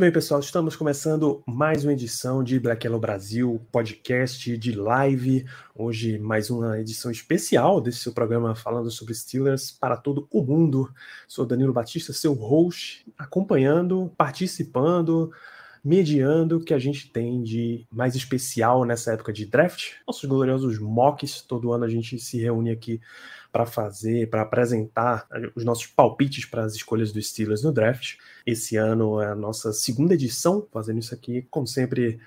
Bem, pessoal, estamos começando mais uma edição de Black Yellow Brasil, podcast de live. Hoje, mais uma edição especial desse seu programa falando sobre Steelers para todo o mundo. Sou Danilo Batista, seu host, acompanhando, participando, mediando o que a gente tem de mais especial nessa época de draft. Nossos gloriosos mocks, todo ano a gente se reúne aqui para fazer, para apresentar os nossos palpites para as escolhas dos Steelers no draft. Esse ano é a nossa segunda edição, fazendo isso aqui, como sempre,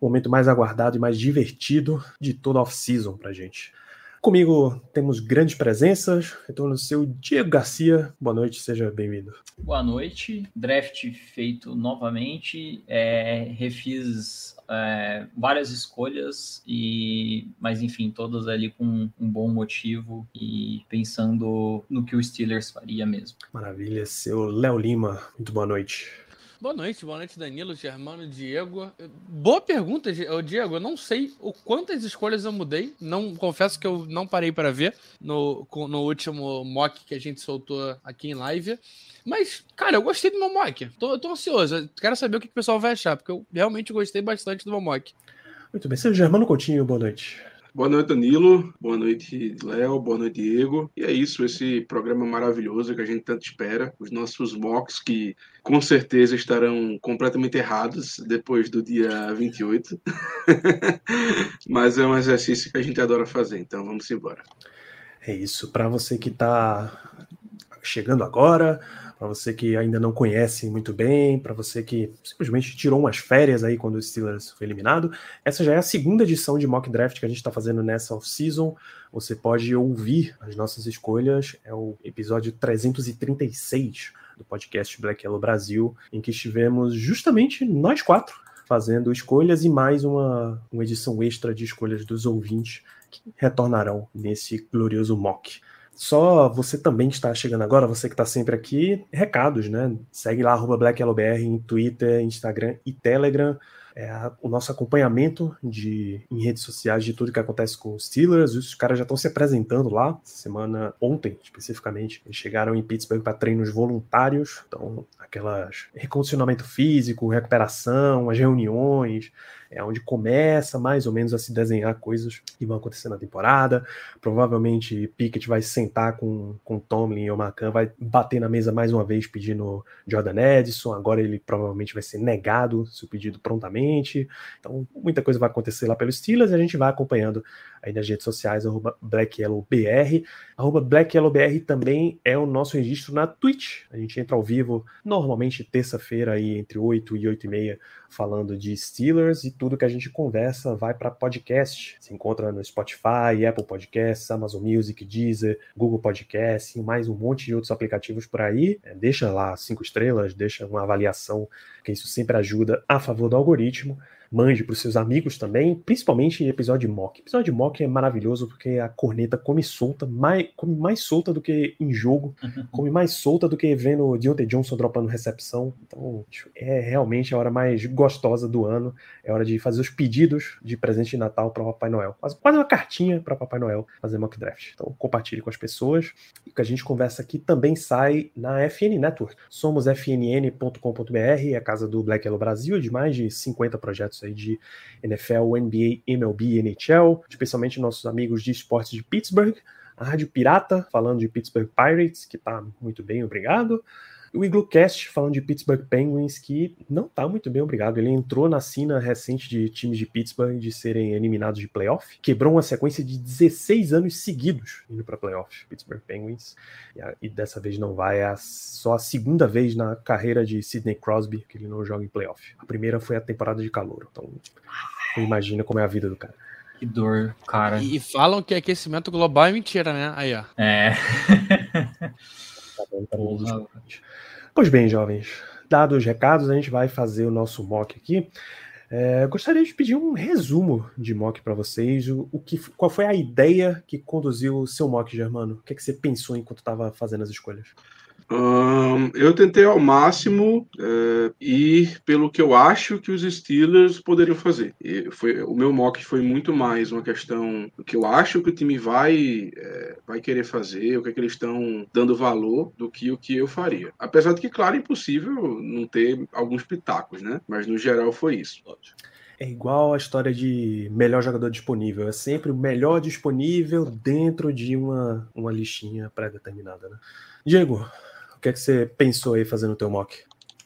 o momento mais aguardado e mais divertido de toda a off-season para gente. Comigo temos grandes presenças. Retorno ao seu Diego Garcia. Boa noite, seja bem-vindo. Boa noite. Draft feito novamente. É, refiz é, várias escolhas, e mas enfim, todas ali com um bom motivo e pensando no que o Steelers faria mesmo. Maravilha, seu Léo Lima. Muito boa noite. Boa noite, boa noite, Danilo, Germano, Diego. Boa pergunta, Di- Diego. Eu não sei o quantas escolhas eu mudei. Não confesso que eu não parei para ver no, no último mock que a gente soltou aqui em live. Mas, cara, eu gostei do meu mock. Tô, tô ansioso. Quero saber o que, que o pessoal vai achar, porque eu realmente gostei bastante do meu mock. Muito bem, seu Germano Coutinho, boa noite. Boa noite, Danilo. Boa noite, Léo. Boa noite, Diego. E é isso, esse programa maravilhoso que a gente tanto espera. Os nossos mocks que com certeza estarão completamente errados depois do dia 28. Mas é um exercício que a gente adora fazer, então vamos embora. É isso. Para você que está chegando agora, para você que ainda não conhece muito bem, para você que simplesmente tirou umas férias aí quando o Steelers foi eliminado, essa já é a segunda edição de mock draft que a gente está fazendo nessa off-season. Você pode ouvir as nossas escolhas, é o episódio 336 do podcast Black Yellow Brasil, em que estivemos justamente nós quatro fazendo escolhas e mais uma, uma edição extra de escolhas dos ouvintes que retornarão nesse glorioso mock. Só você também está chegando agora, você que está sempre aqui, recados, né? Segue lá, BlackYellowBR em Twitter, Instagram e Telegram. É o nosso acompanhamento de, em redes sociais de tudo que acontece com os Steelers. Os caras já estão se apresentando lá, semana ontem especificamente. Eles chegaram em Pittsburgh para treinos voluntários, então aquelas recondicionamento físico, recuperação, as reuniões, é onde começa mais ou menos a se desenhar coisas que vão acontecer na temporada. Provavelmente Pickett vai sentar com, com Tomlin e o Macan, vai bater na mesa mais uma vez pedindo Jordan Edison. Agora ele provavelmente vai ser negado seu pedido prontamente. Então, muita coisa vai acontecer lá pelos Steelers e a gente vai acompanhando aí nas redes sociais, arroba BlackYellowBR. Arroba BlackYellowBR também é o nosso registro na Twitch. A gente entra ao vivo normalmente terça-feira aí entre 8 e 8 e meia falando de Steelers e tudo que a gente conversa vai para podcast. Se encontra no Spotify, Apple Podcasts, Amazon Music, Deezer, Google Podcasts e mais um monte de outros aplicativos por aí. É, deixa lá cinco estrelas, deixa uma avaliação, que isso sempre ajuda a favor do algoritmo. Mande para os seus amigos também, principalmente em episódio mock. Episódio mock é maravilhoso porque a corneta come solta, mais, come mais solta do que em jogo, come mais solta do que vendo o Deontay Johnson dropando recepção. Então, é realmente a hora mais gostosa do ano. É hora de fazer os pedidos de presente de Natal para o Papai Noel. Quase, quase uma cartinha para Papai Noel fazer mock draft. Então, compartilhe com as pessoas. E o que a gente conversa aqui também sai na FN Network. Somos fnn.com.br, a casa do Black Yellow Brasil, de mais de 50 projetos aí de NFL, NBA, MLB, NHL, especialmente nossos amigos de esportes de Pittsburgh. A Rádio Pirata, falando de Pittsburgh Pirates, que tá muito bem, obrigado. O Iglocast, falando de Pittsburgh Penguins, que não tá muito bem, obrigado. Ele entrou na cena recente de times de Pittsburgh de serem eliminados de playoff. Quebrou uma sequência de 16 anos seguidos indo para playoff, Pittsburgh Penguins. E, a- e dessa vez não vai. É a- só a segunda vez na carreira de Sidney Crosby que ele não joga em playoff. A primeira foi a temporada de calor. Então, Imagina como é a vida do cara. Que dor, cara. E falam que aquecimento global é mentira, né? Aí, ó. É. Tá bom, tá bom. Pois bem, jovens, dados os recados, a gente vai fazer o nosso mock aqui. É, gostaria de pedir um resumo de mock para vocês. O, o, que, qual foi a ideia que conduziu o seu mock, Germano? O que, é que você pensou enquanto estava fazendo as escolhas? Um, eu tentei ao máximo uh, ir pelo que eu acho que os Steelers poderiam fazer. E foi, o meu mock foi muito mais uma questão do que eu acho que o time vai, é, vai querer fazer, o que, é que eles estão dando valor, do que o que eu faria. Apesar de que, claro, é impossível não ter alguns pitacos, né? Mas no geral foi isso. É igual a história de melhor jogador disponível. É sempre o melhor disponível dentro de uma, uma listinha pré-determinada, né? Diego, que é que você pensou aí fazendo o teu mock?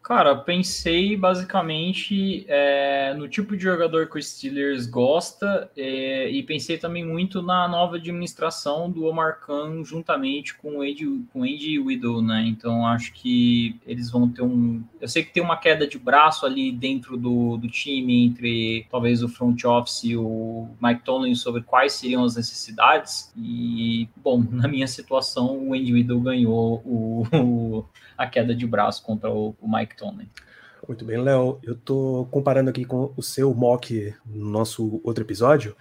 Cara, pensei basicamente é, no tipo de jogador que o Steelers gosta é, e pensei também muito na nova administração do Omar Khan juntamente com o Andy, com Andy Widow, né? Então acho que eles vão ter um. Eu sei que tem uma queda de braço ali dentro do, do time entre talvez o front office e o Mike Tomlin sobre quais seriam as necessidades. E, bom, na minha situação, o Andy Widow ganhou o, o a queda de braço contra o, o Mike Tomlin. Muito bem, Léo. Eu tô comparando aqui com o seu mock no nosso outro episódio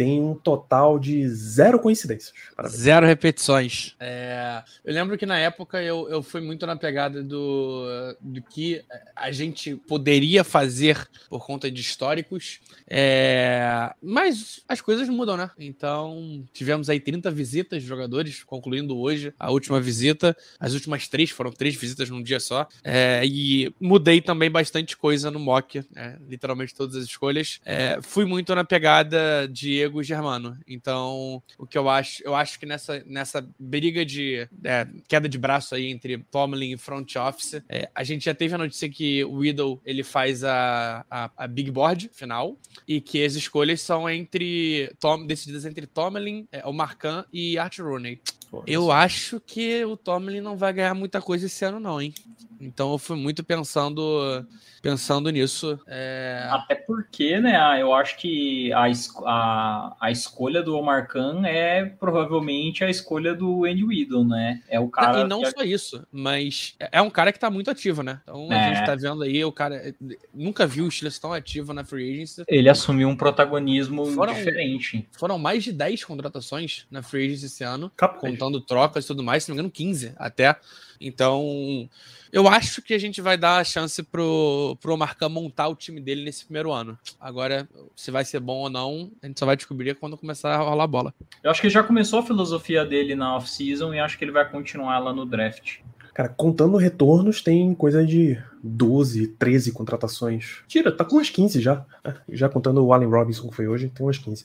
tem um total de zero coincidências. Parabéns. Zero repetições. É, eu lembro que na época eu, eu fui muito na pegada do, do que a gente poderia fazer por conta de históricos, é, mas as coisas mudam, né? Então tivemos aí 30 visitas de jogadores, concluindo hoje a última visita. As últimas três foram três visitas num dia só. É, e mudei também bastante coisa no mock, é, literalmente todas as escolhas. É, fui muito na pegada de Diego Germano. Então, o que eu acho, eu acho que nessa, nessa briga de é, queda de braço aí entre Tomlin e front office, é, a gente já teve a notícia que o Widow ele faz a, a, a, big board final e que as escolhas são entre Tom, decididas entre Tomlin, é, o Marcan e Art Rooney. Eu acho que o Tomlin não vai ganhar muita coisa esse ano, não, hein? Então eu fui muito pensando pensando nisso. É... Até porque, né, eu acho que a, a, a escolha do Omar Khan é provavelmente a escolha do Andy Weedle, né? É o cara. E não que... só isso, mas é um cara que tá muito ativo, né? Então é. a gente tá vendo aí, o cara nunca viu o Steelers tão ativo na Free Agency. Ele assumiu um protagonismo foram, diferente. Foram mais de 10 contratações na Free Agency esse ano, Capaz. Contando trocas e tudo mais, se não me engano, 15 até. Então, eu acho que a gente vai dar a chance pro, pro Marcão montar o time dele nesse primeiro ano. Agora, se vai ser bom ou não, a gente só vai descobrir quando começar a rolar a bola. Eu acho que já começou a filosofia dele na off-season e acho que ele vai continuar lá no draft. Cara, contando retornos, tem coisa de 12, 13 contratações. Tira, tá com umas 15 já. Né? Já contando o Allen Robinson que foi hoje, tem umas 15.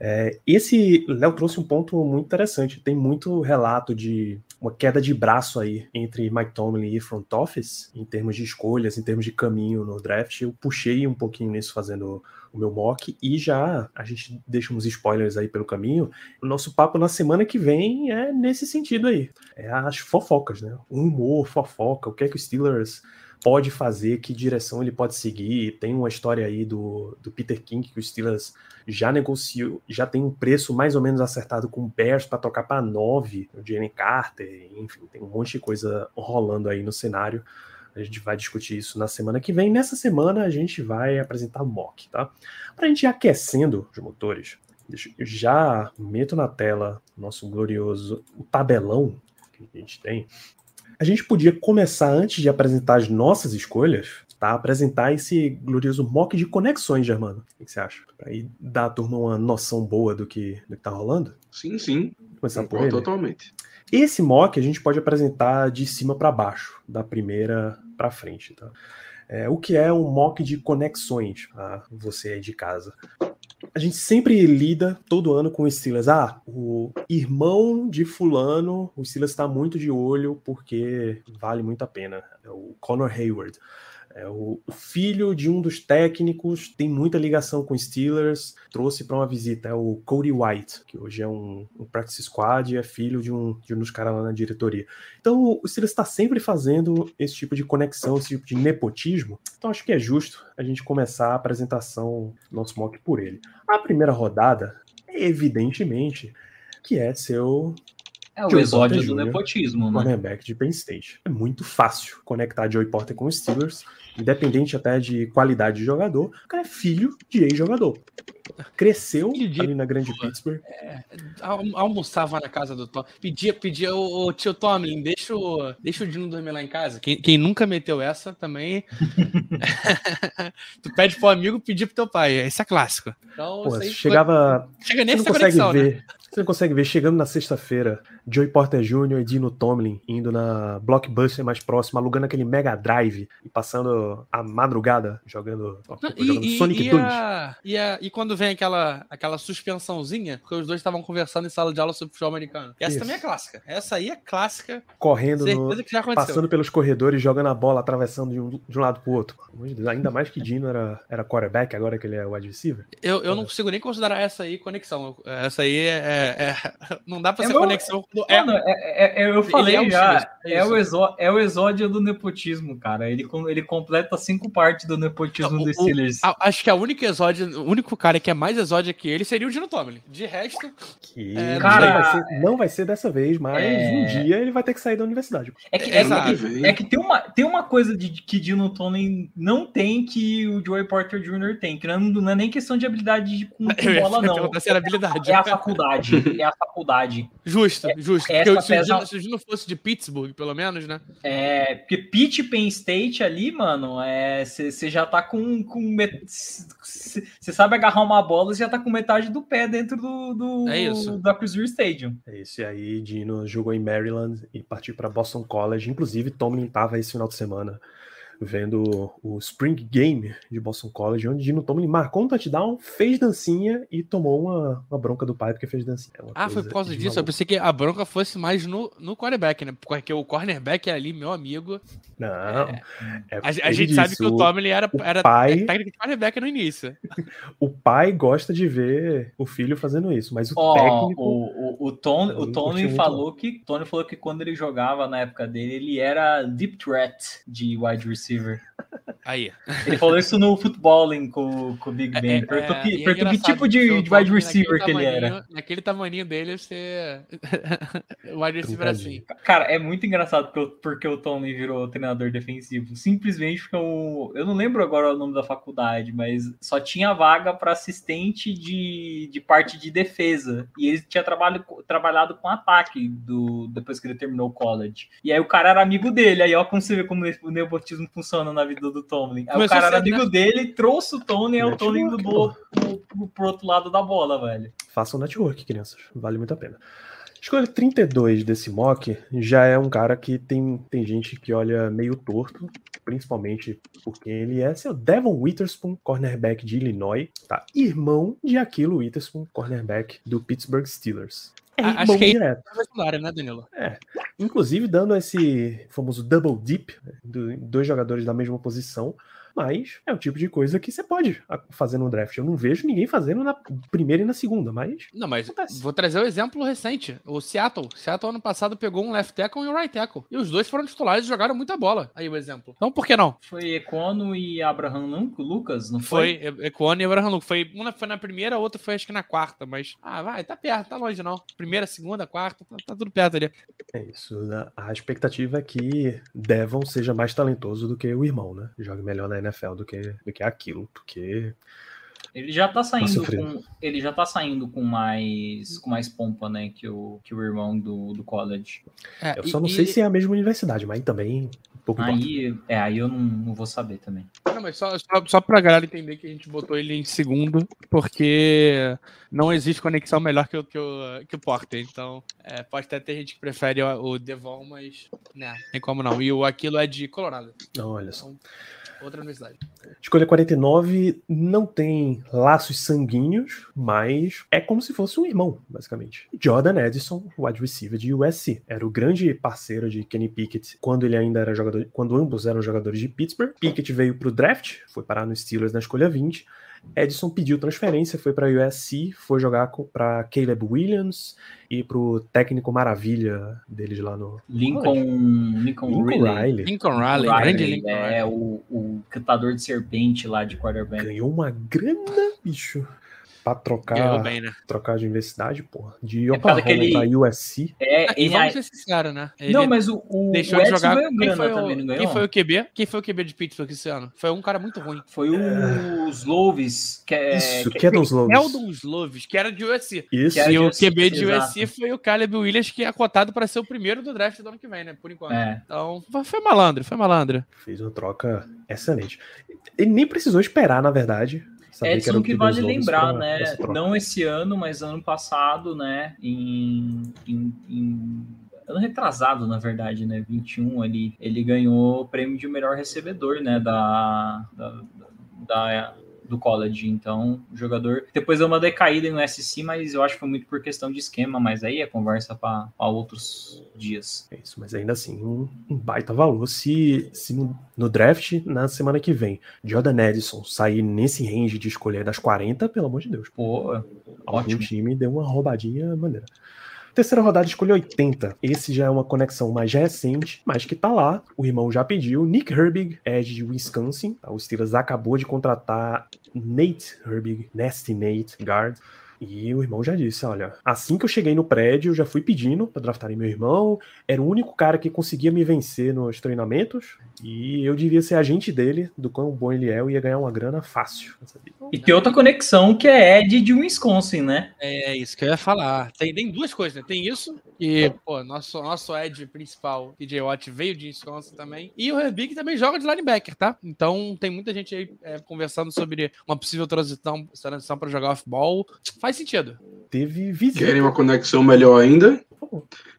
É, esse, Léo trouxe um ponto muito interessante. Tem muito relato de uma queda de braço aí entre Mike Tomlin e front office, em termos de escolhas, em termos de caminho no draft. Eu puxei um pouquinho nisso fazendo o meu mock e já a gente deixa uns spoilers aí pelo caminho. O nosso papo na semana que vem é nesse sentido aí. É as fofocas, né? O humor, fofoca, o que é que o Steelers pode fazer, que direção ele pode seguir. Tem uma história aí do, do Peter King que o Steelers já negociou, já tem um preço mais ou menos acertado com o Bears para tocar para 9, o Jalen Carter, enfim, tem um monte de coisa rolando aí no cenário. A gente vai discutir isso na semana que vem. Nessa semana a gente vai apresentar mock, tá? Para a gente ir aquecendo os motores, eu já meto na tela nosso glorioso tabelão que a gente tem. A gente podia começar antes de apresentar as nossas escolhas, tá? Apresentar esse glorioso mock de conexões, Germano. O que você acha? Para aí dar à turma uma noção boa do que, do que tá rolando? Sim, sim. Começar por ele. Totalmente. Esse mock a gente pode apresentar de cima para baixo, da primeira para frente, tá? É, o que é um mock de conexões, tá? você aí de casa. A gente sempre lida todo ano com o Steelers. Ah, o irmão de fulano, o Steelers está muito de olho porque vale muito a pena. É o Connor Hayward. É o, filho de um dos técnicos, tem muita ligação com Steelers, trouxe para uma visita, é o Cody White, que hoje é um, um practice squad e é filho de um, de um dos caras lá na diretoria. Então o Steelers está sempre fazendo esse tipo de conexão, esse tipo de nepotismo. Então acho que é justo a gente começar a apresentação nosso mock por ele. A primeira rodada, evidentemente, que é seu É o exódio Porter do Jr., nepotismo, né? cornerback de Penn State. É muito fácil conectar Joey Porter com os Steelers, independente até de qualidade de jogador. O cara é filho de ex-jogador. Cresceu de- ali na grande Pittsburgh. Al- Almoçava na casa do Tom. Pedia, pedia o, o tio Tomlin, deixa o, deixa o Dino dormir lá em casa. Quem, quem nunca meteu essa também. tu pede pro amigo pedir pro teu pai. Esse é clássico. Então, Pô, isso aí foi- chegava. chega Você nessa conexão, né? ver. Você não consegue ver chegando na sexta-feira, Joey Porter Jr. e Dino Tomlin indo na Blockbuster mais próxima, alugando aquele Mega Drive e passando a madrugada jogando, Não, jogando e- Sonic e 2. a- e, a- e quando vem aquela, aquela suspensãozinha, porque os dois estavam conversando em sala de aula sobre futebol americano. Essa Isso. também é clássica. Essa aí é clássica. Correndo no, passando pelos corredores, jogando a bola, atravessando de um, de um lado pro outro. Ainda mais que Dino era, era quarterback, agora que ele é wide receiver. Eu, eu não consigo nem considerar essa aí conexão. Essa aí é. é- é- não dá pra É ser meu- conexão quando é. Mano, é- é- é- eu falei é um já, é é, o exó, é o exódio do nepotismo, cara. Ele, com- ele completa cinco partes do nepotismo o- dos Steelers. A- acho que a única exódia, o único cara que é mais exódia que ele seria o Dino Tomlin. De resto, Que É, não, cara, vai ser, não vai ser dessa vez, mas é- um dia ele vai ter que sair da universidade. É que, é, que, é que tem, uma, tem uma coisa de, que Dino Tomlin não tem que o Joey Porter Jr. tem, que não, não é nem questão de habilidade de, com, com eu bola, não. se era habilidade. É a faculdade. É a faculdade. Justo, justo. essa Porque se o pesa- Dino- se o Dino fosse de Pittsburgh, pelo menos, né? É, porque Pitt e Penn State ali, mano, você já tá com. Você sabe agarrar uma bola, você já tá com metade do pé dentro do, do É isso. da Cruiser Stadium. É isso, e aí Dino jogou em Maryland e partiu para Boston College. Inclusive, Tomlin estava esse final de semana vendo o Spring Game de Boston College, onde Dino Tomlin marcou um touchdown, fez dancinha e tomou uma, uma bronca do pai porque fez dancinha. É uma Ah, foi por causa disso. Eu maluco. pensei que a bronca fosse mais no, no quarterback, né? Porque o cornerback é ali, meu amigo. Não, é A, a ele gente sabe disse, que o Tomlin era, o era pai- técnico de quarterback no início. o pai gosta de ver o filho fazendo isso, mas o Ó, técnico. o, o, o, Tom, não o Tony falou que Tony falou que quando ele jogava na época dele, ele era deep threat de wide receiver. Aí. Ele falou isso no footballing com, com o Big Ben. É, perguntou é, que, é que tipo de, o de wide receiver que ele era. Naquele tamaninho dele, ser wide receiver assim. Truncadinho. Cara, é muito engraçado porque, o- porque o Tony virou treinador defensivo. Simplesmente porque eu, eu não lembro agora o nome da faculdade, mas só tinha vaga para assistente de, de parte de defesa. E ele tinha trabalho, trabalhado com ataque do, depois que ele terminou o college. E aí o cara era amigo dele. Aí ó, como você vê como o nepotismo funciona na vida do Tomlin. Aí o cara era amigo dele, trouxe o Tony, aí o pro, pro, pro outro lado da bola, velho. Façam network, crianças. Vale muito a pena. Escolha 32 desse mock já é um cara que tem, tem gente que olha meio torto, principalmente porque ele é seu Devon Witherspoon, cornerback de Illinois, tá? Irmão de Aquilo Witherspoon, cornerback do Pittsburgh Steelers. É A- acho que é isso. direto. Secundária, né, Danilo? Inclusive dando esse famoso double dip, né, do- dois jogadores da mesma posição, mas é o tipo de coisa que você pode fazer no draft. Eu não vejo ninguém fazendo na primeira e na segunda, mas Não, mas Acontece. vou trazer o exemplo recente. O Seattle. Seattle ano passado pegou um left tackle e um right tackle. E os dois foram titulares e jogaram muita bola. Aí o exemplo. Então por que não? Foi Econo e Abraham Lucas, não foi? Foi Equone e Abraham Lucas. Foi, uma foi na primeira, a outra foi acho que na quarta. Mas, ah, vai, tá perto, tá longe não. Primeira, segunda, quarta, tá, tá tudo perto ali. É isso. A expectativa é que Devon seja mais talentoso do que o irmão, né? Jogue melhor na NFL do que, do que aquilo, porque Ele já tá saindo sofrido. com ele já tá saindo com mais com mais pompa, né, que o, que o irmão do, do college. É, eu e- só não e- sei se é a mesma universidade, mas também um pouco importa. Aí, é, aí eu não, não vou saber também. Não, mas só, só, só pra galera entender que a gente botou ele em segundo, porque não existe conexão melhor que o, que o, que o Porter. Então, é, pode até ter gente que prefere o, o Devon, mas né, tem como não. E o Aquilo é de Colorado, Olha só. Outra universidade. Escolha 49 não tem laços sanguíneos, mas é como se fosse um irmão, basicamente. Jordan Edison, wide receiver de USC, era o grande parceiro de Kenny Pickett quando ele ainda era jogador quando ambos eram jogadores de Pittsburgh. Pickett veio para o draft, foi parar no Steelers na escolha 20. Edson pediu transferência, foi para USC, foi jogar para Caleb Williams e para o técnico maravilha deles lá no Lincoln, Lincoln, Lincoln Riley. Riley. Lincoln Riley, grande Lincoln Riley. É o, o cantador de serpente lá de quarterback. Ganhou uma grana, bicho. Pra trocar, bem, né? trocar de universidade, porra. De É Oklahoma que ele- pra USC. É, E e vamos aí- ser sinceros, né? Ele não, mas o, o, deixou o de jogar. ganhou Quem foi, também, o, não ganhou? quem foi o QB? Quem foi o QB de Pittsburgh esse ano? Foi um cara muito ruim. Foi o Slovis, que é... Isso, que- que é dos Lobos. Eldon Slovis, que era de USC. Isso. E o QB de exato. USC foi o Caleb Williams, que é cotado para ser o primeiro do draft do ano que vem, né? Por enquanto. É. Então, foi malandro, foi malandro. Fez uma troca excelente. Ele nem precisou esperar, na verdade. Saber Edson era o que QB vale lembrar, pra- né? pra. Não esse ano, mas ano passado, né? Em, em, em- ano retrasado, na verdade, né? 21 ali, ele ganhou o prêmio de melhor recebedor, né? Da, da, da- do college. Então, o jogador depois deu uma decaída no SC, mas eu acho que foi muito por questão de esquema. Mas aí é conversa para outros dias. É isso, mas ainda assim, um, um baita valor. Se, se no, no draft, na semana que vem, Jordan Edison sair nesse range de escolher das 40, pelo amor de Deus. Pô, ótimo. time deu uma roubadinha maneira. Terceira rodada escolheu 80. Esse já é uma conexão mais recente, mas que tá lá. O irmão já pediu. Nick Herbig, Edge de Wisconsin. O Steelers acabou de contratar Nate Herbig, Nasty Nate, guard. E o irmão já disse: olha, assim que eu cheguei no prédio, eu já fui pedindo para draftarem meu irmão. Era o único cara que conseguia me vencer nos treinamentos. E eu devia ser agente dele, do quão bom ele é, eu ia ganhar uma grana fácil. E tem outra conexão que é Ed de Wisconsin, né? É isso que eu ia falar. Tem, tem duas coisas, né? Tem isso, que, pô, nosso, nosso Ed principal, TJ Watt, veio de Wisconsin também. E o Herbig também joga de linebacker, tá? Então tem muita gente aí é, conversando sobre uma possível transição, transição para jogar off-ball. Faz sentido. Teve visita. Querem uma conexão melhor ainda?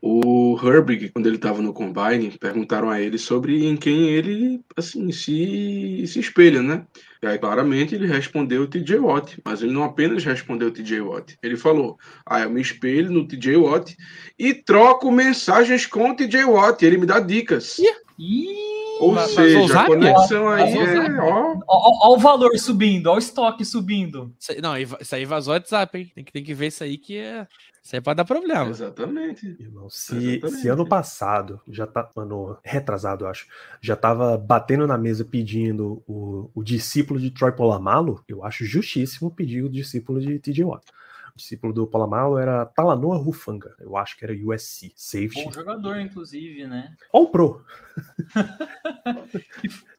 O Herbig, quando ele estava no Combine, perguntaram a ele sobre em quem ele, assim, se, se espelha, né? E aí, claramente, ele respondeu o TJ Watt. Mas ele não apenas respondeu o TJ Watt. Ele falou, ah, eu me espelho no TJ Watt e troco mensagens com o TJ Watt. Ele me dá dicas. Ih, Ou Mas- mas seja, o a zap? conexão aí é, zap? ó... ó, ó o valor subindo, ó o estoque subindo. Isso aí- não, isso aí vazou o WhatsApp, hein? Tem que, tem que ver isso aí que é. Isso aí pode dar problema. Exatamente. Irmão, se, Exatamente. se ano passado, já tá, ano retrasado, eu acho, já tava batendo na mesa pedindo o, o discípulo de Troy Polamalu, eu acho justíssimo pedir o discípulo de TJ Watt. O discípulo do Polamalu era Talanoa Rufanga, eu acho que era USC, safety. Bom jogador, inclusive, né? Ou pro.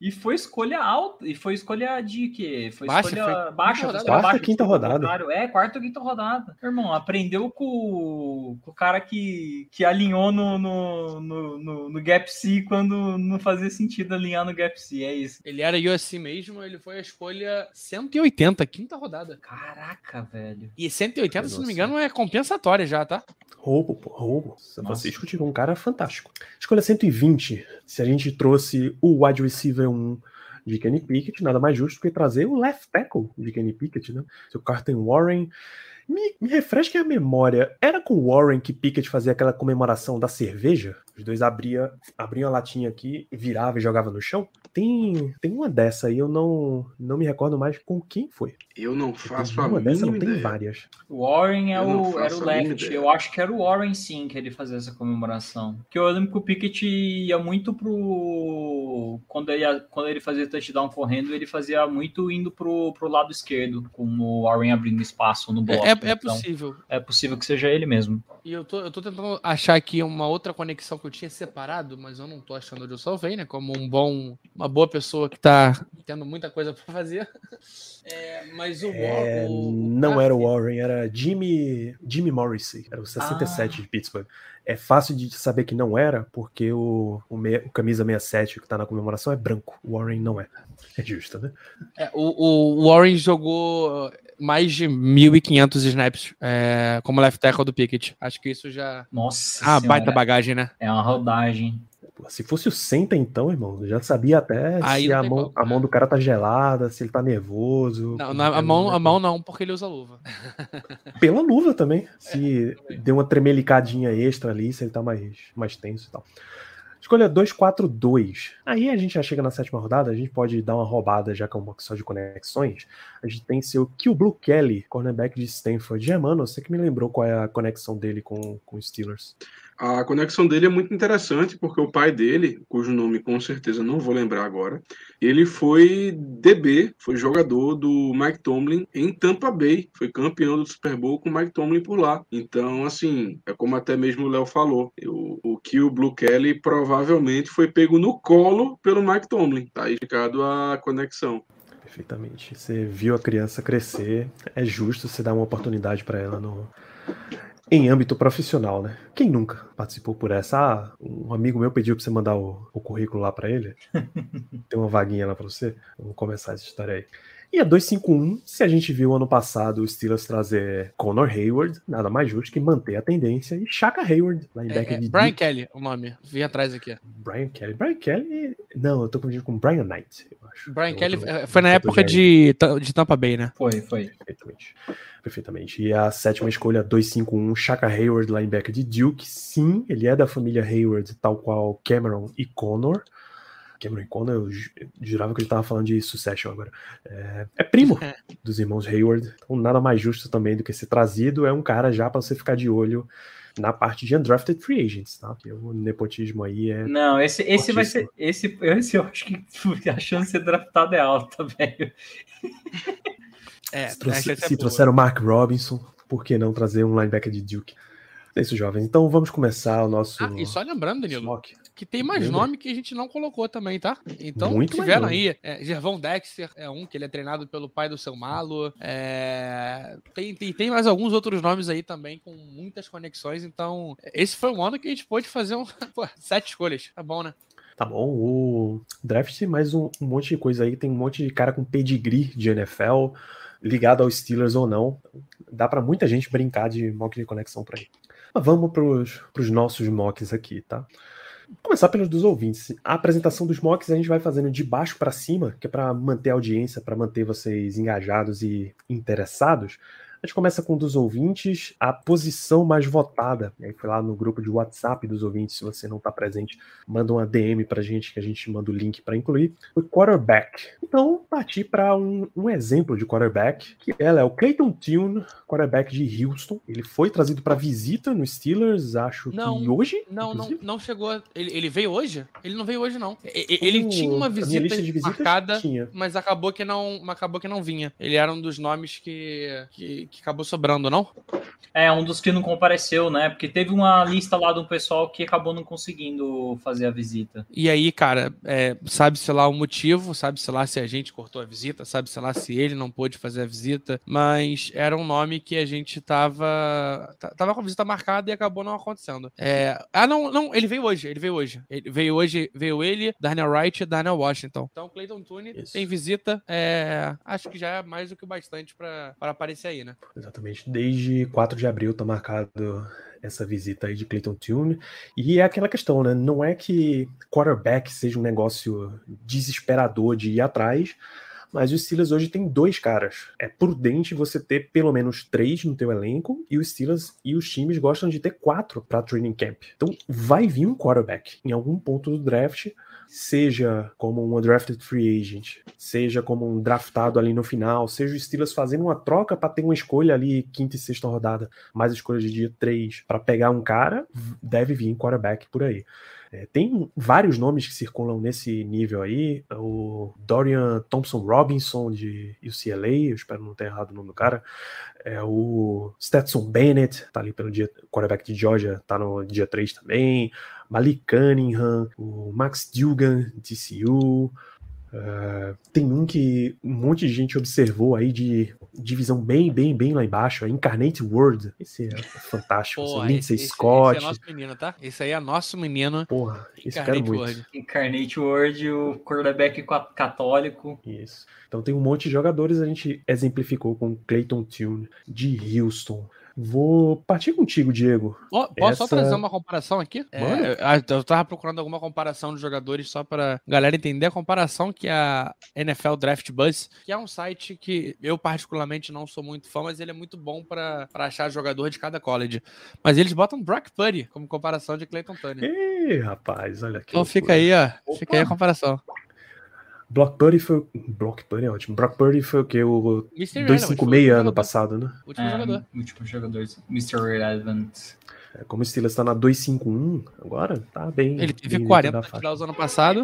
E foi escolha alta. E foi escolha de quê? Foi Baixa, escolha foi baixa. rodada. Quarta, baixa, quinta rodada. contrário. É, quarta ou quinta rodada. Irmão, aprendeu com, com o cara que, que alinhou no, no, no, no, no Gap C quando não fazia sentido alinhar no Gap C. É isso. Ele era USC mesmo, ele foi a escolha 180, quinta rodada. Caraca, velho. E 180, se não me engano, é compensatória já, tá? Roubo, pô, roubo. São. Francisco tirou um cara fantástico. Escolha 120. Se a gente trouxe o wide receiver 1 de Kenny Pickett, nada mais justo que trazer o left tackle de Kenny Pickett, né? Seu Carter Warren. Me, me refresque a memória. Era com o Warren que Pickett fazia aquela comemoração da cerveja? Os dois abria, abriam a latinha aqui, virava e jogava no chão? Tem, tem uma dessa aí, eu não, não me recordo mais com quem foi. Eu não Tem faço a uma dessa, não mínima tem ideia. várias. O Warren é o, era o a left. ideia. Eu acho que era o Warren sim que ele fazia essa comemoração. Porque eu lembro que o Pickett ia muito pro. Quando ele, quando ele fazia touchdown correndo, ele fazia muito indo pro, pro lado esquerdo, com o Warren abrindo espaço no bloco. É, é Então, possível. é possível que seja ele mesmo. E eu tô, eu tô tentando achar aqui uma outra conexão que eu tinha separado, mas eu não tô achando onde eu salvei, né? Como um bom, uma boa pessoa que tá tendo muita coisa pra fazer. É, mas o, É, o, o não era o Warren, era Jimmy, Jimmy Morrissey, era o 67 de Pittsburgh. É fácil de saber que não era, porque o, o, meia- o camisa 67 que tá na comemoração é branco. O Warren não é. É justo, né? É, o, o Warren jogou mais de 1.500 snaps é, como left tackle do Pickett. Acho que isso já. Nossa. Ah, baita bagagem, né? É uma rodagem. Pô, Se fosse o Senta, então, irmão, eu já sabia até Aí se a mão, a mão do cara tá gelada, se ele tá nervoso. Não, na- a, mão, a mão não, porque ele usa luva. Pela luva também. Se deu uma tremelicadinha extra ali, se ele tá mais, mais tenso e tal. Escolha 242. Aí a gente já chega na sétima rodada, a gente pode dar uma roubada, já que é um mock só de conexões. A gente tem seu Kill Blue Kelly, cornerback de Stanford. Germano, você que me lembrou qual é a conexão dele com, com os Steelers. A conexão dele é muito interessante, porque o pai dele, cujo nome com certeza não vou lembrar agora, ele foi DB, foi jogador do Mike Tomlin em Tampa Bay, foi campeão do Super Bowl com o Mike Tomlin por lá. Então, assim, é como até mesmo o Léo falou, o, o Kill Blue Kelly provavelmente foi pego no colo pelo Mike Tomlin, tá aí ficado a conexão. Perfeitamente. Você viu a criança crescer, é justo você dar uma oportunidade para ela no em âmbito profissional, né? Quem nunca participou por essa? Ah, um amigo meu pediu para você mandar o, o currículo lá para ele. Tem uma vaguinha lá para você. Vamos começar essa história aí. E a 251, se a gente viu ano passado o Steelers trazer Connor Hayward, nada mais justo que manter a tendência, e Shaka Hayward, linebacker É, é, de Brian Kelly, o nome. Vi atrás aqui. Brian Kelly. Brian Kelly. Não, eu tô confundindo com Brian Knight, eu acho. Brian É Kelly outro- é, foi na época de, de Tampa Bay, né? Foi, foi. Perfeitamente. Perfeitamente. E a sétima escolha, 251, Shaka Hayward, linebacker de Duke. Sim, ele é da família Hayward, tal qual Cameron e Connor. Cameron e Connor, eu ju- jurava que ele tava falando de Succession agora. É, é primo dos irmãos Hayward. Então, nada mais justo também do que ser trazido. É um cara já para você ficar de olho na parte de undrafted free agents, tá? Porque o nepotismo aí é. Não, esse, esse vai ser. Esse, esse eu acho que a chance de ser draftado é alta, velho. É, Se, trouxe- é se trouxeram Mark Robinson, por que não trazer um linebacker de Duke? É isso, jovens. Então vamos começar o nosso. Ah, e só lembrando, Danilo, mock. que tem mais Lembra? nome que a gente não colocou também, tá? Então, Muito tiveram aí. É, Gervão Dexter é um, que ele é treinado pelo pai do seu Malo. É, tem, tem, tem mais alguns outros nomes aí também, com muitas conexões. Então, esse foi um ano que a gente pôde fazer um, pô, sete escolhas. Tá bom, né? Tá bom, o draft tem mais um, um monte de coisa aí, tem um monte de cara com pedigree de NFL, ligado aos Steelers ou não. Dá pra muita gente brincar de mock de conexão por aí. Mas vamos pros, pros nossos mocks aqui, tá? Começar pelos dos ouvintes. A apresentação dos mocks a gente vai fazendo de baixo pra cima, que é pra manter a audiência, pra manter vocês engajados e interessados. A gente começa com um dos ouvintes, a posição mais votada. E aí foi lá no grupo de WhatsApp dos ouvintes, se você não tá presente, manda uma DM pra gente que a gente manda o link para incluir. O quarterback. Então, partir para um, um exemplo de quarterback, que ela é o Clayton Tune, quarterback de Houston. Ele foi trazido para visita no Steelers, acho Não, que hoje. Não, não, inclusive. não chegou. a- Ele, ele veio hoje? Ele não veio hoje, não. Ele Uh, tinha uma visita marcada, tinha. mas acabou que não, acabou que não vinha. Ele era um dos nomes que, que, que acabou sobrando, não? É, um dos que não compareceu, né? Porque teve uma lista lá do pessoal que acabou não conseguindo fazer a visita. E aí, cara, é, sabe-se lá o motivo, sabe-se lá se a gente cortou a visita, sabe-se lá se ele não pôde fazer a visita, mas era um nome que a gente tava. Tava com a visita marcada e acabou não acontecendo. É, ah, não, não, ele veio hoje, ele veio hoje. Ele veio hoje, veio ele, Daniel Wright e Daniel Washington. Então, Clayton Tune tem visita, é, acho que já é mais do que o bastante pra aparecer aí, né? Exatamente. Desde 4 de abril tá marcado essa visita aí de Clayton Tune. E é aquela questão, né? Não é que quarterback seja um negócio desesperador de ir atrás, mas os Steelers hoje tem dois caras. É prudente você ter pelo menos três no teu elenco e os Steelers e os times gostam de ter quatro para training camp. Então vai vir um quarterback em algum ponto do draft, seja como um undrafted free agent, seja como um draftado ali no final, seja os Steelers fazendo uma troca para ter uma escolha ali quinta e sexta rodada, mais escolha de dia 3 para pegar um cara, deve vir quarterback por aí. É, tem vários nomes que circulam nesse nível aí. O Dorian Thompson Robinson de UCLA, eu espero não ter errado o nome do cara. É o Stetson Bennett, tá ali pelo dia, quarterback de Georgia, tá no dia 3 também. Malik Cunningham, o Max Dugan, TCU. Uh, tem um que um monte de gente observou aí de divisão bem, bem, bem lá embaixo, a Incarnate World. Esse é fantástico. Pô, esse Lindsay esse, Scott. Esse é nosso menino, tá? Esse aí é nosso menino. Porra, esse quero Incarnate muito. Word. Incarnate Word, o quarterback ca- católico. Isso. Então tem um monte de jogadores, a gente exemplificou com Clayton Tune de Houston. Vou partir contigo, Diego. Oh, posso Essa... só trazer uma comparação aqui? É, eu tava procurando alguma comparação de jogadores só para galera entender a comparação que a NFL Draft Buzz, que é um site que eu particularmente não sou muito fã, mas ele é muito bom para achar jogador de cada college. Mas eles botam Brock Purdy como comparação de Clayton Turner. Ih, rapaz, olha aqui. Então fica aí, ó. Opa. Fica aí a comparação. Block Purdy foi. Block Purdy é ótimo. Brock Purdy foi o que? O 256 ano passado, né? Último é, jogador. Último jogador. Mr. Relevant. É, como o Steelers está na 251 agora, tá bem. Ele teve bem 40 touchdowns ano passado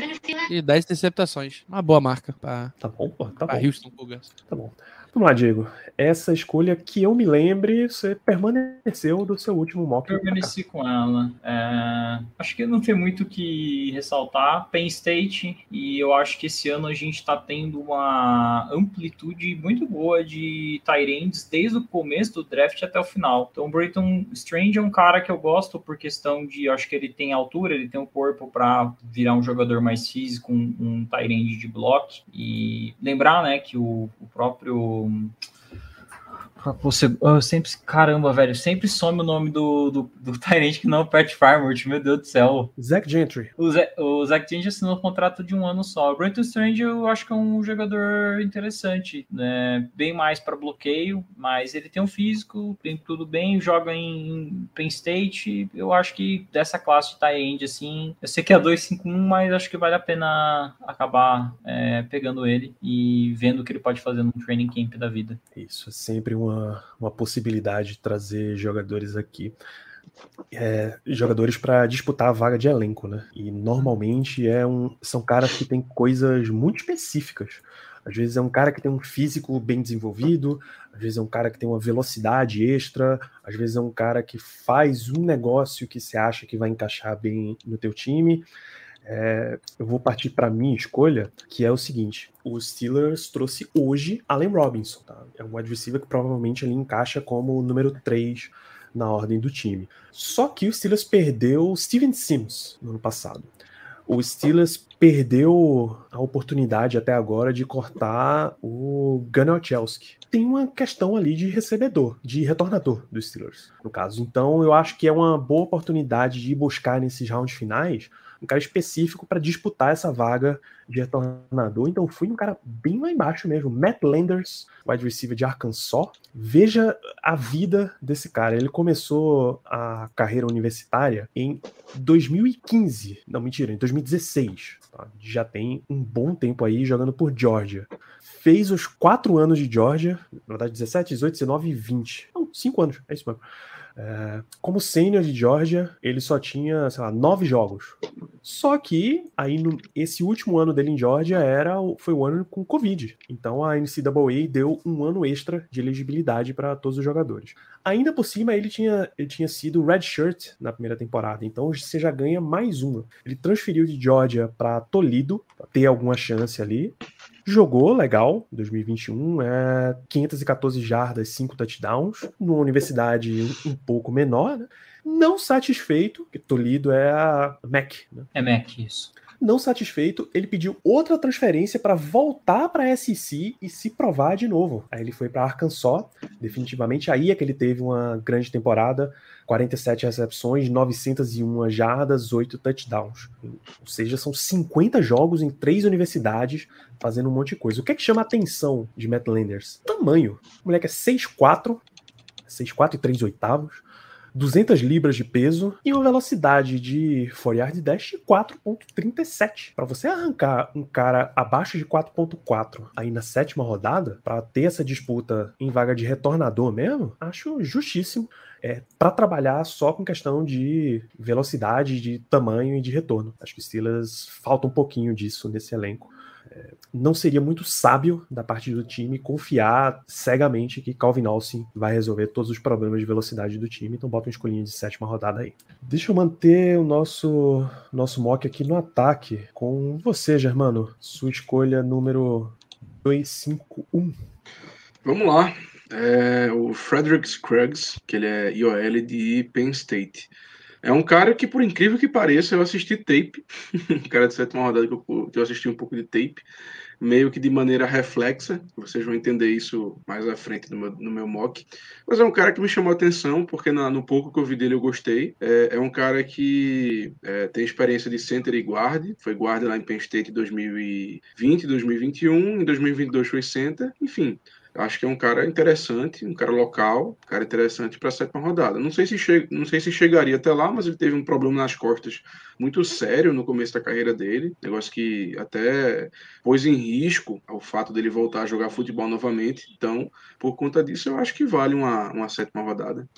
e 10 interceptações. Uma boa marca para Tá bom, pô, tá bom. Houston Cougars. Tá bom. Vamos lá, Diego. Essa escolha que eu me lembre, você permaneceu do seu último mock. Permaneci com ela. É... Acho que não tem muito o que ressaltar. Penn State, e eu acho que esse ano a gente está tendo uma amplitude muito boa de Tyrands desde o começo do draft até o final. Então, o Brayton Strange é um cara que eu gosto por questão de, acho que ele tem altura, ele tem um corpo para virar um jogador mais físico, um, um Tyrande de bloco. E lembrar, né, que o, o próprio o você, eu sempre, caramba, velho, sempre some o nome do, do, do Tyrant que não é o Pat Farmer, meu Deus do céu. Zach Gentry. O, Zach, o Zach Gentry assinou um contrato de um ano só. O Brenton Strange eu acho que é um jogador interessante, né? Bem mais para bloqueio, mas ele tem um físico, tem tudo bem, joga em Penn State. Eu acho que dessa classe de Tyrant, assim, eu sei que é 2-5-1, mas acho que vale a pena acabar é, pegando ele e vendo o que ele pode fazer no training camp da vida. Isso, é sempre um uma, uma possibilidade de trazer jogadores aqui. É, jogadores para disputar a vaga de elenco, né? E normalmente é um, são caras que têm coisas muito específicas. Às vezes é um cara que tem um físico bem desenvolvido, às vezes é um cara que tem uma velocidade extra, às vezes é um cara que faz um negócio que você acha que vai encaixar bem no teu time. É, eu vou partir para minha escolha, que é o seguinte: o Steelers trouxe hoje Allen Robinson, tá? É um receiver que provavelmente ele encaixa como o número 3 na ordem do time. Só que o Steelers perdeu Steven Sims no ano passado. O Steelers perdeu a oportunidade até agora de cortar o Chelsky. Tem uma questão ali de recebedor, de retornador dos Steelers, no caso. Então eu acho que é uma boa oportunidade de buscar nesses rounds finais um cara específico para disputar essa vaga de retornador. Então fui um cara bem lá embaixo mesmo. Matt Landers, wide receiver de Arkansas. Veja a vida desse cara. Ele começou a carreira universitária em 2015. Não, mentira, em 2016. Tá? Já tem um bom tempo aí jogando por Georgia. Fez os quatro anos de Georgia, na verdade 17, 18, 19 e 20. Não, cinco anos, é isso mesmo. É, como sênior de Georgia, ele só tinha, sei lá, nove jogos. Só que aí no, esse último ano dele em Georgia era foi o ano com Covid. Então a NCAA deu um ano extra de elegibilidade para todos os jogadores. Ainda por cima, ele tinha, ele tinha sido redshirt na primeira temporada, então você já ganha mais uma. Ele transferiu de Georgia para Toledo, para ter alguma chance ali. Jogou legal, 2021, é 514 jardas, 5 touchdowns, numa universidade um, pouco menor, né? Não satisfeito, que Toledo é a Mac. Né? É Mac, isso. Não satisfeito, ele pediu outra transferência para voltar para SEC e se provar de novo. Aí ele foi para Arkansas, definitivamente aí é que ele teve uma grande temporada, 47 recepções, 901 jardas, 8 touchdowns. Ou seja, são 50 jogos em três universidades, fazendo um monte de coisa. O que é que chama a atenção de Matt Landers? Tamanho. O moleque é 6'4", 6'4 e 3 oitavos, 200 libras de peso e uma velocidade de 4 yard dash de 4.37. Para você arrancar um cara abaixo de 4.4 aí na sétima rodada, para ter essa disputa em vaga de retornador mesmo, acho justíssimo. É, para trabalhar só com questão de velocidade, de tamanho e de retorno. Acho que Steelers falta um pouquinho disso nesse elenco não seria muito sábio da parte do time confiar cegamente que Calvin Austin vai resolver todos os problemas de velocidade do time, então bota uma escolhinha de sétima rodada aí. Deixa eu manter o nosso, nosso mock aqui no ataque com você, Germano. Sua escolha número 251. Vamos lá. É o Frederick Scruggs, que ele é IOL de Penn State. É um cara que, por incrível que pareça, eu assisti tape. cara de sétima rodada que eu, que eu assisti um pouco de tape meio que de maneira reflexa, vocês vão entender isso mais à frente no meu, no meu mock. Mas é um cara que me chamou a atenção, porque na, no pouco que eu vi dele eu gostei. É, é um cara que é, tem experiência de center e guard, foi guarda lá em Penn State em 2020, 2021, em 2022 foi center, enfim. Acho que é um cara interessante, um cara local, um cara interessante para a sétima rodada. Não sei, se che... não sei se chegaria até lá, mas ele teve um problema nas costas muito sério no começo da carreira dele, negócio que até pôs em risco o fato dele voltar a jogar futebol novamente. Então, por conta disso, eu acho que vale uma, uma sétima rodada.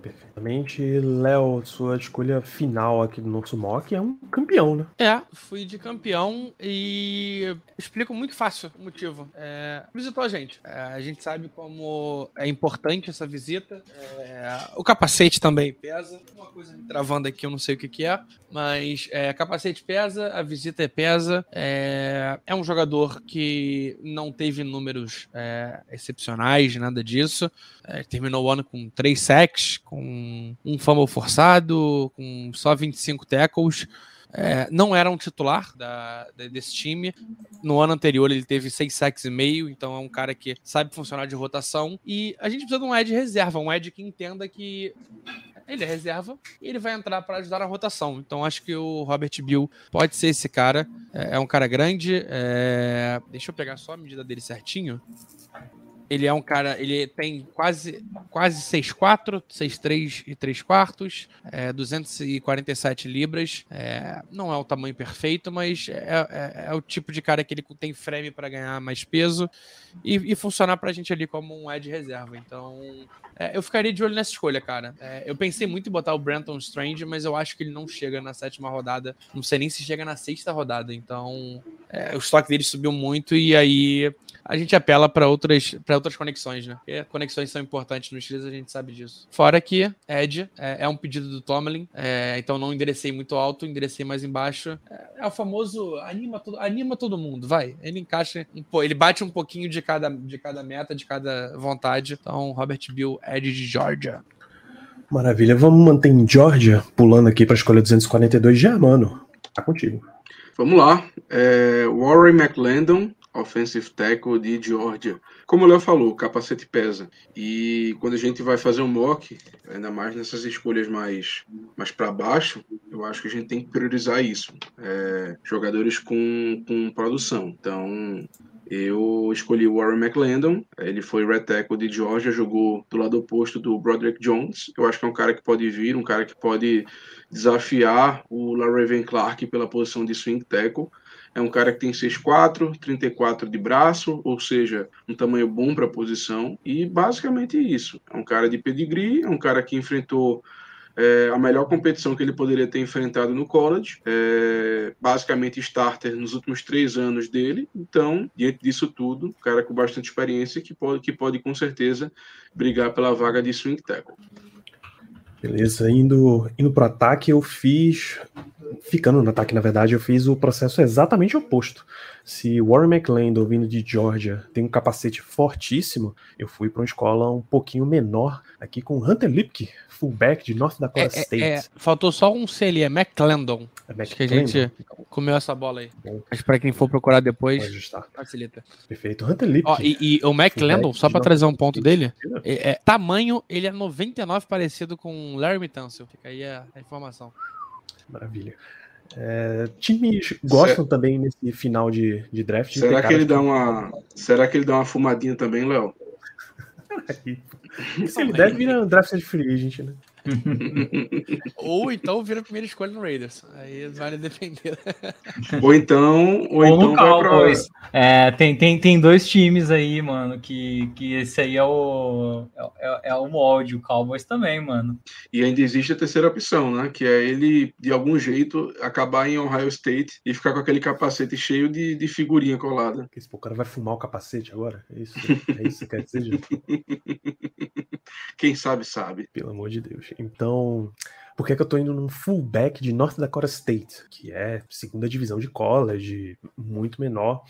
Perfeitamente. Léo, sua escolha final aqui do nosso mock é um campeão, né? É, fui de campeão e explico muito fácil o motivo. É, visitou a gente. É, a gente sabe como é importante essa visita. É, o capacete também pesa. Uma coisa me travando aqui, eu não sei o que, que é, mas é, capacete pesa, a visita pesa. É, é um jogador que não teve números é, excepcionais, nada disso. É, terminou o ano com três sacks, com um fumble forçado, com só 25 tackles. É, não era um titular da, desse time. No ano anterior ele teve seis sacks e meio, então é um cara que sabe funcionar de rotação. E a gente precisa de um Ed reserva, um Ed que entenda que ele é reserva e ele vai entrar para ajudar na rotação. Então acho que o Robert Bill pode ser esse cara. É, é um cara grande. É... Deixa eu pegar só a medida dele certinho. Ele é um cara, ele tem quase quase 6'4, 6'3 e 3 quartos, é, 247 libras. É, não é o tamanho perfeito, mas é, é, é, o tipo de cara que ele tem frame para ganhar mais peso e, e funcionar para a gente ali como um edge reserva. Então, é, eu ficaria de olho nessa escolha, cara. É, eu pensei muito em botar o Brenton Strange, mas eu acho que ele não chega na sétima rodada. Não sei nem se chega na sexta rodada. Então, o estoque dele subiu muito e aí a gente apela para outras, outras conexões, né? Porque conexões são importantes no Steelers, a gente sabe disso. Fora que Ed é, é um pedido do Tomlin, é, então não enderecei muito alto, enderecei mais embaixo. É, é, o famoso anima todo, anima todo mundo, vai. Ele encaixa, ele bate um pouquinho de cada, de cada meta, de cada vontade. Então, Robert Bill, Ed de Georgia. Maravilha, vamos manter em Georgia, pulando aqui para a escolha 242 já, mano. Tá contigo. Vamos lá. É, Warren McLendon, offensive tackle de Georgia. Como o Léo falou, o capacete pesa. E quando a gente vai fazer um mock, ainda mais nessas escolhas mais, mais para baixo, eu acho que a gente tem que priorizar isso. É, jogadores com, com produção. Então, eu escolhi o Warren McLendon, ele foi red tackle de Georgia, jogou do lado oposto do Broderick Jones. Eu acho que é um cara que pode vir, um cara que pode desafiar o LaRaven Clark pela posição de swing tackle. É um cara que tem 6'4", 34 de braço, ou seja, um tamanho bom para a posição. E basicamente isso. É um cara de pedigree, é um cara que enfrentou é, a melhor competição que ele poderia ter enfrentado no college, é, basicamente starter nos últimos três anos dele. Então, diante disso tudo, um cara com bastante experiência que pode, que pode com certeza brigar pela vaga de swing tackle. Beleza, indo, indo para o ataque, eu fiz. Ficando no ataque, na verdade, eu fiz o processo exatamente oposto. Se Warren McLean, vindo de Georgia, tem um capacete fortíssimo, eu fui para uma escola um pouquinho menor, aqui com Hunter Lipke, fullback de North Dakota é, State. É, é, faltou só um C ali, é McClendon. É Acho que a gente comeu essa bola aí. Bom. Mas para quem for procurar depois, facilita. Perfeito. Hunter Lipke. e, e, o McClendon, só para trazer um ponto dele, é, é, tamanho, ele é 99 parecido com Larry Tunsil. Fica aí a, a informação. Maravilha. É, times gostam também nesse final de, de draft. Será que ele dá uma? Será que ele dá uma fumadinha também, Léo? Se ele deve vir no draft de free agent, né? Ou então vira a primeira escolha no Raiders. Aí vale depender. ou então, ou, ou então no Cowboys. Pra... É, tem, tem, tem dois times aí, mano, que, que esse aí é o, é, é o molde, o Cowboys também, mano. E ainda existe a terceira opção, né? Que é ele, de algum jeito, acabar em Ohio State e ficar com aquele capacete cheio de, de figurinha colada. Esse, o cara vai fumar o capacete agora? É isso, é isso que quer dizer, Quem sabe, sabe. Pelo amor de Deus. Então, por que, que eu tô indo num fullback de North Dakota State, que é segunda divisão de college, muito menor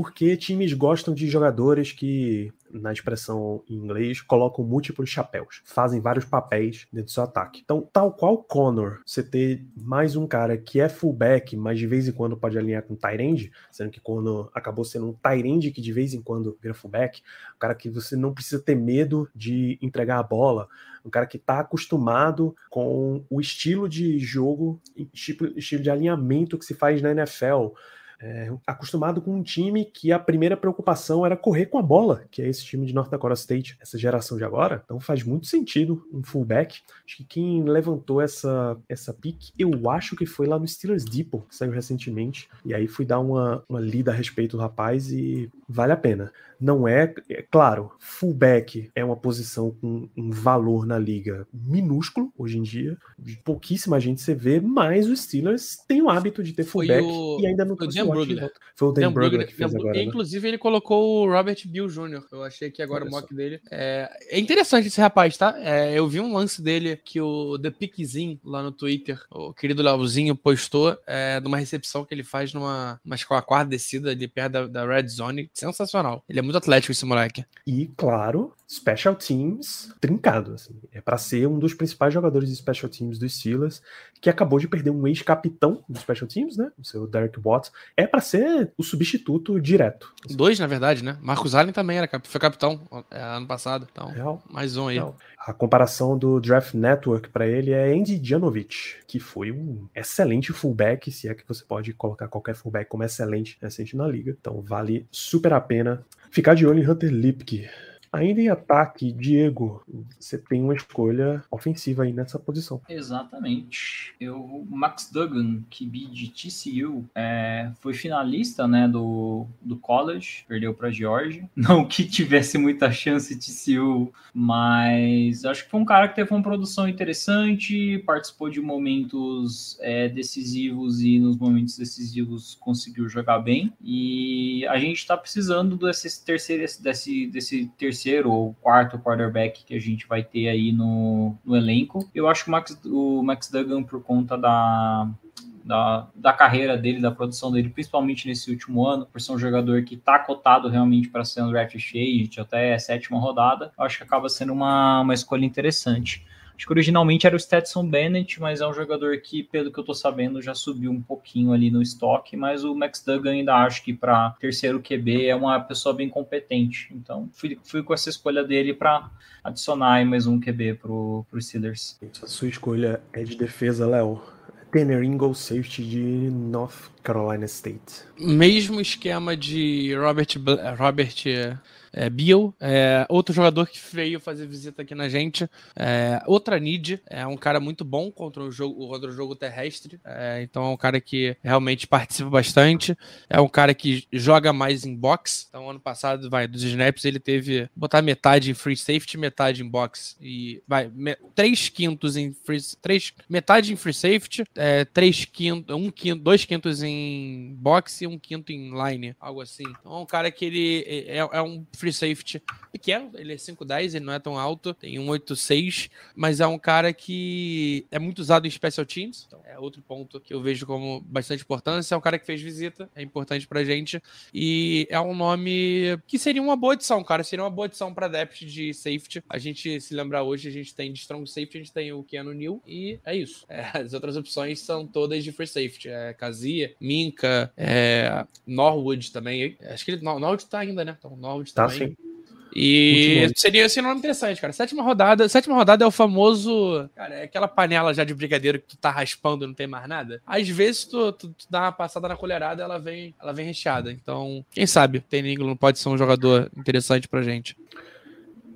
porque times gostam de jogadores que, na expressão em inglês, colocam múltiplos chapéus, fazem vários papéis dentro do seu ataque. Então, tal qual Connor, você ter mais um cara que é fullback, mas de vez em quando pode alinhar com Tyrande, sendo que Connor acabou sendo um Tyrande que de vez em quando vira fullback, um cara que você não precisa ter medo de entregar a bola, um cara que está acostumado com o estilo de jogo, estilo de alinhamento que se faz na NFL é, acostumado com um time que a primeira preocupação era correr com a bola, que é esse time de North Dakota State, essa geração de agora. Então faz muito sentido um fullback. Acho que quem levantou essa, essa pick, eu acho que foi lá no Steelers Depot, que saiu recentemente. E aí fui dar uma, uma lida a respeito do rapaz e vale a pena. Não é, é claro, fullback é uma posição com um valor na liga minúsculo hoje em dia. Pouquíssima gente você vê, mas os Steelers têm o hábito de ter fullback o, e ainda não trouxe Dan Brugler. Foi o Dan, Dan Brugler que fez Dan, agora. Né? Inclusive, né? ele colocou o Robert Bill Jr. Eu achei que agora o mock dele. É, é, interessante esse rapaz, tá? É, eu vi um lance dele que o The Pickzinho lá no Twitter, o querido Leozinho, postou é, numa recepção que ele faz numa uma escola quarta descida ali perto da, da Red Zone. Sensacional. Ele é muito atlético esse moleque. E, claro, Special Teams trincado. Assim. É para ser um dos principais jogadores de Special Teams dos Steelers, que acabou de perder um ex-capitão dos Special Teams, né? O seu Derek Watts. É para ser o substituto direto. Dois, na verdade, né? Marcos Allen também era, foi capitão é, ano passado. Então, Real. mais um aí. Real. A comparação do Draft Network para ele é Andy Janovich, que foi um excelente fullback, se é que você pode colocar qualquer fullback como excelente recente na liga. Então vale super a pena ficar de olho em Hunter Lipke. Ainda em ataque, Diego, você tem uma escolha ofensiva aí nessa posição. Exatamente. Eu, Max Duggan, QB de TCU, é, foi finalista né, do, do college, perdeu para Georgia. Não que tivesse muita chance TCU, mas acho que foi um cara que teve uma produção interessante, participou de momentos é, decisivos e nos momentos decisivos conseguiu jogar bem. E a gente está precisando desse terceiro, desse, desse terceiro terceiro ou quarto quarterback que a gente vai ter aí no, no elenco. Eu acho que o Max, o Max Duggan, por conta da, da, da, carreira dele, da produção dele, principalmente nesse último ano, por ser um jogador que está cotado realmente para ser um draft cheio, até a sétima rodada, acho que acaba sendo uma, uma escolha interessante. Acho que originalmente era o Stetson Bennett, mas é um jogador que, pelo que eu tô sabendo, já subiu um pouquinho ali no estoque. Mas o Max Duggan ainda acho que para terceiro QB é uma pessoa bem competente. Então fui, fui com essa escolha dele para adicionar mais um QB pro, pro Steelers. A sua escolha é de defesa, Léo. Tanner Ingle, safety de North Carolina State. Mesmo esquema de Robert, Robert é, Bill, é, outro jogador que veio fazer visita aqui na gente. É, outra Nid, é um cara muito bom contra o jogo, contra o jogo terrestre. É, então é um cara que realmente participa bastante. É um cara que joga mais em box. Então, ano passado, vai, dos snaps, ele teve botar metade em free safety, metade em box. E vai, me, três quintos em free. Três, metade em free safety, é, três quintos, um quinto, dois quintos em box e um quinto em line, algo assim. Então é um cara que ele é, é um free safety pequeno, ele é 5'10, ele não é tão alto, tem 1'86, mas é um cara que é muito usado em special teams, então é outro ponto que eu vejo como bastante importância, é um cara que fez visita, é importante pra gente, e é um nome que seria uma boa edição, cara, seria uma boa edição pra depth de safety, a gente se lembrar hoje, a gente tem de strong safety, a gente tem o Keanu Neal, e é isso, é, as outras opções são todas de free safety, é Kazia, Minka, é, Norwood também, acho que ele, Norwood tá ainda, né, então Norwood tá, também. Sim. E seria assim, um nome interessante, cara. Sétima rodada. Sétima rodada é o famoso. Cara, é aquela panela já de brigadeiro que tu tá raspando e não tem mais nada. Às vezes tu, tu, tu dá uma passada na colherada ela vem, ela vem recheada. Então, quem sabe, Ten England pode ser um jogador interessante pra gente.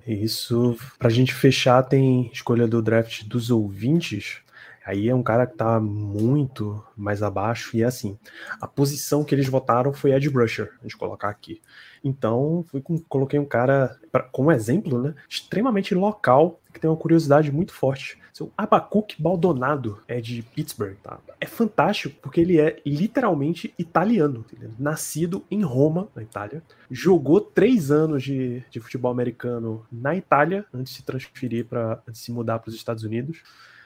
Isso. Pra gente fechar, tem escolha do draft dos ouvintes. Aí é um cara que tá muito mais abaixo. E é assim: a posição que eles votaram foi Ed Brusher, a gente colocar aqui. Então, fui com, coloquei um cara pra, como exemplo, né? Extremamente local, que tem uma curiosidade muito forte. Seu Abacuque Baldonado é de Pittsburgh, tá? É fantástico porque ele é literalmente italiano, nascido em Roma, na Itália. Jogou três anos de, de futebol americano na Itália antes de se transferir para se mudar para os Estados Unidos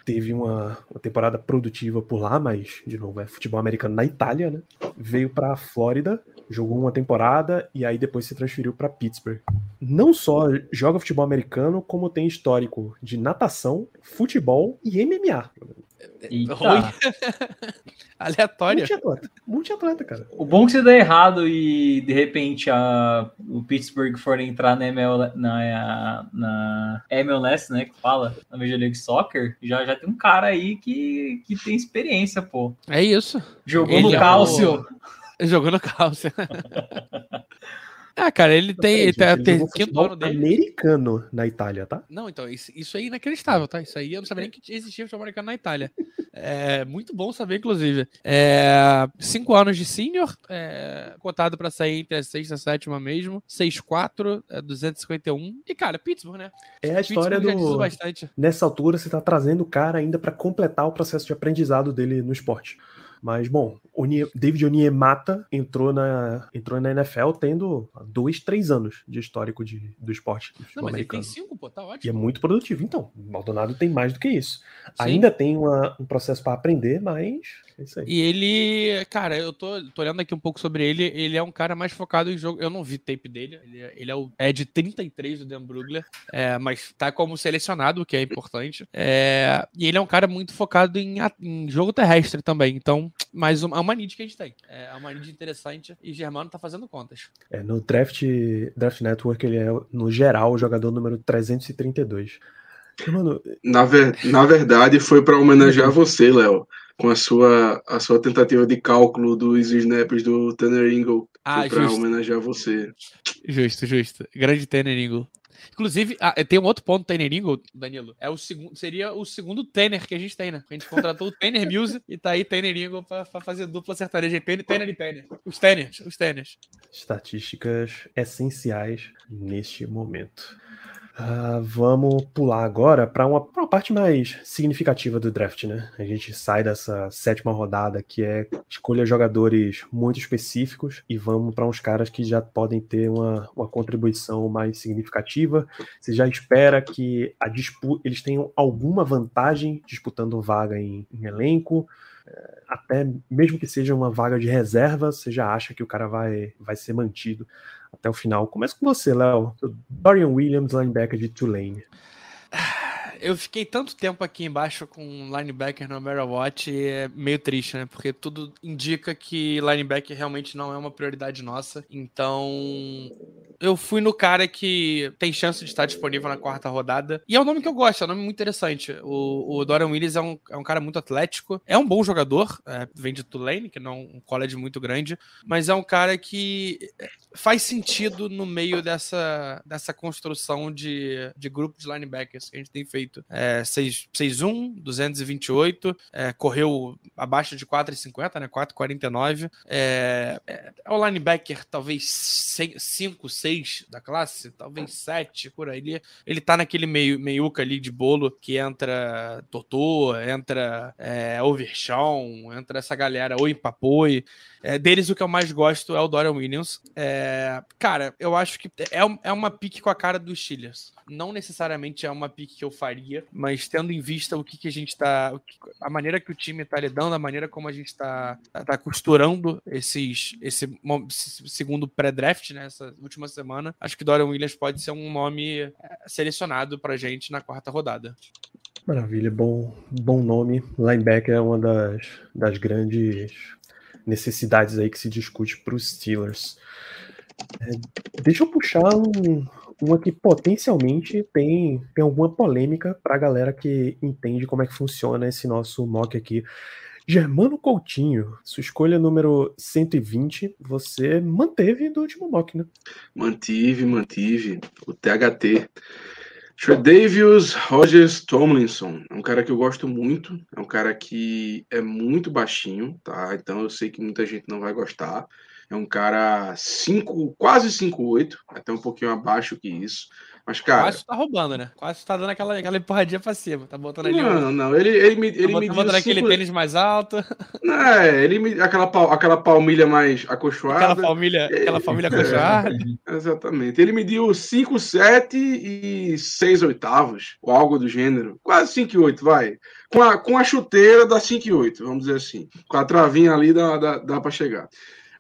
teve uma, uma, temporada produtiva por lá, mas, de novo, é futebol americano na Itália, né? Veio para a Flórida, jogou uma temporada e aí depois se transferiu para Pittsburgh. Não só joga futebol americano, como tem histórico de natação, futebol e MMA. Aleatória. Multiatleta. Multiatleta, cara. O bom que se der errado e de repente a, o Pittsburgh for entrar na, ML, na, na MLS, né? Que fala, na Major League Soccer, já, já tem um cara aí que, que tem experiência, pô. É isso. Jogou Ele no é cálcio. O... Jogou no cálcio. Ah, cara, ele tem. Ele, tá, tem quinto ano dele. americano na Itália, tá? Não, então, isso, isso aí é inacreditável, tá? Isso aí eu não sabia nem que existia futebol americano na Itália. É muito bom saber, inclusive. É, cinco anos de senior, é, cotado para sair entre a sexta e a sétima mesmo. 6'4, é, 251. E, cara, Pittsburgh, né? É a história do. Nessa altura, você tá trazendo o cara ainda para completar o processo de aprendizado dele no esporte. Mas, bom, David Oniemata entrou na, entrou na NFL tendo dois, três anos de histórico de, do esporte. Não, mas americano. ele tem cinco, pô, tá ótimo. E é muito produtivo. Então, Maldonado tem mais do que isso. Sim. Ainda tem uma, um processo para aprender, mas é isso aí. E ele, cara, eu tô, tô olhando aqui um pouco sobre ele. Ele é um cara mais focado em jogo. Eu não vi tape dele. Ele, é, ele é, o, é de 33 do Dan Brugler, é, mas tá como selecionado, o que é importante. É, e ele é um cara muito focado em, em jogo terrestre também. Então, mais uma, é uma need que a gente tem. É uma need interessante e Germano tá fazendo contas. É, no Draft, Draft Network ele é, no geral, o jogador número 332. Mano... Na, ver, na verdade, foi para homenagear você, Léo, com a sua, a sua tentativa de cálculo dos snaps do Tanner Ingle. Ah, para homenagear você. Justo, justo. Grande Tanner Ingle. Inclusive, ah, tem um outro ponto do Tanner Ingle, Danilo. É o segundo, seria o segundo Tanner que a gente tem, né? A gente contratou o Tanner Muse e tá aí Tanner Ingle pra, pra fazer dupla sertaneja. Tanner e Tanner. Os Tanners, os Tanners. Estatísticas essenciais neste momento. Uh, vamos pular agora para uma, uma, parte mais significativa do draft, né? A gente sai dessa sétima rodada que é escolha jogadores muito específicos e vamos para uns caras que já podem ter uma, uma contribuição mais significativa. Você já espera que a eles tenham alguma vantagem disputando vaga em, em elenco é, até mesmo que seja uma vaga de reserva, você já acha que o cara vai, vai ser mantido até o final. Começa com você, Léo. Dorian Williams, linebacker de Tulane. Eu fiquei tanto tempo aqui embaixo com linebacker no Mera Watch e é meio triste, né? Porque tudo indica que linebacker realmente não é uma prioridade nossa. Então, eu fui no cara que tem chance de estar disponível na quarta rodada. E é um nome que eu gosto, é um nome muito interessante. O, o Dorian Willis é um, é um cara muito atlético, é um bom jogador, é, vem de Tulane, que não é um college muito grande, mas é um cara que faz sentido no meio dessa, dessa construção de, de grupo de linebackers que a gente tem feito. É, 6'1, 228, é, correu abaixo de 4,50, né? 4,49. É, é, é o linebacker talvez 5, 6 6 da classe, talvez 7 por aí. Ele, ele tá naquele meio, meiuca ali de bolo que entra Totô, entra é, Overshawn, entra essa galera, Oi Papoi. É, deles, o que eu mais gosto é o Dorian Williams. É, cara, eu acho que é, é uma pique com a cara dos Steelers. Não necessariamente é uma pique que eu faria, mas tendo em vista o que, que a gente tá. a maneira que o time tá lidando, a maneira como a gente tá, tá costurando esses, esse, esse segundo pré-draft, né? Essa última semana, acho que Dorian Williams pode ser um nome é, selecionado pra gente na quarta rodada. Maravilha, bom, bom nome. Linebacker é uma das, das grandes necessidades aí que se discute para os Steelers. É, deixa eu puxar um, uma que potencialmente tem, tem alguma polêmica para a galera que entende como é que funciona esse nosso mock aqui. Germano Coutinho, sua escolha número 120, você manteve do último mock, né? Mantive, mantive. O THT. Davis Rogers Tomlinson é um cara que eu gosto muito, é um cara que é muito baixinho, tá? Então eu sei que muita gente não vai gostar. É um cara cinco, quase 5'8, até um pouquinho abaixo que isso. Mas, cara. Quase tá roubando, né? Quase tá dando aquela, aquela empurradinha pra cima. Tá botando ali. Não, não. Ele, ele, me, ele tá me botando aquele cinco... tênis mais alto. É, ele me, aquela, aquela palmilha mais acolchoada. Aquela palmilha, aquela palmilha acolchoada. É, exatamente. Ele mediu 5, 7 e 6 oitavos, ou algo do gênero. Quase 5 e 8, vai. Com a, com a chuteira dá 5 e 8, vamos dizer assim. Com a travinha ali dá, dá, dá para chegar.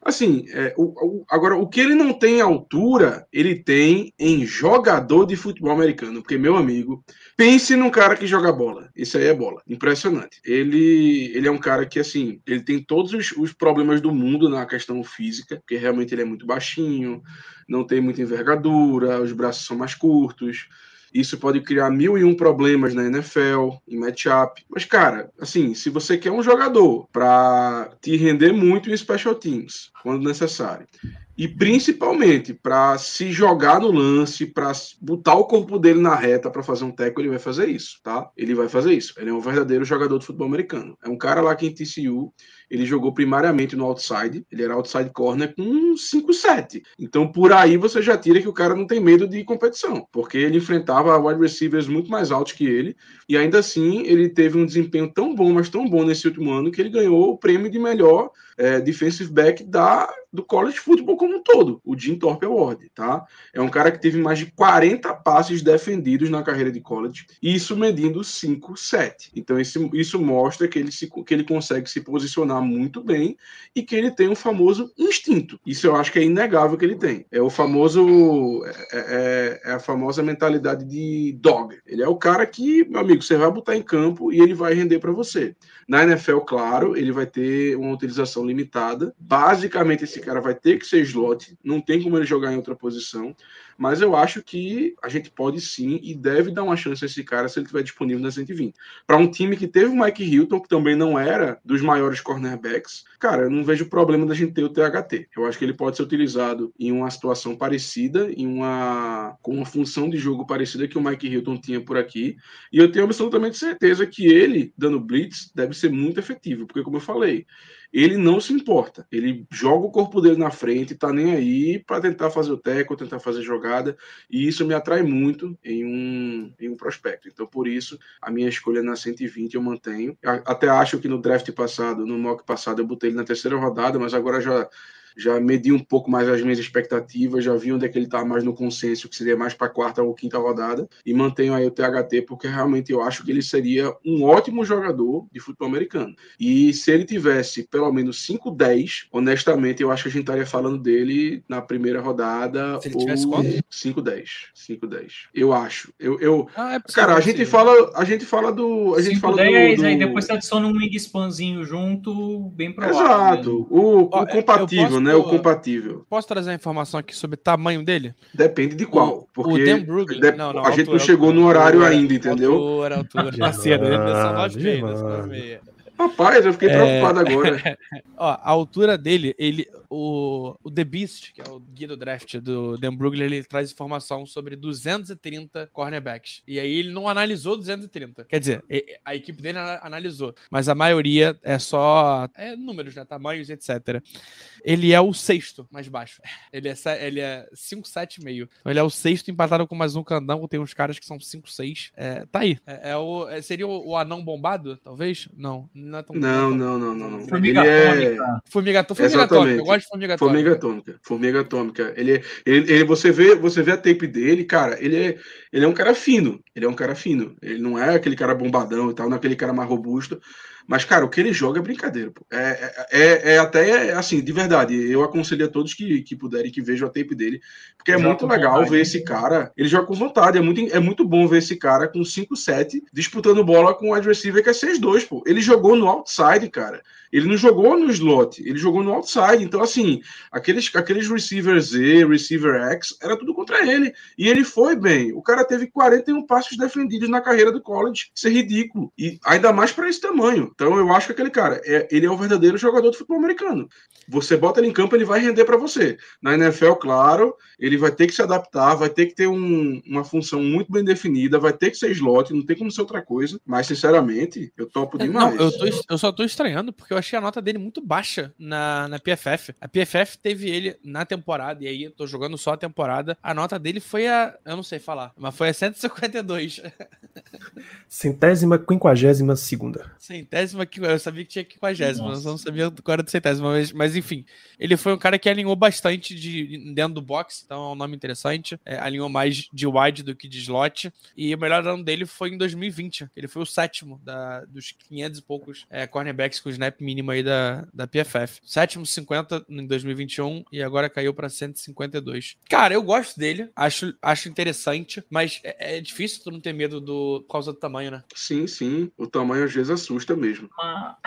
Assim, é, o, o, agora, o que ele não tem altura, ele tem em jogador de futebol americano. Porque, meu amigo, pense num cara que joga bola. Isso aí é bola. Impressionante. Ele, ele é um cara que, assim, ele tem todos os, os problemas do mundo na questão física, porque realmente ele é muito baixinho, não tem muita envergadura, os braços são mais curtos. Isso pode criar mil e um problemas na NFL, em matchup. Mas, cara, assim, se você quer um jogador para te render muito em special teams, quando necessário, e principalmente para se jogar no lance, para botar o corpo dele na reta para fazer um teco, ele vai fazer isso, tá? Ele vai fazer isso. Ele é um verdadeiro jogador de futebol americano. É um cara lá que em TCU ele jogou primariamente no outside, ele era outside corner com 5-7. Então por aí você já tira que o cara não tem medo de competição, porque ele enfrentava wide receivers muito mais altos que ele, e ainda assim ele teve um desempenho tão bom, mas tão bom nesse último ano, que ele ganhou o prêmio de melhor é, defensive back da, do college football como um todo, o Jim Thorpe Award, tá? É um cara que teve mais de 40 passes defendidos na carreira de college, e isso medindo 5-7. Então esse, isso mostra que ele, se, que ele consegue se posicionar muito bem e que ele tem um famoso instinto. Isso eu acho que é inegável que ele tem. É o famoso. É, é, é, a famosa mentalidade de dog. Ele é o cara que, meu amigo, você vai botar em campo e ele vai render para você. Na NFL, claro, ele vai ter uma utilização limitada. Basicamente, esse cara vai ter que ser slot, não tem como ele jogar em outra posição. Mas eu acho que a gente pode sim e deve dar uma chance a esse cara se ele estiver disponível na 120. Para um time que teve o Mike Hilton, que também não era dos maiores cornerbacks, cara, eu não vejo problema da gente ter o THT. Eu acho que ele pode ser utilizado em uma situação parecida, em uma com uma função de jogo parecida que o Mike Hilton tinha por aqui. E eu tenho absolutamente certeza que ele, dando blitz, deve ser muito efetivo, porque como eu falei, ele não se importa. Ele joga o corpo dele na frente, tá nem aí para tentar fazer o teco, tentar fazer jogada, e isso me atrai muito em um, em um prospecto. Então, por isso, a minha escolha na 120 eu mantenho. Até acho que no draft passado, no mock passado, eu botei ele na terceira rodada, mas agora já já medi um pouco mais as minhas expectativas, já vi onde é que ele está mais no consenso, que seria mais para a quarta ou quinta rodada, e mantenho aí o THT, porque realmente eu acho que ele seria um ótimo jogador de futebol americano. E se ele tivesse pelo menos 5-10, honestamente, eu acho que a gente estaria falando dele na primeira rodada. Se ele tivesse quanto? 5-10. 5-10. Eu acho. Eu, eu... Ah, é Cara, a gente, fala, a gente fala do. A gente 5, fala 10, do, do... aí depois você adiciona um wingspanzinho junto, bem provável. Exato. O, o Ó, compatível, né? O compatível. Posso trazer a informação aqui sobre o tamanho dele? Depende de qual. Porque o Dan Brugler, de... não, não, a, gente não chegou altura, no horário altura, ainda, entendeu? Altura, altura. Tá cedo, meia. Rapaz, eu fiquei preocupado é... agora. Ó, a altura dele, ele, o, o The Beast, que é o guia do draft do Dan Brugler, ele traz informação sobre 230 cornerbacks. E aí ele não analisou 230. Quer dizer, a equipe dele analisou, mas a maioria é só é, números, né? Tamanhos, etc. Ele é o sexto mais baixo. Ele é, ele é 5,7,5. Então ele é o sexto empatado com mais um candão. Tem uns caras que são 5,6. É, tá aí. É, é o, é, seria o, o, anão bombado, talvez? Não. Não, é tão não, não, não, não, não. Formiga atômica. É... Formiga, formiga atômica. Eu gosto de formiga atômica. Formiga atômica. Formiga atômica. Ele, ele, ele, você, vê, você vê a tape dele, cara, ele é, ele é um cara fino. Ele é um cara fino. Ele não é aquele cara bombadão e tal, não é aquele cara mais robusto. Mas, cara, o que ele joga é brincadeira. Pô. É, é, é, é até, assim, de verdade, eu aconselho a todos que, que puderem que vejam a tape dele, porque é muito legal vontade. ver esse cara. Ele joga com vontade. É muito, é muito bom ver esse cara com 5-7 disputando bola com o wide receiver que é 6-2, pô. Ele jogou no outside, cara. Ele não jogou no slot, ele jogou no outside. Então, assim, aqueles, aqueles receiver Z, receiver X, era tudo contra ele. E ele foi bem. O cara teve 41 passos defendidos na carreira do college. Isso é ridículo. E ainda mais para esse tamanho. Então eu acho que aquele cara, é, ele é o verdadeiro jogador de futebol americano. Você bota ele em campo, ele vai render para você. Na NFL, claro, ele vai ter que se adaptar, vai ter que ter um, uma função muito bem definida, vai ter que ser slot, não tem como ser outra coisa. Mas, sinceramente, eu topo demais. Não, eu, tô, eu só tô estranhando, porque eu achei a nota dele muito baixa na, na PFF. A PFF teve ele na temporada, e aí eu tô jogando só a temporada. A nota dele foi a. Eu não sei falar, mas foi a 152. Centésima, quinquagésima segunda. Centésima, eu sabia que tinha quinquagésima, eu não sabia agora de centésima, mas, mas enfim. Ele foi um cara que alinhou bastante de, dentro do box, então é um nome interessante. É, alinhou mais de wide do que de slot. E o melhor ano dele foi em 2020. Ele foi o sétimo da, dos 500 e poucos é, cornerbacks com snap mínimo aí da, da PFF. Sétimo, 50 em 2021 e agora caiu para 152. Cara, eu gosto dele, acho, acho interessante, mas é, é, difícil tu não ter medo do, por causa do tamanho, né? Sim, sim. O tamanho às vezes assusta mesmo. Ah.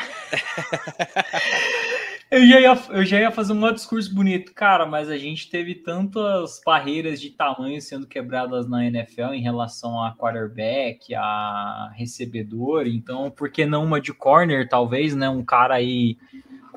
Eu já, ia, eu já ia fazer um discurso bonito, cara, mas a gente teve tantas barreiras de tamanho sendo quebradas na NFL em relação a quarterback, a recebedor, então por que não uma de corner, talvez, né? Um cara aí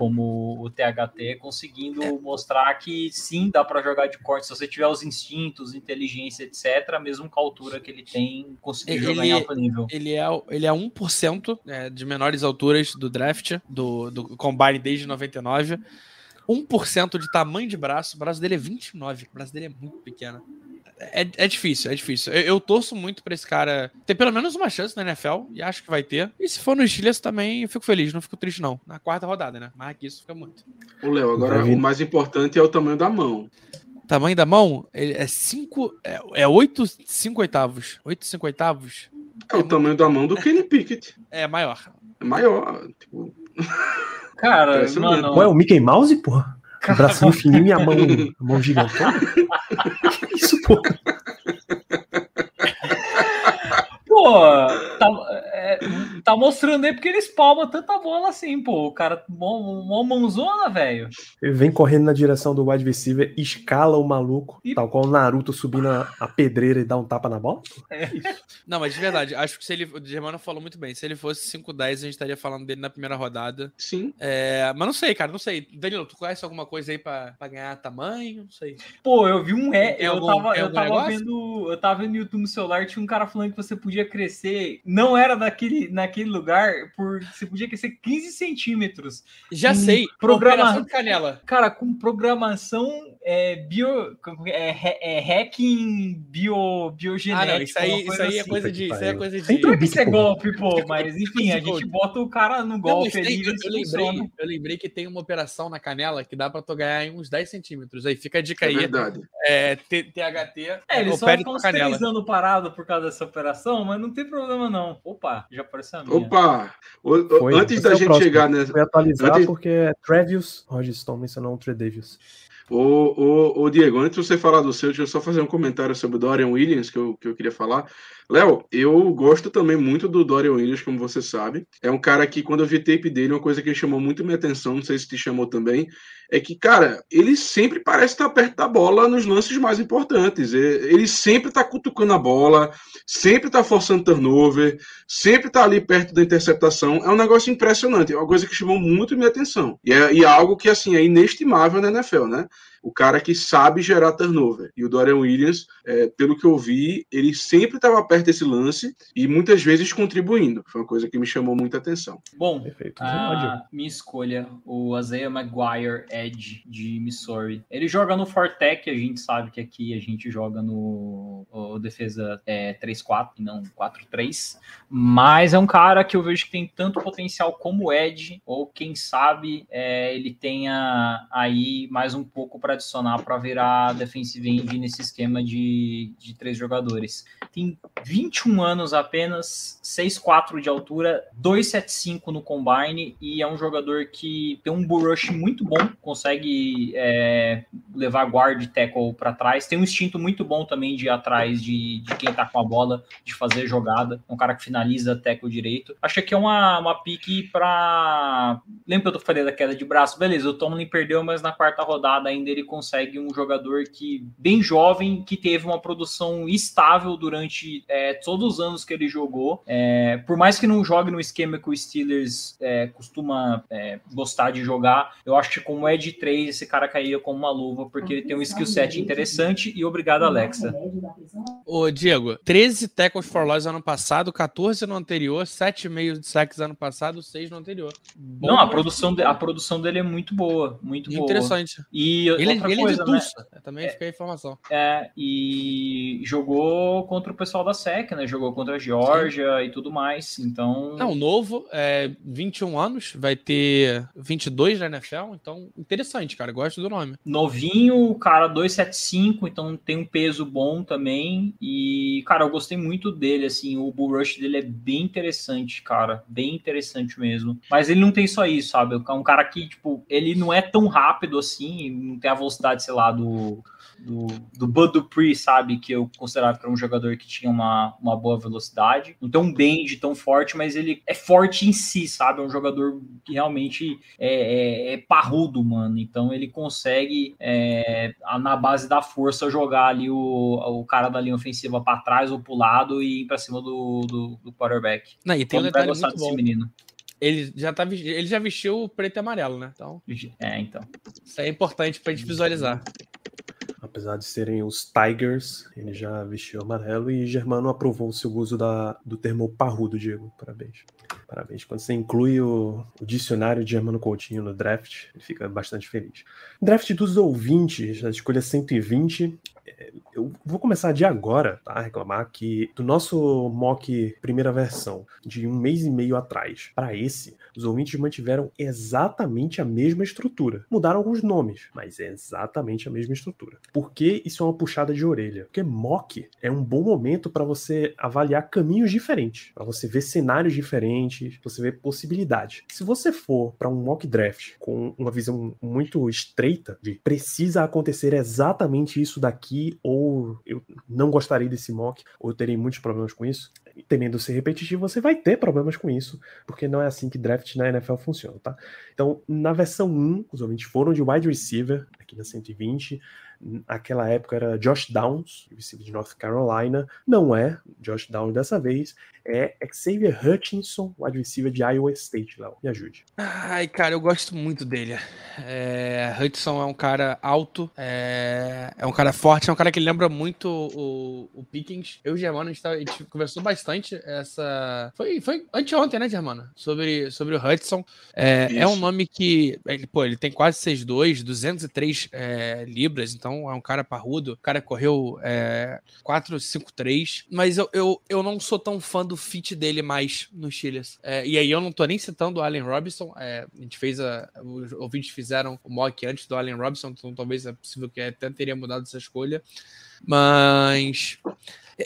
como o THT, conseguindo é. mostrar que sim, dá para jogar de corte. Se você tiver os instintos, inteligência, etc., mesmo com a altura que ele tem, conseguir ele, jogar em alto nível. Ele é, ele é 1% é, de menores alturas do draft, do, do Combine desde 99. 1% de tamanho de braço, o braço dele é 29, o braço dele é muito pequeno é, é difícil, é difícil. Eu, eu torço muito pra esse cara ter pelo menos uma chance na NFL e acho que vai ter. E se for no Steelers também, eu fico feliz, não fico triste não. Na quarta rodada, né? Mais que isso fica muito. O Léo, agora o mais importante é o tamanho da mão. Tamanho da mão? Ele é 5. É, é 8, 5 oitavos. 8, 5 oitavos. É, é o muito... tamanho da mão do Kenny Pickett. É maior. É maior. Tipo... Cara, mano. Ué, o Mickey Mouse, porra? O bracinho fininho e a mão, a mão gigantona? que isso, pô? Pô, tá, é, tá mostrando aí porque eles palmam tanta bola assim, pô. O cara, mó mãozona, velho. Ele vem correndo na direção do wide receiver, escala o maluco, e... tal qual o Naruto subindo a, a, pedreira e dá um tapa na bola. É. Não, mas de verdade, acho que se ele. O Germano falou muito bem. Se ele fosse 5-10, a gente estaria falando dele na primeira rodada. Sim. É, mas não sei, cara, não sei. Danilo, tu conhece alguma coisa aí pra, pra ganhar tamanho? Não sei. Pô, eu vi um. É, eu, algum, tava, eu tava vendo. Eu tava vendo no YouTube no celular, tinha um cara falando que você podia crescer. Não era daquele, naquele lugar, por você podia crescer 15 centímetros. Já sei. Programação de canela. Cara, com programação é, bio, é, é, hacking bio, biogenético. Ah, não, isso aí, isso aí assim. é coisa de. Isso aí é coisa de. Sempre que isso é golpe, pô, mas enfim, a gente bota o cara no golpe não, ali. eu, eu, lembrei, eu lembrei que tem uma operação na canela que dá pra tu ganhar uns 10 centímetros. Aí fica a dica é aí. Verdade. É, THT. É, eles só ficam esterilizando parado por causa dessa operação, mas não tem problema não. Opa, já apareceu a minha. Opa! O, Foi, antes da gente chegar nessa. Foi atualizar antes... porque é Travis Rogiston mencionou o Tredavious. Ô, ô, ô, Diego, antes de você falar do seu, deixa eu só fazer um comentário sobre o Dorian Williams que eu, que eu queria falar. Léo, eu gosto também muito do Dorian Williams, como você sabe. É um cara que, quando eu vi tape dele, uma coisa que chamou muito minha atenção, não sei se te chamou também, é que, cara, ele sempre parece estar perto da bola nos lances mais importantes. Ele sempre está cutucando a bola, sempre está forçando turnover, sempre está ali perto da interceptação. É um negócio impressionante, é uma coisa que chamou muito minha atenção. E é, e é algo que, assim, é inestimável na NFL, né? O cara que sabe gerar turnover. E o Dorian Williams, é, pelo que eu vi, ele sempre estava perto desse lance e muitas vezes contribuindo. Foi uma coisa que me chamou muita atenção. Bom, Perfeito. A minha escolha, o Isaiah Maguire Edge de Missouri. Ele joga no Fortec, a gente sabe que aqui a gente joga no defesa é, 3-4 e não 4-3. Mas é um cara que eu vejo que tem tanto potencial como Edge, ou quem sabe é, ele tenha aí mais um pouco para para adicionar para virar defensive end nesse esquema de, de três jogadores. Tem 21 anos apenas, 6'4 de altura, 2'75 no combine e é um jogador que tem um bull rush muito bom, consegue é, levar guard tackle para trás, tem um instinto muito bom também de ir atrás de, de quem tá com a bola, de fazer jogada, é um cara que finaliza tackle direito. Acho que é uma, uma pique para... Lembra que eu falei da queda de braço? Beleza, o Tomlin perdeu, mas na quarta rodada ainda ele ele consegue um jogador que bem jovem, que teve uma produção estável durante é, todos os anos que ele jogou. É, por mais que não jogue no esquema que o Steelers é, costuma é, gostar de jogar, eu acho que como é de 3, esse cara cairia como uma luva, porque ele tem um skill set interessante e obrigado, Alexa. Ô, Diego, 13 tackles for loss ano passado, 14 no anterior, 7,5 de sacks ano passado, 6 no anterior. Bom não, a produção, de, a produção dele é muito boa, muito boa. Interessante. E ele, ele coisa, é de Tulsa, né? também é, fica a informação. É, e jogou contra o pessoal da SEC, né? Jogou contra a Georgia Sim. e tudo mais, então... Não, novo, é 21 anos, vai ter 22 na NFL, então interessante, cara, gosto do nome. Novinho, cara 275, então tem um peso bom também, e, cara, eu gostei muito dele, assim, o bull rush dele é bem interessante, cara, bem interessante mesmo. Mas ele não tem só isso, sabe? É um cara que, tipo, ele não é tão rápido assim, não tem a velocidade, sei lá, do, do, do Bud Dupree, sabe? Que eu considerava que era um jogador que tinha uma, uma boa velocidade. Não tem um bend tão forte, mas ele é forte em si, sabe? É um jogador que realmente é, é, é parrudo, mano. Então ele consegue, é, na base da força, jogar ali o, o cara da linha ofensiva para trás ou pro lado e ir pra cima do, do, do quarterback. Não, e tem um detalhe muito bom. menino. Ele já, tá, ele já vestiu o preto e amarelo, né? Então, é, então. Isso é importante pra gente visualizar. Apesar de serem os Tigers, ele já vestiu amarelo e Germano aprovou o seu uso da, do termo parrudo, Diego. Parabéns. Parabéns. Quando você inclui o, o, dicionário de Germano Coutinho no draft, ele fica bastante feliz. Draft dos ouvintes, a escolha 120, eu vou começar de agora, tá? A reclamar que do nosso mock primeira versão, de um mês e meio atrás, para esse, os ouvintes mantiveram exatamente a mesma estrutura. Mudaram alguns nomes, mas é exatamente a mesma estrutura. Por que isso é uma puxada de orelha? Porque mock é um bom momento para você avaliar caminhos diferentes, para você ver cenários diferentes, você ver possibilidades. Se você for para um mock draft com uma visão muito estreita de precisa acontecer exatamente isso daqui ou eu não gostaria desse mock, ou eu terei muitos problemas com isso, temendo ser repetitivo, você vai ter problemas com isso, porque não é assim que draft na NFL funciona, tá? Então, na versão 1, os ouvintes foram de wide receiver, aqui na 120, Naquela época era Josh Downs, receiver de North Carolina. Não é Josh Downs dessa vez, é Xavier Hutchinson, wide receiver de Iowa State, Léo. Me ajude. Ai, cara, eu gosto muito dele. É, Hutchinson é um cara alto, é, é, um cara forte, é um cara que lembra muito o, o Pickens. Eu e o Germano, a gente, tá, a gente, conversou bastante essa... Foi, foi anteontem, né, Germano? Sobre, sobre o Hudson. É, é um nome que, ele, pô, ele tem quase 6'2", 203 é, libras, então é um cara parrudo. O cara correu é, 4-5-3. Mas eu, eu, eu não sou tão fã do fit dele mais no Steelers. É, e aí eu não tô nem citando o Allen Robinson. É, a gente fez a. Os ouvintes fizeram o mock antes do Allen Robinson, então talvez é possível que até teria mudado essa escolha. Mas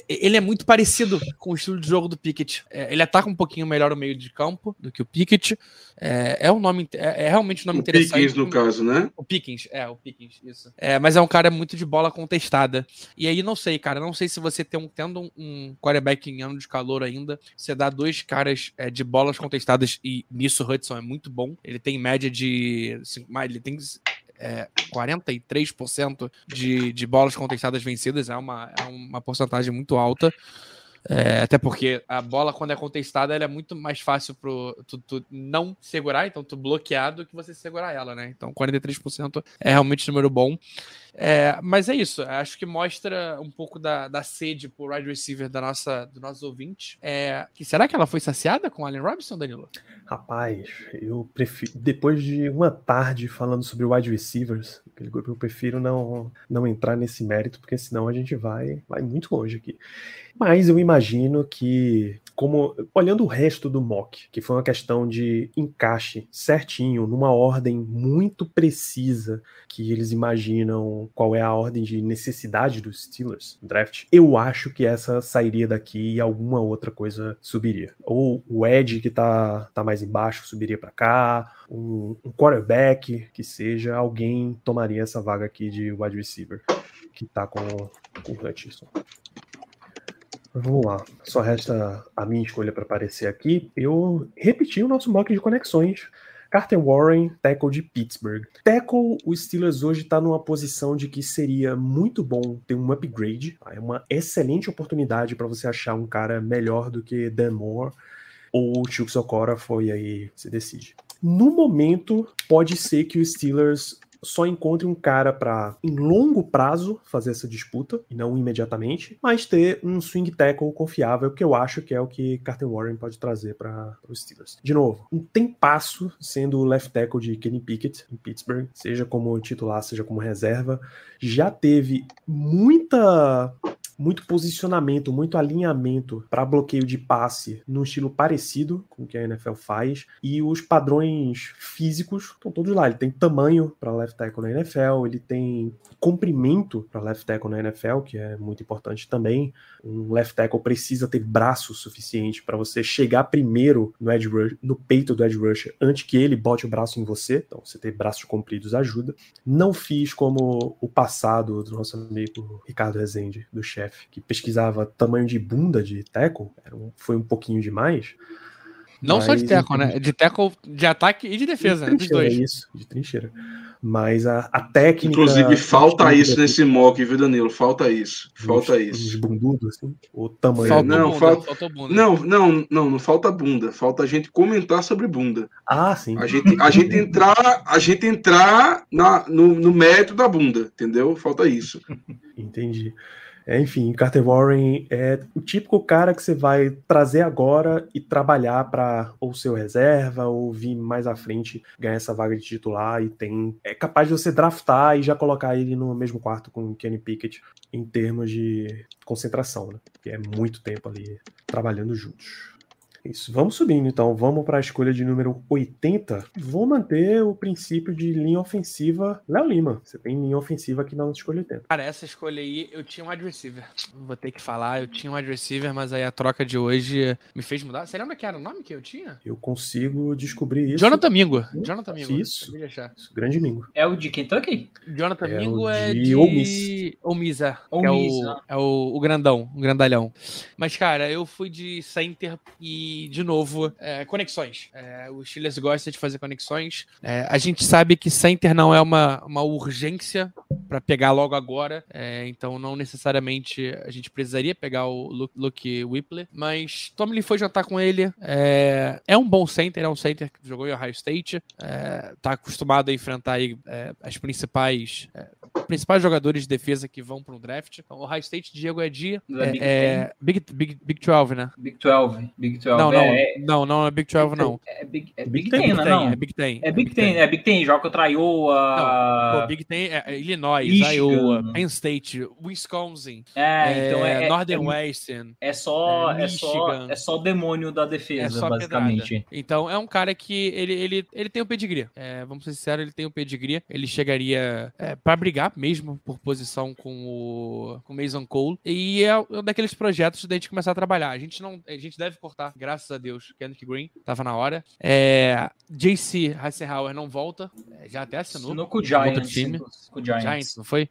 ele é muito parecido com o estilo de jogo do Pickett. É, ele ataca um pouquinho melhor o meio de campo do que o Pickett. É, é um nome, é, é realmente um nome o interessante. Pickens, no caso, né? O Pickens, é, o Pickens, isso. É, mas é um cara muito de bola contestada. E aí, não sei, cara, não sei se você tem um, tendo um, quarterback em ano de calor ainda, você dá dois caras é, de bolas contestadas e nisso o Hudson é muito bom. Ele tem média de. Ele tem é, 43% de, de bolas contestadas vencidas, é uma, é uma porcentagem muito alta. É, até porque a bola, quando é contestada, ela é muito mais fácil pro tu, tu, não segurar, então tu bloquear do que você segurar ela, né? Então 43% é realmente um número bom. É, mas é isso, acho que mostra um pouco da, da sede por wide receiver da nossa, do nosso ouvinte. É, que será que ela foi saciada com Allen Robinson, Danilo? Rapaz, eu prefiro. Depois de uma tarde falando sobre wide receivers, eu prefiro não, não entrar nesse mérito, porque senão a gente vai, vai muito longe aqui. Mas eu imagino que, como olhando o resto do mock, que foi uma questão de encaixe certinho, numa ordem muito precisa, que eles imaginam qual é a ordem de necessidade dos Steelers draft, eu acho que essa sairia daqui e alguma outra coisa subiria. Ou o Ed que tá, tá mais embaixo subiria para cá, um, um quarterback que seja, alguém tomaria essa vaga aqui de wide receiver que tá com, com o Hutchinson. Vamos lá, só resta a minha escolha para aparecer aqui. Eu repeti o nosso mock de conexões. Carter Warren, tackle de Pittsburgh. Tackle, o Steelers hoje está numa posição de que seria muito bom ter um upgrade. Tá? É uma excelente oportunidade para você achar um cara melhor do que Dan Moore ou Chuck Sokora foi aí, você decide. No momento, pode ser que o Steelers só encontre um cara para, em longo prazo, fazer essa disputa, e não imediatamente, mas ter um swing tackle confiável, que eu acho que é o que Carter Warren pode trazer para os Steelers. De novo, um tempasso sendo o left tackle de Kenny Pickett em Pittsburgh, seja como titular, seja como reserva. Já teve muita muito posicionamento, muito alinhamento para bloqueio de passe num estilo parecido com o que a NFL faz e os padrões físicos estão todos lá. Ele tem tamanho para left tackle na NFL, ele tem comprimento para left tackle na NFL, que é muito importante também. Um left tackle precisa ter braço suficiente para você chegar primeiro no edge rush, no peito do edge rusher antes que ele bote o braço em você. Então, você ter braços compridos ajuda. Não fiz como o passado do nosso amigo Ricardo Rezende, do que pesquisava tamanho de bunda de tackle, foi um pouquinho demais. Não mas, só de tackle, né? De tackle de ataque e de defesa, de né? Dos dois. Isso, de trincheira. Mas a, a técnica. Inclusive, falta isso nesse mock, viu, Danilo? Falta isso. Falta uns, isso. Uns bundudos, assim? O tamanho. Falta não, bunda, falta... falta bunda. Não, não, não, não falta bunda. Falta a gente comentar sobre bunda. Ah, sim. A gente, a gente entrar, a gente entrar na, no, no mérito da bunda, entendeu? Falta isso. Entendi. É, enfim, Carter Warren é o típico cara que você vai trazer agora e trabalhar para ou seu reserva ou vir mais à frente ganhar essa vaga de titular e tem é capaz de você draftar e já colocar ele no mesmo quarto com o Kenny Pickett em termos de concentração, né? Porque é muito tempo ali trabalhando juntos. Isso, vamos subindo então. Vamos para a escolha de número 80. Vou manter o princípio de linha ofensiva. Léo Lima, você tem linha ofensiva aqui na nossa escolha 80. Cara, essa escolha aí, eu tinha um wide receiver. Vou ter que falar, eu tinha um wide receiver, mas aí a troca de hoje me fez mudar. Você lembra que era o nome que eu tinha? Eu consigo descobrir isso. Jonathan Mingo. Jonathan Mingo. Isso. isso. Grande Mingo. É o de Kentucky? Jonathan é Mingo é de Ole Miss. Ole Miss, é. é, o, é o, o grandão, o grandalhão. Mas, cara, eu fui de center e de novo, é, conexões. É, o Steelers gosta de fazer conexões. É, a gente sabe que center não é uma, uma urgência para pegar logo agora, é, então não necessariamente a gente precisaria pegar o Luke, Luke Whipple, mas Tomlin foi jantar com ele. É, é, um bom center, é um center que jogou em Ohio State, é, tá acostumado a enfrentar aí, as principais principais jogadores de defesa que vão para o draft. Então, o Ohio State, Diego é de é, Big, Big, Big 12, né? Big 12. Big 12. Não, não, é, não, não é Big 12, não. É Big, é Big, Big Ten, Ten, não? É Big Ten. É Big Ten, é Big Ten, joga contra Iowa. Não, pô, Big Ten é Illinois, Michigan. Iowa, Penn State, Wisconsin. É, então é. Northern é, Western. É só, é, só, é só o demônio da defesa, basicamente. Pedrada. Então é um cara que ele, ele, ele tem o pedigree. É, vamos ser sinceros, ele tem o pedigree. Ele chegaria é, para brigar mesmo por posição com o, com o Mason Cole. E é um daqueles projetos da gente começar a trabalhar. A gente não. A gente deve cortar, graças a Deus, Kenneth Green. Tava na hora. É, JC Hasselhauer não volta. É, já até assinou. Assinou com o Giants. Time. Com o Giants. Giants, não foi?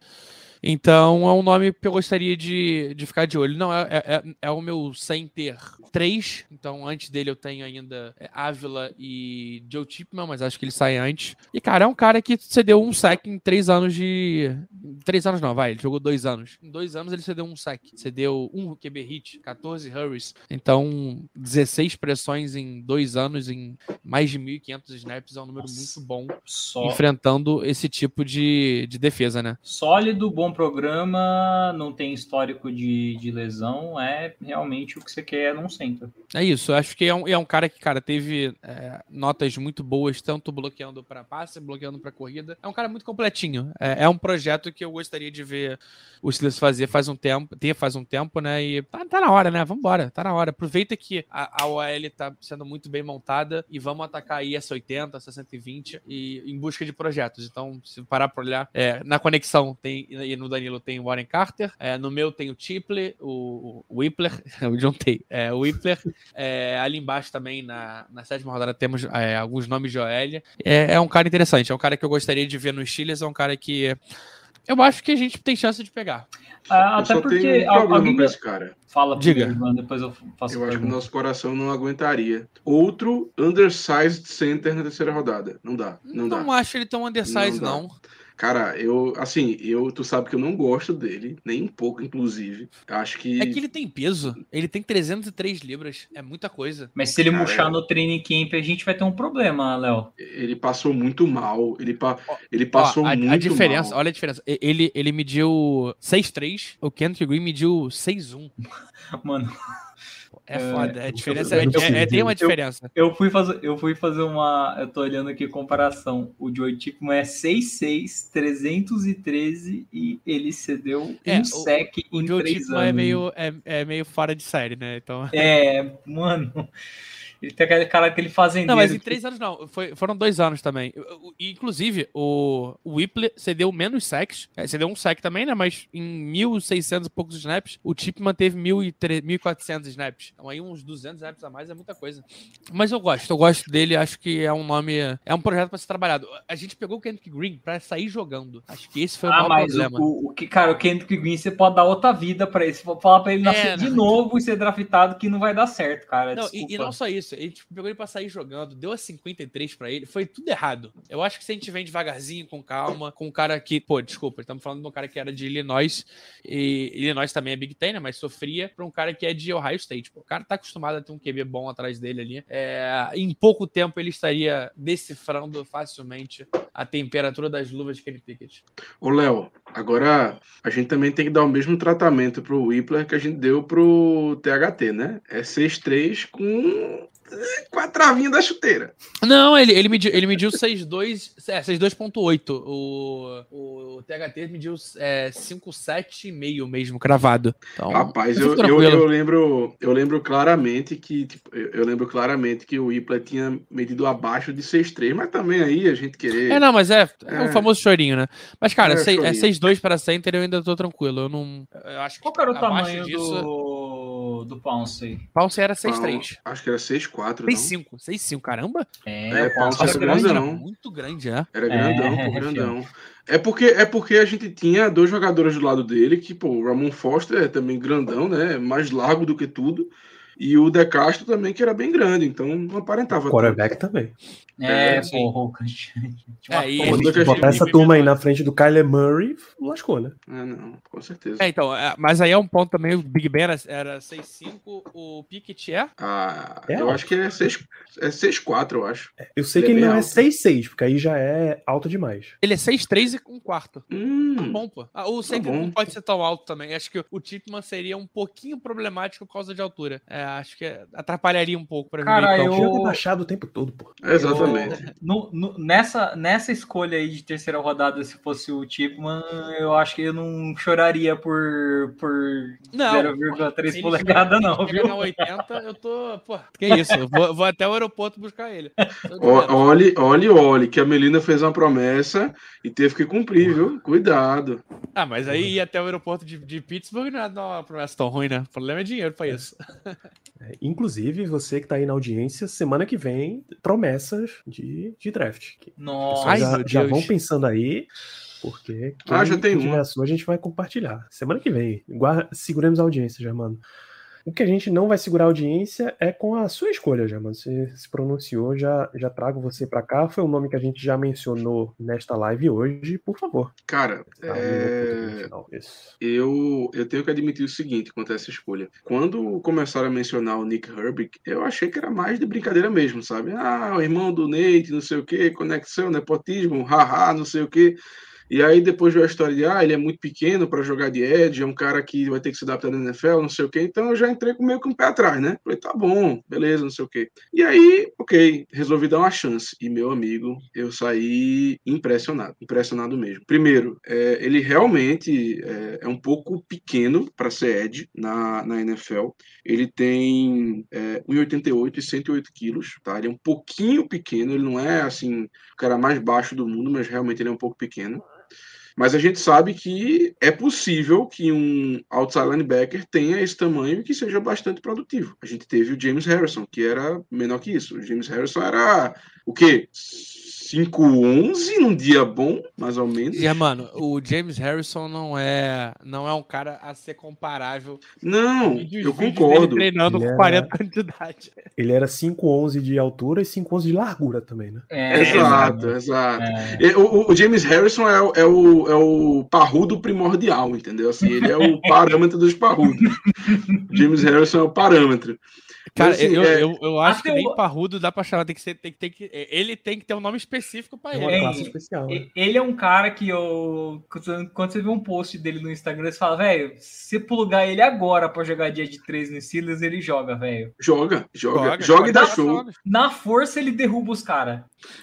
Então é um nome que eu gostaria de, de ficar de olho. Não, é, é, é, é o meu center 3. Então antes dele eu tenho ainda é, Ávila e Joe Chipman, mas acho que ele sai antes. E cara, é um cara que cedeu um sack em três anos de. Três anos não, vai, ele jogou dois anos. Em dois anos ele cedeu um sack. Cedeu um QB hit, 14 hurries. Então 16 pressões em dois anos, em mais de 1.500 snaps. É um número muito bom. Só... Enfrentando esse tipo de, de defesa, né? Sólido, bom programa, não tem histórico de, de lesão, é realmente o que você quer num centro. É isso, acho que é um, é um cara que, cara, teve é, notas muito boas, tanto bloqueando para passe, bloqueando para corrida. É um cara muito completinho. É, é, um projeto que eu gostaria de ver o Steelers fazer faz um tempo, ter faz um tempo, né? E tá, tá na hora, né? Vambora, tá na hora. Aproveita que a, a OL tá sendo muito bem montada e vamos atacar aí essa 80, essa 120 e em busca de projetos. Então, se parar para olhar, é, na conexão tem no Danilo tem o Warren Carter, é, no meu tem o Tiple, o, o Whippler, o John Tay, é, o Whippler, é, ali embaixo também na, na sétima rodada temos é, alguns nomes de OL. É, é, um cara interessante, é um cara que eu gostaria de ver no Steelers, é um cara que Eu acho que a gente tem chance de pegar. Ah, até porque um alguém com esse cara. fala Diga. mano, depois eu faço Eu acho que o nosso coração não aguentaria. Outro undersized center na terceira rodada. Não dá, não, Não, dá. acho ele tão undersize, Não não. Cara, eu, assim, eu, tu sabe que eu não gosto dele, nem um pouco, inclusive. Acho que. É que ele tem peso. Ele tem 303 libras. É muita coisa. Mas se ele Cara, murchar é- no training camp, a gente vai ter um problema, Léo. ele passou muito mal. Ele, pa... Ó, ele Ó, passou a, muito a diferença, mal. olha a diferença. Ele, ele mediu 6'3, o Kendrick Green mediu 6'1. Mano, É É, foda. A eu- diferença eu é, não é- é- tem uma eu- diferença. eu fui fazer, eu fui fazer uma. Eu tô olhando aqui comparação. O Joey Tipman é 6'6, 313 e ele cedeu É, um o- sec O em Joe três Tipman anos. é meio, é, é meio fora de série, né? Então... É, mano. Ele tem aquele cara, aquele fazendeiro. Não, mas em que- três anos não. Foi- foram dois anos também. Inclusive, o, o Whipple cedeu menos sacks. É, cedeu um sack também, né? Mas em 1.600 e poucos snaps, o Tipman teve 1.300 1.400 snaps. Então aí uns 200 snaps a mais é muita coisa. Mas eu gosto. Eu gosto dele. Acho que é um nome... É um projeto pra ser trabalhado. A gente pegou o Kendrick Green pra sair jogando. Acho que esse foi o Ah, maior o, problema. o, o que, cara, o Kendrick Green, você pode dar outra vida pra ele. Você pode falar pra ele nascer É, de não. novo e ser draftado, que não vai dar certo, cara. Não, e, e não só isso, a gente pegou ele pra sair jogando, deu a 53 pra ele, foi tudo errado. Eu acho que se a gente vem devagarzinho, com calma, com um cara que, pô, desculpa, estamos falando de um cara que era de Illinois, e Illinois também é Big Ten, né, mas sofria pra um cara que é de Ohio State. Pô. O cara tá acostumado a ter um QB bom atrás dele ali. É, em pouco tempo ele estaria decifrando facilmente a temperatura das luvas de Kenny Pickett. Ô, Léo, agora a gente também tem que dar o mesmo tratamento pro Whippler que a gente deu pro THT, né? É 6-3 com com a travinha da chuteira. Não, ele, ele mediu, ele mediu 6,2, é, 6,2,8. O, o THT mediu é, 5,7,5 mesmo, cravado. Então, Rapaz, eu eu, eu, lembro, eu lembro claramente que tipo, eu, lembro claramente que o Whippler tinha medido abaixo de 6-3, mas também aí a gente querer. É, não, mas é, é, o É. famoso chorinho, né? Mas, cara, É, é, chorinho. 6,2 para center eu ainda tô tranquilo. Eu não. Eu acho que Qual que era o tamanho disso, do, do Pounce? Pounce era Ah, 6,3. Acho que era 6-4. não? 6,5. 6,5, caramba. É, É, o Pounce Pounce era era grande. Era grandão. muito grande, é. Era grandão, É, pô, grandão. É porque, é porque a gente tinha dois jogadores do lado dele, que, pô, o Ramon Foster é também grandão, né? Mais largo do que tudo. E o De Castro também, que era bem grande, então não aparentava. O quarterback também. É, É, sim. porra, o Christian. É, Botar gente essa turma aí na frente do Kyler Murray, lascou, né? É, não, com certeza. É, então, é, mas aí é um ponto também, o Big Ben era, era 6,5, o Pickett é? Ah, É eu alto. acho que é 6 é 6-4, eu acho. Eu sei Ele que é ele não é alto. 6-6, porque aí já é alto demais. Ele é 6,3 e um quarto. Tá Hum, bom, pô. Ah, o center bom. não pode ser tão alto também. Acho que o Tipman seria um pouquinho problemático por causa de altura. É, acho que atrapalharia um pouco pra Cara, viver em eu-. Podia ter baixado o tempo todo, pô. exatamente. No- no- nessa, nessa escolha aí de terceira rodada, se fosse o Tipman, eu acho que eu não choraria por, por Não, 0,3 Se ele polegadas, chegar- não, viu? chegar na 80, eu tô. Pô, que isso? Eu vou, vou até o aeroporto buscar ele. Olhe, olhe, olhe, que a Melina fez uma promessa e teve que cumprir, viu? Cuidado. Ah, mas aí ir até o aeroporto de, de Pittsburgh não é uma promessa tão ruim, né? O problema é dinheiro pra isso. É, inclusive, você que tá aí na audiência, semana que vem, promessas de, de draft. Nossa, já, já vão pensando aí, porque Ah, já tem quem tiver uma. a sua, a gente vai compartilhar. Semana que vem. Guarda, seguremos a audiência, Germano. O que a gente não vai segurar a audiência é com a sua escolha, Germano. Você se pronunciou, já, já trago você pra cá. Foi um nome que a gente já mencionou nesta live hoje. Por favor. Cara, Tá, é, eu, eu tenho que admitir o seguinte quanto a essa escolha. Quando começaram a mencionar o Nick Herbig, eu achei que era mais de brincadeira mesmo, sabe? Ah, o irmão do Nate, não sei o quê, conexão, nepotismo, haha, não sei o quê. E aí depois veio a história de, ah, ele é muito pequeno para jogar de edge, é um cara que vai ter que se adaptar na NFL, não sei o quê. Então eu já entrei com meio que um pé atrás, né? Falei, tá bom, beleza, não sei o quê. E aí, ok, resolvi dar uma chance. E meu amigo, eu saí impressionado, impressionado mesmo. Primeiro, é, ele realmente é, é um pouco pequeno para ser edge na, na NFL. Ele tem é, 1,88 e 108 quilos, tá? Ele é um pouquinho pequeno, ele não é assim o cara mais baixo do mundo, mas realmente ele é um pouco pequeno. Mas a gente sabe que é possível que um outside linebacker tenha esse tamanho e que seja bastante produtivo. A gente teve o James Harrison, que era menor que isso. O James Harrison era o quê? 5'11 num dia bom, mais ou menos. E, mano, o James Harrison não é, não é um cara a ser comparável. Não, eu concordo. treinando Ele com é- 40 anos de idade. Ele era 5'11 de altura e 5'11 de largura também, né? É, Exato, exato. É. O, o James Harrison é, o- é o, é o parrudo primordial, entendeu? Assim, ele é o parâmetro dos parrudos. James Harrison é o parâmetro. Cara, Mas, eu, é- eu, eu acho Até que nem o- parrudo dá pra chamar. Tem que ser, tem, que- tem que, ele tem que ter um nome específico pra É ele. uma É, classe especial. né? Ele é um cara que eu. Quando você vê um post dele no Instagram, você fala, velho, se plugar ele agora pra jogar dia de 3 no Steelers, ele joga, velho. Joga, joga, joga, e dá 40 show. Na força ele derruba os caras.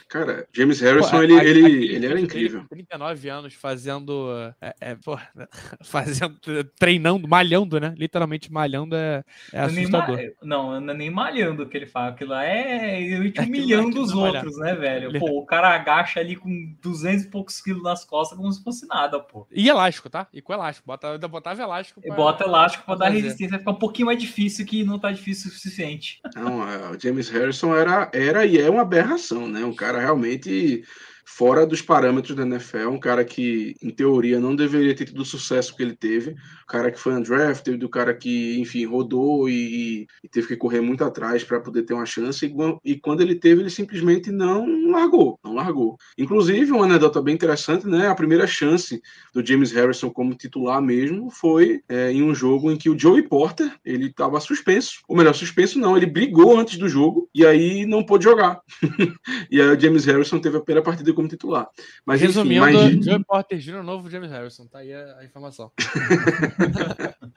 Cara, James Harrison, Pô, ele, a- ele, aquele ele vídeo era incrível. com 39 anos fazendo. É, é, pô, fazendo. treinando, malhando, né? Literalmente malhando é, é Não é assustador. Não, não é nem malhando o que ele fala. Aquilo lá é ele te Aquilo- humilhando os é malhar. outros, né, velho? Pô, o cara agacha ali com 200 e poucos quilos nas costas como se fosse nada, pô. E elástico, tá? E com elástico. Bota, ainda botava elástico. E pra- bota elástico pra pra dar fazer. resistência, vai ficar um pouquinho mais difícil que não tá difícil o suficiente. Não, é, o James Harrison era, era e é uma aberração, né? Um cara realmente fora dos parâmetros da NFL, um cara que, em teoria, não deveria ter tido o sucesso que ele teve, um cara que foi undrafted, do cara que, enfim, rodou e, e teve que correr muito atrás para poder ter uma chance, e, e quando ele teve, ele simplesmente não largou, não largou. Inclusive, uma anedota bem interessante, né? A primeira chance do James Harrison como titular mesmo foi é, em um jogo em que o Joey Porter, ele estava suspenso, ou melhor, suspenso não, ele brigou antes do jogo e aí não pôde jogar. e aí o James Harrison teve a primeira partida como titular. Mas enfim, Resumindo, mas- Joe Porter Jr. novo James Harrison. Tá aí a, a informação.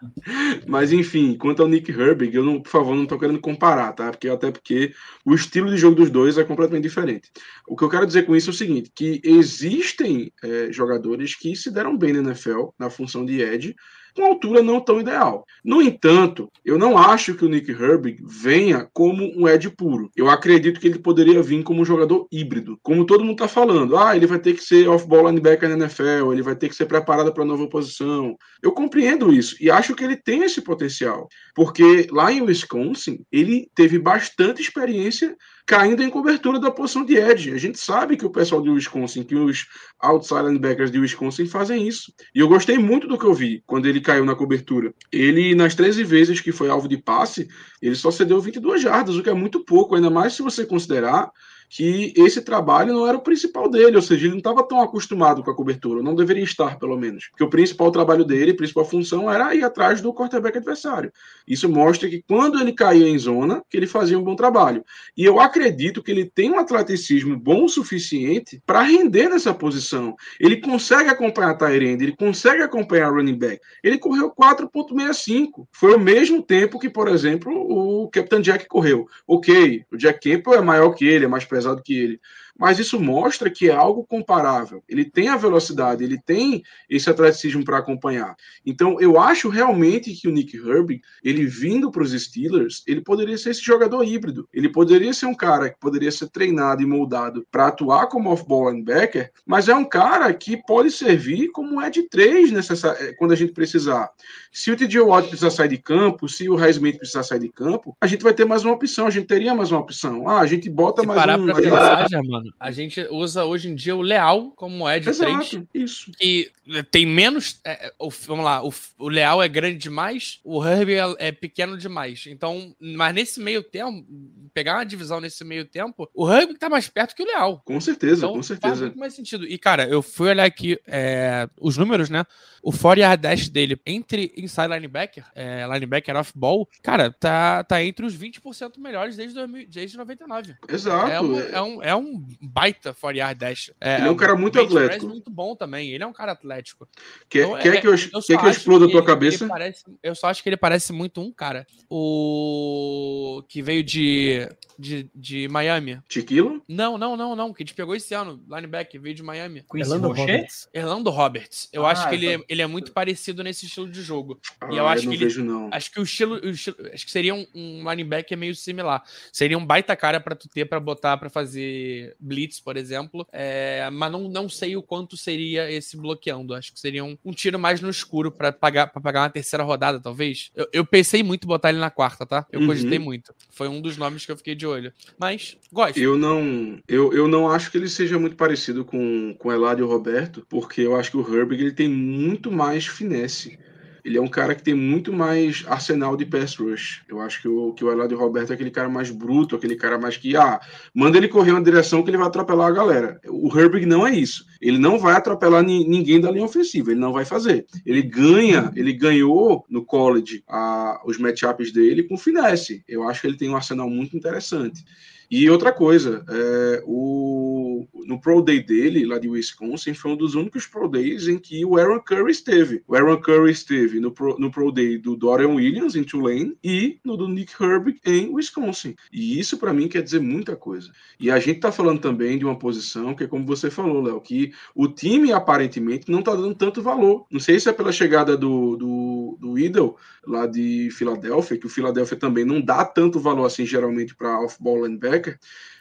Mas enfim, quanto ao Nick Herbig, eu não, por favor, não tô querendo comparar, tá? Porque até porque o estilo de jogo dos dois é completamente diferente. O que eu quero dizer com isso é o seguinte, que existem é, jogadores que se deram bem na NFL, na função de edge, com altura não tão ideal. No entanto, eu não acho que o Nick Herbig venha como um edge puro. Eu acredito que ele poderia vir como um jogador híbrido. Como todo mundo está falando, ah, ele vai ter que ser off-ball linebacker na NFL, ele vai ter que ser preparado para nova posição. Eu compreendo isso e acho que ele tem esse potencial, porque lá em Wisconsin ele teve bastante experiência caindo em cobertura da posição de edge. A gente sabe que o pessoal de Wisconsin, que os outside linebackers de Wisconsin fazem isso. E eu gostei muito do que eu vi quando ele caiu na cobertura. Ele, nas 13 vezes que foi alvo de passe, ele só cedeu 22 jardas, o que é muito pouco, ainda mais se você considerar que esse trabalho não era o principal dele, ou seja, ele não estava tão acostumado com a cobertura, não deveria estar, pelo menos. Porque o principal trabalho dele, a principal função era ir atrás do quarterback adversário. Isso mostra que quando ele caía em zona, que ele fazia um bom trabalho. E eu acredito que ele tem um atleticismo bom o suficiente para render nessa posição. Ele consegue acompanhar Tyrande, ele consegue acompanhar running back. Ele correu 4.65. Foi o mesmo tempo que, por exemplo, o Captain Jack correu. Ok, o Jack Campbell é maior que ele, é mais pesado que ele. Mas isso mostra que é algo comparável. Ele tem a velocidade, ele tem esse atleticismo para acompanhar. Então, eu acho realmente que o Nick Herbig, ele vindo para os Steelers, ele poderia ser esse jogador híbrido. Ele poderia ser um cara que poderia ser treinado e moldado para atuar como off-ball linebacker, mas é um cara que pode servir como edge 3 necessa- eh, quando a gente precisar. Se o TJ Watt precisar sair de campo, se o Highsmith precisar sair de campo, a gente vai ter mais uma opção, a gente teria mais uma opção. Ah, a gente bota Se mais parar um. pra pensar, já, mano, a gente usa hoje em dia o Leal como Ed 3, Exato, isso. que tem menos. é, o- vamos lá, o, o Leal é grande demais, o Herbie é, é pequeno demais. Então, mas nesse meio tempo, pegar uma divisão nesse meio tempo, o Herbie tá mais perto que o Leal. Com certeza, Então, com faz certeza. muito mais sentido. E, cara, eu fui olhar aqui é, os números, né? O 4 yard dash dele entre inside linebacker, é, linebacker off-ball, cara, tá, tá entre os 20% melhores desde, 2000, desde 99. Exato. É, uma- é um, é um baita 4 yard dash. Ele é um cara muito press atlético. muito bom também. Ele é um cara atlético. Quer, Então, quer é- que eu, só quer que eu exploda a tua ele- cabeça? ele parece- eu só acho que ele parece muito um cara. O que veio de, de, de Miami. Tiquilo? Não, não, não, não. Que a gente pegou esse ano. Linebacker, veio de Miami. Quincy Elando Rocher? Roberts. Orlando Roberts. Eu Ah, acho que ele, é, então. ele é muito parecido nesse estilo de jogo. Ah, E eu acho não que ele- vejo, não. Acho que o estilo, o estilo- acho que seria um, um linebacker meio similar. Seria um baita cara pra tu ter pra botar pra fazer blitz, por exemplo, é, mas não, não sei o quanto seria esse bloqueando. Acho que seria um, um tiro mais no escuro para pagar, pra pagar uma terceira rodada, talvez. Eu, eu, pensei muito botar ele na quarta, tá? Eu uhum. cogitei muito. Foi um dos nomes que eu fiquei de olho. Mas, gosto. Eu não, eu, eu não acho que ele seja muito parecido com, com Eladio Roberto, porque eu acho que o Herbig ele tem muito mais finesse. Ele é um cara que tem muito mais arsenal de pass rush. Eu acho que o, que o Eladio Roberto é aquele cara mais bruto, aquele cara mais que, ah, manda ele correr uma direção que ele vai atropelar a galera. O Herbig não é isso. Ele não vai atropelar ni, ninguém da linha ofensiva, ele não vai fazer. Ele ganha, ele ganhou no college a, os matchups dele com finesse. Eu acho que ele tem um arsenal muito interessante. E outra coisa, é, o, no Pro Day dele, lá de Wisconsin, foi um dos únicos Pro Days em que o Aaron Curry esteve. O Aaron Curry esteve no Pro, no Pro Day do Dorian Williams, em Tulane, e no do Nick Herbig, em Wisconsin. E isso, para mim, quer dizer muita coisa. E a gente está falando também de uma posição que é como você falou, Léo, que o time aparentemente não está dando tanto valor. Não sei se é pela chegada do, do, do Idol, lá de Filadélfia, que o Filadélfia também não dá tanto valor assim, geralmente, para off-ball linebacker,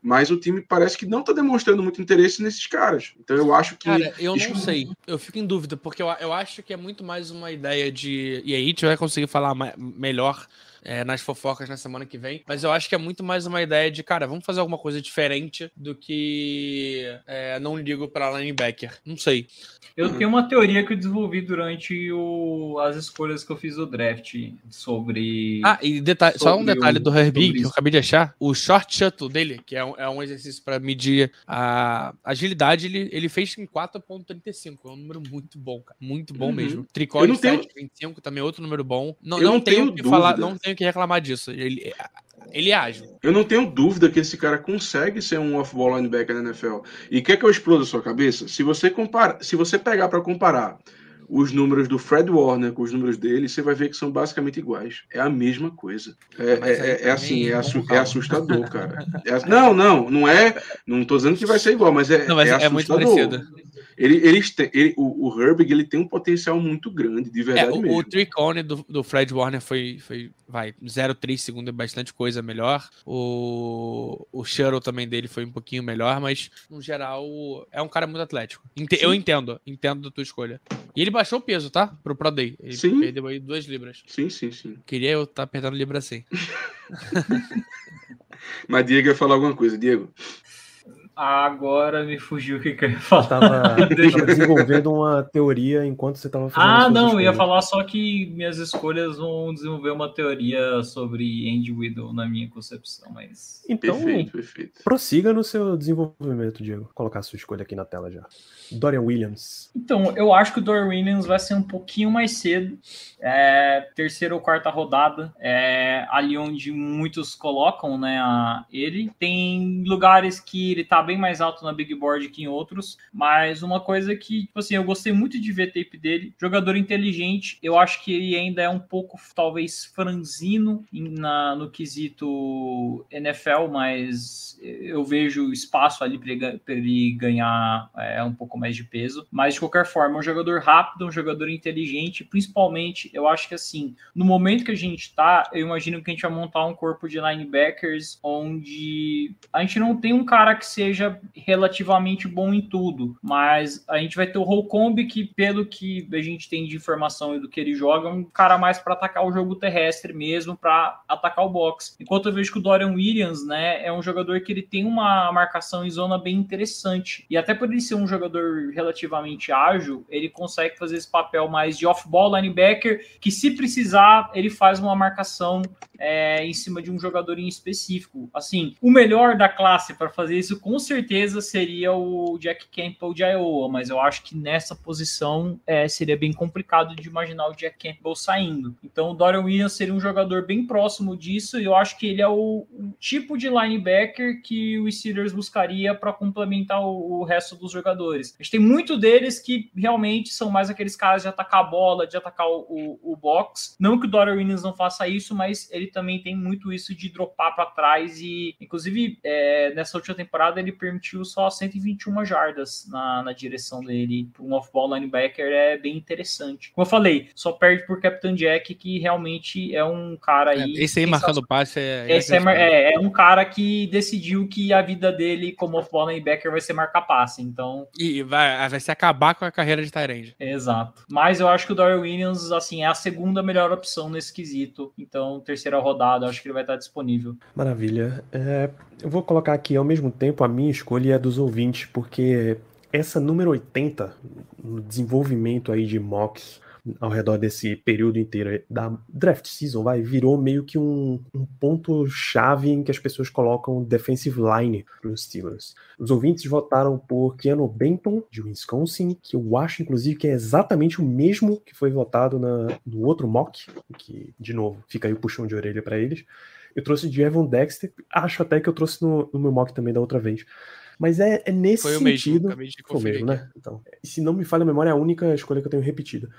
mas o time parece que não está demonstrando muito interesse nesses caras. Então eu acho que. Cara, eu não sei. Eu fico em dúvida, porque eu, eu acho que é muito mais uma ideia de. E aí a gente vai conseguir falar melhor é, nas fofocas na semana que vem. Mas eu acho que é muito mais uma ideia de, cara, vamos fazer alguma coisa diferente do que é, não ligo para linebacker. Não sei. Eu tenho uma teoria que eu desenvolvi durante o, as escolhas que eu fiz do draft sobre. Ah, e detalhe, só um detalhe o, do Herbie que eu acabei de achar: o short shuttle dele, que é um, é um exercício para medir a agilidade, ele, ele fez em 4,35. É um número muito bom, cara. Muito bom uhum. mesmo. Tricol 7,25 também é outro número bom. Não, não, não tenho o que falar, não tenho que reclamar disso. Ele, ele é ágil. Eu não tenho dúvida que esse cara consegue ser um off-ball linebacker na NFL. E quer que eu exploda a sua cabeça? Se você compara, se você pegar para comparar os números do Fred Warner com os números dele, você vai ver que são basicamente iguais. É a mesma coisa. É, é, é, é assim, é, assu é, assustador, cara. É, não, não, não é. Não tô dizendo que vai ser igual, mas é, não, mas é, muito parecido. Ele, eles têm, ele, o, o Herbig ele tem um potencial muito grande, de verdade é, o, mesmo. O Tricone do, do Fred Warner foi, foi vai, 0,3 segundo é bastante coisa melhor. O, o Shuttle também dele foi um pouquinho melhor, mas no geral é um cara muito atlético. Eu entendo, entendo da tua escolha. E ele baixou o peso, tá? Pro Pro Day. Ele sim. perdeu aí duas libras. Sim, sim, sim. Queria eu estar tá perdendo libra assim. mas Diego ia falar alguma coisa, Diego. Agora me fugiu o que, que eu ia falar. Tava, desenvolvendo uma teoria enquanto você estava fazendo. Ah, não, eu ia falar só que minhas escolhas vão desenvolver uma teoria sobre Andy Widow na minha concepção, mas. Então, perfeito, perfeito. prossiga no seu desenvolvimento, Diego. Vou colocar a sua escolha aqui na tela já. Dorian Williams. Então, eu acho que o Dorian Williams vai ser um pouquinho mais cedo, é, terceira ou quarta rodada, é, ali onde muitos colocam, né, a, ele. Tem lugares que ele tá bem mais alto na Big Board que em outros, mas uma coisa que, tipo assim, eu gostei muito de ver tape dele, jogador inteligente, eu acho que ele ainda é um pouco, talvez, franzino na, no quesito NFL, mas eu vejo espaço ali para ele ganhar é, um pouco mais de peso, mas de qualquer forma, é um jogador rápido, um jogador inteligente, principalmente, eu acho que assim, no momento que a gente tá, eu imagino que a gente vai montar um corpo de linebackers onde a gente não tem um cara que seja seja relativamente bom em tudo, mas a gente vai ter o Holcomb que, pelo que a gente tem de informação e do que ele joga, é um cara mais para atacar o jogo terrestre mesmo, para atacar o box. Enquanto eu vejo que o Dorian Williams, né, é um jogador que ele tem uma marcação em zona bem interessante. E até por ele ser um jogador relativamente ágil, ele consegue fazer esse papel mais de off-ball linebacker, que se precisar, ele faz uma marcação é, em cima de um jogador em específico. Assim, o melhor da classe para fazer isso com certeza seria o Jack Campbell de Iowa, mas eu acho que nessa posição é, seria bem complicado de imaginar o Jack Campbell saindo. Então o Dorian Williams seria um jogador bem próximo disso e eu acho que ele é o, o tipo de linebacker que o Steelers buscaria para complementar o, o, resto dos jogadores. A gente tem muito deles que realmente são mais aqueles caras de atacar a bola, de atacar o, o box. Não que o Dorian Williams não faça isso, mas ele também tem muito isso de dropar para trás e, inclusive, é, nessa última temporada ele permitiu só 121 jardas na, na direção dele. Um off-ball linebacker é bem interessante. Como eu falei, só perde por Captain Jack, que realmente é um cara É, aí. esse aí marcando passe é. Esse é, mar- é, é um cara que decidiu que a vida dele como off-ball linebacker vai ser marcar passe. Então, E vai, vai se acabar com a carreira de Tyrande. exato. Mas eu acho que o Dory Williams, assim, é a segunda melhor opção nesse quesito. Então, terceira rodada, eu acho que ele vai estar disponível. Maravilha. É, eu vou colocar aqui ao mesmo tempo a minha escolha e a dos ouvintes, porque essa número 80, no desenvolvimento aí de mocks ao redor desse período inteiro da draft season, vai, virou meio que um, um ponto-chave em que as pessoas colocam defensive line para os Steelers. Os ouvintes votaram por Keanu Benton, de Wisconsin, que eu acho, inclusive, que é exatamente o mesmo que foi votado na, no outro mock, que, de novo, fica aí o puxão de orelha para eles. Eu trouxe de Evan Dexter, acho até que eu trouxe no, no meu mock também da outra vez. Mas é, é nesse Foi o mesmo, sentido. de Foi o mesmo, né? Então, se não me falha a memória, é a única escolha que eu tenho repetido.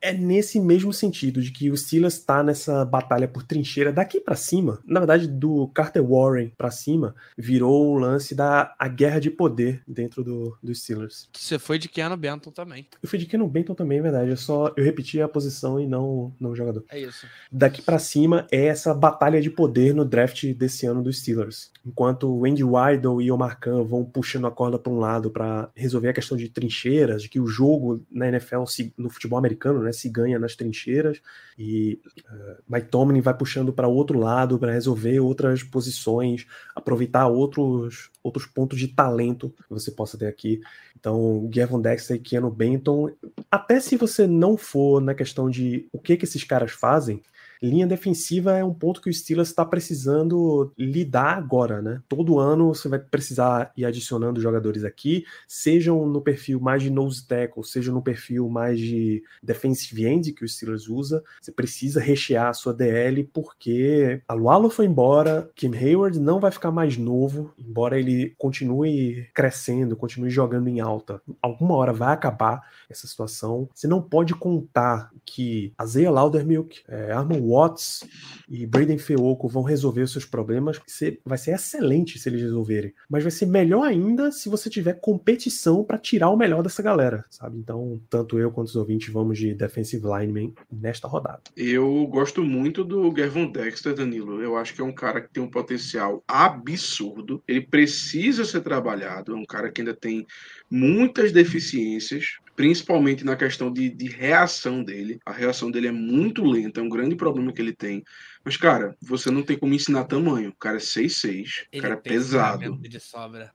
É nesse mesmo sentido de que o Steelers está nessa batalha por trincheira daqui pra cima. Na verdade, do Carter Warren pra cima, virou o lance da a guerra de poder dentro do, do Steelers. Você foi de Keanu Benton também. Eu fui de Keanu Benton também, é verdade. Eu só eu repeti a posição e não, não o jogador É isso. daqui pra cima é essa batalha de poder no draft desse ano dos Steelers. Enquanto o Andy Weidel e Omar Khan vão puxando a corda para um lado para resolver a questão de trincheiras, de que o jogo na NFL, se- no futebol americano, né, se ganha nas trincheiras, e uh, Mike Tomlin vai puxando para outro lado para resolver outras posições, aproveitar outros outros pontos de talento que você possa ter aqui. Então, Gavin Dexter e Keanu Benton, até se você não for na questão de o que que esses caras fazem, linha defensiva é um ponto que o Steelers está precisando lidar agora, né? Todo ano você vai precisar ir adicionando jogadores aqui, sejam no perfil mais de nose tackle, seja no perfil mais de defensive end que o Steelers usa. Você precisa rechear a sua DL porque a Lualo foi embora, Kim Hayward não vai ficar mais novo, embora ele continue crescendo, continue jogando em alta. Alguma hora vai acabar essa situação. Você não pode contar que a Zaya Laudermilk, é, Armon Watts e Braden Feoco vão resolver os seus problemas. Vai ser excelente se eles resolverem, mas vai ser melhor ainda se você tiver competição para tirar o melhor dessa galera, sabe? Então, tanto eu quanto os ouvintes vamos de defensive lineman nesta rodada. Eu gosto muito do Gavin Dexter, Danilo. Eu acho que é um cara que tem um potencial absurdo. Ele precisa ser trabalhado. É um cara que ainda tem muitas deficiências, principalmente na questão de, de reação dele. A reação dele é muito lenta, é um grande problema que ele tem. Mas, cara, você não tem como ensinar tamanho. O cara é 6'6, o cara é pesado.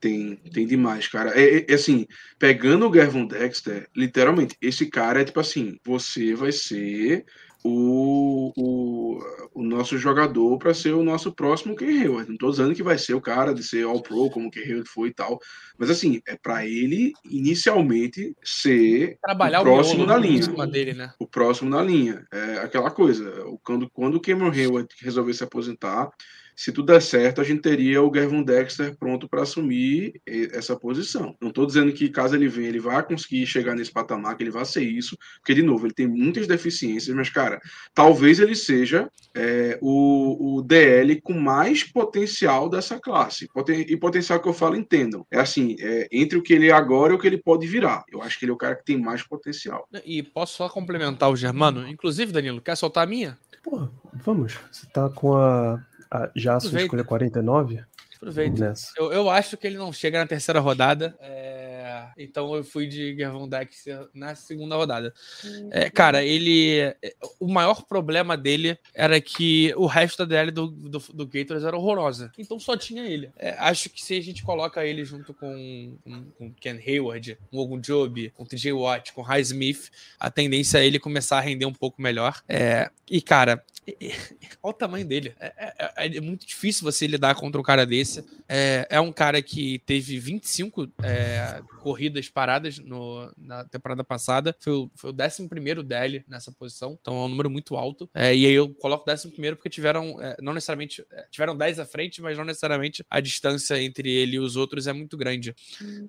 Tem, tem demais, cara. É, é- é assim, pegando o Gavin Dexter, literalmente, esse cara é tipo assim: você vai ser o, o, o nosso jogador para ser o nosso próximo Ken Hayward. Não tô dizendo que vai ser o cara de ser All-Pro, como o Ken Hayward foi e tal. Mas assim, é para ele inicialmente ser Trabalhar o o, próximo miolo na linha. dele, né? o próximo na linha. É aquela coisa, o- quando, quando o Cameron Hayward resolver se aposentar, se tudo der certo, a gente teria o Gavin Dexter pronto para assumir essa posição. Não estou dizendo que caso ele venha, ele vai conseguir chegar nesse patamar, que ele vai ser isso, porque, de novo, ele tem muitas deficiências, mas, cara, talvez ele seja é, o, o DL com mais potencial dessa classe. Poten- e potencial que eu falo, entendam. É assim, é, entre o que ele é agora e o que ele pode virar. Eu acho que ele é o cara que tem mais potencial. E posso só complementar o Germano? Inclusive, Danilo, quer soltar a minha? Pô, vamos. Você tá com a, a- já a sua Aproveita. escolha 49? Aproveita. Nessa. Eu, eu acho que ele não chega na terceira rodada. é, Então eu fui de Gervon Dexter na segunda rodada. É, cara, ele. é, O maior problema dele era que o resto da DL do, do, do Gators era horrorosa. Então só tinha ele. É, acho que se a gente coloca ele junto com, com, com Ken Hayward, com Ogun Job, com TJ Watt, com High Smith, a tendência é ele começar a render um pouco melhor. É, e, cara, olha o tamanho dele. É, é- é muito difícil você lidar contra um cara desse. É, é um cara que teve 25 é, corridas paradas no- na temporada passada. Foi o, foi o 11 DL nessa posição. Então é um número muito alto. É, e aí eu coloco 11 porque tiveram, é, não necessariamente, é, tiveram 10 à frente, mas não necessariamente a distância entre ele e os outros é muito grande.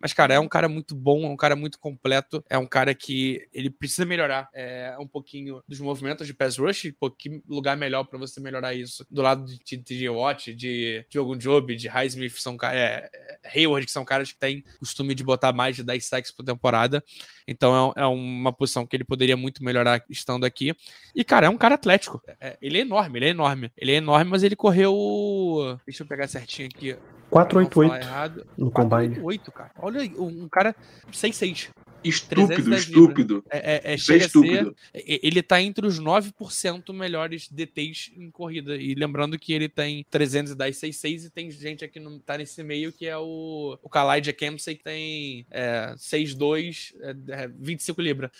Mas, cara, é um cara muito bom, é um cara muito completo. É um cara que ele precisa melhorar é, um pouquinho dos movimentos de pass rush. Pô, que lugar melhor pra você melhorar isso? Do lado de TJ Watt, de Diogo Job, de Highsmith Smith são é, Hayward, que são caras que têm costume de botar mais de 10 sacks por temporada. Então é, é, uma posição que ele poderia muito melhorar estando aqui. E, cara, é um cara atlético. É, ele é enorme, ele é enorme. Ele é enorme, mas ele correu. Deixa eu pegar certinho aqui. 488 no 488, cara. Olha, um cara 6'6. Estúpido, estúpido. É, é, é, estúpido. Ser, ele tá entre os 9% melhores DTs em corrida. E lembrando que ele tem 310 66 e tem gente aqui no, tá nesse meio que é o, o Kalaidja Kempsey que tem é, 62, é, 25 é, libras.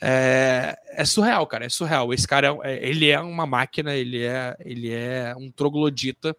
É, é, surreal, cara. É surreal. Esse cara, é, ele é uma máquina, ele é, ele é um troglodita.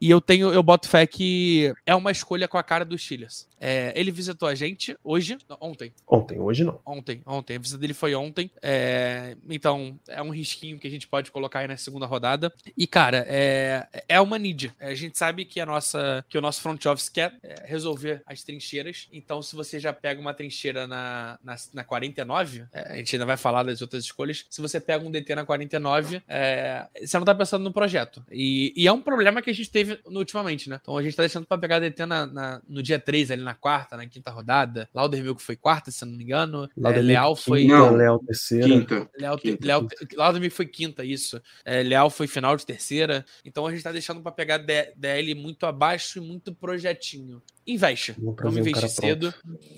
E eu tenho, eu boto fé que é uma escolha com a cara dos Steelers. É, ele visitou a gente hoje, não, ontem. Ontem, hoje não. Ontem, ontem. A visita dele foi ontem. É, então, é um risquinho que a gente pode colocar aí na segunda rodada. E, cara, é, é uma need. A gente sabe que a nossa, que o nosso front office quer é, resolver as trincheiras. Então, se você já pega uma trincheira na, na, na 49, é, a gente ainda vai falar das outras escolhas. Se você pega um DT na 49, é, você não tá pensando no projeto. E, e, é um problema que a gente teve ultimamente, né? Então, a gente tá deixando pra pegar DT na, na no dia 3, ali na quarta, na quinta rodada. Laudermilk foi quarta, se não me engano. É, Leal foi. Não, Leal terceira. Quinta. Leal, quinta. Leal, Laudermilk foi quinta, isso. É, Leal foi final de terceira. Então a gente tá deixando para pegar DL muito abaixo e muito projetinho investe. Vamos investir cedo.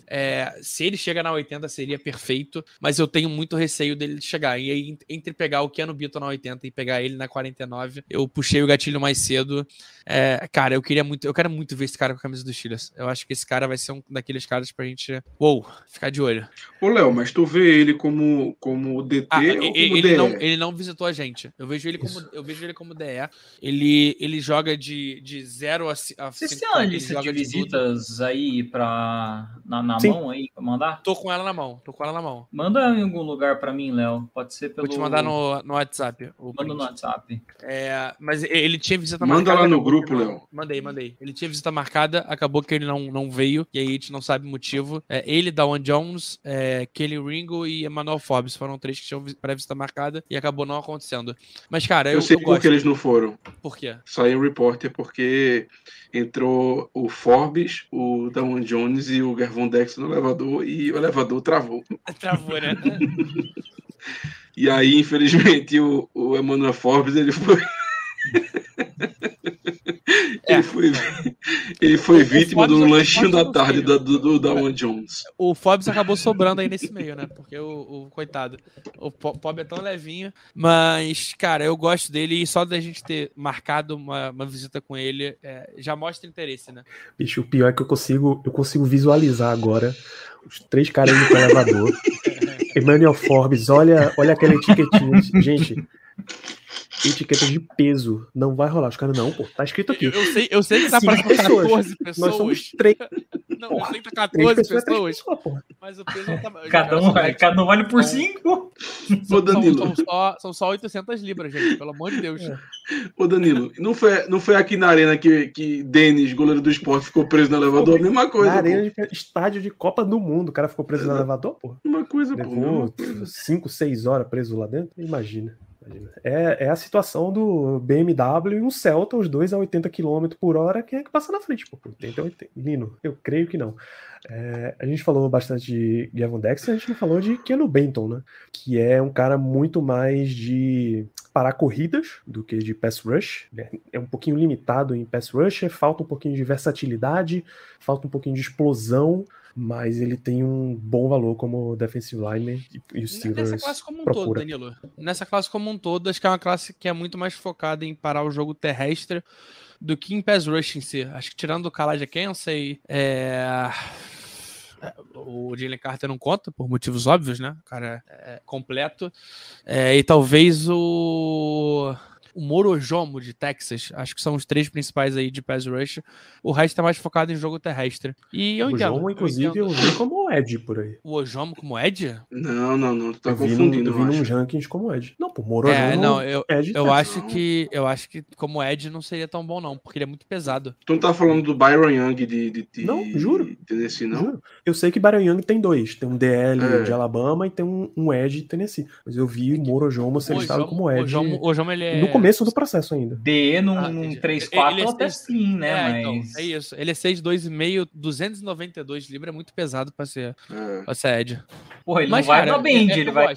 É, se ele chega na 80, seria perfeito, mas eu tenho muito receio dele chegar. E aí, entre pegar o Keanu Bito na 80 e pegar ele na 49, eu puxei o gatilho mais cedo. É, cara, eu queria muito, eu quero muito ver esse cara com a camisa dos Steelers. Eu acho que esse cara vai ser um daqueles caras pra gente, uou, ficar de olho. Ô, Léo, mas tu vê ele como, como DT ah, ou como ele DE? Não, ele não visitou a gente. Eu vejo ele como, eu vejo ele como DE. Ele, ele joga de, de 0 a 5. Você tem uma lista de visitas aí pra, na, na mão aí pra mandar? Tô com ela na mão, tô com ela na mão. Manda em algum lugar pra mim, Léo. Pode ser pelo. Vou te mandar no, no WhatsApp. Manda no WhatsApp. É, mas ele tinha visita Manda marcada. Manda lá no grupo, Léo. Mandei, mandei. Ele tinha visita marcada, acabou que ele não, não veio, e aí a gente não sabe o motivo. É, ele, Dawan Jones, é, Kelly Ringo e Emmanuel Forbes foram três que tinham pré-visita marcada e acabou não acontecendo. Mas, cara, eu. Eu sei eu por que eles não foram. Por quê? Saiu um repórter porque entrou o Forbes, o Dawan Jones e o Gervon Dex no elevador e o elevador travou. Travou, né? e aí, infelizmente, o, o Emmanuel Forbes ele foi. É. Ele foi, ele foi vítima do lanchinho da tarde do, do, do Dawan Jones. O Forbes acabou sobrando aí nesse meio, né? Porque o, o coitado, o Pob é tão levinho. Mas, cara, eu gosto dele e só da gente ter marcado uma, uma visita com ele é, já mostra interesse, né? Bicho, o pior é que eu consigo, eu consigo visualizar agora os três caras indo pro elevador. Emmanuel Forbes, olha, olha aquela etiquetinha. Gente, etiqueta de peso. Não vai rolar. Os caras, não, pô, tá escrito aqui. Eu, eu sei, eu sei que tá para 14 pessoas. Nós somos três. Não, porra, eu sei que tá 14 pessoas. pessoas mas o peso não tá. Cada um, cada um vale por 5. São, Danilo. São, são, só, são só 800 libras, gente, pelo amor de Deus. É. Ô, Danilo, não foi, não foi aqui na arena que, que Denis, goleiro do esporte, ficou preso no elevador? Pô, mesma coisa. Na arena de estádio de Copa do Mundo, o cara ficou preso é. no elevador, pô. Uma coisa, Levou pô. 5, 6 horas preso lá dentro? Imagina. É, é a situação do BMW e um Celta, os dois a 80 km por hora, quem é que passa na frente? Pô, 80, 80. Lino, eu creio que não. É, a gente falou bastante de Gavin Dex, a gente não falou de Keno Benton, né? Que é um cara muito mais de parar corridas do que de pass rush. É um pouquinho limitado em pass rush, falta um pouquinho de versatilidade, falta um pouquinho de explosão mas ele tem um bom valor como defensive lineman e, o Steelers Nessa classe como um procura. todo, Danilo. Nessa classe como um todo, acho que é uma classe que é muito mais focada em parar o jogo terrestre do que em pass rush em si. Acho que tirando o Kalaja Kensei, é... O Jalen Carter não conta, por motivos óbvios, né? O cara é completo. É, e talvez o o Morojomo de Texas. Acho que são os três principais aí de pass rush. O resto é mais focado em jogo terrestre. E eu o entendo. Ojomo, inclusive, eu, eu vi como Ed por aí. O Ojomo como Ed? Não, não, não. Tu tá eu confundindo. Vi no, eu vi nos rankings como Ed. Não, pô, Morojomo é, não, eu, Ed eu acho que eu acho que como Ed não seria tão bom não, porque ele é muito pesado. Tu não tá falando do Byron Young de, de, de Não, juro. Tennessee, não? Juro. Eu sei que Byron Young tem dois, tem um DL é. de Alabama e tem um, um Ed de Tennessee, mas eu vi o Morojomo ser listado como Ed. O Ojomo, ele é começo do processo ainda. D num, Ah, num entendi. 3-4 Ele é até sim, né? É, então, mas. é isso. Ele é 6,2,5, 292 libras, é muito pesado pra ser, É. pra ser Ed. Porra, ele Mas, não vai cara, dar bend, é- é- ele vai,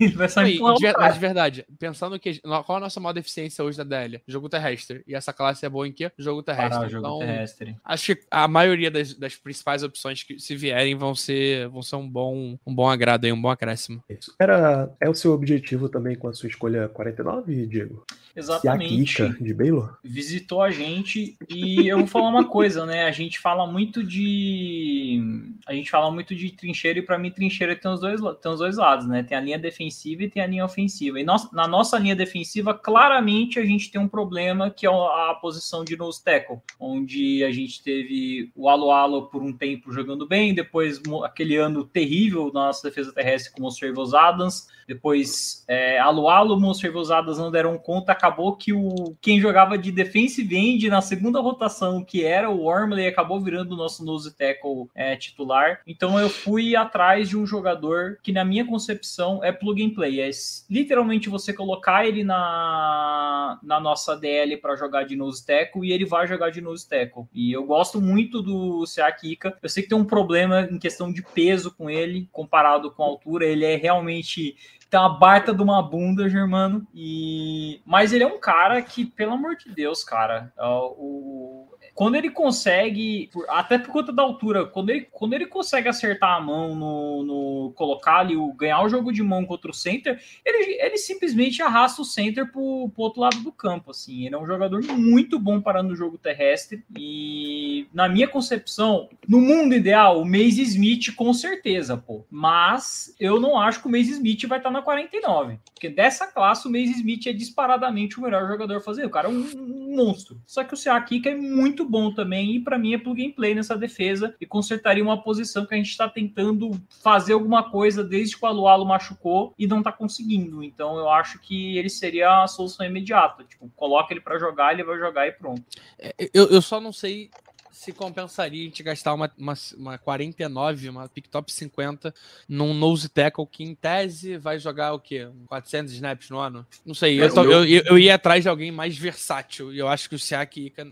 ele vai Não, empurrar de, mas de verdade, pensando que. Qual a nossa maior deficiência hoje da DL? Jogo terrestre. E essa classe é boa em quê? Jogo terrestre. Parar jogo então, terrestre. acho que a maioria das, das principais opções que se vierem vão ser, vão ser um, bom, um bom agrado aí, um bom acréscimo. Isso. Era, é o seu objetivo também com a sua escolha 49, Diego? Exatamente. De Baylor? visitou a gente e eu vou falar uma coisa, né? A gente fala muito de a gente fala muito de trincheira e para mim trincheira tem os dois tem os dois lados, né? Tem a linha defensiva e tem a linha ofensiva. E nós, na nossa linha defensiva, claramente a gente tem um problema que é a posição de nose tackle, onde a gente teve o Alo Alo por um tempo jogando bem, depois aquele ano terrível na nossa defesa terrestre com o Monstravos Adams, depois é, Alo Alo, Monstravos Adams não deram conta, acabou que o quem jogava de defensive end na segunda rotação, que era o Wormley, acabou virando o nosso nose tackle é, titular. Então eu fui atrás de um jogador que, na minha concepção, é plug and play. É literalmente você colocar ele na, na nossa DL para jogar de nose tackle e ele vai jogar de nose tackle. E eu gosto muito do Siakika. Eu sei que tem um problema em questão de peso com ele, comparado com a altura. Ele é realmente tem uma baita de uma bunda, Germano. E mas ele é um cara que, pelo amor de Deus, cara, é o quando ele consegue, até por conta da altura, quando ele, quando ele consegue acertar a mão no, no colocar ali, o, ganhar o jogo de mão contra o center, ele, ele simplesmente arrasta o center pro, pro outro lado do campo, assim. Ele é um jogador muito bom parando o jogo terrestre e, na minha concepção, no mundo ideal, o Maze Smith com certeza, pô. Mas eu não acho que o Maze Smith vai estar na 49. Porque dessa classe, o Maze Smith é disparadamente o melhor jogador a fazer. O cara é um, um monstro. Só que o Siakika é muito bom também e para mim é plug and play nessa defesa e consertaria uma posição que a gente está tentando fazer alguma coisa desde que o Alualo machucou e não tá conseguindo. Então eu acho que ele seria a solução imediata. Tipo, coloca ele para jogar, ele vai jogar e pronto. É, Eu, eu só não sei se compensaria a gente gastar uma, uma, uma 49, uma pick top 50 num nose tackle que em tese vai jogar o quê? 400 snaps no ano? Não sei. É, eu, tô- meu- eu, eu, eu ia atrás de alguém mais versátil e eu acho que o Siak Ika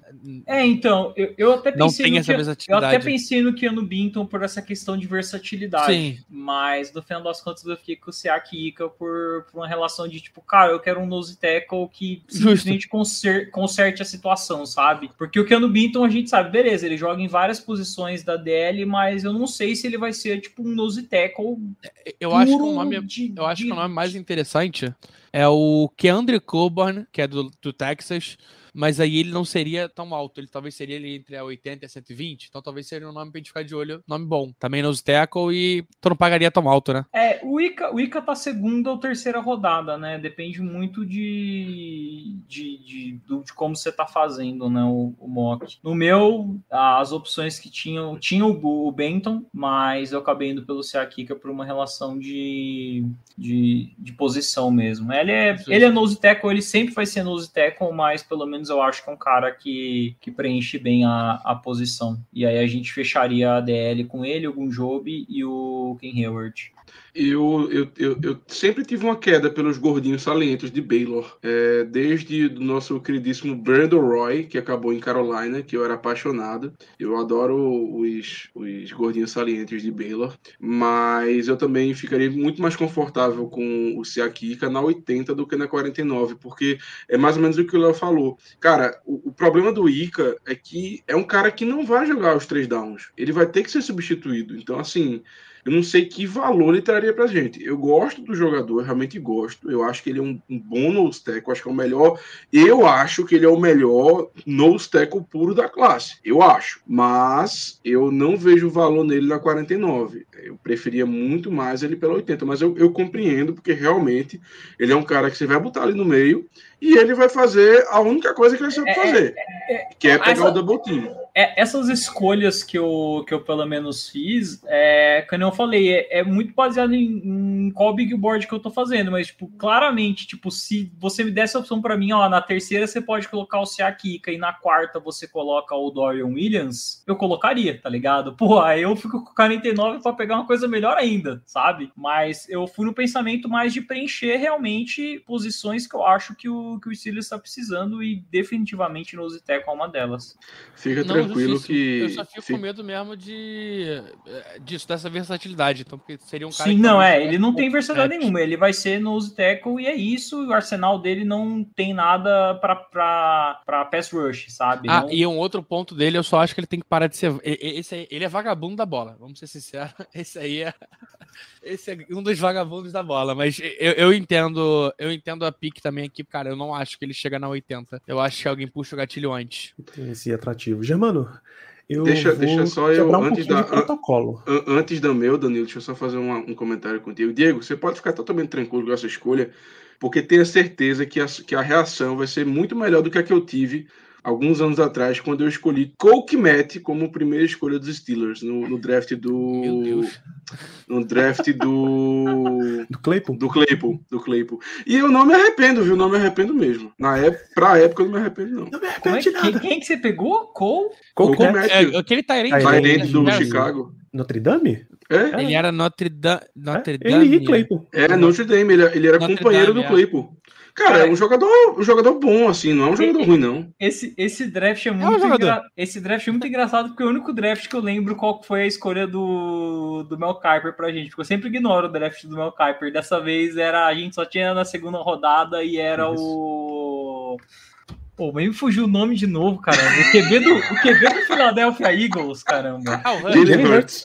É, então, eu, eu até não pensei tem no essa eu versatilidade. até pensei no Keanu Binton por essa questão de versatilidade. Sim. Mas no final das contas eu fiquei com o Siaki Ika por, por uma relação de tipo, cara, eu quero um nose tackle que simplesmente conser- conserte a situação, sabe? Porque o Keanu Binton a gente sabe, beleza, ele joga em várias posições da DL, mas eu não sei se ele vai ser tipo um nose tackle. Eu acho que o nome, de- eu acho que o de- nome mais interessante é o Keandre Coburn, que é do, do Texas, mas aí ele não seria tão alto, ele talvez seria ele entre a 80 e a 120, então talvez seria um nome pra gente ficar de olho, nome bom. Também nose tackle e tu não pagaria tão alto, né? É, o Ica, o Ica tá segunda ou terceira rodada, né? Depende muito de, de, de, do- de como você tá fazendo, né? O, o mock. No meu, as opções que tinham, tinha o, o Benton, mas eu acabei indo pelo Siakika por uma relação de, de, de posição mesmo. Ele é, ele é nose tackle, ele sempre vai ser nose tackle, mas pelo menos eu acho que é um cara que, que preenche bem a, a posição. E aí a gente fecharia a DL com ele, o Gunjobi e o Ken Hayward. Eu, eu, eu, eu sempre tive uma queda pelos gordinhos salientes de Baylor. É, desde o nosso queridíssimo Brandon Roy, que acabou em Carolina, que eu era apaixonado. Eu adoro os, os gordinhos salientes de Baylor. Mas eu também ficaria muito mais confortável com o Siakika na 80 do que na 49, porque é mais ou menos o que o Léo falou. Cara, o, o problema do Ica é que é um cara que não vai jogar os três downs. Ele vai ter que ser substituído. Então, assim, eu não sei que valor ele traria pra gente. Eu gosto do jogador, realmente gosto. Eu acho que ele é um, um bom nose tackle, acho que é o melhor. Eu acho que ele é o melhor nose tackle puro da classe. Eu acho. Mas eu não vejo valor nele na 49. Eu preferia muito mais ele pela 80. Mas eu, eu compreendo, porque realmente ele é um cara que você vai botar ali no meio e ele vai fazer a única coisa que ele sabe É, fazer, que é pegar essa- o double team. é, essas escolhas que eu, que eu pelo menos fiz, é, como eu falei, é, é muito baseado em, em, qual big board que eu tô fazendo, mas, tipo, claramente, tipo, se você me desse a opção para mim, ó, na terceira você pode colocar o Siakika e na quarta você coloca o Dorian Williams, eu colocaria, tá ligado? Pô, aí eu fico com 49 para pegar uma coisa melhor ainda, sabe? Mas eu fui no pensamento mais de preencher realmente posições que eu acho que o, que o Steelers está precisando e definitivamente no Ziteco é uma delas. Fica Não, tranquilo que. Eu só fico Fica... com medo mesmo de eh, disso, dessa versatilidade. Então, porque seria um cara. Sim, não, é. Ele não tem versatilidade nenhuma. Ele vai ser no Ziteco e é isso. O arsenal dele não tem nada para pass rush, sabe? Ah, não... e um outro ponto dele, eu só acho que ele tem que parar de ser. Esse aí, ele é vagabundo da bola, vamos ser sinceros. Esse aí é. Esse é um dos vagabundos da bola, mas eu, eu entendo, eu entendo a pique também aqui, cara. Eu não acho que ele chega na 80. Eu acho que alguém puxa o gatilho antes. Esse atrativo. Germano, eu deixa, deixa só eu um antes da protocolo. antes da meu, Danilo, deixa eu só fazer uma, um comentário contigo. Diego, você pode ficar totalmente tranquilo com essa escolha, porque tenha certeza que a, que a reação vai ser muito melhor do que a que eu tive alguns anos atrás, quando eu escolhi Cole Kmet como primeira escolha dos Steelers no, no draft do. No draft do. do Claypool? Do Claypool. Do Claypool. E eu não me arrependo, viu? Não me arrependo mesmo. Na época, pra época, eu não me arrependo, não. Não me arrependo é, de nada. Quem, quem que você pegou? Cole? Cole, Cole Kmet. É, aquele Tyrant. Tyrant do Chicago. Notre Dame? É? Ele era Notre, da Notre é, Dame. Ele e Claypool. É, Notre Dame. Ele, ele era Notre companheiro Dame, do Claypool. Cara, é um jogador, um jogador bom, assim, não é um jogador ruim, não. Esse, esse draft é muito, é um engra... esse draft é muito engraçado, porque é o único draft que eu lembro qual foi a escolha do, do Mel Kiper pra gente, porque eu sempre ignoro o draft do Mel Kiper. Dessa vez era, a gente só tinha na segunda rodada e era Isso. o. Pô, mas me fugiu o nome de novo, caramba. O QB do, o QB do Philadelphia Eagles, caramba. Ah,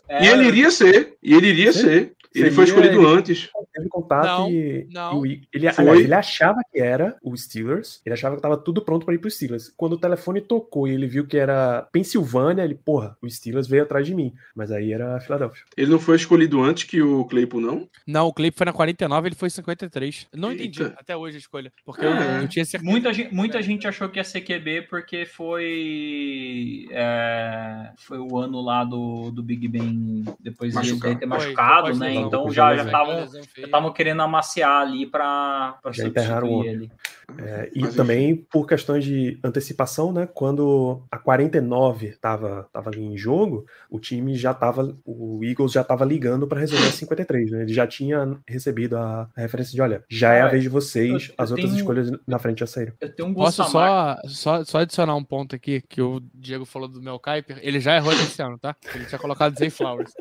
é, e ele iria ser, e ele iria ser. Ele foi escolhido ele, antes. Teve contato não, e, não. e ele, aliás, ele achava que era o Steelers. Ele achava que estava tudo pronto para ir pro Steelers. Quando o telefone tocou e ele viu que era Pensilvânia, ele, porra, o Steelers veio atrás de mim. Mas aí era Filadélfia. Ele não foi escolhido antes que o Claypool, não? Não, o Claypool foi na 49, ele foi 53. Não Eita. entendi até hoje a escolha. Porque é. eu, eu, tinha certeza. Muita gente, muita gente achou que ia ser QB porque foi. É, foi o ano lá do, do Big Ben depois de ter machucado, foi, né? Então já já estavam já querendo amaciar ali para substituir ele. É, e Mas, também enfim. por questões de antecipação, né? Quando a 49 estava tava ali em jogo, o time já estava, o Eagles já estava ligando para resolver a 53, né? Ele já tinha recebido a referência de, olha, já é a vez de vocês, eu, as eu outras tenho, escolhas na frente já saíram. Eu tenho um Posso só, só, só adicionar um ponto aqui que o Diego falou do Mel Kiper, ele já errou esse ano, tá? Ele tinha colocado Zay Flowers.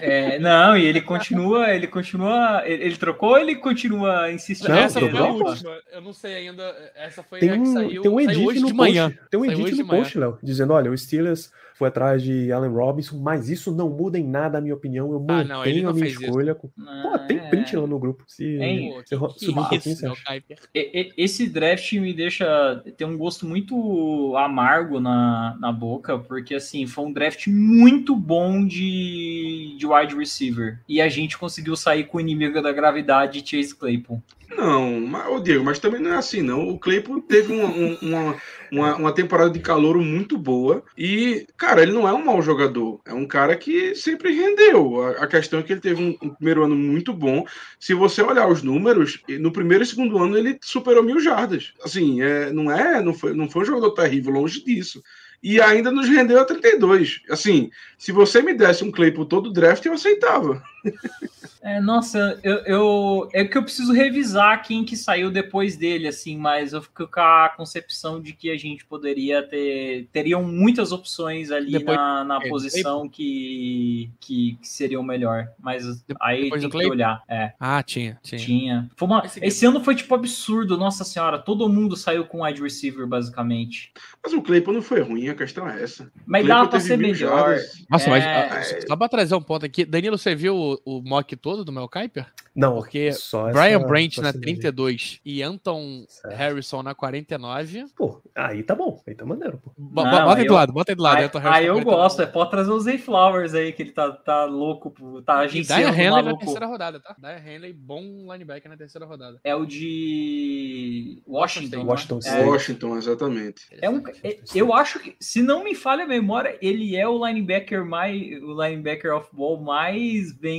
É, não, e ele continua, ele continua, ele, ele trocou ou ele continua insistindo? Não, essa foi a última, eu não sei ainda, essa foi tem a que saiu, tem um edit hoje no de manhã. Tem um edit no post, Léo, dizendo, olha, o Steelers foi atrás de Allen Robinson, mas isso não muda em nada a minha opinião. Eu ah, mantenho não, a minha escolha. Com... Pô, tem print lá no grupo. Se, se subir um pouquinho, você acha. Esse draft me deixa ter um gosto muito amargo na, na boca, porque assim, foi um draft muito bom de, de wide receiver. E a gente conseguiu sair com o inimigo da gravidade, Chase Claypool. Não, mas, Diego, mas também não é assim, não. O Claypool teve uma, uma, uma, uma, temporada de calor muito boa e, cara, ele não é um mau jogador. É um cara que sempre rendeu. A, a questão é que ele teve um, um, primeiro ano muito bom. Se você olhar os números, no primeiro e segundo ano ele superou mil jardas. Assim, é, não é, não foi, não foi um jogador terrível, longe disso e ainda nos rendeu a 32. Assim, se você me desse um Claypool todo draft, eu aceitava. É, nossa, eu, eu, é que eu preciso revisar quem que saiu depois dele, assim, mas eu fico com a concepção de que a gente poderia ter teriam muitas opções ali depois, na, na é, posição que, que, que seriam melhor, mas aí depois tem que olhar. É. Ah, tinha, tinha. Tinha. Uma, esse ano foi tipo absurdo, nossa senhora, todo mundo saiu com wide receiver basicamente. Mas o Claypool não foi ruim, a questão é essa. Mas dá pra ser melhor. Nossa, é... mas só pra trazer um ponto aqui, Danilo, você viu o, mock todo? do Mel Kiper? Não, Porque só Brian Branch na sinergia. 32 e Anton Certo. Harrison na 49. Pô, aí tá bom, aí tá maneiro, pô. Não, bo- bota aí aí do eu- lado, bota aí do lado. Aí, Anton Harrison aí eu 49. gosto, é pode trazer o Zay Flowers aí, que ele tá, tá louco, tá E agenciando o Henley na terceira rodada, tá? Diane Henley, bom linebacker na terceira rodada. É o de Washington. né? Washington É, Washington, exatamente. É um, é- eu acho que, se não me falha a memória, ele é o linebacker mais, o linebacker off ball mais bem,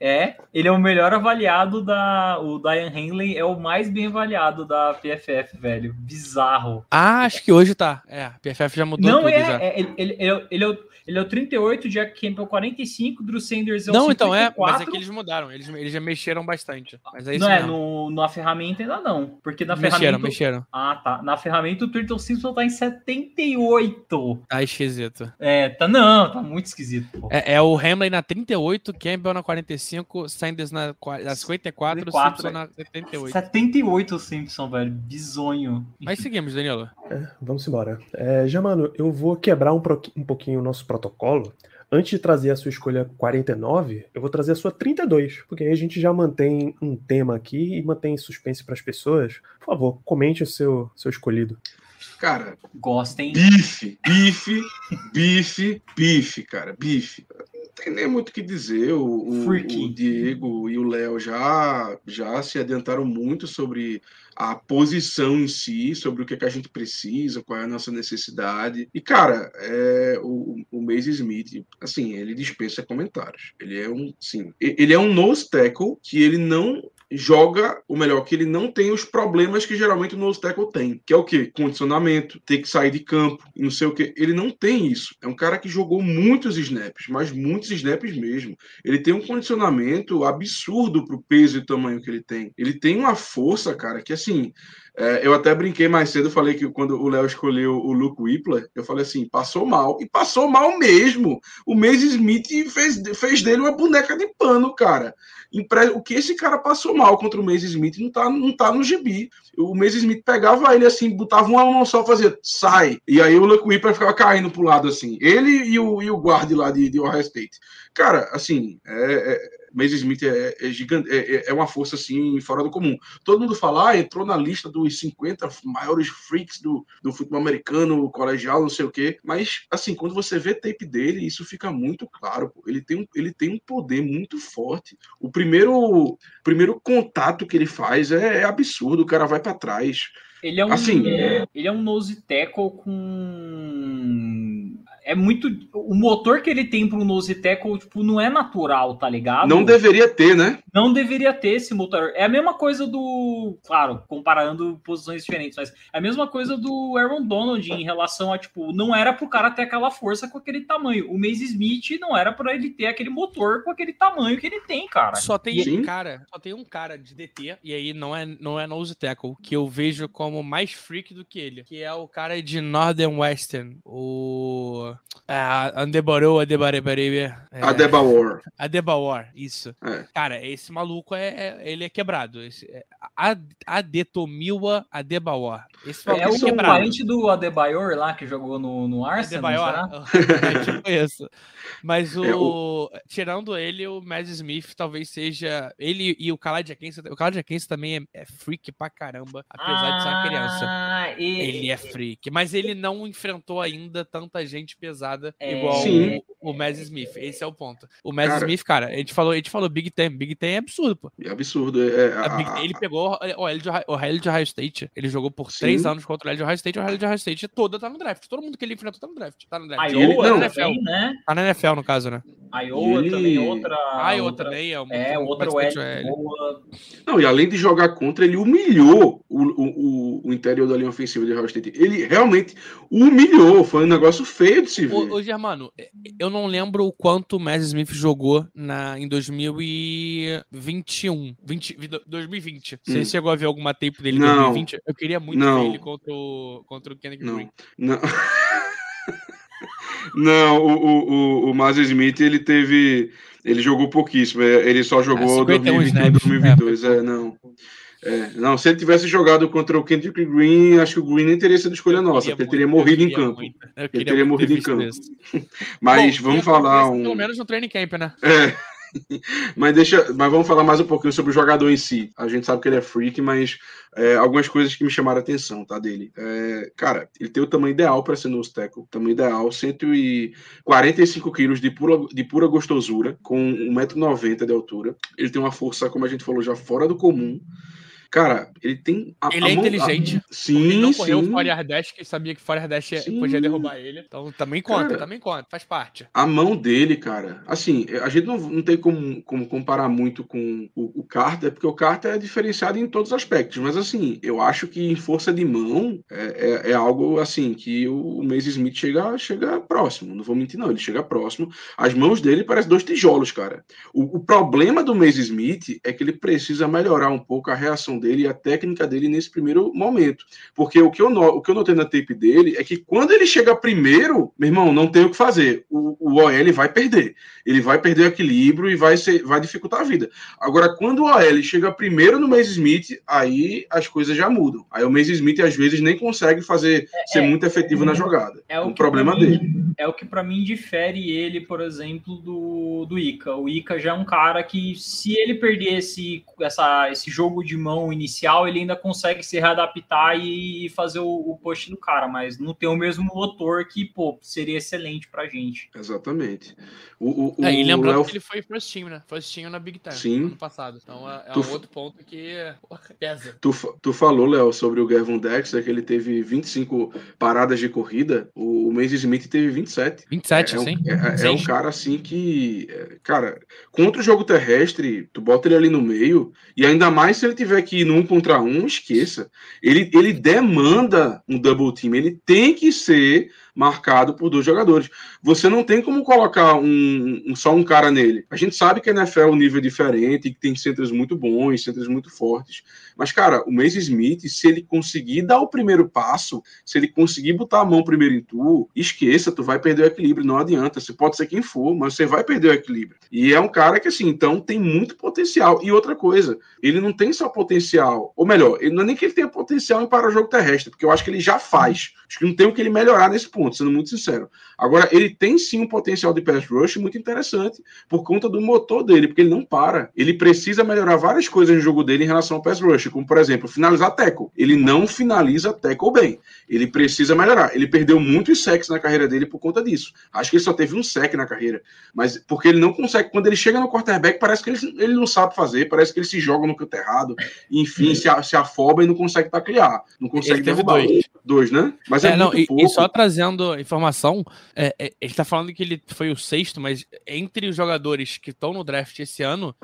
é, ele é o melhor avaliado da, o Diane Henley é o mais bem avaliado da PFF, velho, bizarro. Ah, acho que hoje tá. É, a PFF já mudou Não tudo é, é- ele, ele, ele, é- ele é o, ele é o 38, Jack Campbell 45, Drew Sanders é o Não, então é, 54. mas é que eles mudaram. Eles, eles já mexeram bastante. Mas é isso não é, mesmo. no, na ferramenta ainda não, porque na Mexeram, ferramenta mexeram. Ah, tá. Na ferramenta o Turtle Simpson tá em 78. Tá esquisito. É, tá não, tá muito esquisito. pô. É, é o Hamlin na 38, Campbell na 45, Sanders na, na 54, 54, Simpson na 78. 78 o Simpson, velho. Bizonho. Mas seguimos, Danilo. É, vamos embora. É, já, mano, eu vou quebrar um, pro- um pouquinho o nosso protocolo. Antes de trazer a sua escolha 49, eu vou trazer a sua 32, porque aí a gente já mantém um tema aqui e mantém suspense para as pessoas. Por favor, comente o seu, seu escolhido. Cara, Gostem. bife, bife, bife, bife, cara, bife. Não tem nem muito o que dizer. O, o- Diego e o Léo já, já se adiantaram muito sobre a posição em si, sobre o que, é que a gente precisa, qual é a nossa necessidade. E, cara, é, o, o Mace Smith, assim, ele dispensa comentários. Ele é um, sim, ele é um nose tackle que ele não joga, ou melhor, que ele não tem os problemas que geralmente o nose tackle tem, que é o quê? Condicionamento, ter que sair de campo, não sei o quê. Ele não tem isso. É um cara que jogou muitos snaps, mas muitos snaps mesmo. Ele tem um condicionamento absurdo pro peso e tamanho que ele tem. Ele tem uma força, cara, que assim, é, eu até brinquei mais cedo, falei que quando o Léo escolheu o Luke Whippler, eu falei assim, passou mal. E passou mal mesmo. O Mace Smith fez, fez dele uma boneca de pano, cara. O que esse cara passou mal contra o Mace Smith não tá, não tá no gibi. O Mace Smith pegava ele assim, botava uma mão só, fazia sai. E aí o Luke Whippler ficava caindo pro lado assim. Ele e o, e o guarde lá de, de Ohio State. Cara, assim, é, é, Mace Smith é, é gigante, é, é uma força assim fora do comum. Todo mundo fala, ah, entrou na lista dos 50 maiores freaks do, do futebol americano, colegial, não sei o quê. Mas, assim, quando você vê tape dele, isso fica muito claro. pô. Ele tem um, ele tem um poder muito forte. O primeiro, primeiro contato que ele faz é, é absurdo. O cara vai para trás. Ele é um, Assim, ele é um nose tackle com é muito o motor que ele tem para um nose tackle, tipo, não é natural, tá ligado? Não deveria ter, né? não deveria ter esse motor. É a mesma coisa do, claro, comparando posições diferentes, mas é a mesma coisa do Aaron Donald em relação a tipo, não era pro cara ter aquela força com aquele tamanho. O Mace Smith não era para ele ter aquele motor com aquele tamanho que ele tem, cara. Só tem Sim. um cara, só tem um cara de DT, e aí não é, não é nose tackle, que eu vejo como mais freak do que ele, que é o cara de Northern Western, o... Ah, Andebarou, Adebarebarebe... É. Adebayor, isso. É. Cara, esse maluco, é, é- ele é quebrado. Esse, é, Ad- Adetomiwa Adebayor. Esse maluco É é, o quebrado. parente do Adebayor lá que jogou no, no Arsenal, Adebayor, será? é tipo isso. Mas o, É, o- tirando ele, o Mads Smith talvez seja ele e o Khalid Akense, o Khalid Akense também é, é freak pra caramba, apesar de ser uma criança. Ah, e- Ele é freak, mas ele não enfrentou ainda tanta gente pesada É. igual Sim. o, o Mads Smith. Esse é o ponto. O Mads Cara- Smith, cara, a gente falou, a gente falou Big Ten, Big Ten é absurdo, pô. É absurdo. É, A Big a- Ten, ele pegou o L de Ohio- o Ohio de Ohio State, ele jogou por Sim. três anos contra o L de Ohio State, o Ohio de Ohio State toda tá no draft. Todo mundo que ele enfrentou tá no draft. Tá no draft. Ele- Iowa não, também, né? Tá na NFL, no caso, né? Iowa ele- também, outra. Ah, e outra. outra também é um É, L boa. Não, e além de jogar contra, ele humilhou o, o, o- o interior da linha ofensiva de Ohio State. Ele realmente humilhou. Foi um negócio feio de ver. Ô, ô, Germano, eu não lembro o quanto o Mads Smith jogou na, em 2021. 20, 2020. Você Hum. chegou a ver alguma tape dele em Não. 2020? Eu queria muito Não. ver ele contra o, contra o Kennedy Não. Green. Não. Não, o, o, o, o Smith, ele teve. Ele jogou pouquíssimo. é, Ele só jogou 51 2021 snaps, 2022. É, não. É, não, se ele tivesse jogado contra o Kendrick Green, acho que o Green nem teria sido escolha nossa, porque ele teria muito, morrido em campo. muito, Ele teria morrido em campo. Mas Bom, vamos falar um. Pelo menos no training camp, né? É, mas deixa, mas vamos falar mais um pouquinho sobre o jogador em si. A gente sabe que ele é freak, mas é, algumas coisas que me chamaram a atenção, tá, dele. É, cara, ele tem o tamanho ideal para ser nose tackle, tamanho ideal, 145 quilos de pura, de pura gostosura, com 1,90m de altura. Ele tem uma força, como a gente falou já, fora do comum. Cara, ele tem. A, ele a é mão, inteligente. A... Sim, ele não correu sim. fora Dash, que sabia que fora Dash sim. podia derrubar ele. Então também conta, cara, também conta, faz parte. A mão dele, cara, assim, a gente não, não tem como, como comparar muito com o, o Carter, porque o Carter é diferenciado em todos os aspectos. Mas assim, eu acho que em força de mão é, é, é algo assim que o, o Mace Smith chega, chega próximo. Não vou mentir, não. Ele chega próximo. As mãos dele parecem dois tijolos, cara. O, o problema do Mace Smith é que ele precisa melhorar um pouco a reação dele e a técnica dele nesse primeiro momento. Porque o que eu, o que eu notei na tape dele é que quando ele chega primeiro, meu irmão, não tem o que fazer. O, o OL vai perder. Ele vai perder o equilíbrio e vai, ser, vai dificultar a vida. Agora, quando o OL chega primeiro no Mace Smith, aí as coisas já mudam. Aí o Mace Smith, às vezes, nem consegue fazer é, ser muito efetivo é, na jogada. É o, o problema mim, dele. É o que para mim difere ele, por exemplo, do, do Ica. O Ica já é um cara que, se ele perder esse, essa, esse jogo de mão inicial, ele ainda consegue se readaptar e fazer o, o push do cara, mas não tem o mesmo motor que, pô, seria excelente pra gente. Exatamente. O, o, é, e lembrando Léo... que ele foi first team, né? First team na Big Time Sim. ano passado. Então é, é tu... um outro ponto que pesa. Tu, tu falou, Léo, sobre o Gavin Dexter, que ele teve 25 paradas de corrida. O, o Mace Smith teve 27. 27, é, sim. É, é, é um cara assim que. É, cara, contra o jogo terrestre, tu bota ele ali no meio, e ainda mais se ele tiver que ir num contra um, esqueça. Ele, ele demanda um double team, ele tem que ser marcado por dois jogadores. Você não tem como colocar um, um, só um cara nele. A gente sabe que a NFL é um nível diferente, que tem centros muito bons, centros muito fortes. Mas, cara, o Mace Smith, se ele conseguir dar o primeiro passo, se ele conseguir botar a mão primeiro em tu, esqueça, tu vai perder o equilíbrio, não adianta. Você pode ser quem for, mas você vai perder o equilíbrio. E é um cara que, assim, então tem muito potencial. E outra coisa, ele não tem só potencial, ou melhor, ele não é nem que ele tenha potencial em para o jogo terrestre, porque eu acho que ele já faz. Acho que não tem o que ele melhorar nesse ponto, sendo muito sincero. Agora, ele tem sim um potencial de pass rush muito interessante por conta do motor dele, porque ele não para. Ele precisa melhorar várias coisas no jogo dele em relação ao pass rush, como por exemplo, finalizar tackle. Ele não finaliza tackle bem. Ele precisa melhorar. Ele perdeu muitos sacks na carreira dele por conta disso. Acho que ele só teve um sack na carreira, mas porque ele não consegue. Quando ele chega no quarterback, parece que ele, ele não sabe fazer, parece que ele se joga no canto errado, enfim, se, se afoba e não consegue taclear, não consegue derrubar. Dois. dois, né? Mas é, é não, e, e, só trazendo informação, é, é, ele tá falando que ele foi o sexto, mas entre os jogadores que estão no draft esse ano,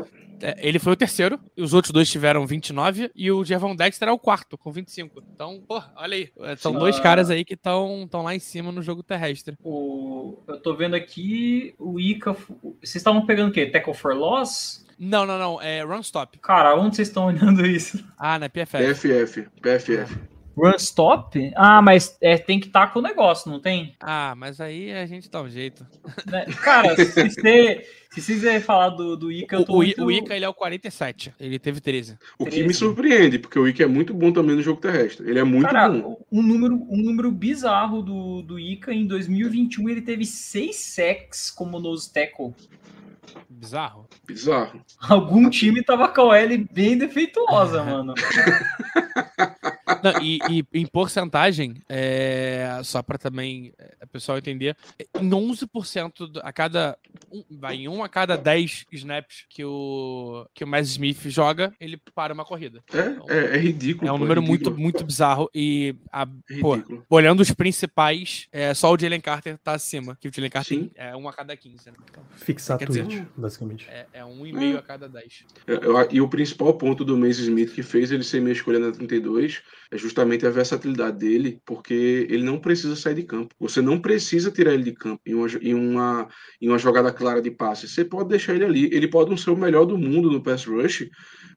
é, ele foi o terceiro, e os outros dois tiveram 29, e o Gervon Dexter é o quarto, com 25. Então, pô, olha aí. É, são Sim, dois ah. caras aí que estão lá em cima no jogo terrestre. O, eu tô vendo aqui o Ica. Vocês estavam pegando o quê? Tackle for Loss? Não, não, não. É Run Stop. Cara, onde vocês estão olhando isso? Ah, na PFF. PFF. PFF. Run stop? Ah, mas é, tem que estar tá com o negócio, não tem? Ah, mas aí a gente dá um jeito. Né? Cara, se você, se você quiser falar do, do Ica, eu tô o, muito... o Ica ele é o 47, ele teve 13. O 13. que me surpreende, porque o Ica é muito bom também no jogo terrestre. Ele é muito Cara, bom. Um número, um número bizarro do, do Ica, em 2021 ele teve 6 sacks como nose tackle. Bizarro. Bizarro. Algum time tava com a L bem defeituosa, mano. Não, e, e, em porcentagem, é, só para também é, o pessoal entender, em 11% a cada. Um, vai, em 1 a cada 10 snaps que o, que o Miles Smith joga, ele para uma corrida. É, então, é, é, ridículo. É um pô, número é muito, muito bizarro. E, a, pô, olhando os principais, é, só o Jalen Carter tá acima. Que o Jalen Carter Sim. é 1 a cada 15. Né? Então, Fixar tudo, dizer, basicamente. É, é 1,5 a cada 10. e o principal ponto do Mace Smith que fez ele ser minha escolha na 32 é justamente a versatilidade dele, porque ele não precisa sair de campo. Você não precisa tirar ele de campo em uma, em uma, em uma jogada clara de passe. Você pode deixar ele ali. Ele pode não ser o melhor do mundo no pass rush,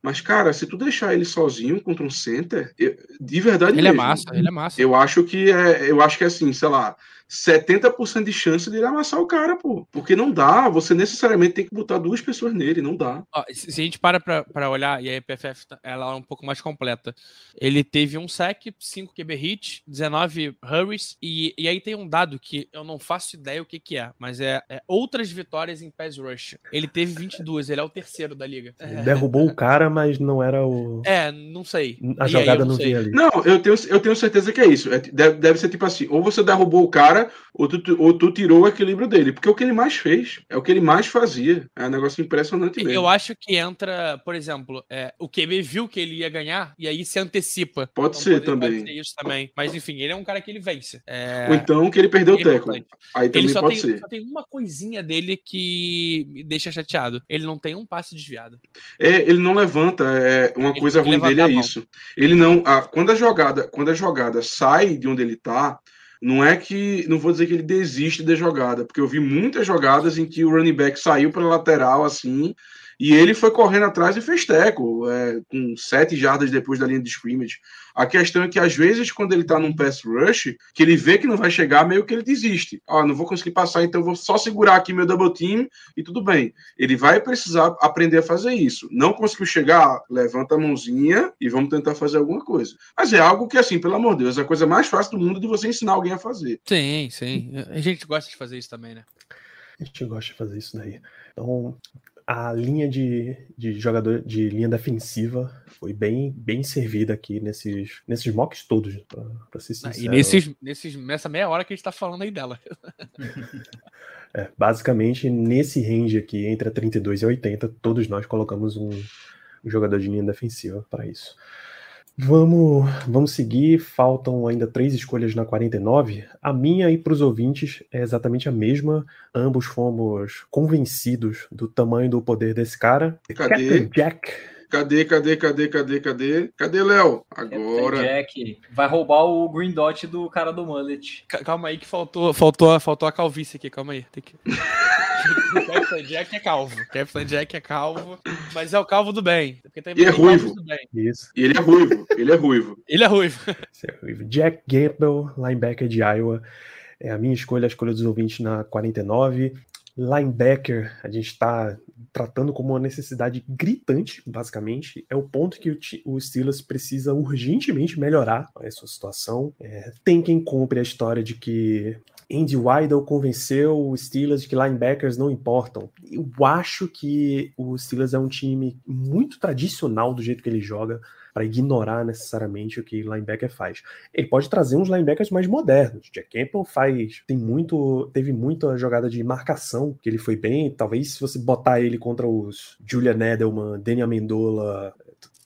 mas, cara, se tu deixar ele sozinho contra um center, eu, de verdade ele é mesmo, é massa, ele é massa. Eu acho que é, eu acho que é assim, sei lá, 70% de chance de ele amassar o cara, pô. Porque não dá, você necessariamente tem que botar duas pessoas nele, não dá. Ó, se a gente para pra, pra olhar, e a EPFF tá- ela é um pouco mais completa, ele teve um sack, 5 QB hits, 19 hurries, e, e aí tem um dado que eu não faço ideia o que que é, mas é, é outras vitórias em pass rush. Ele teve 22, ele é o terceiro da liga. Ele derrubou o cara, mas não era o. É, não sei. A E aí, jogada eu não sei. vinha ali. Não, eu tenho, eu tenho certeza que é isso. É, deve, deve ser tipo assim: ou você derrubou o cara, ou tu, ou tu tirou o equilíbrio dele. Porque é o que ele mais fez, é o que ele mais fazia. É um negócio impressionante mesmo. Eu acho que entra, por exemplo, é, o QB viu que ele ia ganhar e aí se antecipa. Pode ser pode- também. Pode ser isso também. Mas enfim, ele é um cara que ele vence. É, Ou então que ele perdeu o teco. Aí Ele também só pode tem, ser. só tem uma coisinha dele que me deixa chateado. Ele não tem um passe desviado. É, ele não levanta. É, uma Ele coisa ruim dele é isso. Ele não. a- quando, a jogada, quando a jogada sai de onde ele tá, não é que. Não vou dizer que ele desiste da jogada, porque eu vi muitas jogadas em que o running back saiu para lateral assim. E ele foi correndo atrás e fez teco, é, com sete jardas depois da linha de scrimmage. A questão é que, às vezes, quando ele tá num pass rush, que ele vê que não vai chegar, meio que ele desiste. Ah, não vou conseguir passar, então eu vou só segurar aqui meu double team e tudo bem. Ele vai precisar aprender a fazer isso. Não conseguiu chegar, levanta a mãozinha e vamos tentar fazer alguma coisa. Mas é algo que, assim, pelo amor de Deus, é a coisa mais fácil do mundo de você ensinar alguém a fazer. Sim, sim. A gente gosta de fazer isso também, né? A gente gosta de fazer isso daí. Então, a linha de, de jogador de linha defensiva foi bem, bem servida aqui nesses, nesses mocks todos, pra, pra ser sincero. E nesses, nesses, nessa meia hora que a gente tá falando aí dela. É, basicamente, nesse range aqui, entre a 32 e a 80, todos nós colocamos um, um jogador de linha defensiva para isso. Vamos, vamos seguir. Faltam ainda três escolhas na 49. A minha e para os ouvintes é exatamente a mesma. Ambos fomos convencidos do tamanho do poder desse cara. Cadê? Captain Jack. Cadê, cadê, cadê, cadê, cadê? Cadê, Léo? Captain Agora. Jack vai roubar o Green Dot do cara do Mullet. Ca- Calma aí que faltou, faltou, faltou a calvície aqui, calma aí. Tem que... Captain Jack é calvo. Captain Jack é calvo, mas é o calvo do bem. E é calvos ruivo. do bem. Isso. E ele é ruivo, ele é ruivo. Ele é ruivo. É horrível. Jack Campbell, linebacker de Iowa. É a minha escolha, a escolha dos ouvintes na 49. Linebacker, a gente está tratando como uma necessidade gritante, basicamente. É o ponto que o, o Steelers precisa urgentemente melhorar essa situação. É, tem quem compre a história de que Andy Weidel convenceu o Steelers de que linebackers não importam. Eu acho que o Steelers é um time muito tradicional do jeito que ele joga para ignorar necessariamente o que linebacker faz. Ele pode trazer uns linebackers mais modernos. Jack Campbell faz, tem muito, teve muita jogada de marcação que ele foi bem. Talvez se você botar ele contra os Julian Edelman, Daniel Amendola,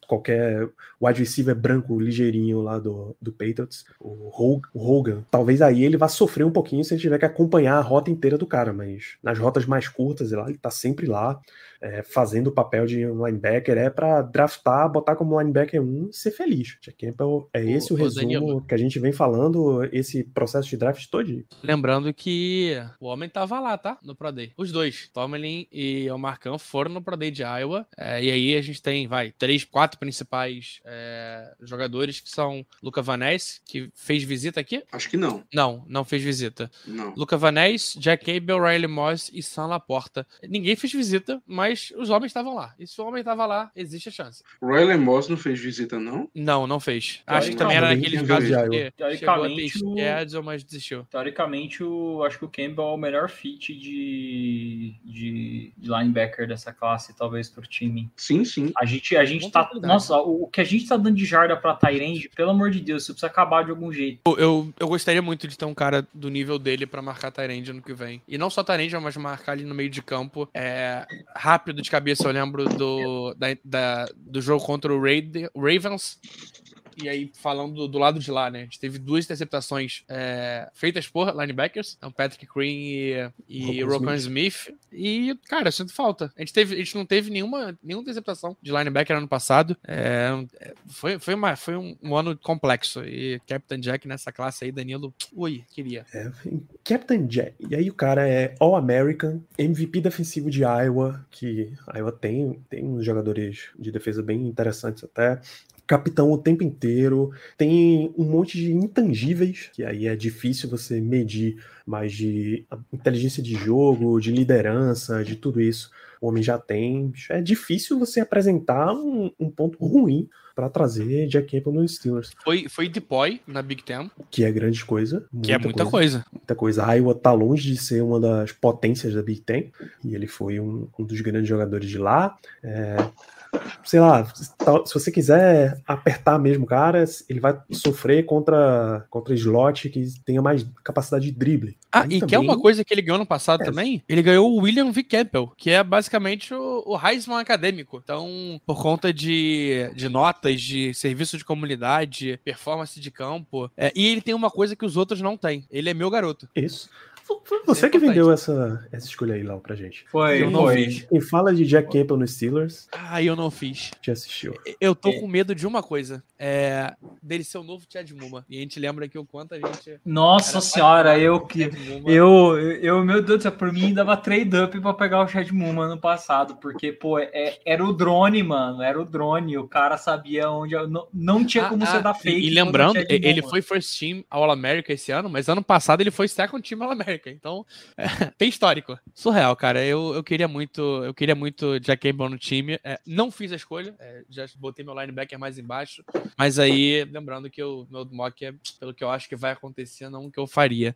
qualquer wide receiver branco ligeirinho lá do, do Patriots, o Hog- o Hogan, talvez aí ele vá sofrer um pouquinho se ele tiver que acompanhar a rota inteira do cara, mas nas rotas mais curtas ele tá sempre lá, é, fazendo o papel de um linebacker, é para draftar, botar como linebacker 1 e ser feliz. Jack Campbell é esse o ô, resumo Danilo. que a gente vem falando, esse processo de draft todo. Lembrando que o homem tava lá, tá? No Pro Day. Os dois, Tomlin e o Marcão, foram no Pro Day de Iowa. É, e aí a gente tem, vai, três, quatro principais é, jogadores que são Luca Vaness, que fez visita aqui? Acho que não. Não, não fez visita. Não. Luca Vaness, Jack Cable, Riley Moss e Sam Laporta. Ninguém fez visita, mas os homens estavam lá. E se o homem estava lá, existe a chance. Royal Moss não fez visita, não? Não, não fez. Acho que também não, era naqueles casos que chegou a Teoricamente, o- schedule, mas desistiu. Teoricamente, o, acho que o Campbell é o melhor fit de, de, de linebacker dessa classe, talvez, pro time. Sim, sim. A gente, a gente Boa tá. Nossa, o, o que a gente tá dando de jarda pra Tyrande, pelo amor de Deus, isso precisa acabar de algum jeito. Eu, eu, eu gostaria muito de ter um cara do nível dele pra marcar Tyrande ano que vem. E não só Tyrande, mas marcar ali no meio de campo. É, rápido de cabeça, eu lembro do, da, da- do jogo contra o Ravens. E aí, falando do, do lado de lá, né? A gente teve duas interceptações é, feitas por linebackers, então Patrick Green e, e Rocco Rocco Smith. E, cara, eu sinto falta. A gente, teve, a gente não teve nenhuma, nenhuma interceptação de linebacker ano passado. É, foi, foi, uma, foi um, um ano complexo. E Captain Jack nessa classe aí, Danilo, ui, queria. É, Captain Jack. E aí o cara é All-American, MVP defensivo de Iowa, que Iowa tem, tem uns jogadores de defesa bem interessantes até. Capitão o tempo inteiro, tem um monte de intangíveis, que aí é difícil você medir, mas de inteligência de jogo, de liderança, de tudo isso, o homem já tem. É difícil você apresentar um, um ponto ruim para trazer Jack Campbell nos Steelers. Foi, foi Depoy na Big Ten. Que é grande coisa. Que é muita coisa. Muita coisa. A Iowa tá longe de ser uma das potências da Big Ten. E ele foi um, um dos grandes jogadores de lá. É, sei lá, se você quiser apertar mesmo, cara, ele vai sofrer contra contra slot que tenha mais capacidade de drible. Ah, e, e que é uma coisa que ele ganhou no passado é. também? Ele ganhou o William V. Campbell, que é basicamente o, o Heisman acadêmico. Então, por conta de, de notas, de serviço de comunidade, performance de campo. É, e ele tem uma coisa que os outros não têm. Ele é meu garoto. Isso. Você é que vendeu essa, essa escolha aí, Léo, pra gente. Foi, eu não foi. fiz. Quem fala de Jack Campbell no Steelers. Ah, eu não fiz. Te assistiu. Eu tô é. com medo de uma coisa. É dele ser o novo Chad Muma. E a gente lembra aqui o quanto a gente. Nossa senhora, eu que. Eu, eu, meu Deus do céu, por mim dava trade up pra pegar o Chad Muma ano passado. Porque, pô, é, era o drone, mano. Era o drone. O cara sabia onde. Não, não tinha como ah, você ah, dar fake. E lembrando, ele foi first team All America esse ano, mas ano passado ele foi second team All America. Então, é, bem histórico. Surreal, cara. Eu, eu queria muito, eu queria muito Jack Campbell no time. É, não fiz a escolha, é, já botei meu linebacker mais embaixo. Mas aí, lembrando que o meu mock é pelo que eu acho que vai acontecer, não o que eu faria.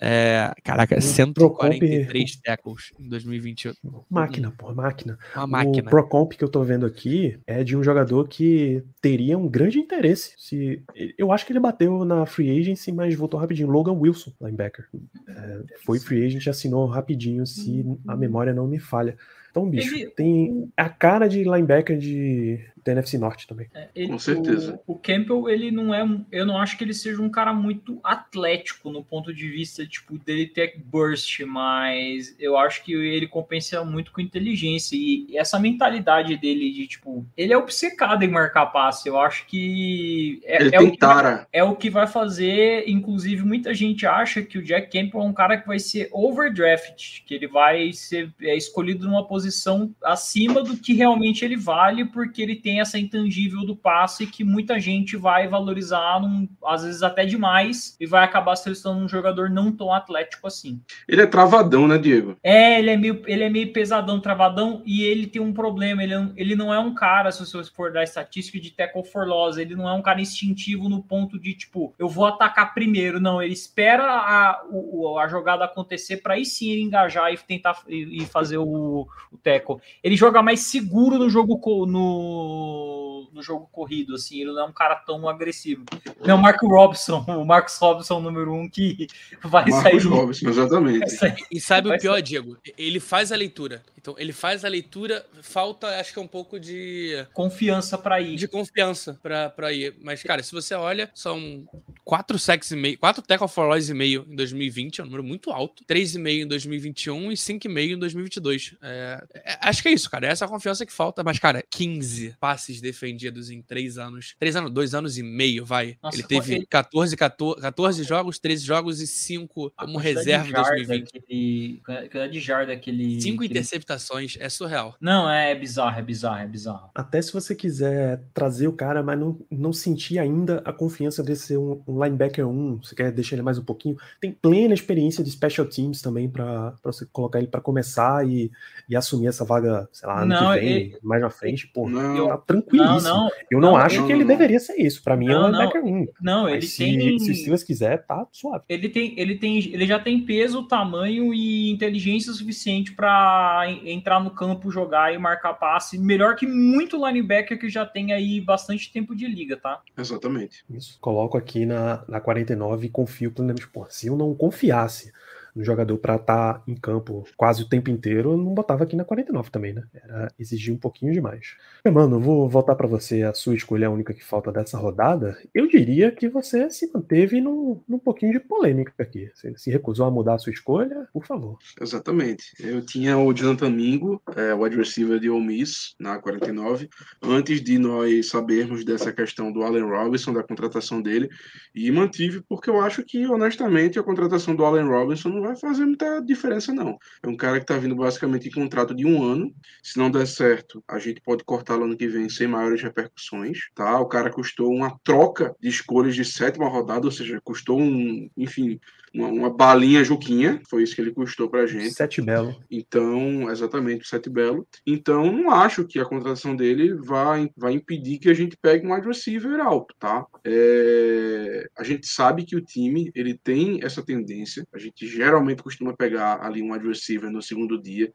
É, caraca, 143 tackles em 2021. Máquina, pô, máquina. Uma máquina. O Procomp que eu tô vendo aqui é de um jogador que teria um grande interesse. Se, eu acho que ele bateu na free agency, mas voltou rapidinho. Logan Wilson, linebacker. É, foi free agent, assinou rapidinho, se a memória não me falha. Então, bicho, ele, tem a cara de linebacker de, da NFC Norte também. É, ele, Com certeza. O, o, Campbell, ele não é. Eu não acho que ele seja um cara muito atlético no ponto de vista, tipo, dele ter burst, mas eu acho que ele compensa muito com inteligência. E essa mentalidade dele de, tipo, ele é obcecado em marcar passe. Eu acho que. É, ele é tem o que tara. Vai, é o que vai fazer. Inclusive, muita gente acha que o Jack Campbell é um cara que vai ser overdraft, que ele vai ser é, escolhido numa posição posição acima do que realmente ele vale, porque ele tem essa intangível do passe que muita gente vai valorizar, num, às vezes até demais, e vai acabar selecionando um jogador não tão atlético assim. Ele é travadão, né, Diego? É, ele é meio, ele é meio pesadão, travadão, e ele tem um problema, ele, é ele não é um cara, se você for dar estatística de tackle for loss, ele não é um cara instintivo no ponto de, tipo, eu vou atacar primeiro, não, ele espera a, o, a jogada acontecer para aí sim ele engajar e tentar e, e fazer o, o tackle. Ele joga mais seguro no jogo no, no jogo corrido, assim, ele não é um cara tão agressivo. Não, o Marco Robson, o Marcos Robson número um que vai Marcos sair. Robson, exatamente. Sair, e sabe o pior, sair. Diego? Ele faz a leitura. Então, ele faz a leitura, falta, acho que é um pouco de confiança para ir. De confiança para ir. Mas, cara, se você olha, são quatro sacks e meio, quatro tackle for loss e meio em 2020, é um número muito alto. Três e meio em 2021 e cinco e meio em 2022. É, é, acho que é isso, cara. É essa confiança que falta. Mas, cara, 15 passes defendidos em três anos. Três anos, dois anos e meio, vai. Nossa, ele teve ele... 14, 14, 14 jogos, 13 jogos e 5 como reserva em 2020. Aquele, de jarda aquele. Cinco interceptações, é surreal. Não, é, é bizarro, é bizarro, é bizarro. Até se você quiser trazer o cara, mas não, não sentir ainda a confiança de ser um, um linebacker 1, você quer deixar ele mais um pouquinho, tem plena experiência de special teams também para você colocar ele para começar e, e assumir essa vaga, sei lá, ano não, que vem, ele... mais na frente, pô, não, tá tranquilíssimo. Não, não, eu não, acho que ele deveria ser isso. Para mim é um linebacker 1. Não, ele se, tem. Se o Steelers quiser, tá suave. Ele tem, ele tem, ele já tem peso, tamanho e inteligência suficiente para entrar no campo, jogar e marcar passe, melhor que muito linebacker que já tem aí bastante tempo de liga, tá? Exatamente. Isso. Coloco aqui na, na 49 e confio plenamente. Pô, se eu não confiasse no jogador para estar tá em campo quase o tempo inteiro, não botava aqui na 49 também, né? Era exigir um pouquinho demais. Mano, vou voltar para você, a sua escolha é a única que falta dessa rodada. Eu diria que você se manteve num, num pouquinho de polêmica aqui. Você se recusou a mudar a sua escolha, por favor. Exatamente. Eu tinha o Jonathan Mingo, é, o wide de Ole Miss, na 49, antes de nós sabermos dessa questão do Allen Robinson, da contratação dele, e mantive porque eu acho que, honestamente, a contratação do Allen Robinson não vai fazer muita diferença, não. É um cara que está vindo basicamente em contrato de um ano. Se não der certo, a gente pode cortar no ano que vem sem maiores repercussões, tá? O cara custou uma troca de escolhas de sétima rodada, ou seja, custou um, enfim, uma, uma, balinha Juquinha, foi isso que ele custou pra gente. Sete Belo. Então, exatamente, Sete Belo. Então, não acho que a contratação dele vai, vai impedir que a gente pegue um wide receiver alto, tá? É, a gente sabe que o time, ele tem essa tendência, a gente geralmente costuma pegar ali um wide receiver no segundo dia,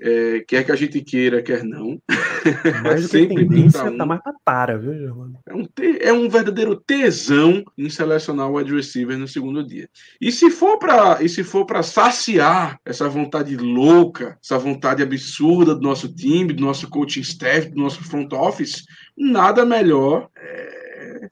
é, quer que a gente queira, quer não. Mas a tendência um. tá mais pra para, viu, Germano? É um, é um verdadeiro tesão em selecionar o wide receiver no segundo dia. E se for para e se for para saciar essa vontade louca, essa vontade absurda do nosso time, do nosso coaching staff, do nosso front office, nada melhor. É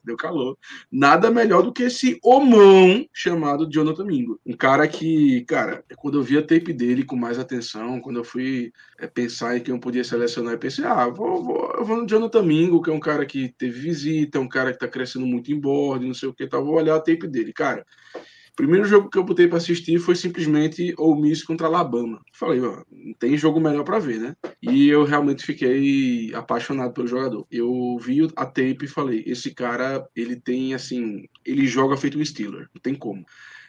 deu calor. Nada melhor do que esse homão chamado Jonathan Mingo. Um cara que, cara, quando eu vi a tape dele com mais atenção, quando eu fui é, pensar em quem eu podia selecionar, eu pensei, ah, vou, vou, eu vou no Jonathan Mingo, que é um cara que teve visita, é um cara que tá crescendo muito em board, não sei o que, tal. Vou olhar a tape dele. Cara, primeiro jogo que eu botei para assistir foi simplesmente o Miss contra Alabama. Falei, ó, não tem jogo melhor para ver, né? E eu realmente fiquei apaixonado pelo jogador. Eu vi a tape e falei, esse cara, ele tem assim, ele joga feito um Steeler, não tem como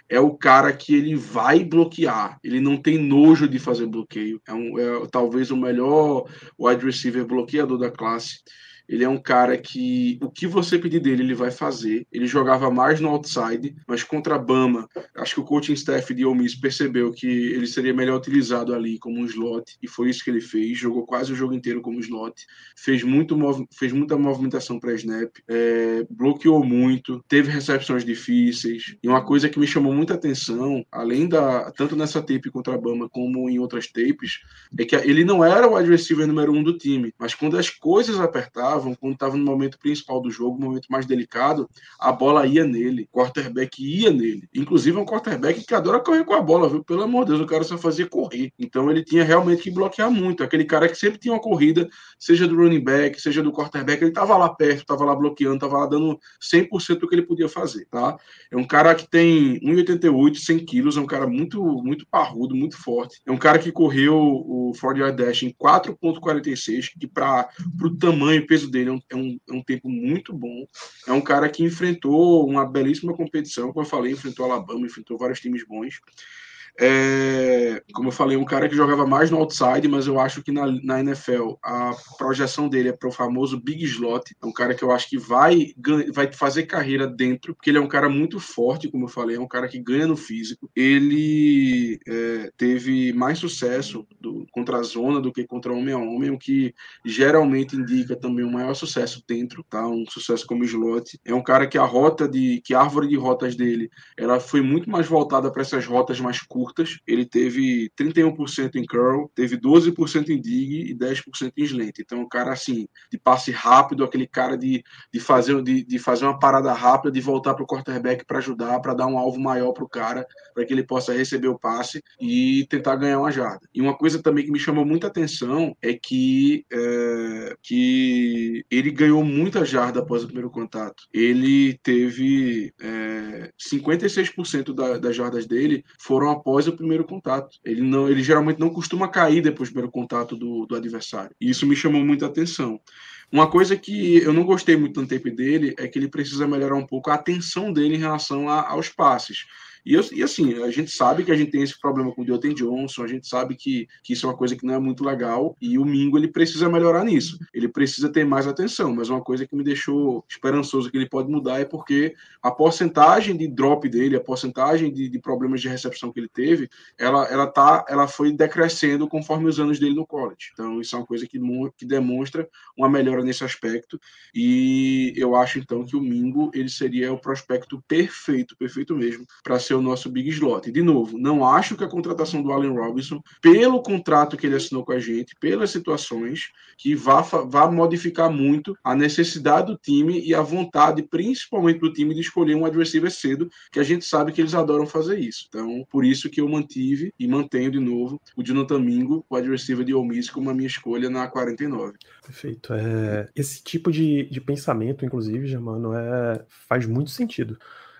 é o cara que ele vai bloquear. Ele não tem nojo de fazer bloqueio. É, um, é talvez o melhor wide receiver bloqueador da classe. Ele é um cara que o que você pedir dele, ele vai fazer. Ele jogava mais no outside, mas contra Bama, acho que o coaching staff de Ole Miss percebeu que ele seria melhor utilizado ali como um slot, e foi isso que ele fez. Jogou quase o jogo inteiro como slot. Fez, muito, fez muita movimentação para snap, é, bloqueou muito, teve recepções difíceis. E uma coisa que me chamou muita atenção, além da tanto nessa tape contra Bama como em outras tapes, é que ele não era o wide receiver número um do time, mas quando as coisas apertavam, estavam, quando estava no momento principal do jogo, momento mais delicado, a bola ia nele, o quarterback ia nele. Inclusive, é um quarterback que adora correr com a bola, viu? Pelo amor de Deus, o cara só fazia correr. Então, ele tinha realmente que bloquear muito. Aquele cara que sempre tinha uma corrida, seja do running back, seja do quarterback, ele estava lá perto, estava lá bloqueando, estava lá dando 100% do que ele podia fazer, tá? É um cara que tem 1,88, 100 quilos, é um cara muito, muito parrudo, muito forte. É um cara que correu o 40 yard dash em 4,46, que para o tamanho e peso dele é um, é um, é um, tempo muito bom. É um cara que enfrentou uma belíssima competição, como eu falei, enfrentou Alabama, enfrentou vários times bons. É, como eu falei, um cara que jogava mais no outside, mas eu acho que na, na NFL a projeção dele é para o famoso big slot. É um cara que eu acho que vai, vai fazer carreira dentro, porque ele é um cara muito forte, como eu falei, é um cara que ganha no físico. Ele é, teve mais sucesso do, contra a zona do que contra homem a homem, o que geralmente indica também um maior sucesso dentro, tá? Um sucesso como slot. É um cara que a rota de, que a árvore de rotas dele, ela foi muito mais voltada para essas rotas mais curtas curtas, ele teve 31% em curl, teve 12% em dig e 10% em slant. Então, um cara assim, de passe rápido, aquele cara de, de, fazer, de, de fazer uma parada rápida, de voltar para o quarterback para ajudar, para dar um alvo maior para o cara, para que ele possa receber o passe e tentar ganhar uma jarda. E uma coisa também que me chamou muita atenção é que, é, que ele ganhou muita jarda após o primeiro contato. Ele teve é, 56% da, das jardas dele foram após após o primeiro contato. Ele não, ele geralmente não costuma cair depois do primeiro contato do, do adversário. E isso me chamou muita atenção. Uma coisa que eu não gostei muito no tape dele é que ele precisa melhorar um pouco a atenção dele em relação a, aos passes. E, e, assim, a gente sabe que a gente tem esse problema com o Deontay Johnson, a gente sabe que, que isso é uma coisa que não é muito legal, e o Mingo ele precisa melhorar nisso. Ele precisa ter mais atenção, mas uma coisa que me deixou esperançoso que ele pode mudar é porque a porcentagem de drop dele, a porcentagem de, de problemas de recepção que ele teve, ela, ela, tá, ela foi decrescendo conforme os anos dele no college. Então, isso é uma coisa que, que demonstra uma melhora nesse aspecto, e eu acho então que o Mingo ele seria o prospecto perfeito, perfeito mesmo, para ser o nosso big slot. De novo, não acho que a contratação do Allen Robinson, pelo contrato que ele assinou com a gente, pelas situações, que vá, vá modificar muito a necessidade do time e a vontade, principalmente do time, de escolher um adversário cedo, que a gente sabe que eles adoram fazer isso. Então, por isso que eu mantive e mantenho de novo o Jonathan Mingo, o adversário de Ole Miss, como a minha escolha na 49. Perfeito. É, esse tipo de, de pensamento, inclusive, Germano, é, faz muito sentido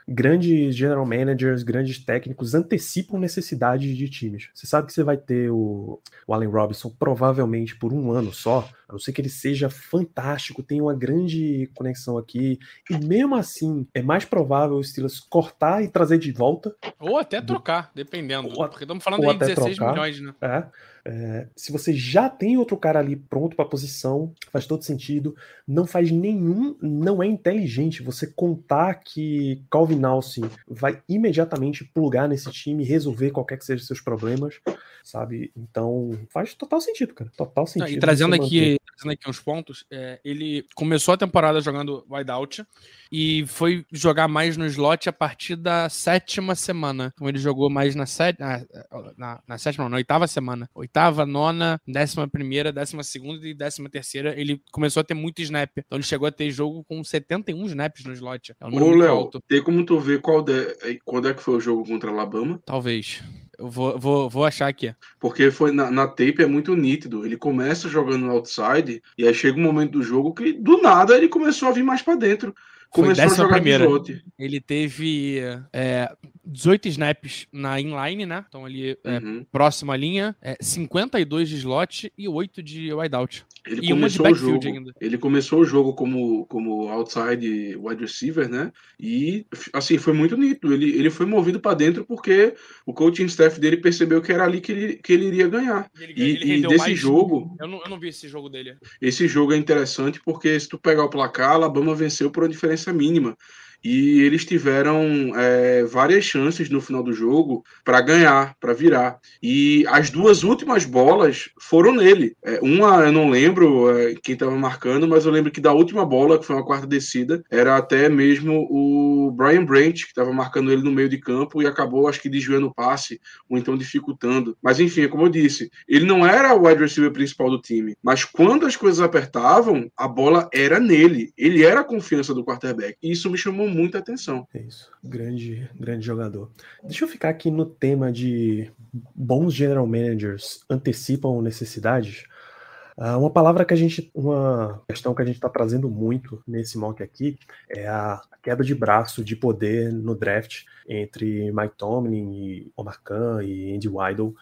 grandes general managers, grandes técnicos antecipam necessidades de times. Você sabe que você vai ter o, o Allen Robinson provavelmente por um ano só, a não ser que ele seja fantástico, tenha uma grande conexão aqui, e mesmo assim é mais provável o Steelers cortar e trazer de volta. Ou até trocar, dependendo. Ou, porque estamos falando de 16 trocar, milhões, né? É, é, se você já tem outro cara ali pronto para a posição, faz todo sentido. Não faz nenhum, não é inteligente você contar que Calvin Austin vai imediatamente plugar nesse time, resolver qualquer que seja seus problemas, sabe? Então faz total sentido, cara. Total sentido. e trazendo aqui, trazendo aqui uns pontos, é, ele começou a temporada jogando wideout e foi jogar mais no slot a partir da sétima semana. Então ele jogou mais na, set, na, na, na sétima, não, na oitava semana. Oitava, nona, décima primeira, décima segunda e décima terceira. Ele começou a ter muito snap. Então ele chegou a ter jogo com 71 snaps no slot. É um Ô, Léo, tem como tu ver qual de, quando é que foi o jogo contra a Alabama? Talvez. Eu vou, vou, vou achar aqui. Porque foi na, na tape é muito nítido. Ele começa jogando no outside e aí chega um momento do jogo que do nada ele começou a vir mais para dentro. Começou a jogar primeira. Ele teve é, 18 snaps na inline, né? Então ali é, uhum. próxima linha, é, 52 de slot e 8 de wideout. Ele e começou o jogo. Ainda. Ele começou o jogo como, como outside wide receiver, né? E assim foi muito nítido. Ele, ele foi movido para dentro porque o coaching staff dele percebeu que era ali que ele, que ele iria ganhar. Ele, e, ele e desse mais... jogo, eu não, eu não vi esse jogo dele. Esse jogo é interessante porque se tu pegar o placar, Alabama venceu por uma diferença mínima e eles tiveram é, várias chances no final do jogo para ganhar, para virar. E as duas últimas bolas foram nele. É, uma eu não lembro é, quem estava marcando, mas eu lembro que da última bola, que foi uma quarta descida, era até mesmo o Brian Branch que estava marcando ele no meio de campo e acabou, acho que, desviando o passe ou então dificultando. Mas enfim, como eu disse, ele não era o wide receiver principal do time, mas quando as coisas apertavam, a bola era nele. Ele era a confiança do quarterback. E isso me chamou muita atenção. É isso. Grande, grande jogador. Deixa eu ficar aqui no tema de bons general managers antecipam necessidades. Uh, uma palavra que a gente, uma questão que a gente está trazendo muito nesse mock aqui é a queda de braço de poder no draft entre Mike Tomlin e Omar Khan e Andy Weidel.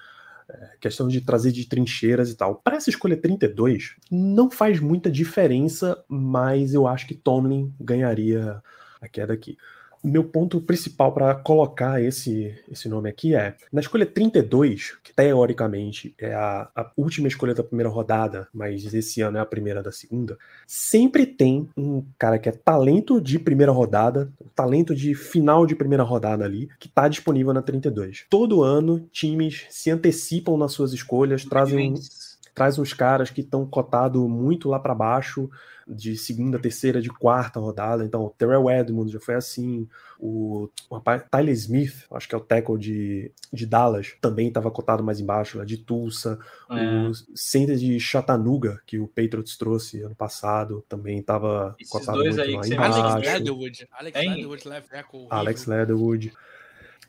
É, questão de trazer de trincheiras e tal. Para essa escolha 32, não faz muita diferença, mas eu acho que Tomlin ganharia a queda aqui. O meu ponto principal para colocar esse, esse nome aqui é, na escolha 32, que teoricamente é a, a, última escolha da primeira rodada, mas esse ano é a primeira da segunda, sempre tem um cara que é talento de primeira rodada, talento de final de primeira rodada ali, que está disponível na 32. Todo ano, times se antecipam nas suas escolhas, trazem, traz uns caras que estão cotados muito lá para baixo, de segunda, terceira, de quarta rodada. Então, o Terrell Edmonds já foi assim. O, o Tyler Smith, acho que é o tackle de, de Dallas, também estava cotado mais embaixo, lá de Tulsa. É. O center de Chattanooga, que o Patriots trouxe ano passado, também estava cotado muito lá embaixo. Alex Leatherwood. Alex Leatherwood, left tackle. Alex Leatherwood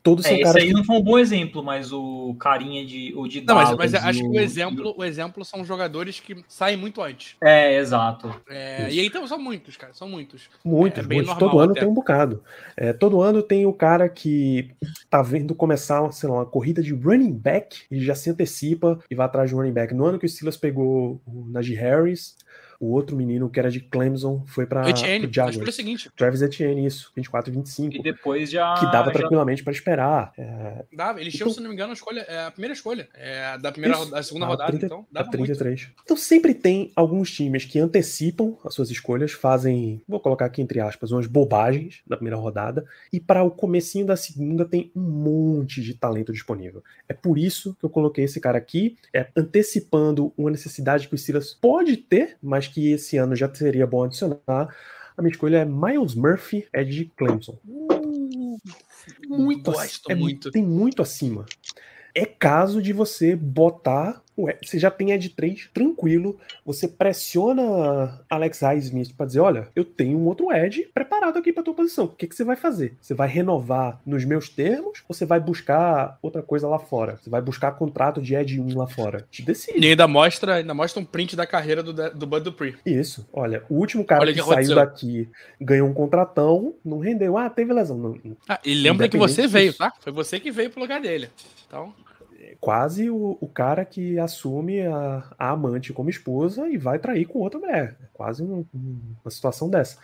todos é, são caras. Esse aí que... não foi um bom exemplo, mas o carinha de o de Dallas, Não, mas, mas acho o... que o exemplo, o exemplo são jogadores que saem muito antes. É, exato. É, e aí então são muitos, cara, são muitos. Muitos, é, muitos. Todo ano até. tem um bocado. É, todo ano tem o cara que tá vendo começar, sei lá, uma corrida de running back e já se antecipa e vai atrás de running back. No ano que o Steelers pegou o Najee Harris, o outro menino que era de Clemson foi para Etienne, acho que o seguinte. Travis Etienne, isso, 24 25. E depois já que dava já... tranquilamente para esperar. É... Dava, ele então, se não me engano, a escolha, é a primeira escolha, é da primeira isso, a segunda rodada, 30, então, dava a 33. Muito. Então sempre tem alguns times que antecipam as suas escolhas, fazem, vou colocar aqui entre aspas, umas bobagens da primeira rodada e para o comecinho da segunda tem um monte de talento disponível. É por isso que eu coloquei esse cara aqui, é antecipando uma necessidade que o Silas pode ter, mas que esse ano já seria bom adicionar. A minha escolha é Miles Murphy, é de Clemson. Uh, muito, Gosto é, muito. Tem muito acima. É caso de você botar Ué, você já tem Ed 3 tranquilo, você pressiona Alex Highsmith para dizer, olha, eu tenho um outro Ed preparado aqui para tua posição. O que, que você vai fazer? Você vai renovar nos meus termos ou você vai buscar outra coisa lá fora? Você vai buscar contrato de Ed 1 lá fora? Te decide. E ainda mostra, ainda mostra um print da carreira do, do Bud Dupree. Isso. Olha, o último cara Olha que, que saiu daqui ganhou um contratão, não rendeu. Ah, teve lesão. Não, Ah, e lembra que você veio, tá? Foi você que veio pro lugar dele. Então, quase o, o cara que assume a, a amante como esposa e vai trair com outra mulher. É quase um- um- uma situação dessa.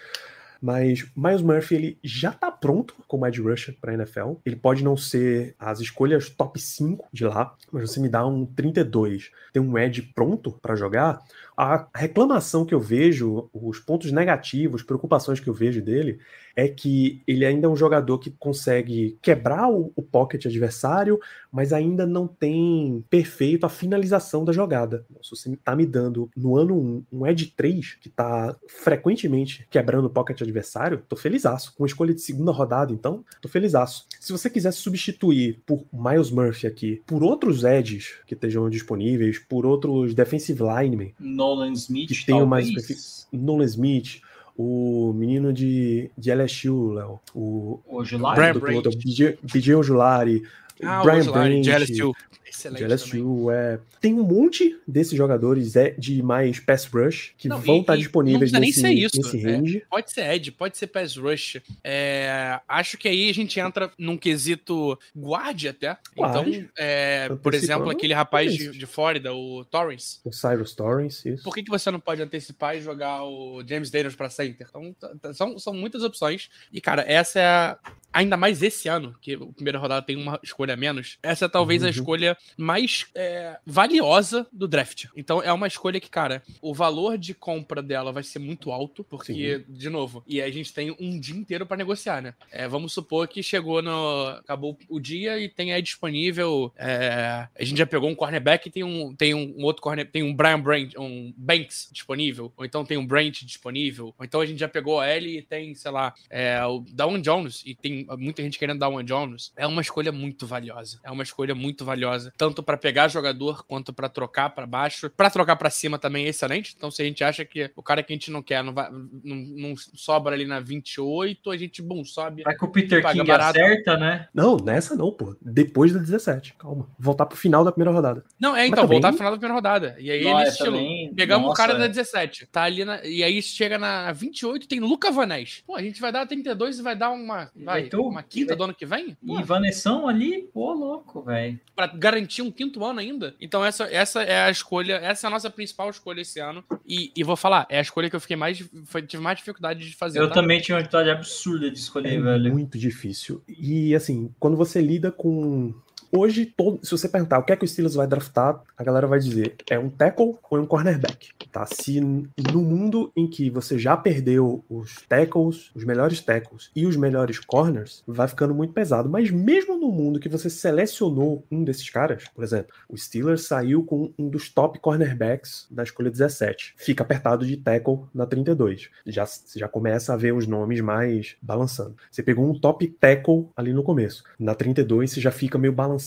Mas Miles Murphy ele já tá pronto como edge rusher para NFL. Ele pode não ser as escolhas top 5 de lá, mas você me dá um 32, tem um edge pronto para jogar. A reclamação que eu vejo, os pontos negativos, preocupações que eu vejo dele é que ele ainda é um jogador que consegue quebrar o, o pocket adversário, mas ainda não tem perfeito a finalização da jogada. Se você tá me dando no ano 1 um Ed 3, que tá frequentemente quebrando o pocket adversário, tô felizaço. Com escolha de segunda rodada, então, tô felizaço. Se você quiser substituir por Miles Murphy aqui, por outros edges que estejam disponíveis, por outros defensive linemen, Nolan Smith, Que tenham mais. Nolan Smith, o menino de, de LSU, Léo, o O July. Brian do piloto, BJ BJ Ojulari, ah, Brian LSU. de Excelente também. LSU, é. Tem um monte desses jogadores é, de mais pass rush que Não, vão e- estar e disponíveis não precisa nem nesse, ser isso, nesse é. range. Pode ser Ed, pode ser Pass Rush. É, acho que aí a gente entra num quesito guarde até. Guarde. Então, é, por exemplo, aquele rapaz de, de Flórida, o Torrance. O Cyrus Torrance, isso. Por que, que você não pode antecipar e jogar o James Daniels para center? Então, tá- tá- são, são muitas opções. E, cara, essa é a, ainda mais esse ano, que o primeira rodada tem uma escolha a menos. Essa é talvez a Uhum. escolha mais é, valiosa do draft. Então, é uma escolha que, cara, o valor de compra dela vai ser muito alto, porque, de novo, e a gente tem um dia inteiro para negociar, né? É, vamos supor que chegou no. Acabou o dia e tem aí disponível. é, a gente já pegou um cornerback e tem um, tem um outro corner, tem um Brian Branch, um Banks disponível, ou então tem um Branch disponível, ou então a gente já pegou a L e tem, sei lá, é, o Dawan Jones, e tem muita gente querendo Dawan Jones. É uma escolha muito valiosa. É uma escolha muito valiosa, tanto para pegar jogador quanto para trocar para baixo. Para trocar para cima também é excelente. Então, se a gente acha que o cara que a gente não quer não, vai, não, não sobra ali na 28, a gente, bom, sobe. Vai que o Peter King barato. acerta, né? Não, nessa não, pô. Depois da 17, calma. Voltar pro final da primeira rodada. Não, é, Mas então, também- voltar pro final da primeira rodada. E aí Não, ele estilo. também- Pegamos o nossa, cara da é. 17. Tá ali na. E aí chega na 28 tem Luca Vanés. Pô, a gente vai dar 32 e vai dar uma. Vai, Vai ter o- uma quinta do ano que vem? Pô, E Vanessão ali, pô, louco, velho. pra garantir um quinto ano ainda. Então, essa, essa é a escolha, essa é a nossa principal escolha esse ano. E, e vou falar, é a escolha que eu fiquei mais. Foi, tive mais dificuldade de fazer. Eu tá? também tinha uma vontade absurda de escolher, É velho. muito difícil. E assim, quando você lida com. Hoje, todo... se você perguntar o que é que o Steelers vai draftar, a galera vai dizer é um tackle ou é um cornerback. Tá? Se no mundo em que você já perdeu os tackles, os melhores tackles e os melhores corners, vai ficando muito pesado. Mas mesmo no mundo que você selecionou um desses caras, por exemplo, o Steelers saiu com um dos top cornerbacks na escolha 17. Fica apertado de tackle na 32. Já, já começa a ver os nomes mais balançando. Você pegou um top tackle ali no começo. Na 32 você já fica meio balançado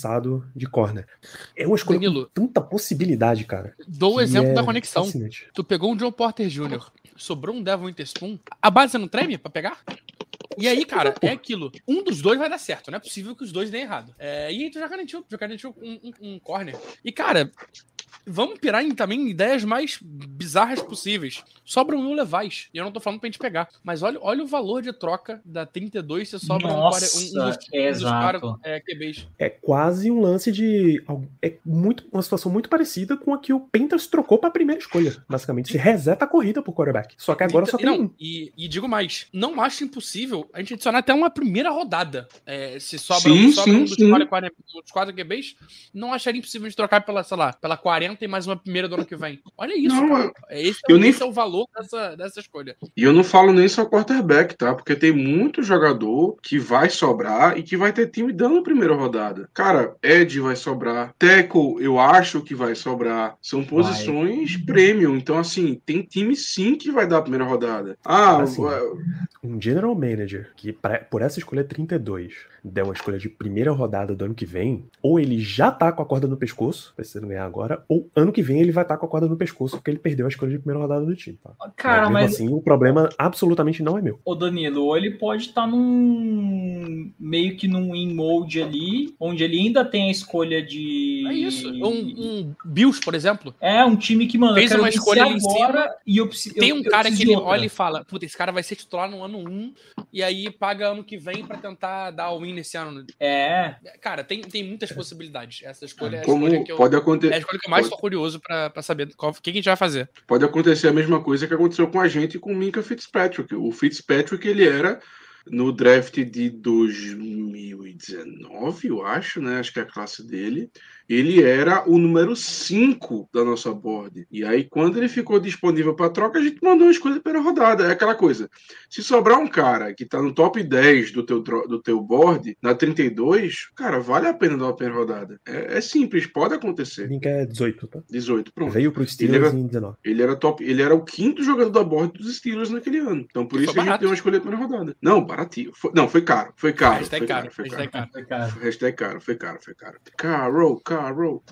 de corner. É uma escolha Danilo. com tanta possibilidade, cara. Dou o exemplo é da conexão. fascinante. Tu pegou um John Porter Jr., sobrou um Devon Witherspoon, a base não treme pra pegar? E aí, cara, é aquilo. Um dos dois vai dar certo. Não é possível que os dois deem errado. É, e aí tu já garantiu, já garantiu um, um- um corner. E, cara, vamos pirar em também ideias mais bizarras possíveis. Sobra um Will Levice. E eu não tô falando pra gente pegar. Mas olha, olha o valor de troca da 32 se sobra um, Nossa, um, um dos, um dos caras é, QBs. É quase um lance de. É muito, uma situação muito parecida com a que o Panthers trocou para a primeira escolha, basicamente. Se reseta a corrida pro quarterback. Só que agora só tem não, um. e, e digo mais, não acho impossível a gente adicionar até uma primeira rodada. É, se sobra, Sim, sobra sim, um dos sim. quatro, quatro, dos quatro QBs, não acharia impossível de trocar pela, sei lá, pela 40 e mais uma primeira do ano que vem. Olha isso, Não, cara. É, Esse, é, eu o- nem- esse é o valor dessa, dessa escolha. E eu não falo nem só quarterback, tá? Porque tem muito jogador que vai sobrar e que vai ter time dando primeira rodada. Cara, Ed vai sobrar. Tackle, eu acho que vai sobrar. São posições premium. Então, assim, tem time sim que vai dar a primeira rodada. Ah, Assim, Um general manager que, pra- por essa escolha 32, der uma escolha de primeira rodada do ano que vem, ou ele já tá com a corda no pescoço, precisando ganhar agora, ou ano que vem ele vai estar com a corda no pescoço porque ele perdeu a escolha de primeira rodada do time. Tá? Cara, mas. assim, o problema absolutamente não é meu. O Danilo, ou ele pode estar num. meio que num in mode ali, onde ele ainda tem a escolha de. É isso. Um, um Bills, por exemplo. É, um time que, mano, Fez uma escolha agora cima, e eu preciso. Tem um eu, cara eu que ele olha e fala: Puta, esse cara vai ser titular no ano 1 e aí paga ano que vem para tentar dar o win nesse ano. É. Cara, tem, tem muitas possibilidades. Essa escolha é a Como escolha que eu, pode acontecer. É a escolha que eu mais curioso para saber o que a gente vai fazer. Pode acontecer a mesma coisa que aconteceu com a gente e com o Minka Fitzpatrick. O Fitzpatrick, ele era no draft de 2019, eu acho, né? Acho que é a classe dele ele era o número 5 da nossa board. E aí, quando ele ficou disponível para troca, a gente mandou uma escolha pela rodada. É aquela coisa. Se sobrar um cara que está no top 10 do teu, do teu board, na 32, cara, vale a pena dar uma primeira rodada. É, é simples, pode acontecer. Link é 18, tá? 18, pronto. Veio pro Steelers ele era, em 19. Ele era, top, ele era o quinto jogador da board dos Steelers naquele ano. Então, por isso a gente deu uma escolha pela rodada. Não, baratinho. Foi, não, foi caro. Foi caro. Hashtag foi caro. Foi caro. Foi caro. Hashtag caro. Foi caro. Foi caro. Caro, caro. song I wrote.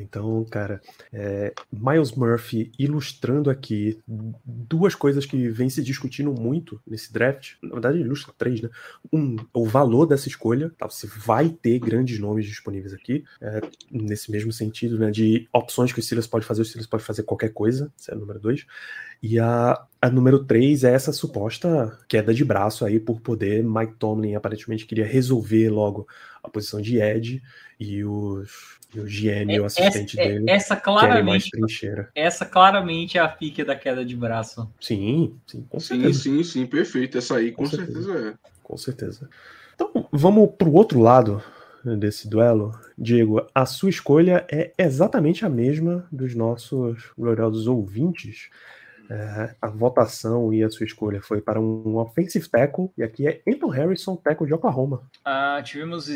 Então, cara, é, Miles Murphy ilustrando aqui duas coisas que vem se discutindo muito nesse draft. Na verdade, ilustra três, né? Um, o valor dessa escolha. Tá? Você vai ter grandes nomes disponíveis aqui, é, nesse mesmo sentido, né? De opções que o Steelers pode fazer, o Steelers pode fazer qualquer coisa. Esse é o número dois. E a, a número 3 é essa suposta queda de braço aí por poder. Mike Tomlin aparentemente queria resolver logo a posição de Ed e os e o GM, é, o assistente essa, dele. Essa claramente. Essa claramente é a pique da queda de braço. Sim, sim, com certeza. Sim, sim, sim, perfeito. Essa aí com, com certeza. certeza é. Com certeza. Então, vamos pro outro lado desse duelo. Diego, a sua escolha é exatamente a mesma dos nossos gloriosos ouvintes. É, a votação e a sua escolha foi para um offensive tackle, e aqui é Anton Harrison, tackle de Oklahoma. Ah, tivemos,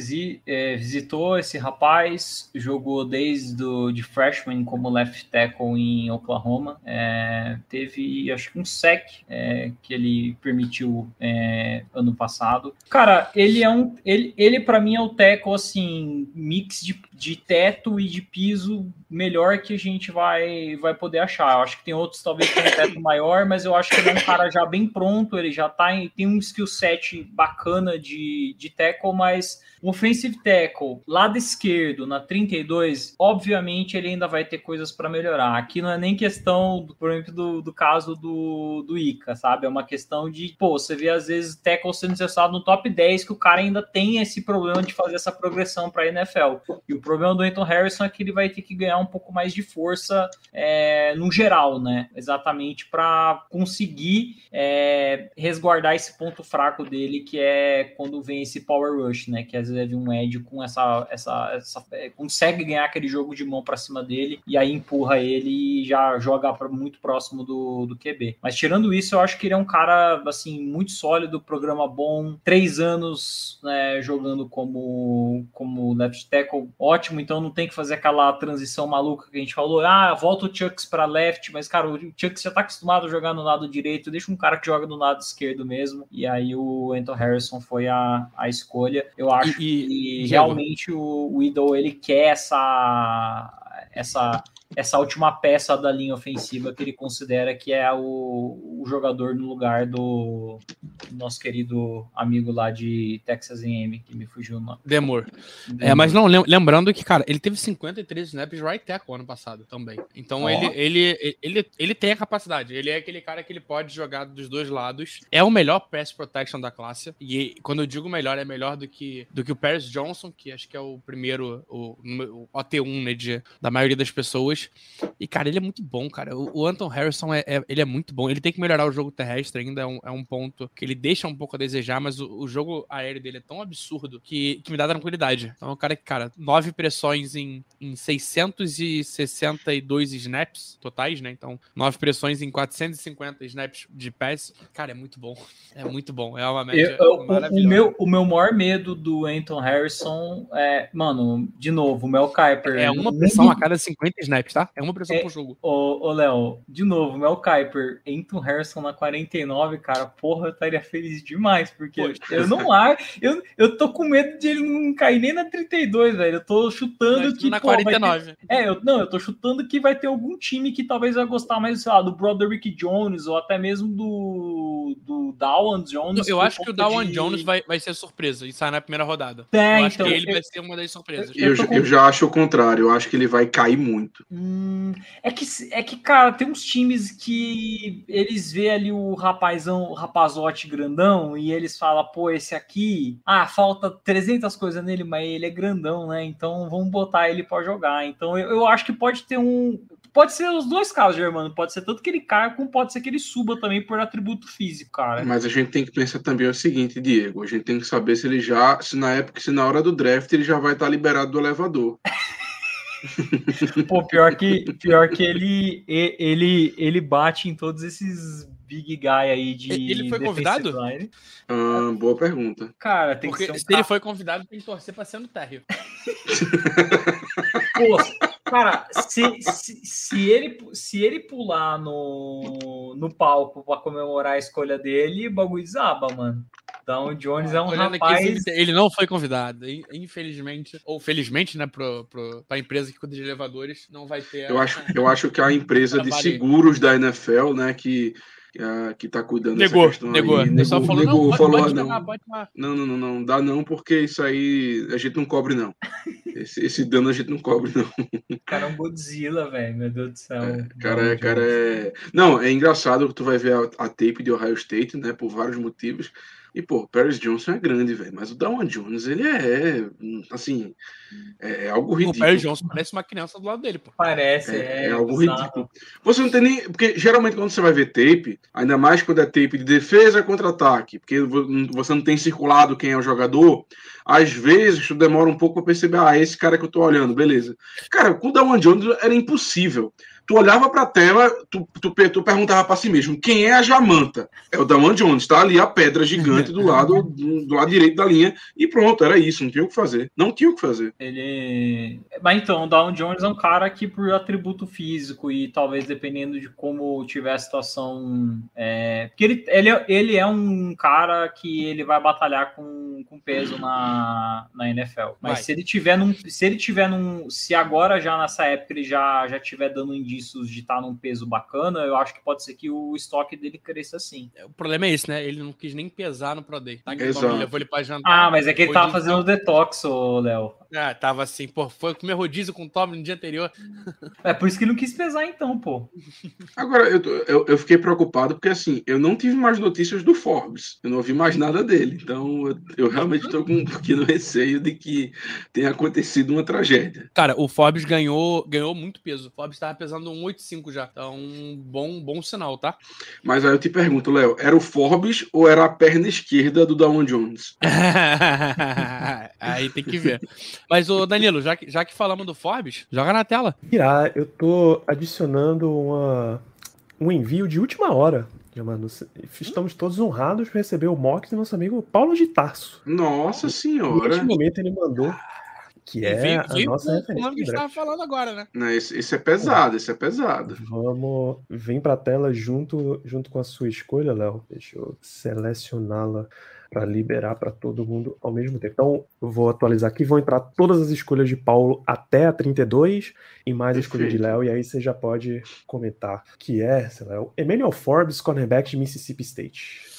é, visitou esse rapaz, jogou desde do, de freshman como left tackle em Oklahoma, é, teve acho que um sec é, que ele permitiu é, ano passado. Cara, ele é um, ele, ele para mim é o tackle assim, mix de, de teto e de piso melhor que a gente vai, vai poder achar. Eu acho que tem outros talvez com teto maior, mas eu acho que ele é um cara já bem pronto, ele já tá em, tem um skill set bacana de, de tackle, mas um offensive tackle, lado esquerdo, na 32, obviamente ele ainda vai ter coisas para melhorar. Aqui não é nem questão, por exemplo, do, do caso do, do Ica, sabe? É uma questão de, pô, você vê às vezes tackle sendo cessado no top 10 que o cara ainda tem esse problema de fazer essa progressão para a NFL. E o problema do Anton Harrison é que ele vai ter que ganhar um pouco mais de força é, no geral, né? Exatamente para conseguir é, resguardar esse ponto fraco dele, que é quando vem esse power rush, né? Que às vezes um Ed com essa, essa, essa é, consegue ganhar aquele jogo de mão para cima dele e aí empurra ele e já joga muito próximo do, do QB. Mas tirando isso, eu acho que ele é um cara assim muito sólido, programa bom, três anos né, jogando como como left tackle, ótimo. Então não tem que fazer aquela transição maluca que a gente falou. Ah, volta o Chucks para left, mas cara, o Chucks já tá acostumado a jogar no lado direito, deixa um cara que joga no lado esquerdo mesmo. E aí o Anton Harrison foi a, a escolha. Eu acho e, e realmente o, o Idol ele quer essa essa essa última peça da linha ofensiva que ele considera que é o, o jogador no lugar do, do, nosso querido amigo lá de Texas A&M, que me fugiu o nome. Demor. É, mas não, lembrando que, cara, ele teve 53 snaps right tackle ano passado também. Então oh. ele, ele, ele, ele tem a capacidade. Ele é aquele cara que ele pode jogar dos dois lados. É o melhor pass protection da classe. E quando eu digo melhor, é melhor do que, do que o Paris Johnson, que acho que é o primeiro, o, o OT1, né, de, da maioria das pessoas. E, cara, ele é muito bom, cara. O, o Anton Harrison, é, é, ele é muito bom. Ele tem que melhorar o jogo terrestre ainda, é um, é um ponto que ele deixa um pouco a desejar, mas o, o, jogo aéreo dele é tão absurdo que, que me dá tranquilidade. Então, é um cara que, cara, nove pressões em, em 662 snaps totais, né? Então, nove pressões em 450 snaps de pass. Cara, é muito bom. É muito bom. É uma média eu, maravilhosa. O meu, o meu maior medo do Anton Harrison é, mano, de novo, o Mel Kiper. É uma pressão a cada 50 snaps, tá? É uma pressão É, por jogo. Ô, ô Léo, de novo, Mel Kiper, Anton Harrison na 49, cara, porra, eu estaria feliz demais, porque Poxa. eu não acho, eu, eu tô com medo de ele não cair nem na 32, velho, eu tô chutando Mas que, na pô, vai ter- 49. é, eu, não, eu tô chutando que vai ter algum time que talvez vai gostar mais, sei lá, do Broderick Jones, ou até mesmo do, do Dawan Jones. Eu acho que o Dawan de- Jones vai, vai ser surpresa e sai na primeira rodada. É, eu acho então, que ele eu- vai ser uma das surpresas. Eu, eu já acho o contrário, eu acho que ele vai cair muito. Hum, é que, é que, cara, tem uns times que eles vê ali o rapazão, o rapazote grandão, e eles falam, pô, esse aqui, ah, falta 300 coisas nele, mas ele é grandão, né? Então vamos botar ele pra jogar. Então eu, eu acho que pode ter um. Pode ser os dois casos, Germano. Pode ser tanto que ele caia, como pode ser que ele suba também por atributo físico, cara. Mas a gente tem que pensar também o seguinte, Diego, a gente tem que saber se ele já, se na época, se na hora do draft ele já vai estar liberado do elevador. Pô, pior que, pior que ele, ele, ele bate em todos esses big guy aí de. Ele foi convidado? Ah, boa pergunta. Cara, tem Porque que ser um se cara... ele foi convidado, tem que torcer pra ser no térreo. Pô, cara, se, se, se, ele, se ele pular no, no palco pra comemorar a escolha dele, o bagulho desaba, mano. Então o Jones é um Olhando aqui, rapaz. ele, ele não foi convidado. In- Infelizmente, ou felizmente, né, pro, pro, pra empresa que cuida de elevadores, não vai ter. Eu acho, eu acho que a empresa de seguros da NFL, né, que, ah, que tá cuidando Negou, dessa questão negou. aí, O pessoal falou, não, pode, falou, pode ah, chamar, não, pode chamar. não, não, não, não, dá não, porque isso aí a gente não cobre, não. Esse, esse dano a gente não cobre, não. O cara é um Godzilla, velho. Meu Deus do céu. Cara, é, cara, é. Não, é engraçado que tu vai ver a, a tape de Ohio State, né, por vários motivos. E, pô, Paris Johnson é grande, velho. Mas o Dawan Jones, ele é, assim, é, é algo O ridículo. Perry Johnson parece uma criança do lado dele, pô. Parece, É, é, é algo bizarro. ridículo. Você não tem nem. Porque geralmente quando você vai ver tape, ainda mais quando é tape de defesa contra ataque, porque vo- você não tem circulado quem é o jogador, às vezes tu demora um pouco pra perceber, ah, esse cara que eu tô olhando, beleza. Cara, com o Dawan Jones era impossível. Tu olhava pra tela, tu, tu, tu perguntava pra si mesmo, quem é a Jamanta? É o Dawan Jones, tá ali a pedra gigante do lado, do, do lado direito da linha, e pronto, era isso, não tinha o que fazer. Não tinha o que fazer. Ele. Mas então, o Down Jones é um cara que, por atributo físico e talvez dependendo de como tiver a situação. É... Porque ele, ele, é- ele é um cara que ele vai batalhar com, com peso na, na NFL. Mas Vai. se ele tiver num. Se ele tiver num. Se agora, já nessa época, ele já, já tiver dando indícios de estar num peso bacana, eu acho que pode ser que o estoque dele cresça assim. O problema é esse, né? Ele não quis nem pesar no Pro Day. Tá? O Exato. levou ele pra jantar. Ah, mas é que ele tava Rodízio- fazendo detox, ô Léo. Ah, tava assim, pô, foi comer rodízio com o Tom no dia anterior. É por isso que ele não quis pesar, então, pô. Agora, eu, tô- eu, eu fiquei preocupado porque, assim, eu não tive mais notícias do Forbes. Eu não ouvi mais nada dele. Então, eu, eu realmente estou com um pequeno receio de que tenha acontecido uma tragédia. Cara, o Forbes ganhou, ganhou muito peso. O Forbes tava pesando um 1,85 já. Então, um bom, bom sinal, tá? Mas aí eu te pergunto, Léo, era o Forbes ou era a perna esquerda do Dawan Jones? Aí tem que ver. Mas, ô Danilo, já que, já que falamos do Forbes, joga na tela. Irá, eu tô adicionando uma, um envio de última hora. Já, Mano, estamos todos honrados por receber o mock do nosso amigo Paulo de Tarso. Nossa No senhora! último momento ele mandou, que é veio, a veio nossa referência. que a de gente draft. tava falando agora, né? Né, esse, esse é pesado, esse é pesado. Vamos, vem pra tela junto, junto com a sua escolha, Léo. Deixa eu selecioná-la para liberar para todo mundo ao mesmo tempo. Então, eu vou atualizar aqui, vão entrar todas as escolhas de Paulo até a 32 e mais a escolha de. Léo, e aí você já pode comentar que é, sei lá, o Emmanuel Forbes, cornerback de Mississippi State.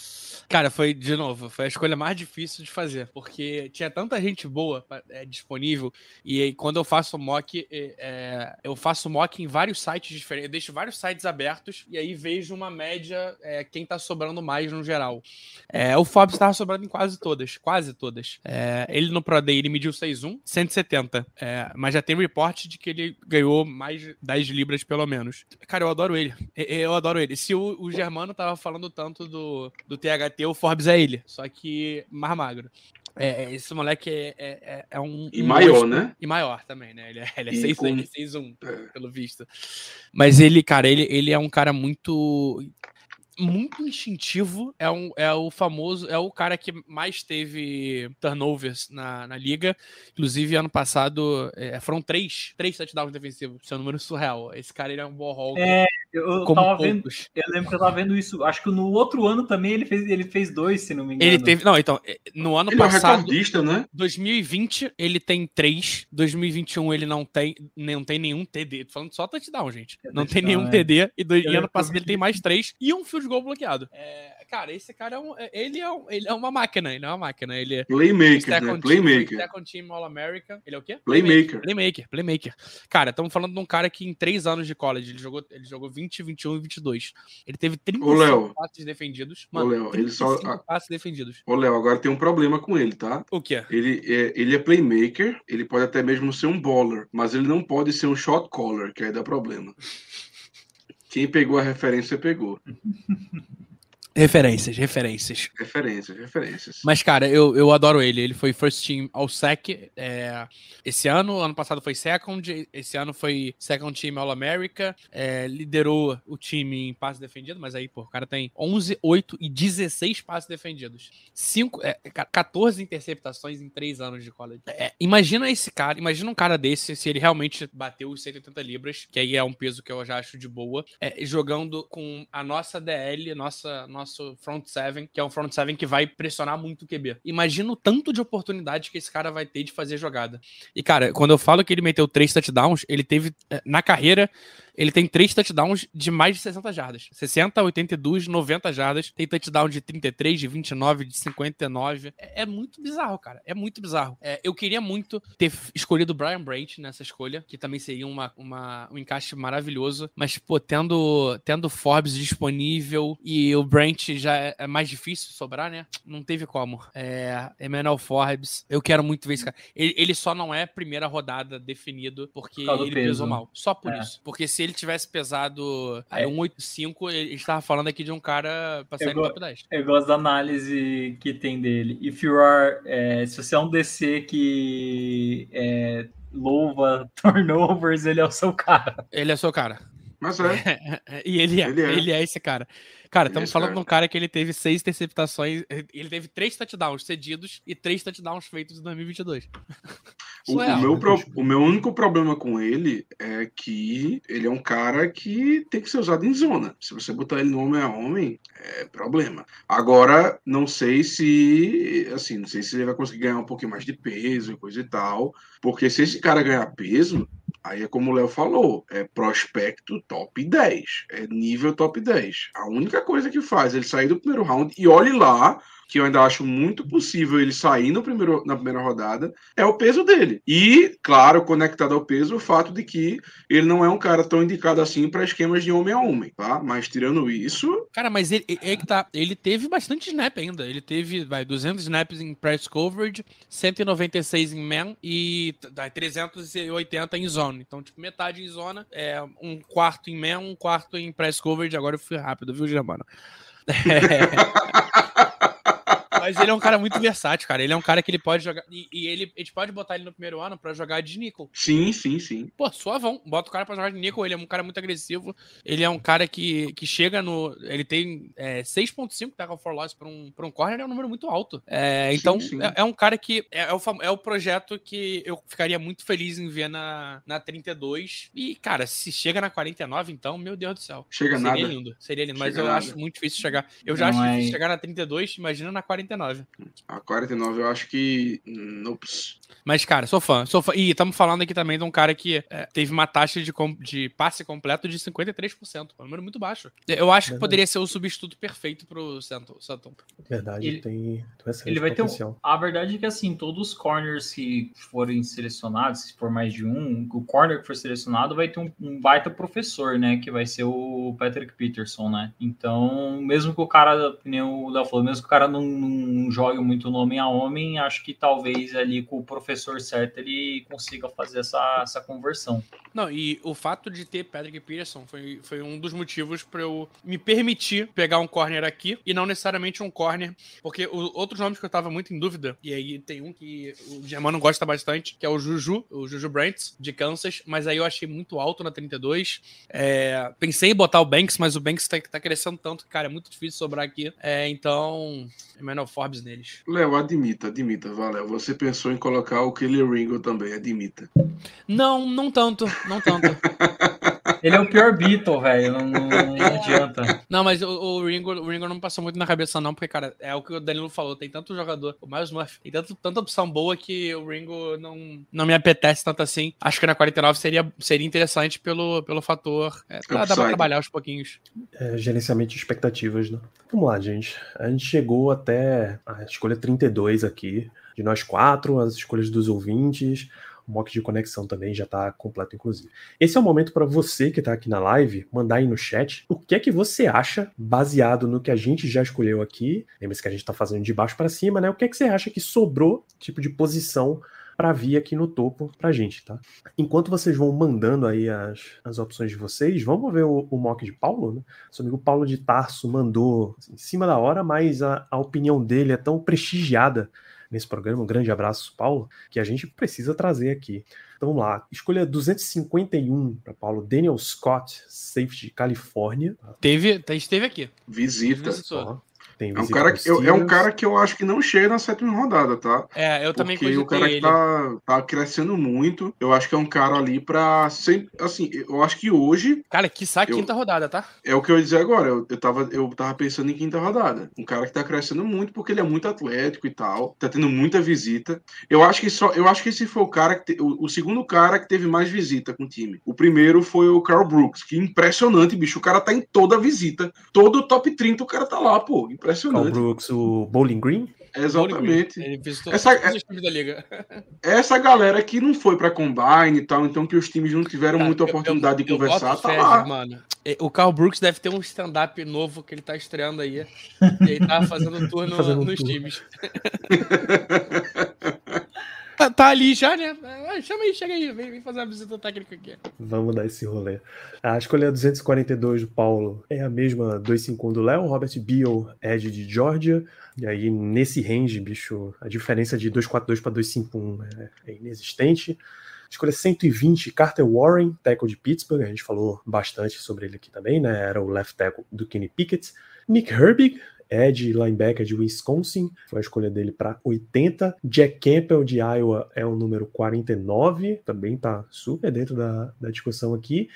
Cara, foi, de novo, foi a escolha mais difícil de fazer, porque tinha tanta gente boa é, disponível, e aí, quando eu faço mock, é, é, eu faço mock em vários sites diferentes, eu deixo vários sites abertos, e aí vejo uma média, é, quem tá sobrando mais no geral. É, o Forbes tava sobrando em quase todas, quase todas. É, ele no Pro Day, ele mediu 6'1", 170, é, mas já tem report de que ele ganhou mais de 10 libras, pelo menos. Cara, eu adoro ele, eu, eu adoro ele. Se o, o Germano tava falando tanto do, do THT, o Forbes é ele, só que mais magro. É, é, esse moleque é, é, é- é um. E um maior, monstro. né? E maior também, né? Ele é, ele é E 6 com- ele é 6'1", É. pelo visto. Mas ele, cara, ele, ele é um cara muito. muito instintivo, é, um, é o famoso, é o cara que mais teve turnovers na, na liga. Inclusive, ano passado é, foram três, três touchdowns defensivos. Isso é um número surreal. Esse cara ele é um ball É, eu, eu tava vendo. Eu lembro que eu tava vendo isso. Acho que no outro ano também ele fez, ele fez dois, se não me engano. Ele teve. Não, então, é, no ano ele passado. É né? 2020, ele tem três. 2021, ele não tem, não tem nenhum TD. Tô falando só touchdown, gente. É não touchdown, tem nenhum é. TD. E, do, e ano passado ele tem mais três. E um field goal bloqueado. É, cara, esse cara é um, é, ele, é um, ele é uma máquina. Ele é uma máquina. Ele é Playmaker, né? Playmaker. Second Team All-American. Ele é o quê? Playmaker. Playmaker. Playmaker. Cara, estamos falando de um cara que em três anos de college, ele jogou, ele jogou 20, 21 e 22. Ele teve 35 passes defendidos. Mano, Ô, Léo, ele só. passes defendidos. Ô, Léo, agora tem um problema com ele, tá? O quê? Ele é, ele é playmaker, ele pode até mesmo ser um baller, mas ele não pode ser um shot caller, que aí dá problema. Quem pegou a referência pegou. Referências, referências. Referências, referências. Mas, cara, eu, eu adoro ele. Ele foi first team ao SEC é, esse ano. Ano passado foi second. Esse ano foi second team All-America. É, liderou o time em passe defendido, mas aí, pô, o cara tem 11, 8 e 16 passes defendidos. Cinco, é, 14 interceptações em 3 anos de college. É, imagina esse cara, imagina um cara desse, se ele realmente bateu os 180 libras, que aí é um peso que eu já acho de boa, é, jogando com a nossa DL, nossa, nossa nosso front seven, que é um front seven que vai pressionar muito o QB. Imagina o tanto de oportunidade que esse cara vai ter de fazer jogada. E, cara, quando eu falo que ele meteu três touchdowns, ele teve eh, na carreira ele tem três touchdowns de mais de 60 jardas. 60, 82, 90 jardas. Tem touchdown de 33, de 29, de 59. É, é muito bizarro, cara. É muito bizarro. É, eu queria muito ter escolhido o Brian Branch nessa escolha, que também seria uma, uma, um encaixe maravilhoso. Mas, pô, tendo, tendo Forbes disponível e o Branch já é, é mais difícil sobrar, né? Não teve como. É, Emmanuel Forbes. Eu quero muito ver esse cara. Ele, ele só não é primeira rodada definido porque Por ele pesou mal. Só por é. isso. Porque se ele tivesse pesado é. 185, ele estava falando aqui de um cara pra sair no top 10. Eu gosto da análise que tem dele. If you are, é, se você é um DC que é, louva turnovers, ele é o seu cara. Ele é o seu cara. Mas é. e ele é, ele é, ele é esse cara. Cara, estamos falando cara. de um cara que ele teve seis interceptações, ele teve três touchdowns cedidos e três touchdowns feitos em 2022. O, o, meu pro, o meu único problema com ele é que ele é um cara que tem que ser usado em zona. Se você botar ele no homem a homem, é problema. Agora, não sei se, assim, não sei se ele vai conseguir ganhar um pouquinho mais de peso e coisa e tal, porque se esse cara ganhar peso, Aí é como o Léo falou, é prospecto top 10, é nível top 10. A única coisa que faz ele sair do primeiro round e olhe lá que eu ainda acho muito possível ele sair no primeiro, na primeira rodada, é o peso dele. E, claro, conectado ao peso, o fato de que ele não é um cara tão indicado assim para esquemas de homem a homem, tá? Mas tirando isso. Cara, mas ele, ele, tá, ele teve bastante snap ainda. Ele teve, vai, 200 snaps em press coverage, 196 em man e 380 em zone. Então, tipo, metade em zona, é, um quarto em man, um quarto em press coverage. Agora eu fui rápido, viu, Germano? É... Mas ele é um cara muito versátil, cara. Ele é um cara que ele pode jogar. E, e ele, a gente pode botar ele no primeiro ano pra jogar de nickel. Sim, sim, sim. Pô, suavão. Bota o cara pra jogar de nickel. Ele é um cara muito agressivo. Ele é um cara que, que chega no. Ele tem é, 6,5 tackle for loss pra um, pra um corner, é um número muito alto. É, então, sim, sim. É, é, um cara que. É, é, o, é o projeto que eu ficaria muito feliz em ver na, na 32. E, cara, se chega na 49, então, meu Deus do céu. Chega seria nada. lindo. Seria lindo. Chega mas eu nada. acho muito difícil chegar. Eu já Não acho difícil chegar na 32, imagina na 49. 49. A 49 eu acho que. Nops. Mas, cara, sou fã. Sou fã. E estamos falando aqui também de um cara que é, teve uma taxa de, de passe completo de 53%. Um número muito baixo. Eu acho Verdade. que poderia ser o substituto perfeito pro Santon. Verdade, ele, tem, tem Ele vai potencial. ter. Um, a verdade é que, assim, todos os corners que forem selecionados, se for mais de um, o corner que for selecionado vai ter um, um baita professor, né? Que vai ser o Patrick Peterson, né? Então, mesmo que o cara, nem o Léo falou, mesmo que o cara não, não jogue muito no homem a homem, acho que talvez ali com o professor certo ele consiga fazer essa, essa conversão. Não, e o fato de ter Patrick Peterson foi, foi um dos motivos para eu me permitir pegar um corner aqui e não necessariamente um corner, porque o, outros nomes que eu tava muito em dúvida, e aí tem um que o Germano gosta bastante, que é o Juju, o Juju Brandt, de Kansas, mas aí eu achei muito alto na 32. É, pensei em botar o Banks, mas o Banks tá, tá crescendo tanto, cara, é muito difícil sobrar aqui. É, então, Emmanuel Forbes neles. Léo, admita, admita, valeu. Você pensou em colocar o Kelly Ringo também, admita. Não, não tanto, não tanto. Ele é o pior Beatle, velho. Não, não, não, adianta. Não, mas o, o, Ringo, o Ringo não passou muito na cabeça, não, porque, cara, é o que o Danilo falou. Tem tanto jogador, o Miles Murphy, tem tanto, tanta opção boa que o Ringo não, não me apetece tanto assim. Acho que na 49 seria, seria interessante pelo, pelo fator. É, dá, dá pra trabalhar aos pouquinhos. É, gerenciamento de expectativas, né? Vamos lá, gente. A gente chegou até a escolha 32 aqui, de nós quatro, as escolhas dos ouvintes. Mock de conexão também já está completo, inclusive. Esse é o momento para você que está aqui na live mandar aí no chat o que é que você acha, baseado no que a gente já escolheu aqui. Lembre-se que a gente está fazendo de baixo para cima, né? O que é que você acha que sobrou, tipo de posição para vir aqui no topo pra gente, tá? Enquanto vocês vão mandando aí as, as opções de vocês, vamos ver o, o mock de Paulo, né? Seu amigo Paulo de Tarso mandou assim, em cima da hora, mas a, a opinião dele é tão prestigiada nesse programa. Um grande abraço, Paulo, que a gente precisa trazer aqui. Então vamos lá. Escolha 251 para Paulo. Daniel Scott, safety de Califórnia. Teve, esteve aqui. Visita. Tem é um, cara que, eu, é um cara que eu acho que não chega na sétima rodada, tá? É, eu também Porque o cara que tá, tá crescendo muito. Eu acho que é um cara ali pra. Sempre, assim, eu acho que hoje. Cara, que sabe quinta rodada, tá? É o que eu ia dizer agora. Eu, eu, tava, eu tava pensando em quinta rodada. Um cara que tá crescendo muito porque ele é muito atlético e tal. Tá tendo muita visita. Eu acho que só. Eu acho que esse foi o cara que. Te, o, o segundo cara que teve mais visita com o time. O primeiro foi o Carl Brooks. Que impressionante, bicho. O cara tá em toda a visita. Todo o top 30 o cara tá lá, pô. Impressionante impressionante. Carl Brooks, o Bowling Green? Exatamente. Ele visitou essa, é, da liga. essa galera que não foi para combine e tal, então que os times não tiveram Cara, muita oportunidade eu, eu, de conversar, tá lá. Mano. O Carl Brooks deve ter um stand-up novo que ele tá estreando aí. E ele tá fazendo tour no, fazendo nos tour. times. Tá, tá, ali já, né? Chama aí, chega aí, vem, vem, fazer uma visita técnica aqui. Vamos dar esse rolê. A escolha 242 do Paulo é a mesma 251 do Léo, Robert Beal, Ed de Georgia. E aí, nesse range, bicho, a diferença de 242 para 251 é, é inexistente. Escolha 120, Carter Warren, tackle de Pittsburgh. A gente falou bastante sobre ele aqui também, né? Era o left tackle do Kenny Pickett. Nick Herbig, Ed, linebacker de Wisconsin, foi a escolha dele para 80. Jack Campbell de Iowa é o número 49, também está super dentro da, da discussão aqui.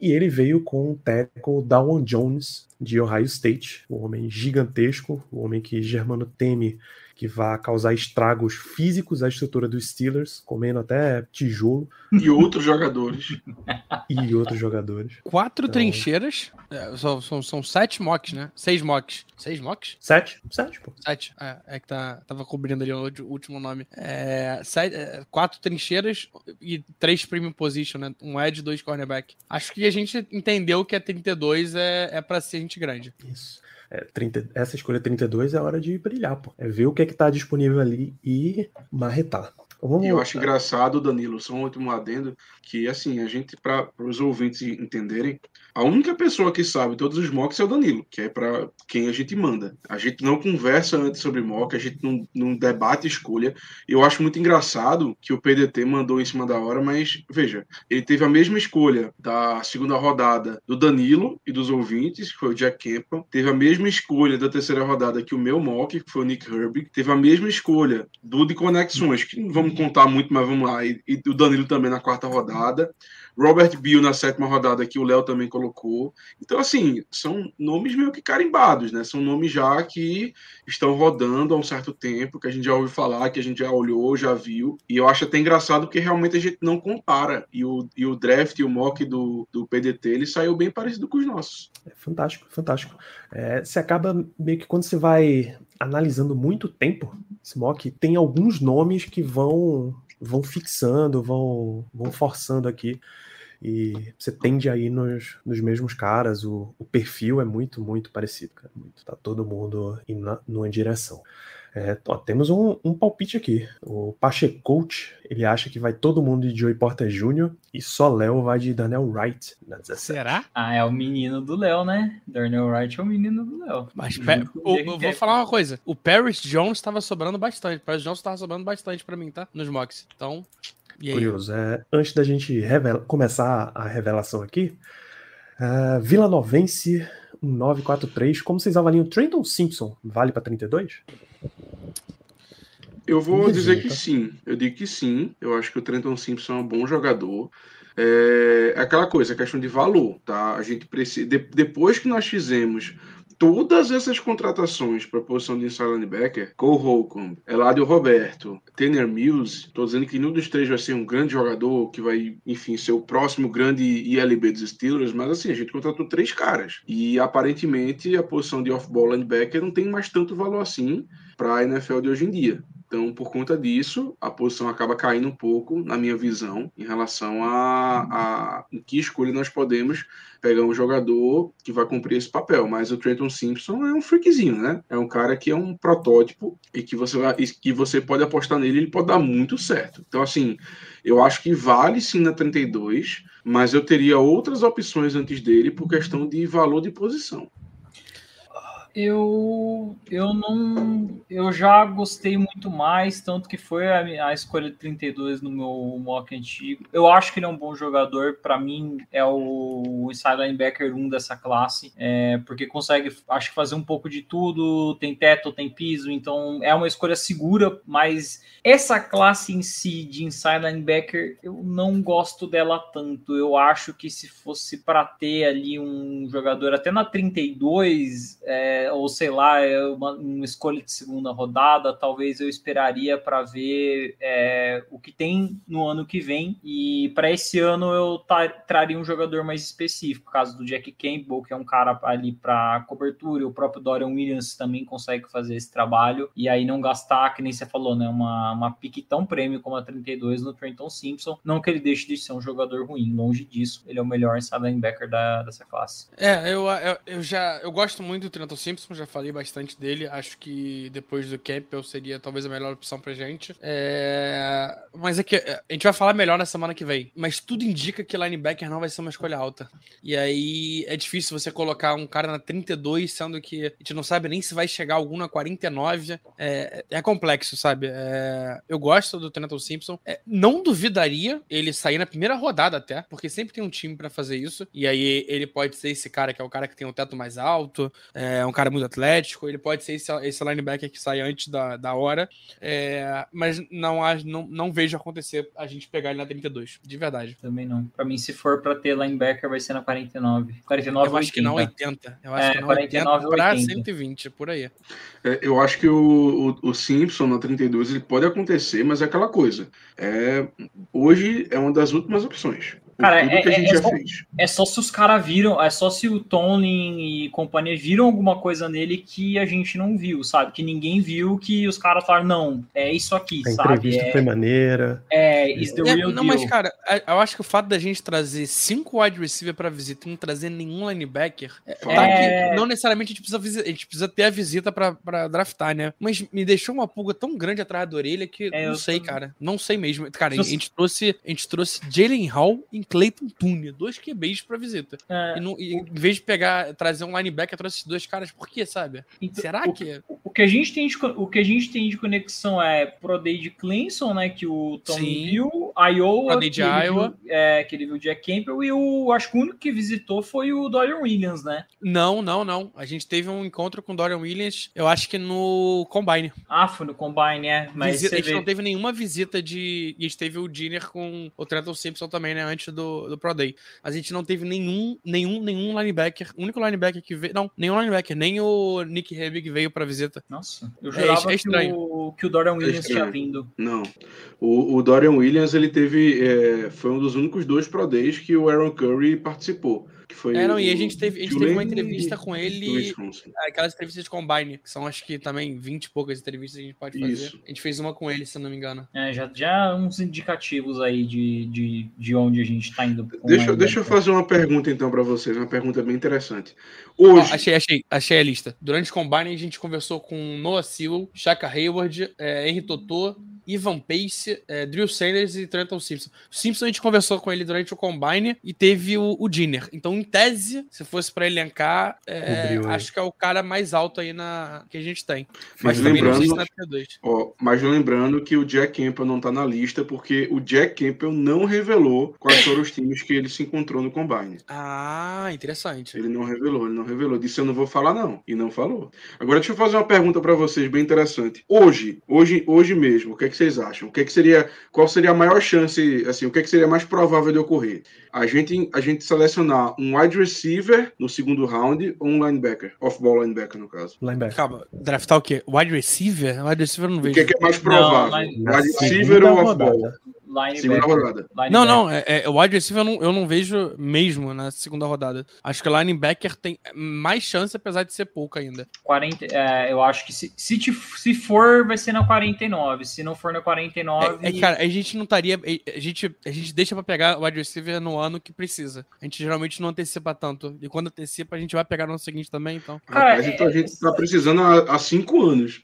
E ele veio com o tackle Dawan Jones de Ohio State, um homem gigantesco, um homem que Germano teme que vai causar estragos físicos à estrutura dos Steelers, comendo até tijolo. E outros jogadores. e outros jogadores. Quatro então... trincheiras. É, são, são, são, sete mocks, né? Seis mocks. Seis mocks? Sete. Sete, pô. Sete. É, é que tá, tava cobrindo ali o último nome. É, sete, é, quatro trincheiras e três premium position, né? Um edge e dois cornerback. Acho que a gente entendeu que a 32 é, é pra ser gente grande. Isso. É, 30, essa escolha 32 é hora de brilhar, pô. É ver o que é que tá disponível ali e marretar. Vamos eu acho engraçado, Danilo, só um último adendo, que assim, a gente, para os ouvintes entenderem, a única pessoa que sabe todos os mocks é o Danilo, que é para quem a gente manda. A gente não conversa antes sobre mock, a gente não, não debate escolha. Eu acho muito engraçado que o PDT mandou em cima da hora, mas veja, ele teve a mesma escolha da segunda rodada do Danilo e dos ouvintes, que foi o Jack Campbell, teve a mesma escolha da terceira rodada que o meu mock, que foi o Nick Herbig, teve a mesma escolha do de conexões, que não contar muito, mas vamos lá, e, e o Danilo também na quarta rodada. Robert Bill na sétima rodada, que o Léo também colocou. Então, assim, são nomes meio que carimbados, né? São nomes já que estão rodando há um certo tempo, que a gente já ouviu falar, que a gente já olhou, já viu. E eu acho até engraçado porque realmente a gente não compara. E o, e o draft e o mock do, do PDT, ele saiu bem parecido com os nossos. É fantástico, fantástico. É, você acaba meio que quando você vai analisando muito tempo, esse mock tem alguns nomes que vão vão fixando, vão, vão forçando aqui. E você tende a ir nos, nos mesmos caras, o, o perfil é muito, muito parecido, cara. Muito, tá todo mundo indo na, numa direção. É, ó, temos um, um, palpite aqui. O Pachecoach, ele acha que vai todo mundo de Joey Porter Jr. e só Léo vai de Daniel Wright na 17. Será? Ah, é o menino do Léo, né? Daniel Wright é o menino do Léo. Mas o, eu vou falar uma coisa. O Paris Jones estava sobrando bastante. O Paris Jones estava sobrando bastante para mim, tá? Nos mocks. Então, Curioso. É, antes da gente revela, começar a revelação aqui, uh, Vila Novense 943, como vocês avaliam Trenton Simpson? Vale para 32? Eu vou dizer que sim. Eu digo que sim. Eu acho que o Trenton Simpson é um bom jogador. É, é aquela coisa, a questão de valor, tá? A gente precisa. De, depois que nós fizemos todas essas contratações para a posição de inside linebacker, Cole Holcomb, Eladio Roberto, Tanner Mills, estou dizendo que nenhum dos três vai ser um grande jogador que vai, enfim, ser o próximo grande ILB dos Steelers, mas assim, a gente contratou três caras. E aparentemente a posição de off-ball linebacker não tem mais tanto valor assim para a NFL de hoje em dia. Então, por conta disso, a posição acaba caindo um pouco, na minha visão, em relação a, a em que escolha nós podemos pegar um jogador que vai cumprir esse papel. Mas o Trenton Simpson é um freakzinho, né? É um cara que é um protótipo e que você, vai, que você pode apostar nele, ele pode dar muito certo. Então, assim, eu acho que vale sim na 32, mas eu teria outras opções antes dele por questão de valor de posição. Eu, eu não. Eu já gostei muito mais, tanto que foi a, a escolha de 32 no meu mock antigo. Eu acho que ele é um bom jogador. Para mim, é o inside linebacker 1 dessa classe, é, porque consegue, acho que fazer um pouco de tudo. Tem teto, tem piso, então é uma escolha segura, mas essa classe em si de inside linebacker, eu não gosto dela tanto. Eu acho que se fosse para ter ali um jogador até na 32, é, ou sei lá, é uma, uma, escolha de segunda rodada, talvez eu esperaria para ver é, o que tem no ano que vem. E para esse ano eu traria um jogador mais específico, caso do Jack Campbell, que é um cara ali para cobertura, o próprio Dorian Williams também consegue fazer esse trabalho, e aí não gastar, que nem você falou, né, uma, uma pique tão prêmio como a 32 no Trenton Simpson. Não que ele deixe de ser um jogador ruim, longe disso, ele é o melhor inside linebacker da, dessa classe. É, eu, eu, eu já eu gosto muito do Trenton Simpson Simpson, já falei bastante dele. Acho que depois do Campbell seria talvez a melhor opção pra gente. É... Mas é que é, a gente vai falar melhor na semana que vem. Mas tudo indica que linebacker não vai ser uma escolha alta. E aí é difícil você colocar um cara na 32, sendo que a gente não sabe nem se vai chegar algum na 49. É, é complexo, sabe? É... Eu gosto do Trenton Simpson. É... Não duvidaria ele sair na primeira rodada até, porque sempre tem um time para fazer isso. E aí ele pode ser esse cara que é o cara que tem o teto mais alto, é um cara muito atlético, ele pode ser esse, esse linebacker que sai antes da, da hora, é, mas não, não, não vejo acontecer a gente pegar ele na 32, de verdade. Também não. Pra mim, se for pra ter linebacker, vai ser na 49. 49 Eu acho que não 80. Eu acho é, que não 49 80 pra 80. 120, por aí. É, eu acho que o, o, o, Simpson na 32 ele pode acontecer, mas é aquela coisa. É, hoje é uma das últimas opções. Cara, é, é, é, só, é, só, se os caras viram, é só se o Tony e companhia viram alguma coisa nele que a gente não viu, sabe? Que ninguém viu, que os caras falaram, não, é isso aqui, a sabe? entrevista é, foi maneira. É, is the é, real Não, deal. mas, cara, eu acho que o fato da gente trazer cinco wide receiver pra visita e não trazer nenhum linebacker, é, tá que não necessariamente a gente precisa, a gente precisa ter a visita pra, pra draftar, né? Mas me deixou uma pulga tão grande atrás da orelha que não sei, tô... cara. Não sei mesmo. Cara, a gente trouxe, a gente trouxe Jalen Hall em Clayton Tune dois QBs pra visita. É, e, não, e, em vez de pegar, trazer um linebacker, trouxe esses dois caras, por quê, sabe? Então, Será o, que. O, o, que a gente tem de, o que a gente tem de conexão é Pro Day de Clemson, né? Que o Tom viu, Iowa, Pro de Iowa. Viu, é, que ele viu o Jack Campbell, e o acho que o único que visitou foi o Dorian Williams, né? Não, não, não. A gente teve um encontro com o Dorian Williams, eu acho que no Combine. Ah, foi no Combine, é. Mas visita, a gente vê... não teve nenhuma visita de. E a gente teve o dinner com o Trenton Simpson também, né? Antes do, do Pro Day a gente não teve nenhum, nenhum, nenhum linebacker. O único linebacker que veio. Não, nenhum linebacker, nem o Nick Hebig veio pra visita. Nossa, eu é, jurava é, é que, o, que o Dorian Williams é tinha vindo. Não. O, o, Dorian Williams ele teve. É, foi um dos únicos dois Pro Days que o Aaron Curry participou. Que foi É, não, e a gente teve, a gente teve uma entrevista com ele. Aquelas entrevistas de combine, que são acho que também 20 e poucas entrevistas que a gente pode fazer. Isso. A gente fez uma com ele, se eu não me engano. É, já, já uns indicativos aí de, de, de onde a gente tá indo. Deixa, deixa eu fazer uma pergunta então para vocês, uma pergunta bem interessante. Hoje, achei, achei, achei a lista. Durante o Combine, a gente conversou com Noah Sewell, Shaka Hayward, é, Henry Totô, Ivan Pace, é, Drew Sanders e Trenton Simpson. O Simpson a gente conversou com ele durante o Combine e teve o, o Dinner. Então, em tese, se fosse para elencar, é, aí. acho que é o cara mais alto aí na, que a gente tem. Mas se lembrando- na P2. ó, mas lembrando que o Jack Campbell não tá na lista porque o Jack Campbell não revelou quais foram os times que ele se encontrou no Combine. Ah, interessante. Ele não revelou, ele não revelou. Disse eu não vou falar não, e não falou. Agora deixa eu fazer uma pergunta para vocês bem interessante. Hoje, hoje, hoje mesmo, o que é que vocês acham? O que é que seria, qual seria a maior chance, assim, o que é que seria mais provável de ocorrer? A gente, a gente selecionar um wide receiver no segundo round ou um linebacker, off-ball linebacker no caso. Linebacker. Calma, draftar o quê? Wide receiver? Wide receiver eu não O vejo. que é, que é mais provável? mas- Na wide receiver ou off-ball? Segunda rodada. Não, Linebacker. não, é, é, o wide receiver eu não, eu não vejo mesmo na segunda rodada. Acho que o linebacker tem mais chance, apesar de ser pouco ainda. 40, é, eu acho que se, se, te- se for, vai ser na 49. Se não for na 49. É, é cara, a gente não estaria. A gente, a gente deixa pra pegar o wide receiver no ano que precisa. A gente geralmente não antecipa tanto. E quando antecipa, a gente vai pegar no ano seguinte também, então. Cara, Rapaz, então a é- gente tá precisando há, há cinco anos.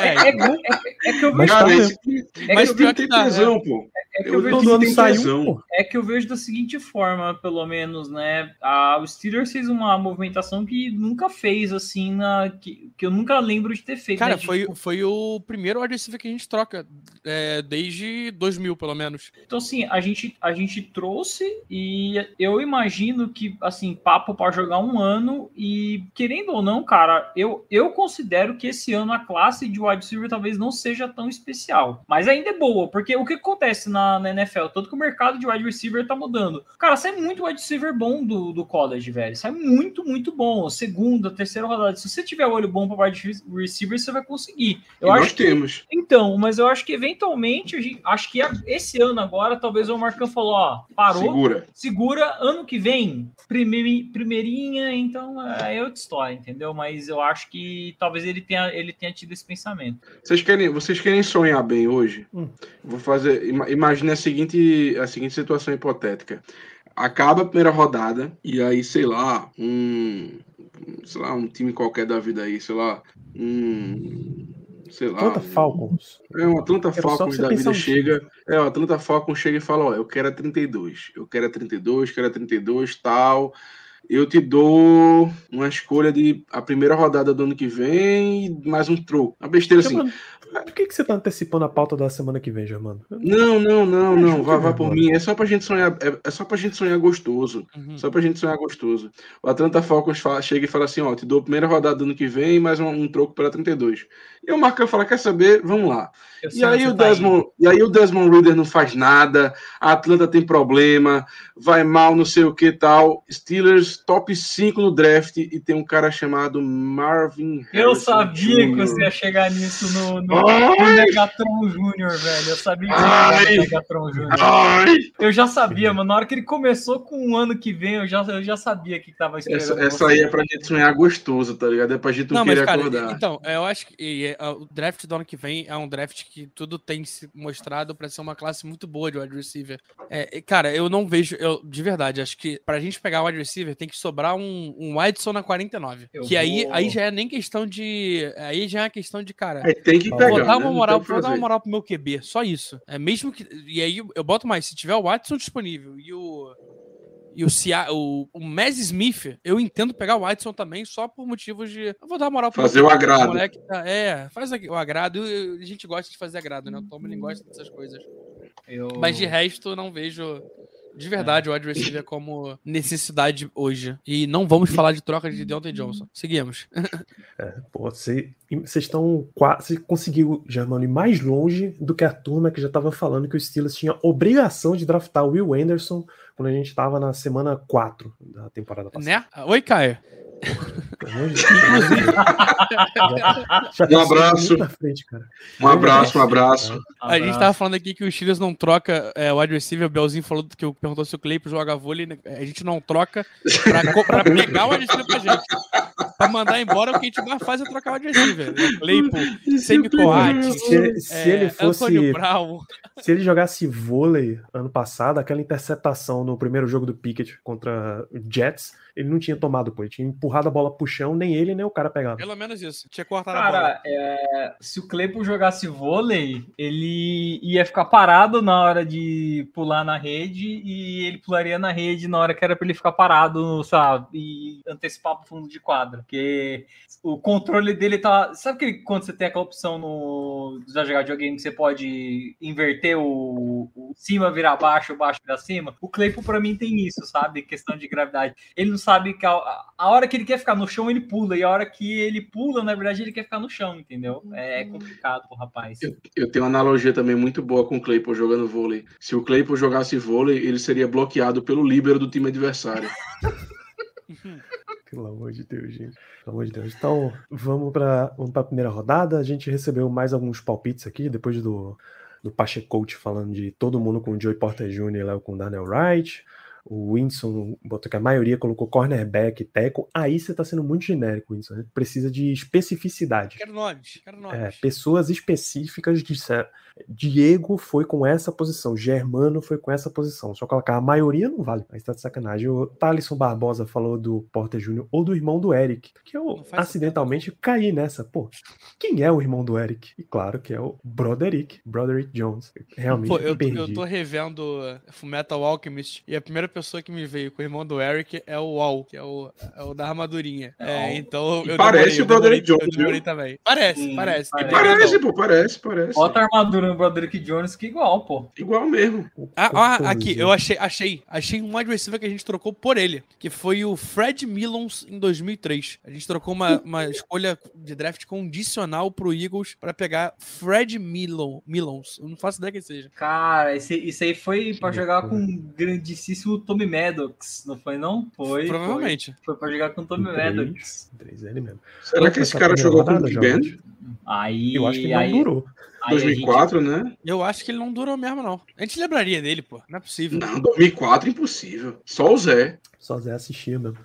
É, é, é, é- é que eu Mas vejo, tá Cara, mesmo. esse, é mas que eu time pior que dá, tesão, pô. É que Eu eu vejo, todo ano sai um, é que eu vejo da seguinte forma, pelo menos, né? A, o Steelers fez uma movimentação que nunca fez, assim, na, que, que eu nunca lembro de ter feito. Cara, né? Foi, tipo, foi o primeiro wide receiver que a gente troca. é, desde 2000, pelo menos. Então, assim, a gente, a gente trouxe e eu imagino que, assim, papo para jogar um ano e, querendo ou não, cara, eu, eu considero que esse ano a classe de wide receiver talvez não seja tão especial. Mas ainda é boa, porque o que acontece na, na NFL? Tanto que o mercado de wide receiver tá mudando. Cara, sai muito wide receiver bom do, do college, velho. Sai muito, muito bom. Segunda, terceira rodada. Se você tiver olho bom para wide receiver, você vai conseguir. Eu E acho nós que temos. então, mas eu acho que eventualmente, a gente- acho que esse ano agora, talvez o Marcão falou, ó, parou, segura, Segura. ano que vem, primeiri- primeirinha, então é outra história, entendeu? Mas eu acho que talvez ele tenha, ele tenha tido esse pensamento. Vocês querem, vocês querem sonhar bem hoje? Hum. Vou fazer. ima- Imagine a seguinte, a seguinte situação hipotética. Acaba a primeira rodada e aí, sei lá, um, sei lá, um time qualquer da vida aí, sei lá, um, sei lá, Atlanta Falcons. É, um Atlanta Falcons da vida um chega. É, o Atlanta Falcons chega e fala: Ó, eu quero a 32. Eu quero a 32, quero a 32, tal. Eu te dou uma escolha de a primeira rodada do ano que vem mais um troco. Uma besteira assim. Germano, por que, que você tá antecipando a pauta da semana que vem, Germano? Não, não, não, não. Vá, vá por mim. É só pra gente sonhar. É, é só pra gente sonhar gostoso. Uhum. Só pra gente sonhar gostoso. O Atlanta Falcons fala- chega e fala assim: ó, te dou a primeira rodada do ano que vem e mais um, um troco pela 32. E o Marcão fala: quer saber? Vamos lá. E aí, o tá. Desmond, e aí o Desmond Reader não faz nada, a Atlanta tem problema, vai mal, não sei o que tal. Steelers top 5 no draft e tem um cara chamado Marvin Eu Harrison sabia que Jr.. você ia chegar nisso no, no, Ai! no Megatron Júnior, velho. Eu sabia que Ai! chegar no Megatron Júnior. Eu já sabia, mano. Na hora que ele começou com o ano que vem, eu já, eu já sabia que tava esperando. Essa, essa aí é pra gente sonhar gostoso, tá ligado? É pra gente não, Não, mas, querer cara, acordar. então, eu acho que e, é, o draft do ano que vem é um draft que tudo tem se mostrado pra ser uma classe muito boa de wide receiver. É, e, cara, eu não vejo, eu, de verdade, acho que pra gente pegar o wide receiver tem que sobrar um, um Whiteson na 49. Eu que aí, vou- aí já é nem questão de. Aí já é uma questão de, cara. É, tem que Vou Vou dar uma moral, vou dar uma moral pro meu QB, só isso. É mesmo que. E aí eu boto mais, se tiver o Watson disponível e o. E o, Cia, o, o Mez Smith, eu entendo pegar o Watson também, só por motivos de. Eu vou dar uma moral pro Fazer meu o agrado. moleque tá- é, faz o agrado. A gente gosta de fazer agrado, né? O Tomlin gosta dessas coisas. Eu... Mas de resto, eu não vejo. De verdade, o wide receiver como necessidade hoje. E não vamos falar de troca de Deontay Johnson. Seguimos. Pô, você- vocês estão quase. Você conseguiu, Germano, ir mais longe do que a turma que já tava falando que o Steelers tinha obrigação de draftar o Will Anderson quando a gente tava na semana 4 da temporada passada. Né? Oi, Caio. um abraço. Frente, um abraço, um abraço. A gente tava falando aqui que o Steelers não troca é, o wide receiver. O Belzinho falou que eu perguntou se o Claypool joga vôlei. Né? A gente não troca pra, pra pegar o wide receiver pra gente. Pra mandar embora, o que a gente mais faz é trocar o wide receiver. Claypool, Semi-Coate, se, se é, ele fosse. Brown. Se ele jogasse vôlei ano passado, aquela interceptação no primeiro jogo do Pickett contra Jets ele não tinha tomado, pô. Ele tinha empurrado a bola pro chão, nem ele, nem o cara pegava. Pelo menos isso. Tinha cortado cara, a bola. É, se o Claypool jogasse vôlei, ele ia ficar parado na hora de pular na rede e ele pularia na rede na hora que era pra ele ficar parado, sabe? E antecipar pro fundo de quadra. Porque o controle dele tá. Sabe que quando você tem aquela opção no já jogar videogame que você pode inverter o, o cima virar baixo, baixo virar cima? O Claypool pra mim tem isso, sabe? Questão de gravidade. Ele não sabe que a, a, hora que ele quer ficar no chão, ele pula. E a hora que ele pula, na verdade, ele quer ficar no chão, entendeu? É complicado pro rapaz. Eu, eu tenho uma analogia também muito boa com o Claypool jogando vôlei. Se o Claypool jogasse vôlei, ele seria bloqueado pelo líbero do time adversário. Pelo amor de Deus, gente. Pelo amor de Deus. Então, vamos para vamos a primeira rodada. A gente recebeu mais alguns palpites aqui, depois do, do Pacheco falando de todo mundo com o Joey Porter Jr. e Léo com o Daniel Wright o Winston botou que a maioria colocou cornerback, teco, aí você está sendo muito genérico, Winston. Né? Precisa de especificidade. Quero nomes, quero nomes. É, pessoas específicas disseram. Diego foi com essa posição, Germano foi com essa posição. Só colocar a maioria não vale, aí está de sacanagem. O Thalisson Barbosa falou do Porter Júnior ou do irmão do Eric, que eu acidentalmente caí nessa. Pô, quem é o irmão do Eric? E claro que é o Broderick, Broderick Jones. Realmente Pô, eu, eu tô revendo Fullmetal Alchemist e a primeira pessoa que me veio com o irmão do Eric é o Wall, que é o, é o da armadurinha. É, então eu Parece demorei, o Broderick Jones. Eu também. Parece, Sim, parece. Parece, parece pô, parece, parece. Bota a armadura no Broderick Jones que igual, pô. Igual mesmo. Ah, ah, aqui, eu achei, achei, achei um wide receiver que a gente trocou por ele, que foi o Fred Millons em 2003. A gente trocou uma, uma escolha de draft condicional pro Eagles para pegar Fred Millon, Millons. Eu não faço ideia que seja. Cara, esse, isso aí foi para jogar com um grandíssimo Tommy Maddox, não foi não? Foi. Provavelmente. Foi, foi pra jogar com o Tommy Maddox. 3L mesmo. Será que esse cara jogou com o Big Ben? Aí, eu acho que aí, não durou. 2004, gente... né? Eu acho que ele não durou mesmo, não. A gente lembraria dele, pô. Não é possível. Não, 2004 impossível. Só o Zé. Só o Zé assistia mesmo.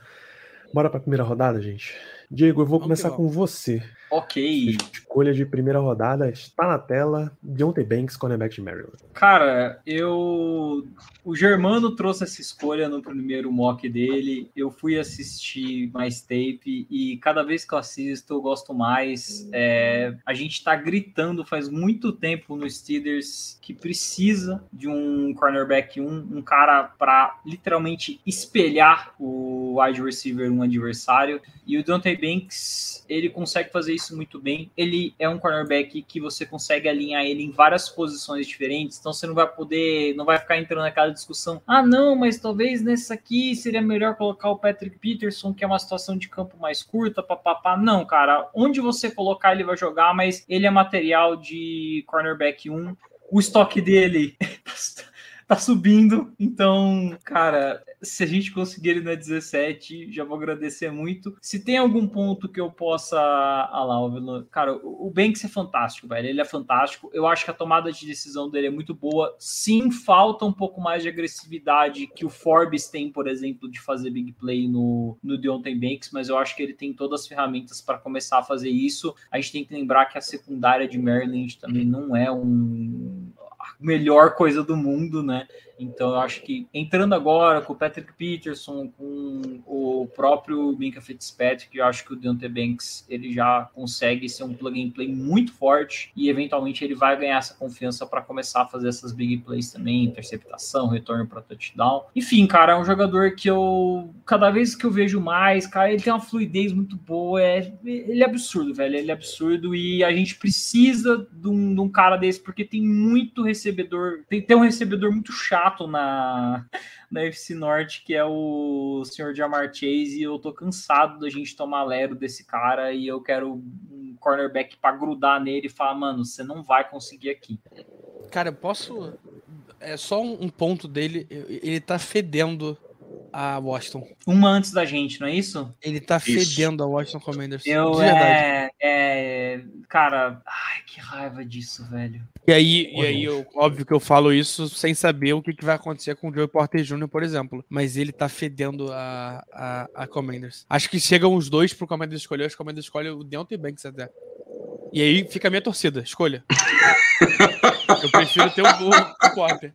Bora pra primeira rodada, gente. Diego, eu vou Vamos começar com você. Ok. Escolha de primeira rodada está na tela. Deontay Banks, cornerback de Maryland. Cara, eu. O Germano trouxe essa escolha no primeiro mock dele. Eu fui assistir mais tape e cada vez que eu assisto eu gosto mais. É... A gente está gritando faz muito tempo no Steelers que precisa de um cornerback, um, um cara para literalmente espelhar o wide receiver, um adversário. E o Deontay Banks, ele consegue fazer isso muito bem. Ele é um cornerback que você consegue alinhar ele em várias posições diferentes, então você não vai poder, não vai ficar entrando naquela discussão. Ah, não, mas talvez nessa aqui seria melhor colocar o Patrick Peterson, que é uma situação de campo mais curta, papapá. Não, cara, onde você colocar ele vai jogar, mas ele é material de cornerback 1. O estoque dele tá subindo. Então, cara, se a gente conseguir ele na 17, já vou agradecer muito. Se tem algum ponto que eu possa. Ah lá, cara, o Banks é fantástico, velho. Ele é fantástico. Eu acho que a tomada de decisão dele é muito boa. Sim, falta um pouco mais de agressividade que o Forbes tem, por exemplo, de fazer big play no, no Deontay Banks, mas eu acho que ele tem todas as ferramentas para começar a fazer isso. A gente tem que lembrar que a secundária de Maryland também não é um melhor coisa do mundo, né? Então eu acho que entrando agora com o Patrick Peterson, com o próprio Minka Fitzpatrick, eu acho que o Deontay Banks ele já consegue ser um plug and play muito forte e eventualmente ele vai ganhar essa confiança para começar a fazer essas big plays também, interceptação, retorno para touchdown. Enfim, cara, é um jogador que eu cada vez que eu vejo mais, cara, ele tem uma fluidez muito boa, é, ele é absurdo, velho, ele é absurdo e a gente precisa de um, de um cara desse porque tem muito recebedor, tem, tem um recebedor muito chato chato na, na FC Norte, que é o senhor Jamar Chase, e eu tô cansado da gente tomar lero desse cara, e eu quero um cornerback para grudar nele e falar, mano, você não vai conseguir aqui. Cara, eu posso. É só um ponto dele, ele tá fedendo a Washington. Uma antes da gente, não é isso? Ele tá Isso. fedendo a Washington Commanders. Eu, de verdade. é, é. Cara, ai, que raiva disso, velho. E aí, e aí eu, óbvio que eu falo isso sem saber o que, que vai acontecer com o Joey Porter Jr., por exemplo. Mas ele tá fedendo a, a, a Commanders. Acho que chegam os dois pro Commanders escolher. Os Commanders escolhem o Deontay Banks até. E aí fica a minha torcida. Escolha. eu prefiro ter o, o, o Porter.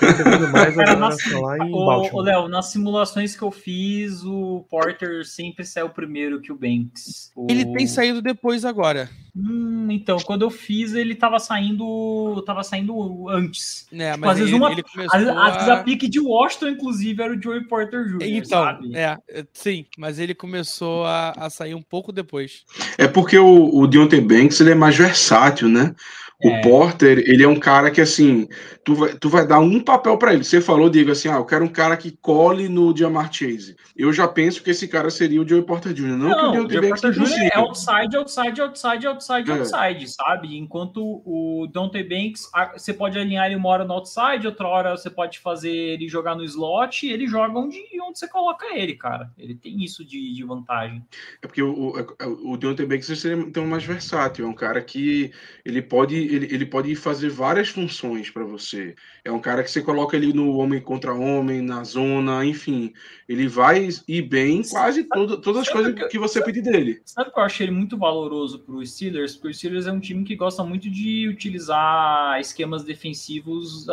Tô vendo mais agora falar em Baltimore. Léo, nas simulações que eu fiz, o Porter sempre saiu primeiro que o Banks. O- Ele tem saído depois agora. Hum, então, quando eu fiz, ele tava saindo. Tava saindo antes. Né, Tipo, mas às vezes ele, uma- ele Às a a... pique de Washington, inclusive, era o Joey Porter Jr. Então, sabe? é, é, sim, mas ele começou a, a sair um pouco depois. É porque o, o Deontay Banks ele é mais versátil, né? O É. Porter, ele é um cara que, assim, tu vai, tu vai dar um papel pra ele. Você falou, Diego, assim, ah, eu quero um cara que cole no Jamar Chase. Eu já penso que esse cara seria o Joey Porter Jr. Não, que o Não, Deontay Banks Porter não Jr. é consiga. outside, outside, outside, outside, É. outside, sabe? Enquanto o Dante Banks, você pode alinhar ele uma hora no outside, outra hora você pode fazer ele jogar no slot, ele joga onde, onde você coloca ele, cara. Ele tem isso de, de vantagem. É porque o, o, o Deontay Banks seria então mais versátil. É um cara que ele pode, ele, ele pode fazer várias funções para você. É um cara que você coloca ele no homem contra homem, na zona, enfim. Ele vai ir bem em quase todas as sabe coisas que- que você pedir dele. Sabe que eu achei ele muito valoroso pro Steelers? Porque o Steelers é um time que gosta muito de utilizar esquemas defensivos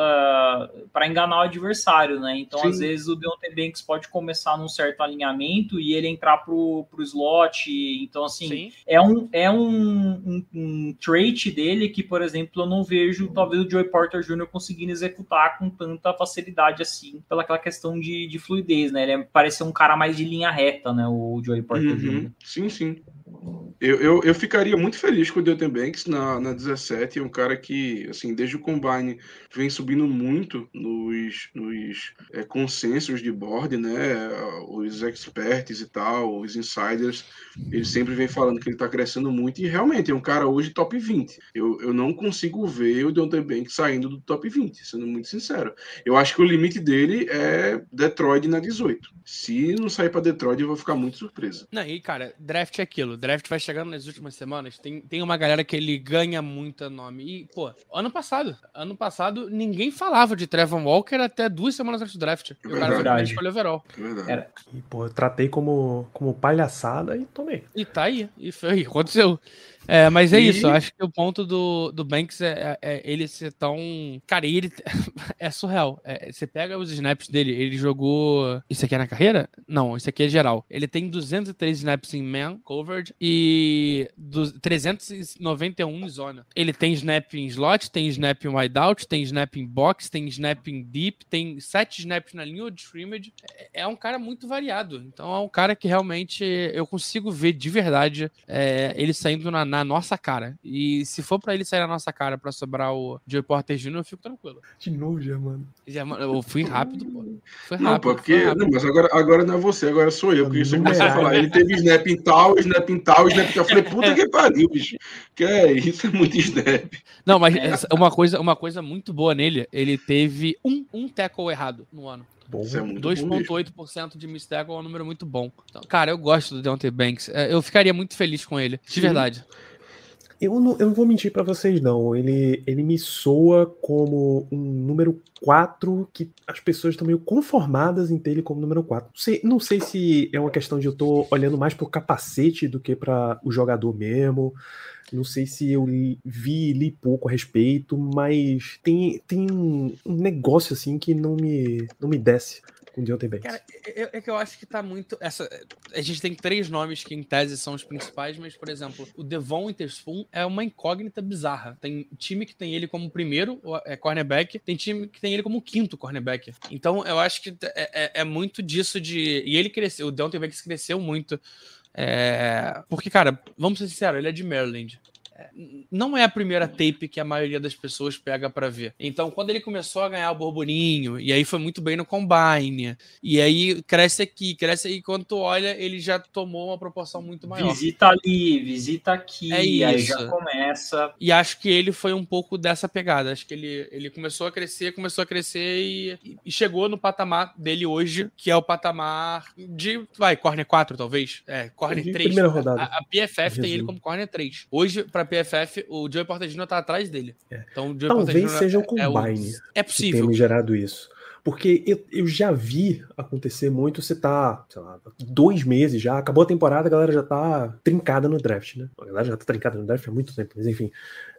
para enganar o adversário, né? Então, Sim. às vezes, o Deontay Banks pode começar num certo alinhamento e ele entrar pro, pro slot. Então, assim, é um, é um, um, um trait dele que, por exemplo, eu não vejo talvez o Joey Porter Jr. conseguindo executar com tanta facilidade assim, pela aquela questão de, de fluidez, né? Ele é, parece ser um cara mais de linha reta, né? O Joey Porter Jr. Uhum. Sim, sim. Eu, eu, eu ficaria muito feliz com o Deontay Banks na, na 17. É um cara que, assim, desde o Combine vem subindo muito nos, nos é, consensos de board, né? Os experts e tal, os insiders, eles sempre vêm falando que ele tá crescendo muito e realmente é um cara hoje top 20. Eu, eu não consigo ver o Deontay Banks saindo do top 20, sendo muito sincero. Eu acho que o limite dele é Detroit na 18. Se não sair para Detroit, eu vou ficar muito surpreso. Não, e cara, draft é aquilo. Draft vai chegando nas últimas semanas. Tem, tem uma galera que ele ganha muito nome. E, pô, ano passado, ano passado, ninguém falava de Trevor Walker até duas semanas antes do draft. E o cara foi escolher overall. É verdade. Era- E, pô, eu tratei como, como palhaçada e tomei. E tá aí. E foi, aconteceu. É, mas é E- isso. eu Acho que o ponto do, do Banks é, é- é ele ser tão. Cara, e ele é surreal. É, você pega os snaps dele, ele jogou. Isso aqui é na carreira? Não, isso aqui é geral. Ele tem 203 snaps em man coverage e du- 391 em zona. Ele tem snap em slot, tem snap em wideout, tem snap em box, tem snap em deep, tem 7 snaps na linha de scrimmage. É, é um cara muito variado. Então é um cara que realmente eu consigo ver de verdade é, ele saindo na, na nossa cara. E se for pra ele sair na nossa cara pra sobrar o Joey Porter Jr., eu fico tranquilo. De novo, já, mano. Já, eu fui rápido, pô. Foi Não, rápido. pô, foi porque. rápido. Não, mas agora, agora não é você, agora sou eu. Porque você Não começou a é. falar. Ele teve snap em tal, snap em tal, snap em tal. Eu falei, puta que pariu, bicho. Que é isso, é muito snap. Não, mas uma coisa, uma coisa muito boa nele, ele teve um, um tackle errado no ano. Bom, Isso é muito bom mesmo. 2,8% de miss tackle é um número muito bom. Então, cara, eu gosto do Deontay Banks. É, Eu ficaria muito feliz com ele, de Sim. verdade. Eu não, eu não vou mentir pra vocês, não. Ele, ele me soa como um número 4 que as pessoas estão meio conformadas em ter ele como número 4. Não sei, não sei se é uma questão de eu tô olhando mais pro capacete do que para o jogador mesmo. Não sei se eu li- vi e li pouco a respeito, mas tem, tem um um negócio assim que não me, não me desce com Deontay Banks. Cara, é, é que eu acho que tá muito. Essa, a gente tem três nomes que, em tese, são os principais, mas, por exemplo, o Devon Witherspoon é uma incógnita bizarra. Tem time que tem ele como primeiro é, cornerback, tem time que tem ele como quinto cornerback. Então, eu acho que é, é- é muito disso de. E ele cresceu, o Deontay Banks cresceu muito. É, porque, cara, vamos ser sinceros, ele é de Maryland. É, não é a primeira tape que a maioria das pessoas pega para ver. Então, quando ele começou a ganhar o borburinho, e aí foi muito bem no combine, e aí cresce aqui, cresce aí, quando tu olha, ele já tomou uma proporção muito maior. Visita ali, visita aqui, É aí isso. já começa. E acho que ele foi um pouco dessa pegada. Acho que ele, ele começou a crescer, começou a crescer e, e chegou no patamar dele hoje, que é o patamar de, vai, Corner 4, talvez. É, Corner De 3. primeira rodada. A, a PFF tem ele Resumo. como Corner 3. Hoje, pra PFF, o Joey Porter Jr. tá atrás dele. É. Então, o Joey Talvez seja o é combine É que possível. tenha me gerado isso. Porque eu, eu já vi acontecer muito, você tá, sei lá, dois meses já, acabou a temporada, a galera já tá trincada no draft, né? A galera já tá trincada no draft há muito tempo, mas enfim.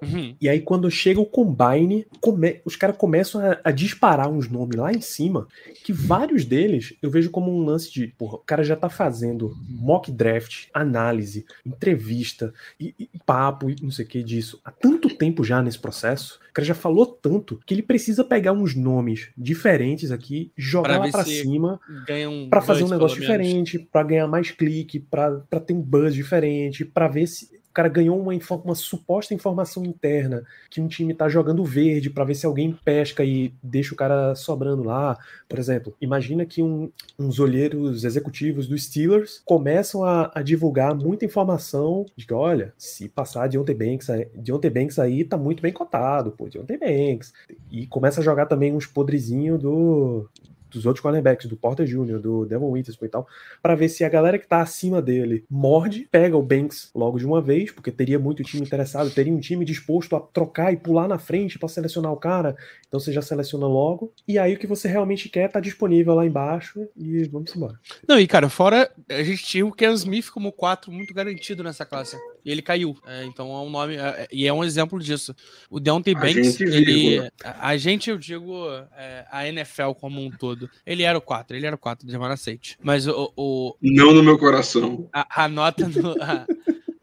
Uhum. E aí, quando chega o Combine, come- os caras começam a, a disparar uns nomes lá em cima, que vários deles eu vejo como um lance de, porra, o cara já tá fazendo mock draft, análise, entrevista e, e papo e não sei o que disso há tanto tempo já nesse processo. O cara já falou tanto que ele precisa pegar uns nomes diferentes aqui, jogar Pra lá se cima um Pra fazer um negócio diferente, pra ganhar mais clique, pra pra ter um buzz diferente, pra ver se cara ganhou uma, uma suposta informação interna que um time tá jogando verde, pra ver se alguém pesca e deixa o cara sobrando lá. Por exemplo, imagina que um- uns olheiros executivos dos Steelers começam a, a divulgar muita informação de que, olha, se passar Deontay Banks, aí- Deontay Banks aí tá muito bem cotado, pô, Deontay Banks. E começa a jogar também uns podrezinhos do, dos outros cornerbacks, do Porter Jr., do Devon Witherspoon e tal, para ver se a galera que tá acima dele morde, pega o Banks logo de uma vez, porque teria muito time interessado, teria um time disposto a trocar e pular na frente para selecionar o cara, então você já seleciona logo, e aí o que você realmente quer tá disponível lá embaixo e vamos embora. Não, e cara, fora a gente tinha o Ken Smith como 4 muito garantido nessa classe. E ele caiu. É, então é um nome. é, e é um exemplo disso. O Deontay A Banks, gente, ele. A, a gente, eu digo, é, a NFL como um todo. Ele era o 4, ele era o 4 de Jamar Aceite. Mas o, o- Não no meu coração. a, a nota no.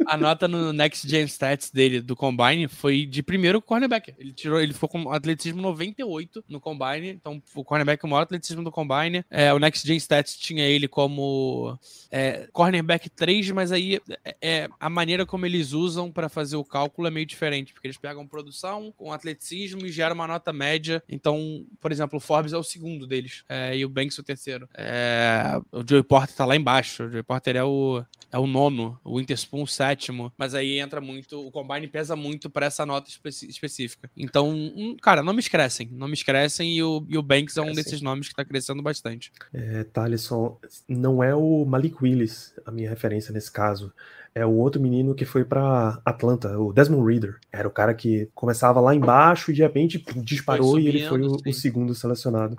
A, nota no Next Gen Stats dele do Combine foi de primeiro cornerback. Ele tirou, ele ficou com atletismo 98 no Combine. Então, o cornerback com o maior atletismo do Combine. É, o Next Gen Stats tinha ele como é, cornerback 3, mas aí é, é, a maneira como eles usam para fazer o cálculo é meio diferente, porque eles pegam produção com atletismo e geram uma nota média. Então, por exemplo, o Forbes é o segundo deles é, e o Banks o terceiro. É, o Joey Porter tá lá embaixo. O Joey Porter é o, é o nono, o Interspoon o sétimo, mas aí entra muito, o Combine pesa muito para essa nota específica. Então, um, cara, nomes crescem, nomes crescem e o, e o Banks é um Crescem. desses nomes que tá crescendo bastante. É, Thaleson, não é o Malik Willis a minha referência nesse caso. É o outro menino que foi pra Atlanta, o Desmond Reader. Era o cara que começava lá embaixo e de repente disparou e ele foi o, o segundo selecionado.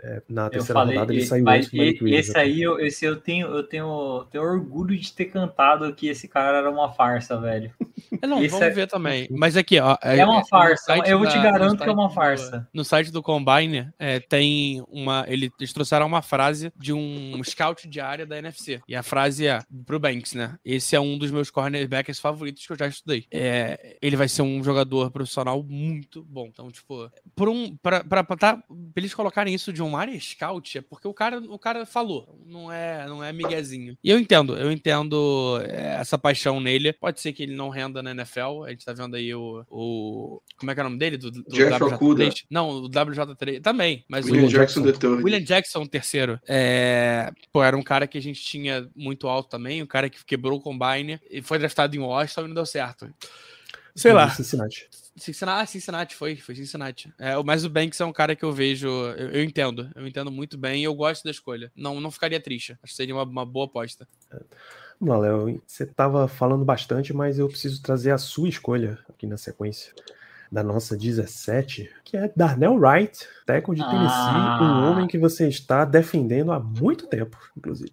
É, na terceira falei, rodada ele saiu mas antes do Malik e- esse aí, eu, esse eu tenho, eu tenho, tenho orgulho de ter cantado que esse cara era uma farsa, velho. É, não, Esse vamos é- ver também. Mas aqui, ó. É uma no farsa, eu te da- garanto no que é uma site do- farsa. no site do Combine é, tem uma. ele- Eles trouxeram uma frase de um scout de área da NFC. E a frase é pro Banks, né? Esse é um dos meus cornerbacks favoritos que eu já estudei. É, ele vai ser um jogador profissional muito bom. Então, tipo, por um. Pra, pra, pra, tá- pra eles colocarem isso de um área scout, é porque o cara, o cara falou. Não é, não é miguezinho. E eu entendo, eu entendo é, essa paixão nele. Pode ser que ele não renda na NFL. A gente tá vendo aí o. o como é que é o nome dele? Do, do Jeff WJ3? Okuda. Não, o WJ3 também. Mas William o Jackson third. William Jackson, terceiro. É, pô, era um cara que a gente tinha muito alto também, um cara que quebrou o combine e foi draftado em Washington e não deu certo. Sei lá. Cincinnati. Cincinnati, ah, Cincinnati foi, foi Cincinnati. É, mas o Banks é um cara que eu vejo, eu, eu entendo, eu entendo muito bem e eu gosto da escolha. Não, não ficaria triste. Acho que seria uma, uma boa aposta. Vamos lá, Léo. Você estava falando bastante, mas eu preciso trazer a sua escolha aqui na sequência da nossa 17, que é Darnell Wright, tackle de Tennessee, Ah. um homem que você está defendendo há muito tempo, inclusive.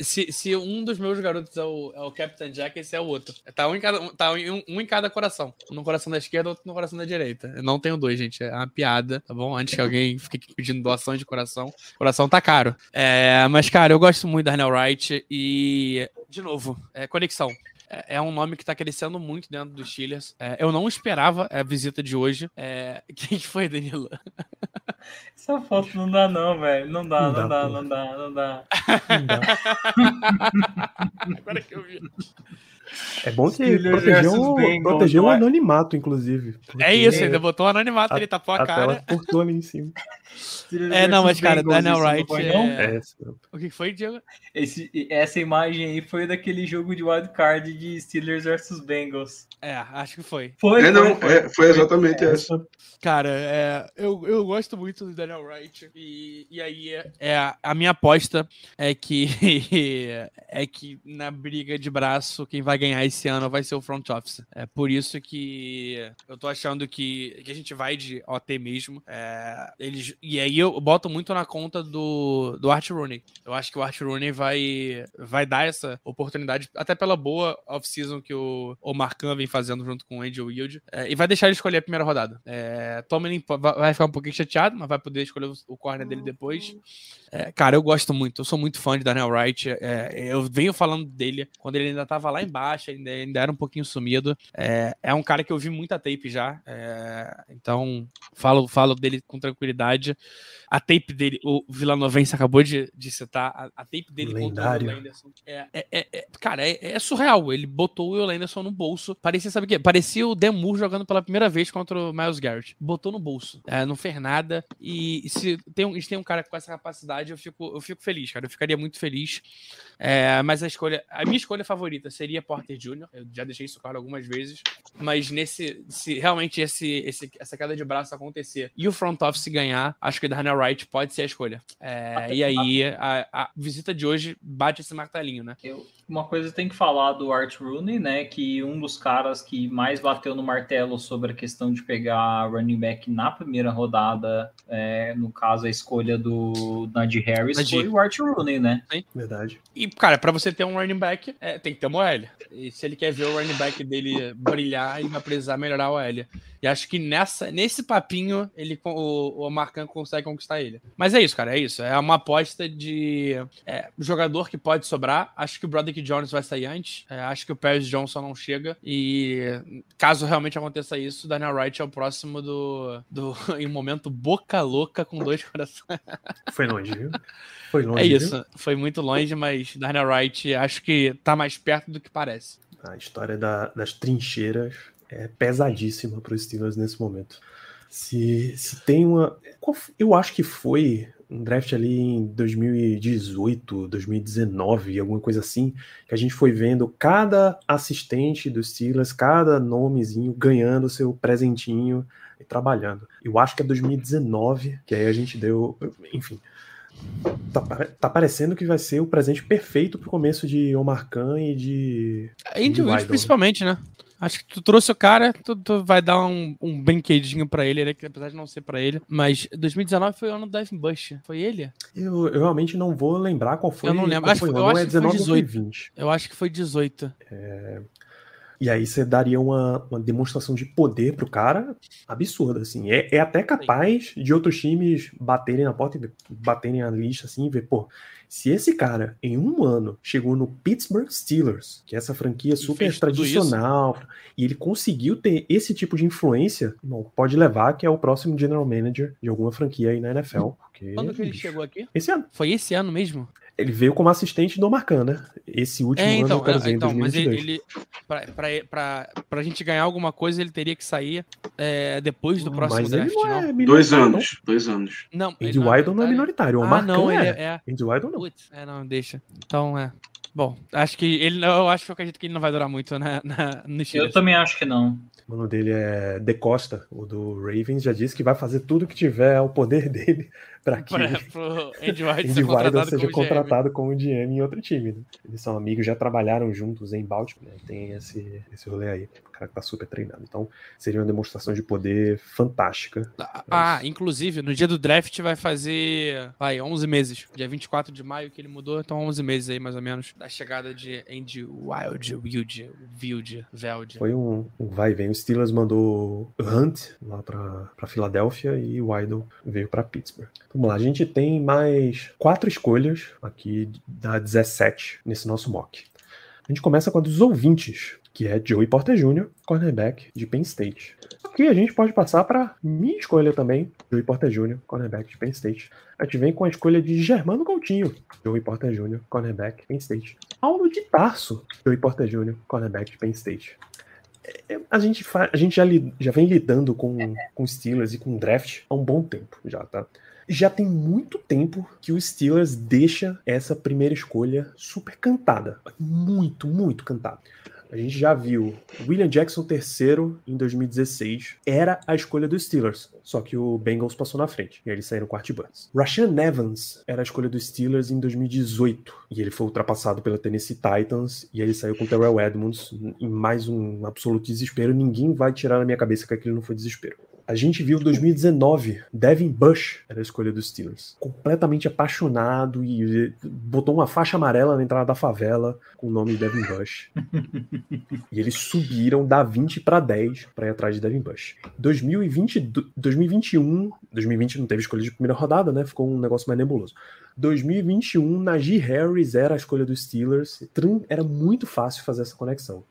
Se, se um dos meus garotos é o, é o Captain Jack, esse é o outro. Tá um em cada, tá um, um em cada coração. Um no coração da esquerda, outro no coração da direita. Eu não tenho dois, gente. É uma piada, tá bom? Antes que alguém fique pedindo doações de coração. Coração tá caro. É, mas, cara, eu gosto muito da Arnell Wright e, de novo, é conexão. É é um nome que tá crescendo muito dentro dos Steelers. É, eu não esperava a visita de hoje. É, quem que foi, Danilo? Essa foto não dá, não, velho. Não dá, Não não, dá, dá, não dá, não dá. Não dá. Agora que eu vi. É bom que o não é? anonimato, inclusive. É isso, É. ainda botou um anonimato, A- ele tapou a, A cara. cortou ali em cima. É, não, mas, cara, Daniel Wright é- não? É. O que foi, Diego? Esse- essa imagem aí foi daquele jogo de wildcard de Steelers versus Bengals. É, acho que foi. Foi, É, não, foi, é, foi exatamente essa. Essa- Cara, é, eu, eu gosto muito do Daniel Wright. E, e aí, é, é, a minha aposta é que é que na briga de braço, quem vai ganhar esse ano vai ser o front office. É por isso que eu tô achando que, que a gente vai de OT mesmo. É, eles, e aí eu boto muito na conta do, do Art Rooney. Eu acho que o Art Rooney vai, vai dar essa oportunidade, até pela boa off-season que o, o Marcan vem fazendo junto com o Angel Wild. É, e vai deixar ele escolher a primeira rodada. É, Tomlin vai ficar um pouquinho chateado, mas vai poder escolher o, o corner dele depois. É, cara, eu gosto muito, eu sou muito fã de Daniel Wright. é, eu venho falando dele quando ele ainda tava lá embaixo, ainda, ainda era um pouquinho sumido. É, é um cara que eu vi muita tape já, é, então falo, falo dele com tranquilidade. A tape dele, o Villanovense acabou de, de citar, a, a tape dele contra o Lendário. Anderson. É, é- é- é- cara, é, é surreal. Ele botou o Will Anderson no bolso. Parecia, sabe o quê? Parecia o Demur jogando pela primeira vez contra o Miles Garrett. Botou no bolso. É, não fez nada. E se tem um, se tem um cara com essa capacidade, eu fico, eu fico feliz, cara. Eu ficaria muito feliz. Mas a escolha, a minha escolha favorita seria Porter Jr. Eu já deixei isso claro algumas vezes. Mas nesse, se realmente esse, esse, essa queda de braço acontecer e o front office ganhar, acho que Daniel Wright pode ser a escolha. É, e aí a, a visita de hoje bate esse martelinho, né? Eu- uma coisa tem que falar do Art Rooney, né? Que um dos caras que mais bateu no martelo sobre a questão de pegar running back na primeira rodada, é, no caso a escolha do Najee Harris, foi o Art Rooney, né? Verdade. E, cara, pra você ter um running back, é, tem que ter uma OL. E se ele quer ver o running back dele brilhar, ele vai precisar melhorar a OL. E acho que nessa, nesse papinho, ele, o, o Marcan consegue conquistar ele. Mas é isso, cara, é isso. É uma aposta de é, jogador que pode sobrar. Acho que o Jones vai sair antes. É, acho que o Paris Johnson não chega. E caso realmente aconteça isso, Daniel Wright é o próximo do, do em momento boca louca com dois corações. Foi longe, viu? Foi longe. É viu? isso. Foi muito longe, mas Daniel Wright acho que tá mais perto do que parece. A história da- das trincheiras é pesadíssima para os Steelers nesse momento. Se, se tem uma. eu acho que foi um draft ali em 2018, 2019, alguma coisa assim, que a gente foi vendo cada assistente dos Steelers, cada nomezinho ganhando seu presentinho e trabalhando. Eu acho que é 2019, que aí a gente deu. Enfim. Tá, tá parecendo que vai ser o presente perfeito pro começo de Omar Khan e de Reid, Weidel, principalmente, né? Acho que tu trouxe o cara, tu, tu vai dar um, um brinquedinho pra ele, né, apesar de não ser pra ele. Mas 2019 foi o ano do Devin Bush. Foi ele? Eu, eu realmente não vou lembrar qual foi. Eu não lembro. Acho foi eu ano, acho é que foi 19 ou foi 18. 20. Eu acho que foi 18. E aí você daria uma, uma demonstração de poder pro cara absurda, assim. É, é até capaz de outros times baterem na porta e baterem a lista assim e ver, pô, se esse cara em um ano chegou no Pittsburgh Steelers, que é essa franquia super tradicional, e ele conseguiu ter esse tipo de influência, irmão, pode levar que é o próximo general manager de alguma franquia aí na NFL. Porque, Quando que ele bicho, chegou aqui? Esse ano. Foi esse ano mesmo? Ele veio como assistente do Marcan, né? Esse último É, ano, então, eu quero dizer, em então mas 2022. ele, ele pra, pra, pra, pra gente ganhar alguma coisa, ele teria que sair é, depois do próximo Mas ele draft, não não? é Dois anos, dois anos. Não, Andy não é não é minoritário. minoritário. O Ah, Marcan não, ele é. é. é. Andy Weidel não. Putz, é, não, deixa. Então, é. Bom, acho que ele. Eu acho que eu acredito que ele não vai durar muito na, na, no Eu também acho que não. O nome dele é De Costa, o do Ravens, já disse que vai fazer tudo que tiver ao poder dele para que Pra, pro Andy White Andy seja como GM. contratado como GM em outro time. Né? Eles são amigos, já trabalharam juntos em Baltimore, né? tem esse, esse rolê aí. O cara que tá super treinado. Então, seria uma demonstração de poder fantástica. Ah, inclusive, no dia do draft vai fazer, vai, 11 meses. Dia 24 de maio que ele mudou, então 11 meses aí, mais ou menos, da chegada de Andy Wild, Wild, Wild, Veld. Foi um, um vai e vem. O Steelers mandou Hunt lá pra, pra Filadélfia e o Weidel veio pra Pittsburgh. Vamos lá, a gente tem mais quatro escolhas aqui da 17 nesse nosso mock. A gente começa com a dos ouvintes, que é Joey Porter Jr., cornerback de Penn State. Que a gente pode passar para minha escolha também, Joey Porter Jr., cornerback de Penn State. A gente vem com a escolha de Germano Coutinho, Joey Porter Jr., cornerback, Penn State. Paulo de Tarso, Joey Porter Jr., cornerback de Penn State. É, a gente, a gente já, já vem lidando com, com Steelers e com draft há um bom tempo já, tá? Já tem muito tempo que o Steelers deixa essa primeira escolha super cantada. Muito, muito cantada. A gente já viu William Jackson terceiro em 2016 era a escolha dos Steelers, só que o Bengals passou na frente e eles saíram com Art Burns. Rashan Evans era a escolha dos Steelers em 2018 e ele foi ultrapassado pela Tennessee Titans e ele saiu com Terrell Edmonds em mais um absoluto desespero. Ninguém vai tirar na minha cabeça que aquilo não foi desespero. A gente viu 2019, Devin Bush era a escolha dos Steelers. Completamente apaixonado e botou uma faixa amarela na entrada da favela com o nome de Devin Bush. e eles subiram da 20 para 10 para ir atrás de Devin Bush. 2020, 2021, 2020 não teve escolha de primeira rodada, né? Ficou um negócio mais nebuloso. 2021, Najee Harris era a escolha dos Steelers. Era muito fácil fazer essa conexão.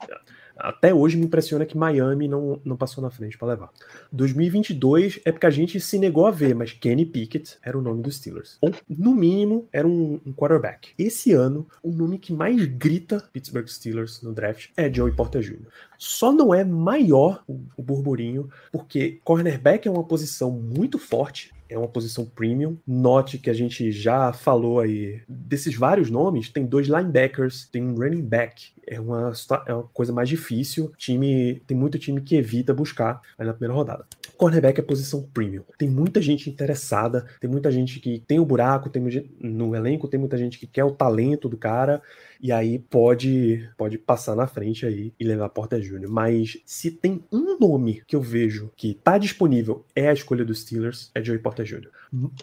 Até hoje me impressiona que Miami não, não passou na frente para levar. 2022 é porque a gente se negou a ver, mas Kenny Pickett era o nome dos Steelers. Ou, no mínimo, era um, um quarterback. Esse ano, o nome que mais grita Pittsburgh Steelers no draft é Joey Porter Jr. Só não é maior o, o burburinho, porque cornerback é uma posição muito forte é uma posição premium. Note que a gente já falou aí desses vários nomes, tem dois linebackers, tem um running back. É uma, é uma coisa mais difícil. Time tem muito time que evita buscar na primeira rodada. Cornerback é posição premium. Tem muita gente interessada, tem muita gente que tem o buraco, tem no elenco tem muita gente que quer o talento do cara e aí pode pode passar na frente aí e levar a Porta Júnior. Mas se tem um nome que eu vejo que tá disponível é a escolha dos Steelers, é Joey Porter Jr.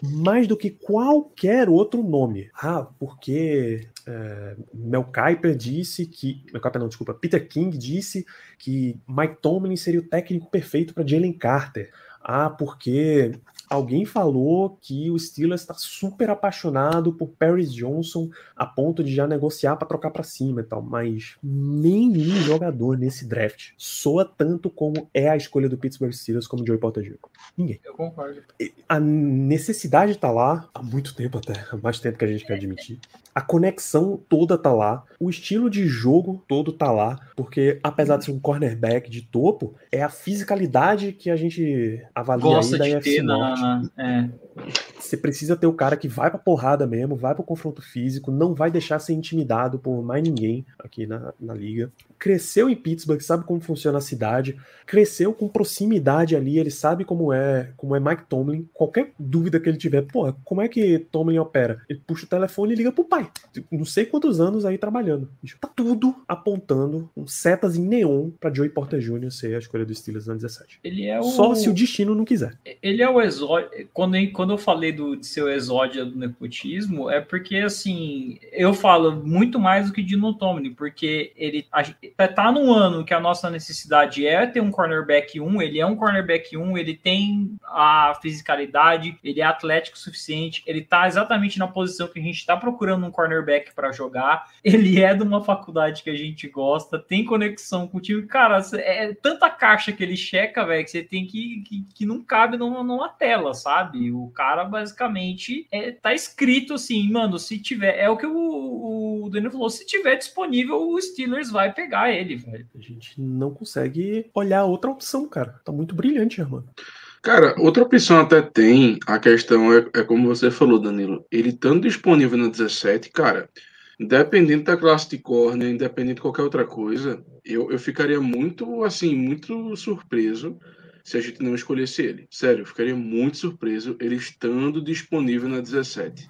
Mais do que qualquer outro nome. Ah, porque é, Mel Kiper disse que. Mel Kiper não, desculpa. Peter King disse que Mike Tomlin seria o técnico perfeito para Jalen Carter. Ah, porque Alguém falou que o Steelers está super apaixonado por Paris Johnson a ponto de já negociar para trocar para cima e tal, mas nenhum jogador nesse draft soa tanto como é a escolha do Pittsburgh Steelers como Joey Porter Jr. Ninguém. Eu concordo. A necessidade está lá há muito tempo até, há mais tempo que a gente quer admitir. A conexão toda tá lá, o estilo de jogo todo tá lá, porque apesar de ser um cornerback de topo, é a fisicalidade que a gente avalia Gosta aí da ter na, é. Você precisa ter o cara que vai pra porrada mesmo, vai pro confronto físico, não vai deixar ser intimidado por mais ninguém aqui na, na liga. Cresceu em Pittsburgh, sabe como funciona a cidade, cresceu com proximidade ali, ele sabe como é, como é Mike Tomlin. Qualquer dúvida que ele tiver, pô, como é que Tomlin opera? Ele puxa o telefone e liga pro pai. Não sei quantos anos aí trabalhando. Tá tudo apontando um setas em neon para Joey Porter Jr. ser a escolha do Steelers na 17. Ele é o... Só se o destino não quiser. Ele é o exódio. Quando, quando eu falei do, de seu exódio do nepotismo, é porque, assim, eu falo muito mais do que de Tomlin, porque ele a, tá num ano que a nossa necessidade é ter um cornerback 1, ele é um cornerback 1, ele tem a fisicalidade, ele é atlético o suficiente, ele tá exatamente na posição que a gente tá procurando um cornerback para jogar, ele é de uma faculdade que a gente gosta, tem conexão com o time, cara, é tanta caixa que ele checa, velho, que você tem que, que, que não cabe numa, numa tela, sabe? O cara basicamente é, tá escrito assim, mano, se tiver, é o que o, o Daniel falou, se tiver disponível, o Steelers vai pegar ele, velho. A gente não consegue olhar outra opção, cara. Tá muito brilhante, mano. Cara, outra opção até tem, a questão é, é como você falou, Danilo. Ele estando disponível na 17, cara, independente da classe de corner, independente de qualquer outra coisa, eu, eu ficaria muito, assim, muito surpreso se a gente não escolhesse ele. Sério, eu ficaria muito surpreso ele estando disponível na 17.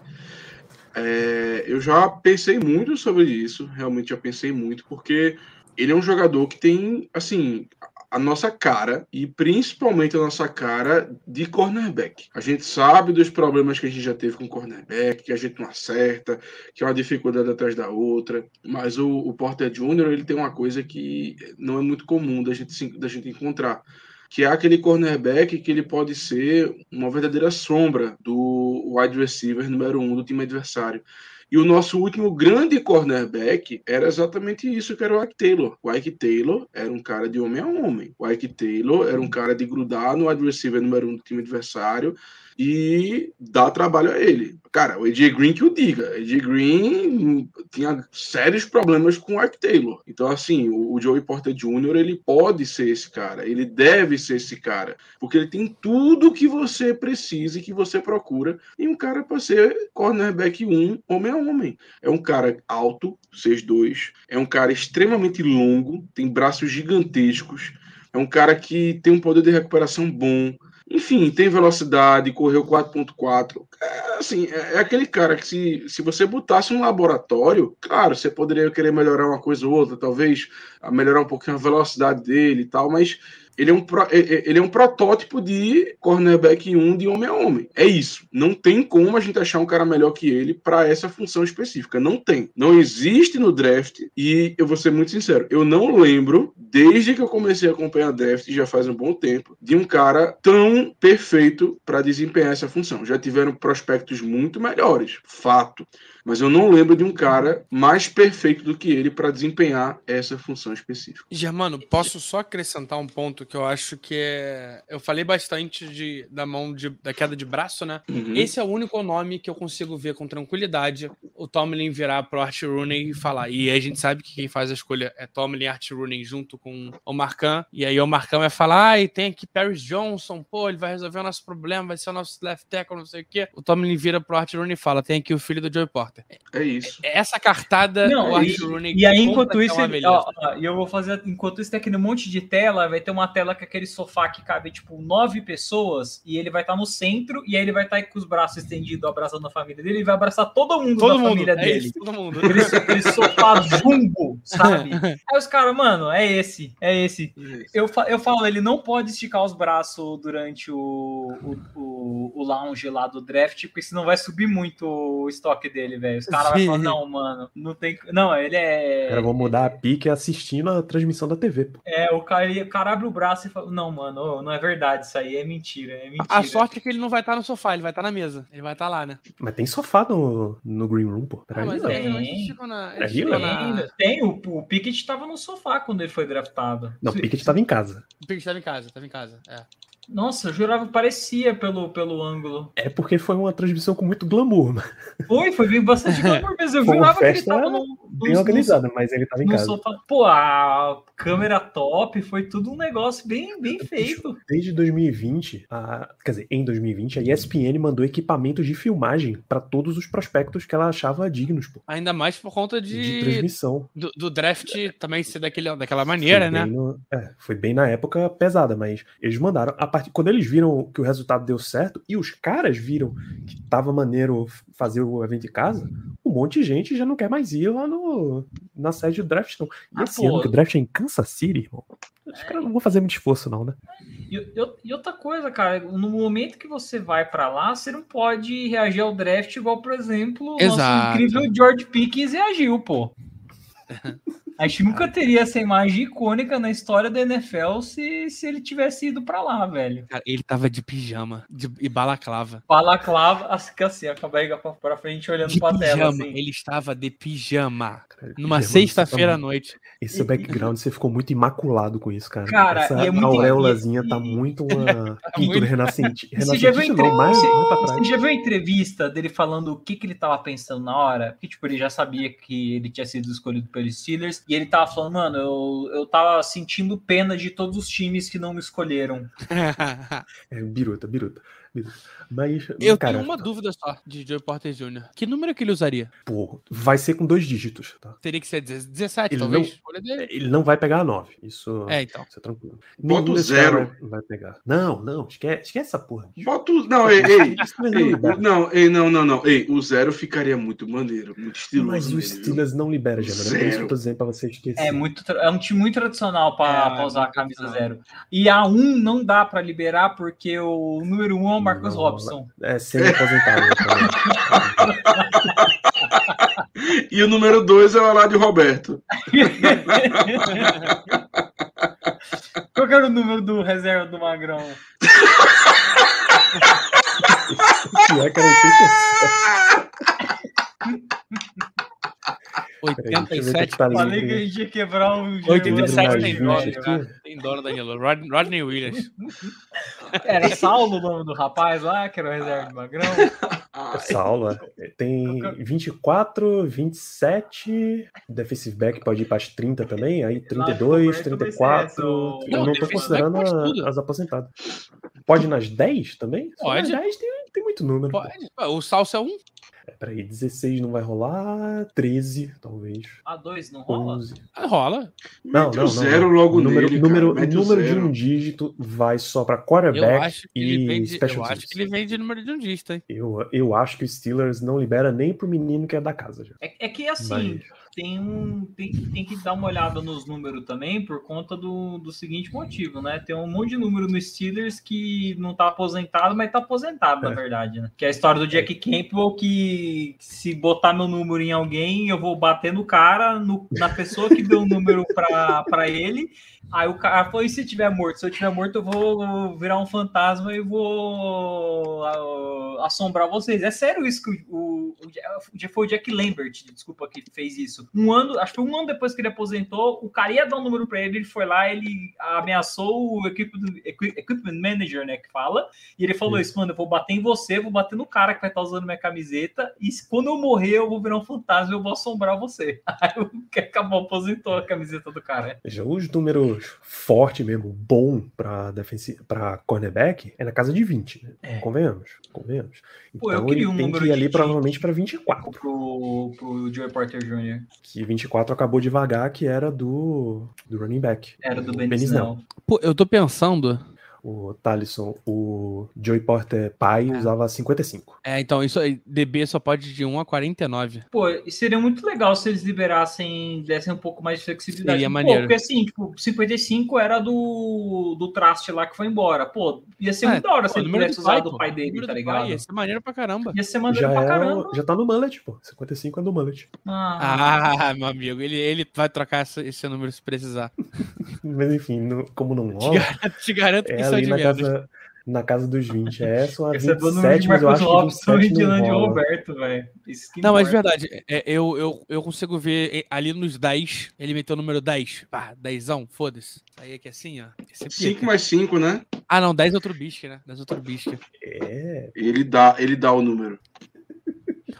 É, eu já pensei muito sobre isso, realmente já pensei muito, porque ele é um jogador que tem, assim, a nossa cara e principalmente a nossa cara de cornerback. A gente sabe dos problemas que a gente já teve com cornerback, que a gente não acerta, que é uma dificuldade atrás da outra, mas o, o Porter Jr. ele tem uma coisa que não é muito comum da gente, da gente encontrar que é aquele cornerback que ele pode ser uma verdadeira sombra do wide receiver número um do time adversário. E o nosso último grande cornerback era exatamente isso que era o Ike Taylor. O Ike Taylor era um cara de homem a homem. O Ike Taylor era um cara de grudar no receiver número um do time adversário e dá trabalho a ele. Cara, o AJ Green que o diga. AJ Green tinha sérios problemas com o Ike Taylor. Então, assim, o, Joey Porter Jr., ele pode ser esse cara, ele deve ser esse cara, porque ele tem tudo que você precisa e que você procura em um cara para ser cornerback 1, homem a homem. É um cara alto, 6'2", é um cara extremamente longo, tem braços gigantescos, é um cara que tem um poder de recuperação bom, enfim, tem velocidade, correu 4.4. É, assim, é, é, aquele cara que se, se você botasse um laboratório, claro, você poderia querer melhorar uma coisa ou outra, talvez melhorar um pouquinho a velocidade dele e tal, mas ele é um, é, é, ele é um protótipo de cornerback 1 de homem a homem. É isso. Não tem como a gente achar um cara melhor que ele para essa função específica. Não tem. Não existe no draft. E eu vou ser muito sincero, eu não lembro, desde que eu comecei a acompanhar draft, já faz um bom tempo, de um cara tão perfeito para desempenhar essa função. Já tiveram prospectos muito melhores. Fato mas eu não lembro de um cara mais perfeito do que ele para desempenhar essa função específica. Germano, posso só acrescentar um ponto que eu acho que é. Eu falei bastante de, da mão de, da queda de braço, né? Uhum. Esse é o único nome que eu consigo ver com tranquilidade o Tomlin virar pro Art Rooney e falar. E a gente sabe que quem faz a escolha é Tomlin e Art Rooney junto com o Marcan. E aí o Marcan vai falar: ah, e tem aqui Paris Johnson, pô, ele vai resolver o nosso problema, vai ser o nosso left tackle, não sei o quê. O Tomlin vira pro Art Rooney e fala: tem aqui o filho do Joey Porter. É isso. É, essa cartada, não, e, e, aí, enquanto isso, e eu vou fazer. Enquanto isso, tem aquele monte de tela, vai ter uma tela com aquele sofá que cabe, tipo, nove pessoas, e ele vai estar tá no centro, e aí ele vai estar tá com os braços estendidos, abraçando a família dele, e vai abraçar todo mundo todo da mundo, família é dele. Isso, todo mundo. Aquele, aquele sofá jumbo, sabe? Aí os caras, mano, é esse, é esse. Eu, eu falo, ele não pode esticar os braços durante o, o, o, o lounge lá do draft, porque senão vai subir muito o estoque dele, velho. Os caras vão falar, não, mano, não tem. Não, ele é. Cara, vou mudar a pique assistindo a transmissão da TV. Pô. É, o cara, o cara abre o braço e fala: Não, mano, não é verdade isso aí, é mentira, é mentira. A sorte é que ele não vai estar no sofá, ele vai estar na mesa. Ele vai estar lá, né? Mas tem sofá no, no Green Room, pô. Ah, mas tem, tem, na, tem, na... tem, o, o Pickett tava no sofá quando ele foi draftado. Não, o Pickett tava em casa. O Pickett tava em casa, tava em casa, é. Nossa, eu jurava que parecia pelo, pelo ângulo. É porque foi uma transmissão com muito glamour. Mano. Foi, foi bastante glamour mesmo. Eu foi jurava que ele tava no, bem no, organizada, mas ele tava em casa. Sofá. Pô, a câmera top, foi tudo um negócio bem, bem feito. Desde 2020, a, quer dizer, em 2020, a ESPN mandou equipamentos de filmagem para todos os prospectos que ela achava dignos. Pô. Ainda mais por conta de, de transmissão. Do, do, draft também ser daquele, daquela maneira, né? No, é, foi bem na época pesada, mas eles mandaram a part... quando eles viram que o resultado deu certo e os caras viram que tava maneiro fazer o evento em casa, um monte de gente já não quer mais ir lá no, na sede do draft, não. E ah, esse pô. ano que o draft é em Kansas City, irmão, os caras não vão fazer muito esforço, não, né? E, e, outra coisa, cara, no momento que você vai para lá, você não pode reagir ao draft igual, por exemplo, o nosso incrível George Pickens reagiu, pô. A gente nunca teria essa imagem icônica na história da NFL se, se ele tivesse ido para lá, velho. Cara, ele tava de pijama de, e balaclava. Balaclava, assim, assim com a barriga pra frente, olhando de pra pijama, tela. Assim. Ele estava de pijama. Cara, numa sexta-feira à noite. Esse background, você ficou muito imaculado com isso, cara. Cara, Essa é muito auréolazinha tá muito uma tá pintura muito... renascente. Você já, viu não, mais, você, você já viu a entrevista dele falando o que, que ele tava pensando na hora? Porque, tipo, ele já sabia que ele tinha sido escolhido pelos Steelers e ele tava falando, mano, eu, eu tava sentindo pena de todos os times que não me escolheram. é, biruta, biruta. Mas, eu cara, tenho uma dúvida só de Joe Porter Jr. Que número que ele usaria? Pô, vai ser com dois dígitos, tá? Teria que ser 17, ele talvez? Não, ele não vai pegar a 9. Isso é, então. Isso é tranquilo. Bota o zero. Vai pegar. Não, não, esquece, esquece essa porra. Bota o. Não, ei, ei, ei, não, ei, não, não, não. Ei, o zero ficaria muito maneiro, muito estiloso. Mas o Steelers não libera, já. Não é isso que eu tô dizendo pra você esquecer. É, muito, é um time muito tradicional pra, é, pra usar a camisa zero. E a 1 não dá pra liberar porque o número 1 é o Marcos Robson. Robson. É, semi-aposentado. e o número 2 é o Aládio Roberto. Qual que era o número do reserva do Magrão? que é, cara, Peraí, deixa eu ver o que 87. tá Falei que a gente ia quebrar um jogo. 87 mais tem 20 dono, cara. Tem dono, Danilo. Rod- Rodney Williams. Era Saulo o nome do rapaz lá, que era o reserva de Magrão. Ah, Saula. Tem 24, 27. Defensive back pode ir para as 30 também. Aí 32, Roberto vai ser 34. essa, o- Eu Não, não tô considerando a- as aposentadas. Pode ir nas 10 também? Pode. Nas 10 tem, tem muito número. pô. Pode. O Salsa é um. É, peraí, 16 não vai rolar. 13, talvez. A2 não rola? 11. Ah, Rola. Não, mete não, não, zero logo número, nele, número, número de um dígito vai só para Eu quarterback acho que ele e vende. special Eu acho teams. que ele vende número de um dígito, hein? Eu, eu acho que o Steelers não libera nem pro menino que é da casa. Já. É, é que assim, Mas- tem, um, tem, tem que dar uma olhada nos números também por conta do, do seguinte motivo, né? Tem um monte de número no Steelers que não tá aposentado, mas tá aposentado, na É. verdade, né? Que é a história do Jack Campbell, que se botar meu número em alguém, eu vou bater no cara, no- na pessoa que deu o número pra ele. Aí o cara falou: e se tiver morto? Se eu tiver morto, eu vou virar um fantasma e vou assombrar vocês. É sério isso que o, o, foi o Jack Lambert, desculpa, que fez isso. Um ano, acho que foi um ano depois que ele aposentou, o cara ia dar um número pra ele, ele foi lá, ele ameaçou o equipment, equi- equipment manager, né, que fala, e ele falou isso, mano, eu vou bater em você, vou bater no cara que vai estar usando minha camiseta, e quando eu morrer, eu vou virar um fantasma e eu vou assombrar você. Aí o que acabou, aposentou a camiseta do cara. Já os números forte mesmo, bom para para cornerback, é na casa de 20, né? É. Convenhamos, convenhamos. Pô, eu Então queria ele um tem número que ir de- ali provavelmente para 24. Pro, pro Joey Porter Jr. Que 24 acabou devagar, que era do, do running back. Era do o Ben Snell. Snell. Pô, eu tô pensando. O Talisson, o Joey Porter pai É. usava 55. É, então, isso aí, DB só pode de 1 a 49. Pô, e seria muito legal se eles liberassem, dessem um pouco mais de flexibilidade. Seria Pô, maneiro. porque assim, tipo, 55 era do, do traste lá que foi embora. Pô, ia ser É, muito da hora pô, se ele número tivesse do pai, usado pô. o pai dele, tá do ligado? pai, Ia ser maneiro pra caramba. Ia ser maneiro Já, pra é, caramba. o- já tá no mullet, pô. 55 é do mullet. Ah, Ah, meu amigo, ele, ele vai trocar esse, esse número se precisar. Mas enfim, no- como não Te rola, garanto, te garanto que é isso é ali na casa, na casa dos 20. É essa ou a recebeu o número de 27, mas eu acho que Robson e 27 de não rola. Roberto, velho. Que Não, mas de verdade, é, eu, eu, eu consigo ver é, ali nos 10, ele meteu o número 10. Pá, 10, foda-se. Aí aqui assim, ó. Esse é 5 pica. mais 5, né? Ah, não, 10 é outro bisque, né? 10 é outro bisque. É, Ele dá, ele dá o número.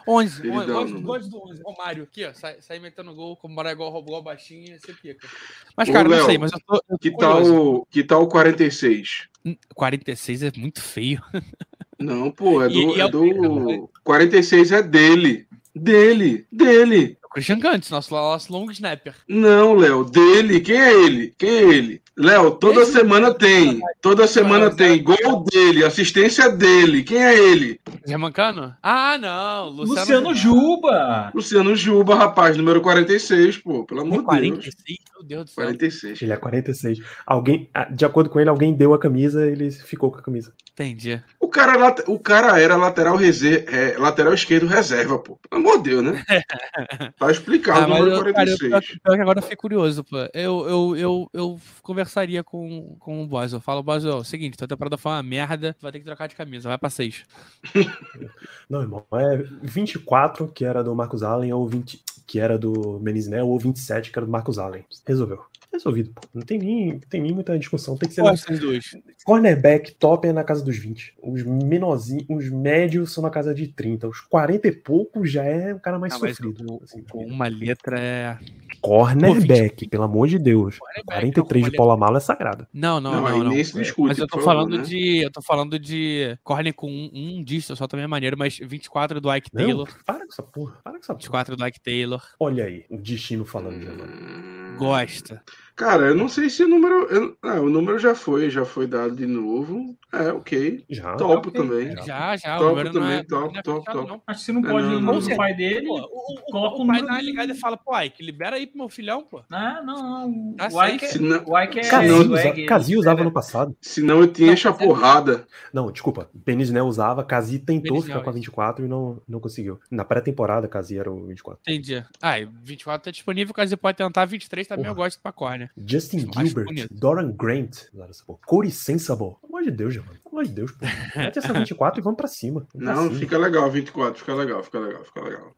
11, Ele 11, dá o 11, número. gosto do 11. Romário, aqui, ó. Sai, sai metendo gol, como morar igual, igual baixinho, ser pica. Mas, Ô, cara, Léo, não sei, mas eu tô, eu tô Que curioso. tal, que tal o 46? 46 é muito feio. Não, pô, é E- do, e é é Pedro, do né? 46 é dele. Dele, dele. O Christian Gantz, nosso, nosso long snapper. Não, Léo, dele. Quem é ele? Quem é ele? Léo, toda Esse- semana tem. Toda semana tem. Gol dele, assistência dele. Quem é ele? Germancano? Ah, não. Luciano, Luciano Juba! Luciano Juba, rapaz, número 46, pô. Pelo amor de Deus. 46, meu Deus do céu. 46. ele é 46. Alguém, ah, de acordo com ele, alguém deu a camisa ele ficou com a camisa. Entendi. O cara, o cara era lateral, reser- é, lateral esquerdo reserva, pô. Pelo amor de Deus, né? Tá explicado Ah, número eu, cara, eu, 46. que agora eu fiquei curioso, pô. Eu, eu, eu, eu conversaria com, com o. Eu falo, Boz, ó, seguinte, tua temporada foi uma merda, tu vai ter que trocar de camisa, vai pra 6. Não, irmão, é 24, que era do Marcos Allen, ou 20, que era do Menisnel, ou 27, que era do Marcos Allen. Resolveu. Resolvido, pô. Não tem nem, tem nem muita discussão. Tem que ser. Qual esses dois? Cornerback top é na casa dos 20. Os menorzinhos, os médios são na casa de 30. Os 40 e poucos já é o cara mais mas sofrido. o- assim, Com uma letra é. Cornerback, pelo amor de Deus. Cornerback, 43 não, de Paula Mala é sagrado. Não, não, Não, não. não. nem se discute, mas eu tô por favor, falando né? de. Eu tô falando de corner com um, um dígito só também é maneiro, mas 24 do Ike Não, Taylor. para com essa porra. Para com essa porra. 24 do Ike Taylor. Olha aí, o destino falando já. mano. Hum, Gosta. Cara, eu não sei se o número. eu- ah, o número já foi, já foi dado de novo. É, ok. Já. Topo ok. também. Já, já. Top o número não também, é, top, não é top, top. não. Acho que se não É, pode não, o não. do pai dele. Pô, o, o, Coloca o o pai dá ligada e fala, pô, Ike, libera aí pro meu filhão, pô. Ah, não, não. Tá O Ike, Se não, o Ike é ele Casil usava libera. no passado. senão eu tinha Não, essa mas é- porrada. Não, desculpa. Benisnel usava, Casil tentou ficar com a isso. 24 e não, não conseguiu. Na pré-temporada, Casil era o 24. Entendi. Ah, e 24 tá disponível, você pode tentar. 23 também eu gosto pra Justin Acho Gilbert. Doran Grant, porra. Corey Sensible. Pelo amor de Deus, mano. Pelo amor de Deus, pô. Mete essa 24 e vamos pra cima. Vamos pra Não, cima. fica legal, 24, fica legal, fica legal, fica legal.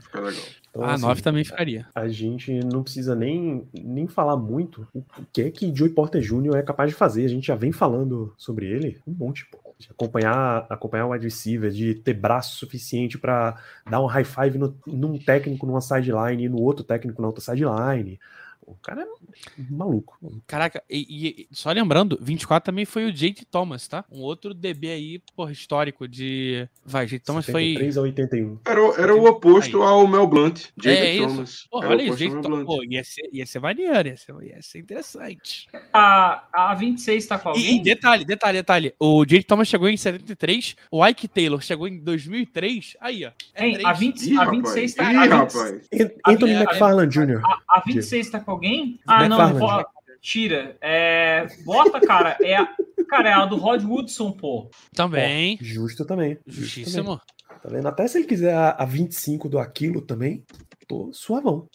Fica legal. Então, Ah, assim, 9 também ficaria. a gente não precisa nem, nem falar muito o que é que Joey Porter Jr. é capaz de fazer. A gente já vem falando sobre ele um monte, pô. De acompanhar, acompanhar o wide receiver, de ter braço suficiente para dar um high five no, num técnico numa sideline e no outro técnico na outra sideline. O cara é maluco. Caraca, e, e- só lembrando, 24 também foi o Jake Thomas, tá? Um outro DB aí, porra, histórico de. Vai, Jake Thomas foi. 73 a 81. Era, o- era o oposto ao Mel Blunt, Jacob É isso. Thomas. Porra, Era o olha isso, Jake Mel Thomas. Blunt. Pô, ia ser, ia ser maneiro, ia ser, ia ser interessante. A, a 26 tá com E, alguém? e detalhe, detalhe, detalhe. O Jake Thomas chegou em 73, o Ike Taylor chegou em 2003. Aí, ó. É Hein, a, três. 20, Ih, a rapaz. 26 tá Ih, a 20 rapaz. Anthony a- McFarland Jr. A, a 26 tá com alguém? Ah, não, vo- tira. É, bota, cara. É a, cara, é a do Rod Woodson, pô. Também. Justo também. Justo também. Justíssimo. Tá vendo? Até se ele quiser a, a 25 do Aquilo também, tô suavão.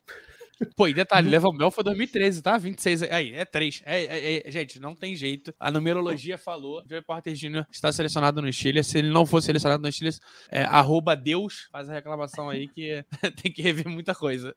Pô, e detalhe, Level Mel foi 2013, tá? 26. Aí, é 3. É, é- é- gente, não tem jeito. A numerologia falou. Joey Porter Jr. está selecionado no Chile. Se ele não for selecionado no Chile, é arroba Deus. Faz a reclamação aí que tem que rever muita coisa.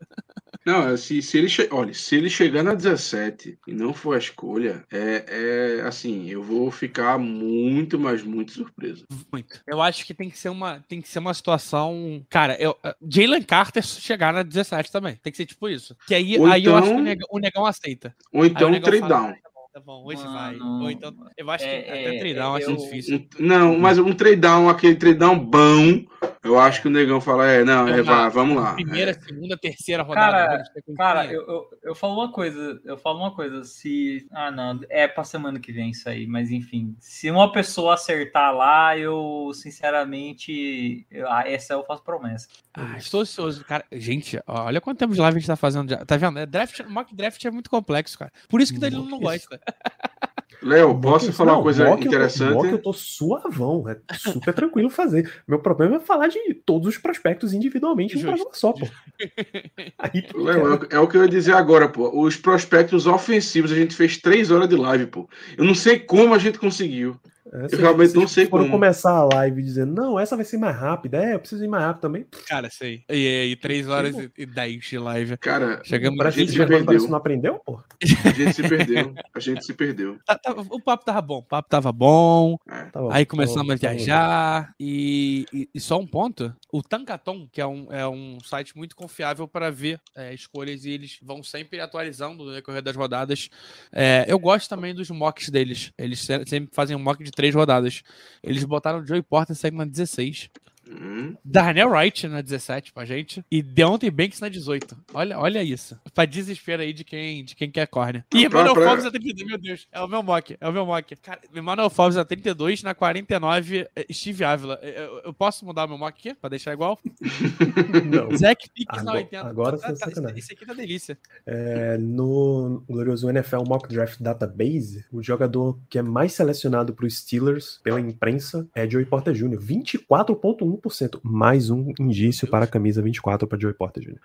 Não, se, se ele che... olha, se ele chegar na 17 e não for a escolha, é, é assim, eu vou ficar muito, mas muito surpreso. Muito. Eu acho que tem que ser uma, tem que ser uma situação. Cara, eu, Jalen Carter chegar na 17 também. Tem que ser tipo isso. Que aí, Ou aí eu acho que o então- negão, o negão aceita. Ou o então um trade fala, down. "Ah, Tá bom, tá bom, hoje Mano, vai. Ou então, eu acho que é- até é- trade down, acho eu- difícil. Um- não, mas um trade down, aquele trade down bom, eu acho que o negão fala, é, não, é, vá, vamos lá. Primeira, É. segunda, terceira rodada. Cara, Cara, eu, eu, eu falo uma coisa, eu falo uma coisa, se. Ah, não, é pra semana que vem isso aí, mas enfim, se uma pessoa acertar lá, eu, sinceramente, eu, ah, essa eu faço promessa. Ah, estou ansioso. Cara, gente, olha quanto tempo de live a gente tá fazendo já. Tá vendo? É Draft, mock draft é muito complexo, cara. Por isso que o Danilo não gosta. Léo, posso falar não, uma coisa tô- interessante? mock eu tô suavão, é super tranquilo fazer. Meu problema é falar de todos os prospectos individualmente Justo. programa só, pô. Aí Léo, é, é o que eu ia dizer agora, pô. Os prospectos ofensivos, a gente fez três horas de live, pô. Eu não sei como a gente conseguiu. É, eu realmente não sei foram como. começar a live dizendo, não, essa vai ser mais rápida. É, eu preciso ir mais rápido também. Cara, sei. E aí, 3 horas e- e 10 de live. Cara, Chegamos Parece gente se o Germano parece perdeu. que não aprendeu, pô. a gente se perdeu. A gente se perdeu. Tá- tá- o papo tava bom, o papo tava bom. Tá bom, Aí tá começamos bom, a tá viajar. E, e- e só um ponto: o Tankaton, que é um, é um site muito confiável para ver é, escolhas, e eles vão sempre atualizando no decorrer das rodadas. É, eu gosto também dos mocks deles. Eles se- sempre fazem um mock de três rodadas. Eles botaram o Joey Porter saindo na 16. Hum, Darnell Wright na 17 pra gente. E Deontay Banks na 18. Olha, olha isso. Pra desespero aí de quem, de quem quer córnea. E Pra- Emmanuel pra- Forbes na 32, meu Deus. É o meu mock. É o meu mock. Cara, Emmanuel Forbes na 32, na 49, eh, Steve Ávila. Eu, eu- eu posso mudar o meu mock aqui? Pra deixar igual? Não. Zack Pickens na Agora- 80. agora Tá- você tá- tá. Isso aqui tá delícia. É, no glorioso NFL Mock Draft Database, o jogador que é mais selecionado para os Steelers pela imprensa é Joey Porter Jr., 24,1%. Mais um indício para a camisa 24 para Joey Porter Jr.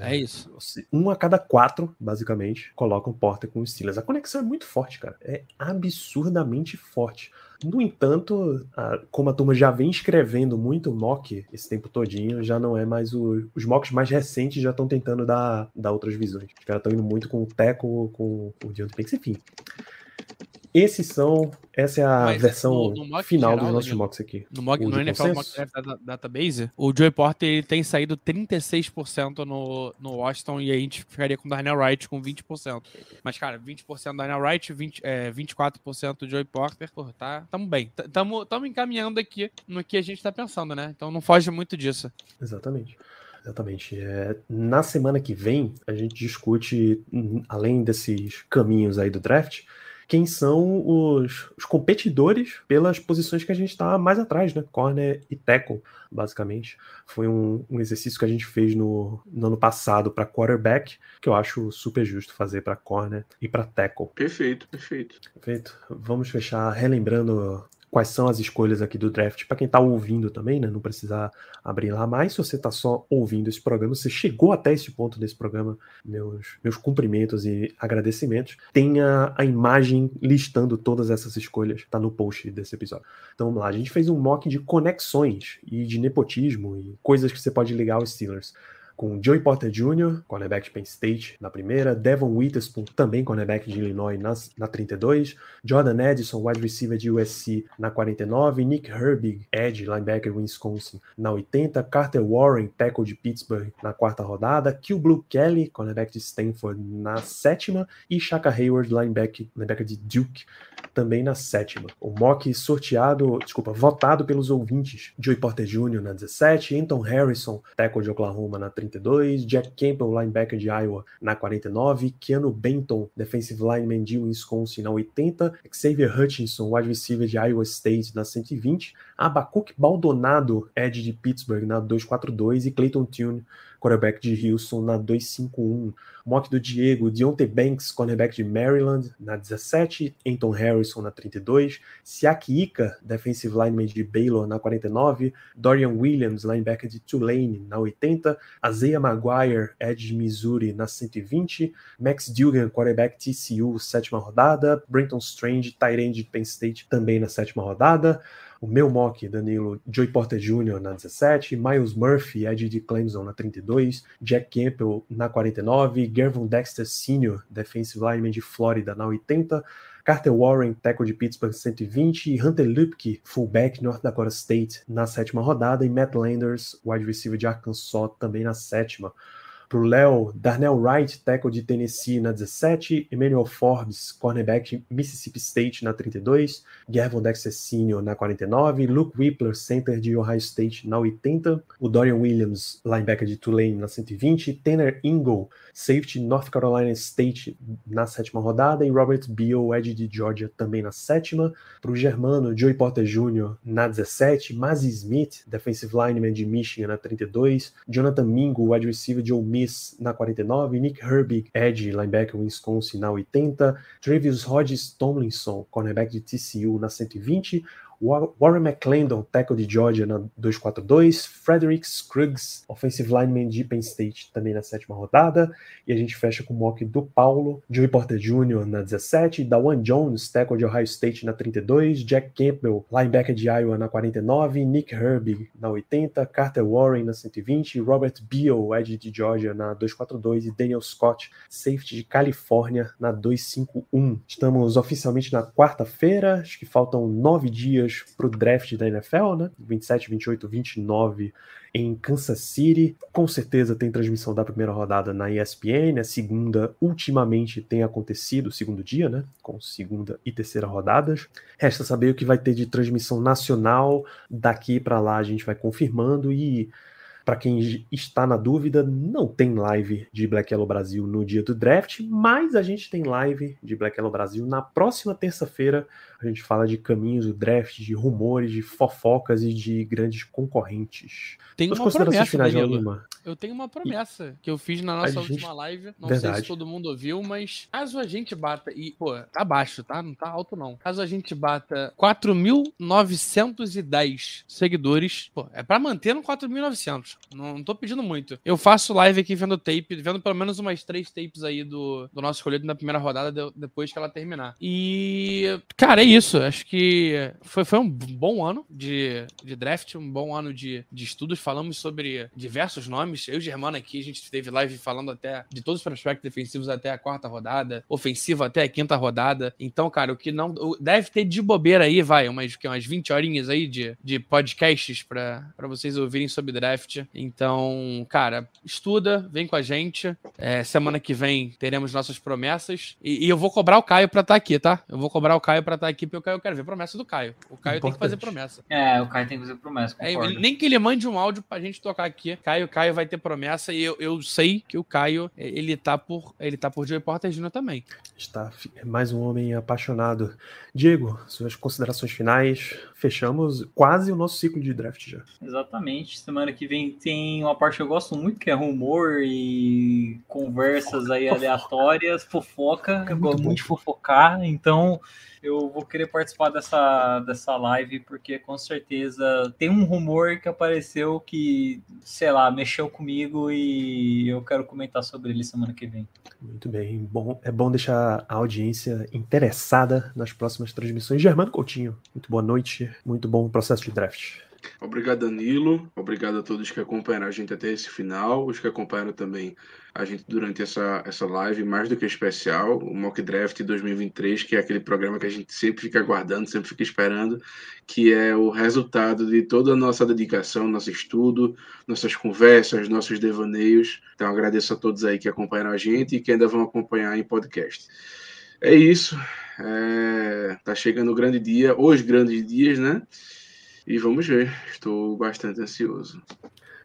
É isso. Um a cada quatro, basicamente, colocam Porter com os Steelers. A conexão é muito forte, cara. É absurdamente forte. No entanto, a- como a turma já vem escrevendo muito mock esse tempo todinho, já não é mais o. Os mocks mais recentes já estão tentando dar, dar outras visões. Os caras estão indo muito com o Teco, com o Deontay Banks, enfim. Esses são. Essa é a Mas versão no- no final geral, dos nossos Danilo, mocks aqui. No, mock, no NFL Mock Database, o Joey Porter ele tem saído 36% no, no Washington e a gente ficaria com o Darnell Wright com 20%. Mas, cara, 20% do Darnell Wright, 20, é, 24% do Joey Porter, pô, tá, tamo bem. Tamo, tamo encaminhando aqui no que a gente tá pensando, né? Então não foge muito disso. Exatamente. Exatamente. É, na semana que vem, a gente discute, hum, além desses caminhos aí do draft, quem são os, os competidores pelas posições que a gente está mais atrás, né? Corner e tackle, basicamente. Foi um, um exercício que a gente fez no, no ano passado para quarterback, que eu acho super justo fazer para corner e para tackle. perfeito, perfeito. Perfeito. Vamos fechar relembrando quais são as escolhas aqui do draft para quem está ouvindo também, né? Não precisar abrir lá mais. Se você está só ouvindo esse programa, você chegou até esse ponto desse programa, meus, meus cumprimentos e agradecimentos. Tem a, imagem listando todas essas escolhas, tá no post desse episódio. Então vamos lá, a gente fez um mock de conexões e de nepotismo e coisas que você pode ligar aos Steelers. Com Joey Porter Jr., cornerback de Penn State, na primeira, Devon Witherspoon, também cornerback de Illinois, na, na 32, Jordan Edison, wide receiver de USC, na 49, Nick Herbig, edge, linebacker Wisconsin, na 80, Carter Warren, tackle de Pittsburgh, na quarta rodada, Kill Blue Kelly, cornerback de Stanford, na sétima, e Shaka Hayward, linebacker, linebacker de Duke, também na sétima. O mock sorteado, desculpa, votado pelos ouvintes, Joey Porter Jr. na 17, Anton Harrison, tackle de Oklahoma, na 32, Jack Campbell, linebacker de Iowa, na 49, Keanu Benton, defensive lineman de Wisconsin, na 80, Xavier Hutchinson, wide receiver de Iowa State, na 120, Abacuc Baldonado, edge de Pittsburgh, na 242, e Clayton Tune, quarterback de Houston, na 251. Mock do Diego, Deontay Banks, cornerback de Maryland, na 17, Anton Harrison, na 32, Siaki Ika, defensive lineman de Baylor, na 49, Dorian Williams, linebacker de Tulane, na 80, Isaiah Maguire, edge de Missouri, na 120, Max Dugan, quarterback TCU, sétima rodada, Brenton Strange, tight end de Penn State, também na sétima rodada, o meu mock, Danilo, Joey Porter Jr. na 17, Miles Murphy, Ed de Clemson na 32, Jack Campbell na 49, Gervon Dexter Sr., defensive lineman de Flórida na 80, Carter Warren, tackle de Pittsburgh 120, e Hunter Lupke, fullback North Dakota State na sétima rodada, e Matt Landers, wide receiver de Arkansas, também na sétima. Para o Léo, Darnell Wright, tackle de Tennessee na 17, Emmanuel Forbes, cornerback de Mississippi State na 32, Gervon Dexter Sr. na 49, Luke Whippler, center de Ohio State na 80, o Dorian Williams, linebacker de Tulane na 120, Tanner Ingle, safety North Carolina State na sétima rodada, e Robert Beal, edge de Georgia, também na sétima. Para o Germano, Joey Porter Jr. na 17, Mazzy Smith, defensive lineman de Michigan na 32, Jonathan Mingo, wide receiver de Ole Miss na 49, Nick Herbig, edge linebacker Wisconsin na 80, Travis Hodges Tomlinson, cornerback de TCU na 120, Warren McClendon, tackle de Georgia na 242, Frederick Scruggs, offensive lineman de Penn State, também na sétima rodada, e a gente fecha com o mock do Paulo, Joey Porter Jr. na 17, Dawan Jones, tackle de Ohio State na 32, Jack Campbell, linebacker de Iowa na 49, Nick Herbig na 80, Carter Warren na 120, Robert Beal, edge de Georgia na 242 e Daniel Scott, safety de Califórnia na 251. Estamos oficialmente na quarta-feira, acho que faltam nove dias para o draft da NFL, né? 27, 28, 29 em Kansas City. Com certeza tem transmissão da primeira rodada na ESPN. A segunda, ultimamente, tem acontecido, segundo dia, né? Com segunda e terceira rodadas. Resta saber o que vai ter de transmissão nacional. Daqui para lá a gente vai confirmando e para quem está na dúvida, não tem live de Black Yellow Brasil no dia do draft, mas a gente tem live de Black Yellow Brasil na próxima terça-feira. A gente fala de caminhos do draft, de rumores, de fofocas e de grandes concorrentes. Tem uma promessa, finais Danilo. Eu tenho uma promessa que eu fiz na nossa gente... última live. Não Verdade. sei se todo mundo ouviu, mas caso a gente bata. E, pô, tá baixo, tá? Não tá alto, não. Caso a gente bata 4.910 seguidores, pô, é pra manter no 4.900. Não, não tô pedindo muito. Eu faço live aqui vendo tape, vendo pelo menos umas três tapes aí do, do nosso escolhido na primeira rodada, de, depois que ela terminar. E, cara, é isso. Acho que foi, foi um bom ano de, de draft, um bom ano de, de estudos. Falamos sobre diversos nomes. Eu e Germano aqui, a gente teve live falando até de todos os prospectos defensivos até a quarta rodada, ofensivo até a quinta rodada. Então, cara, o que não. Deve ter de bobeira aí, vai, umas, umas 20 horinhas aí de, de podcasts para vocês ouvirem sobre draft. Então, cara, estuda, vem com a gente. É, semana que vem teremos nossas promessas. E, e eu vou cobrar o Caio pra estar tá aqui, tá? Eu vou cobrar o Caio pra estar tá aqui, o Caio eu quero ver promessa do Caio. O Caio Importante. tem que fazer promessa. É, o Caio tem que fazer promessa. É, nem que ele mande um áudio pra gente tocar aqui. Caio, Caio vai ter promessa e eu, eu sei que o Caio, ele tá por, ele tá por Joey Porter Jr. também. Está mais um homem apaixonado. Diego, suas considerações finais. Fechamos quase o nosso ciclo de draft já. Exatamente. Semana que vem tem uma parte que eu gosto muito, que é rumor e conversas aí aleatórias, fofoca. É eu gosto muito de fofocar, então eu vou querer participar dessa, dessa live, porque com certeza tem um rumor que apareceu que, sei lá, mexeu comigo e eu quero comentar sobre ele semana que vem. Muito bem, bom, é bom deixar a audiência interessada nas próximas transmissões. Germano Coutinho, muito boa noite, muito bom processo de draft. Obrigado, Danilo. Obrigado a todos que acompanharam a gente até esse final, os que acompanharam também a gente durante essa, essa live, mais do que especial, o Mock Draft 2023, que é aquele programa que a gente sempre fica aguardando, sempre fica esperando, que é o resultado de toda a nossa dedicação, nosso estudo, nossas conversas, nossos devaneios. Então, agradeço a todos aí que acompanharam a gente e que ainda vão acompanhar em podcast. É isso. É... Tá chegando o grande dia, os grandes dias, né? E vamos ver, estou bastante ansioso.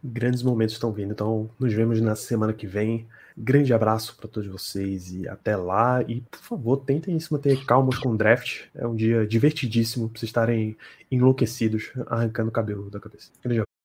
Grandes momentos estão vindo, então nos vemos na semana que vem. Grande abraço para todos vocês e até lá. E por favor, tentem se manter calmos com o draft. É um dia divertidíssimo para vocês estarem enlouquecidos, arrancando o cabelo da cabeça. Grande